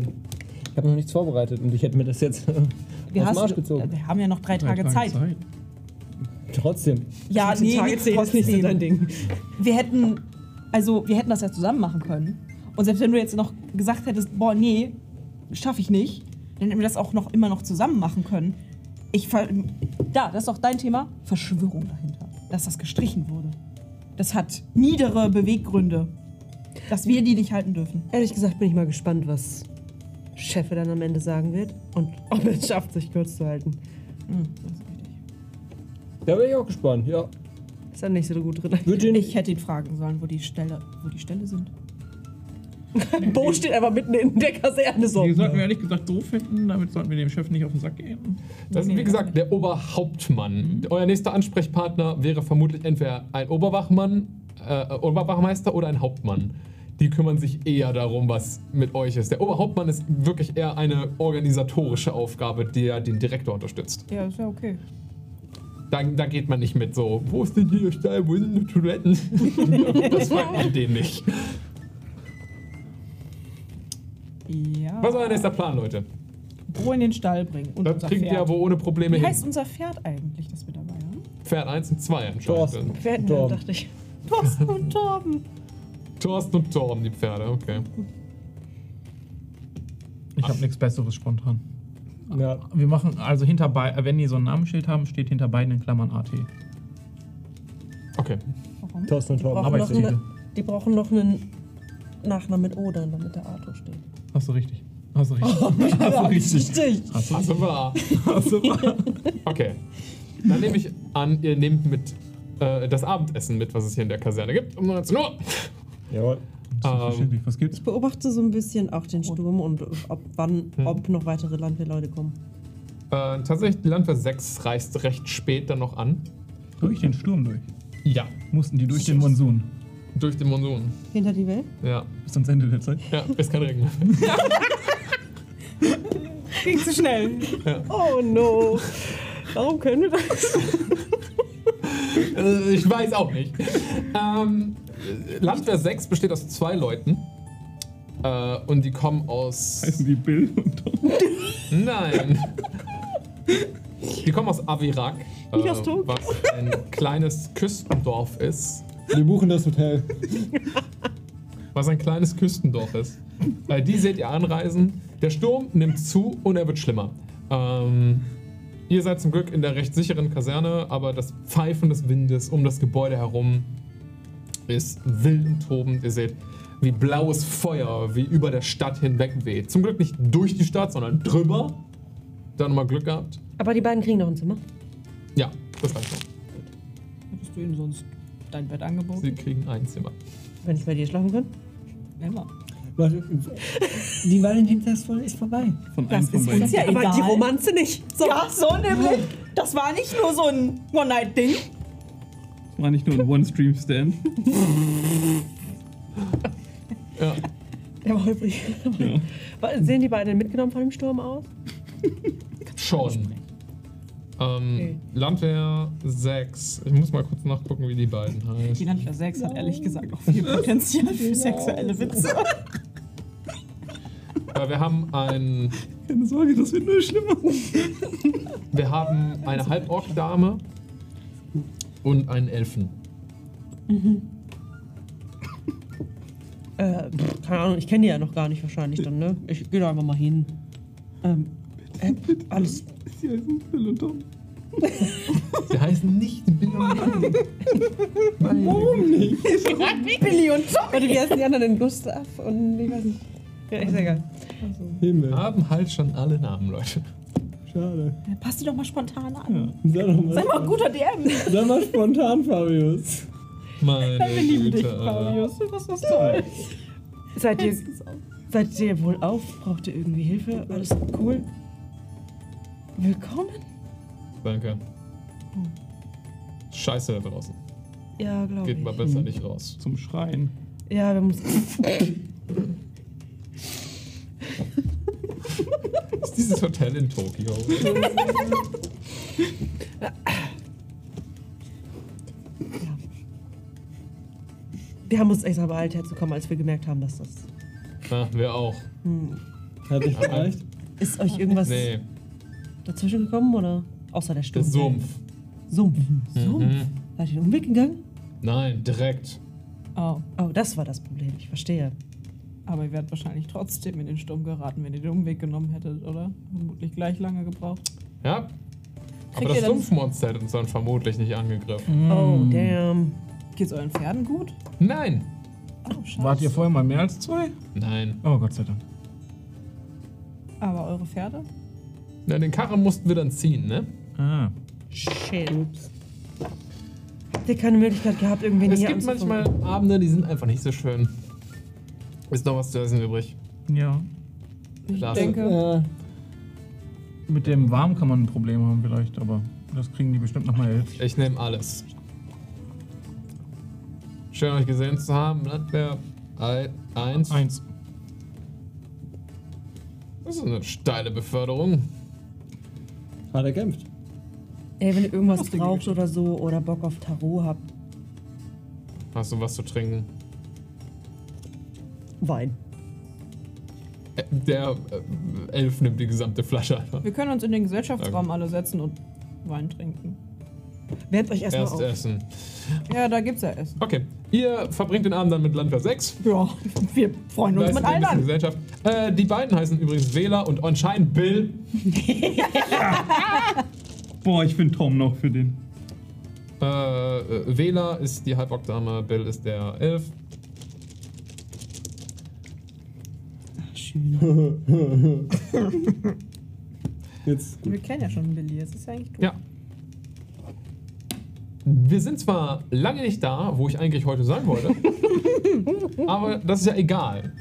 ich habe noch nichts vorbereitet und ich hätte mir das jetzt Wir, aus dem hast, Arsch gezogen. wir haben ja noch drei Tage Zeit. Trotzdem. Ja, nee, Tage nix zählen ist nicht so trotzdem. dein Ding. Wir hätten, also wir hätten das ja zusammen machen können. Und selbst wenn du jetzt noch gesagt hättest, boah, nee, schaffe ich nicht, dann hätten wir das auch noch immer noch zusammen machen können. Ich ver da, das ist auch dein Thema, Verschwörung dahinter, dass das gestrichen wurde. Das hat niedere Beweggründe, dass wir die nicht halten dürfen. Ehrlich gesagt bin ich mal gespannt, was Chefe dann am Ende sagen wird und ob er es schafft, sich kurz zu halten. Hm, das. Da bin ich auch gespannt, ja. Ist er nicht so gut drin. Ihn, Ich hätte ihn fragen sollen, wo die Stelle, wo die Stelle sind. Bo steht einfach mitten in der Kaserne so. Die sollten wir ehrlich gesagt so finden, damit sollten wir dem Chef nicht auf den Sack gehen. Das ist wie gesagt der Oberhauptmann. Euer nächster Ansprechpartner wäre vermutlich entweder ein Oberwachmann, äh, Oberwachmeister oder ein Hauptmann. Die kümmern sich eher darum, was mit euch ist. Der Oberhauptmann ist wirklich eher eine organisatorische Aufgabe, die ja den Direktor unterstützt. Ja, ist ja okay. Da, da geht man nicht mit so, wo ist denn hier der Stall, wo sind die Toiletten? das fragt man den nicht. Ja. Was ist euer nächster Plan, Leute? Bo in den Stall bringen. Und Das unser kriegt ihr Pferd. aber ohne Probleme Wie hin. heißt unser Pferd eigentlich, das wir dabei haben? Pferd 1 und 2 anscheinend. Thorsten. Werden Torben. dachte ich. Thorsten und Torben. Thorsten und Torben, die Pferde, okay. Ich habe nichts Besseres spontan. ja. Wir machen also hinter bei, wenn die so ein Namensschild haben, steht hinter beiden in Klammern AT. Okay. Warum? Thorsten und Torben. Brauchen noch Arbeitstitel. eine, die brauchen noch einen Nachnamen mit O dann, damit der Arthur steht. Hast du richtig. Hast du richtig. Hast du richtig. Hast du Also wahr. Hast du Okay. Dann nehme ich an, ihr nehmt mit äh, das Abendessen mit, was es hier in der Kaserne gibt. Um 19 Uhr. Jawohl. Selbstverständlich. Was gibt's? Ich beobachte so ein bisschen auch den Sturm und ob, wann, ob noch weitere Landwehrleute kommen. Äh, tatsächlich, die Landwehr 6 reist recht spät dann noch an. Durch den Sturm durch. Ja, Mussten die durch den Monsun. durch den Monsun. Hinter die Welt? Ja, Bis ans Ende der Zeit. ja, ist kein Regen mehr. Ging zu schnell. Oh no. Warum können wir das? Äh, ich weiß auch nicht. Ähm, Landwehr 6 besteht aus zwei Leuten. Äh, und die kommen aus. Heißen die Bill und Tom? Nein. Die kommen aus Avirak. Nicht aus Tokio. Was ein kleines Küstendorf ist. Wir buchen das Hotel. Was ein kleines Küstendorf ist. Äh, die seht ihr anreisen. Der Sturm nimmt zu und er wird schlimmer. Ähm, ihr seid zum Glück in der recht sicheren Kaserne, aber das Pfeifen des Windes um das Gebäude herum ist wild und tobend. Ihr seht, wie blaues Feuer wie über der Stadt hinweg weht. Zum Glück nicht durch die Stadt, sondern drüber. Da nochmal Glück gehabt. Aber die beiden kriegen noch ein Zimmer. Ja, das reicht noch. Hättest du ihnen sonst dein Bett angeboten? Sie kriegen ein Zimmer. Wenn ich bei dir schlafen kann. Immer. Leute, die Valentinstagsfolge ist vorbei. Von Das einem von ist uns ja Aber egal. die Romanze nicht. So. Ja, so nämlich. Das war nicht nur so ein One-Night-Ding. Das war nicht nur ein One-Stream-Stand. Ja. Der war holprig. Ja. Sehen die beiden mitgenommen von dem Sturm aus? Schon. Ähm, Okay. Landwehr 6. Ich muss mal kurz nachgucken, wie die beiden Die heißen. Landwehr 6 hat ehrlich gesagt auch viel Potenzial für sexuelle Witze. Äh, wir haben ein. Keine Sorge, das wird nur schlimmer. Wir haben eine Halborg-Dame und einen Elfen. Äh, pff, keine Ahnung, ich kenne die ja noch gar nicht wahrscheinlich dann, ne? Ich gehe da einfach mal hin. Ähm, äh, alles. Sie heißen Bill und Tom. Die heißen nicht Bill und Tom. Warum nicht? Billy und Tom. Warte, wie heißen die anderen denn? Gustav und ich weiß nicht. Ja, ist egal. Himmel. Wir haben halt schon alle Namen, Leute. Schade. Pass die doch mal spontan an. Doch Sei mal, mal ein guter DM. sag mal spontan, Fabius. Meine Wir lieben dich. Fabius. Das ist toll. Seid ihr, seid ihr wohl auf? Braucht ihr irgendwie Hilfe? Alles cool? Willkommen? Danke. Scheiße da draußen. Ja, glaube ich. Geht mal besser nicht raus. Zum Schreien. Ja, wir müssen. ist dieses Hotel in Tokio? Wir haben uns extra beeilt herzukommen, als wir gemerkt haben, dass das. Na, wir auch. Hat nicht gereicht? Ist euch irgendwas Nee, dazwischen gekommen oder? Außer der Sturm. der Sumpf. Sumpf. Sumpf? Mhm. Seid ihr den Umweg gegangen? Nein, direkt. Oh, Oh, das war das Problem. Ich verstehe. Aber ihr werdet wahrscheinlich trotzdem in den Sturm geraten, wenn ihr den Umweg genommen hättet, oder? Vermutlich gleich lange gebraucht. Ja. Aber Kriegt das ihr dann- Sumpfmonster hätte uns dann vermutlich nicht angegriffen. Oh, damn. Geht's euren Pferden gut? Nein. Oh, scheiße. Wart ihr vorher mal mehr als zwei? Nein. Oh, Gott sei Dank. Aber eure Pferde? Na, den Karren mussten wir dann ziehen, ne? Ah. Shit. Habt ihr keine Möglichkeit gehabt, irgendwen Es hier gibt anzufunken? manchmal Abende, die sind einfach nicht so schön. Ist noch was zu essen übrig? Ja. Ich Klasse. denke, Äh, Mit dem Warm kann man ein Problem haben vielleicht, aber das kriegen die bestimmt nochmal erledigt. Ich nehme alles. Schön euch gesehen zu haben. Landwehr 1. Eins. Das ist eine steile Beförderung. hat er kämpft. Ey, wenn ihr irgendwas braucht oder so oder Bock auf Tarot habt, Hast du was zu trinken? Wein. Der äh, Elf nimmt die gesamte Flasche einfach. wir können uns in den Gesellschaftsraum alle setzen und Wein trinken. Wehrt euch erstmal Erst auf. essen. Ja, da gibt's ja Essen. Okay, ihr verbringt den Abend dann mit Landwehr 6. Ja, wir freuen uns Leistet mit allen an. Gesellschaft. Äh, die beiden heißen übrigens Wähla und anscheinend Bill. Boah, ich finde Tom noch für den. Äh, äh, Wähla ist die Halbock-Dame, Bill ist der Elf. Schön. Jetzt. Wir kennen ja schon Billy, es ist ja eigentlich tot. Ja. wir sind zwar lange nicht da, wo ich eigentlich heute sein wollte, aber das ist ja egal.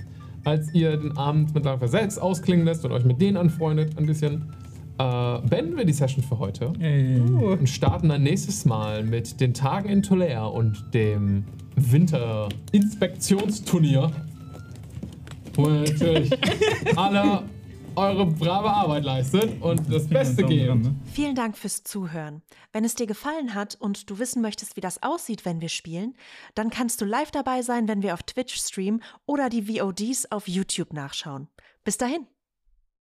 Als ihr den Abend mit Langfeld 6 ausklingen lässt und euch mit denen anfreundet ein bisschen, äh, beenden wir die Session für heute Ey. und starten dann nächstes Mal mit den Tagen in Tolère und dem Winterinspektionsturnier. Wo ihr natürlich alle eure brave Arbeit leistet und das Beste gebt. ne? Vielen Dank fürs Zuhören. Wenn es dir gefallen hat und du wissen möchtest, wie das aussieht, wenn wir spielen, dann kannst du live dabei sein, wenn wir auf Twitch streamen oder die VODs auf YouTube nachschauen. Bis dahin.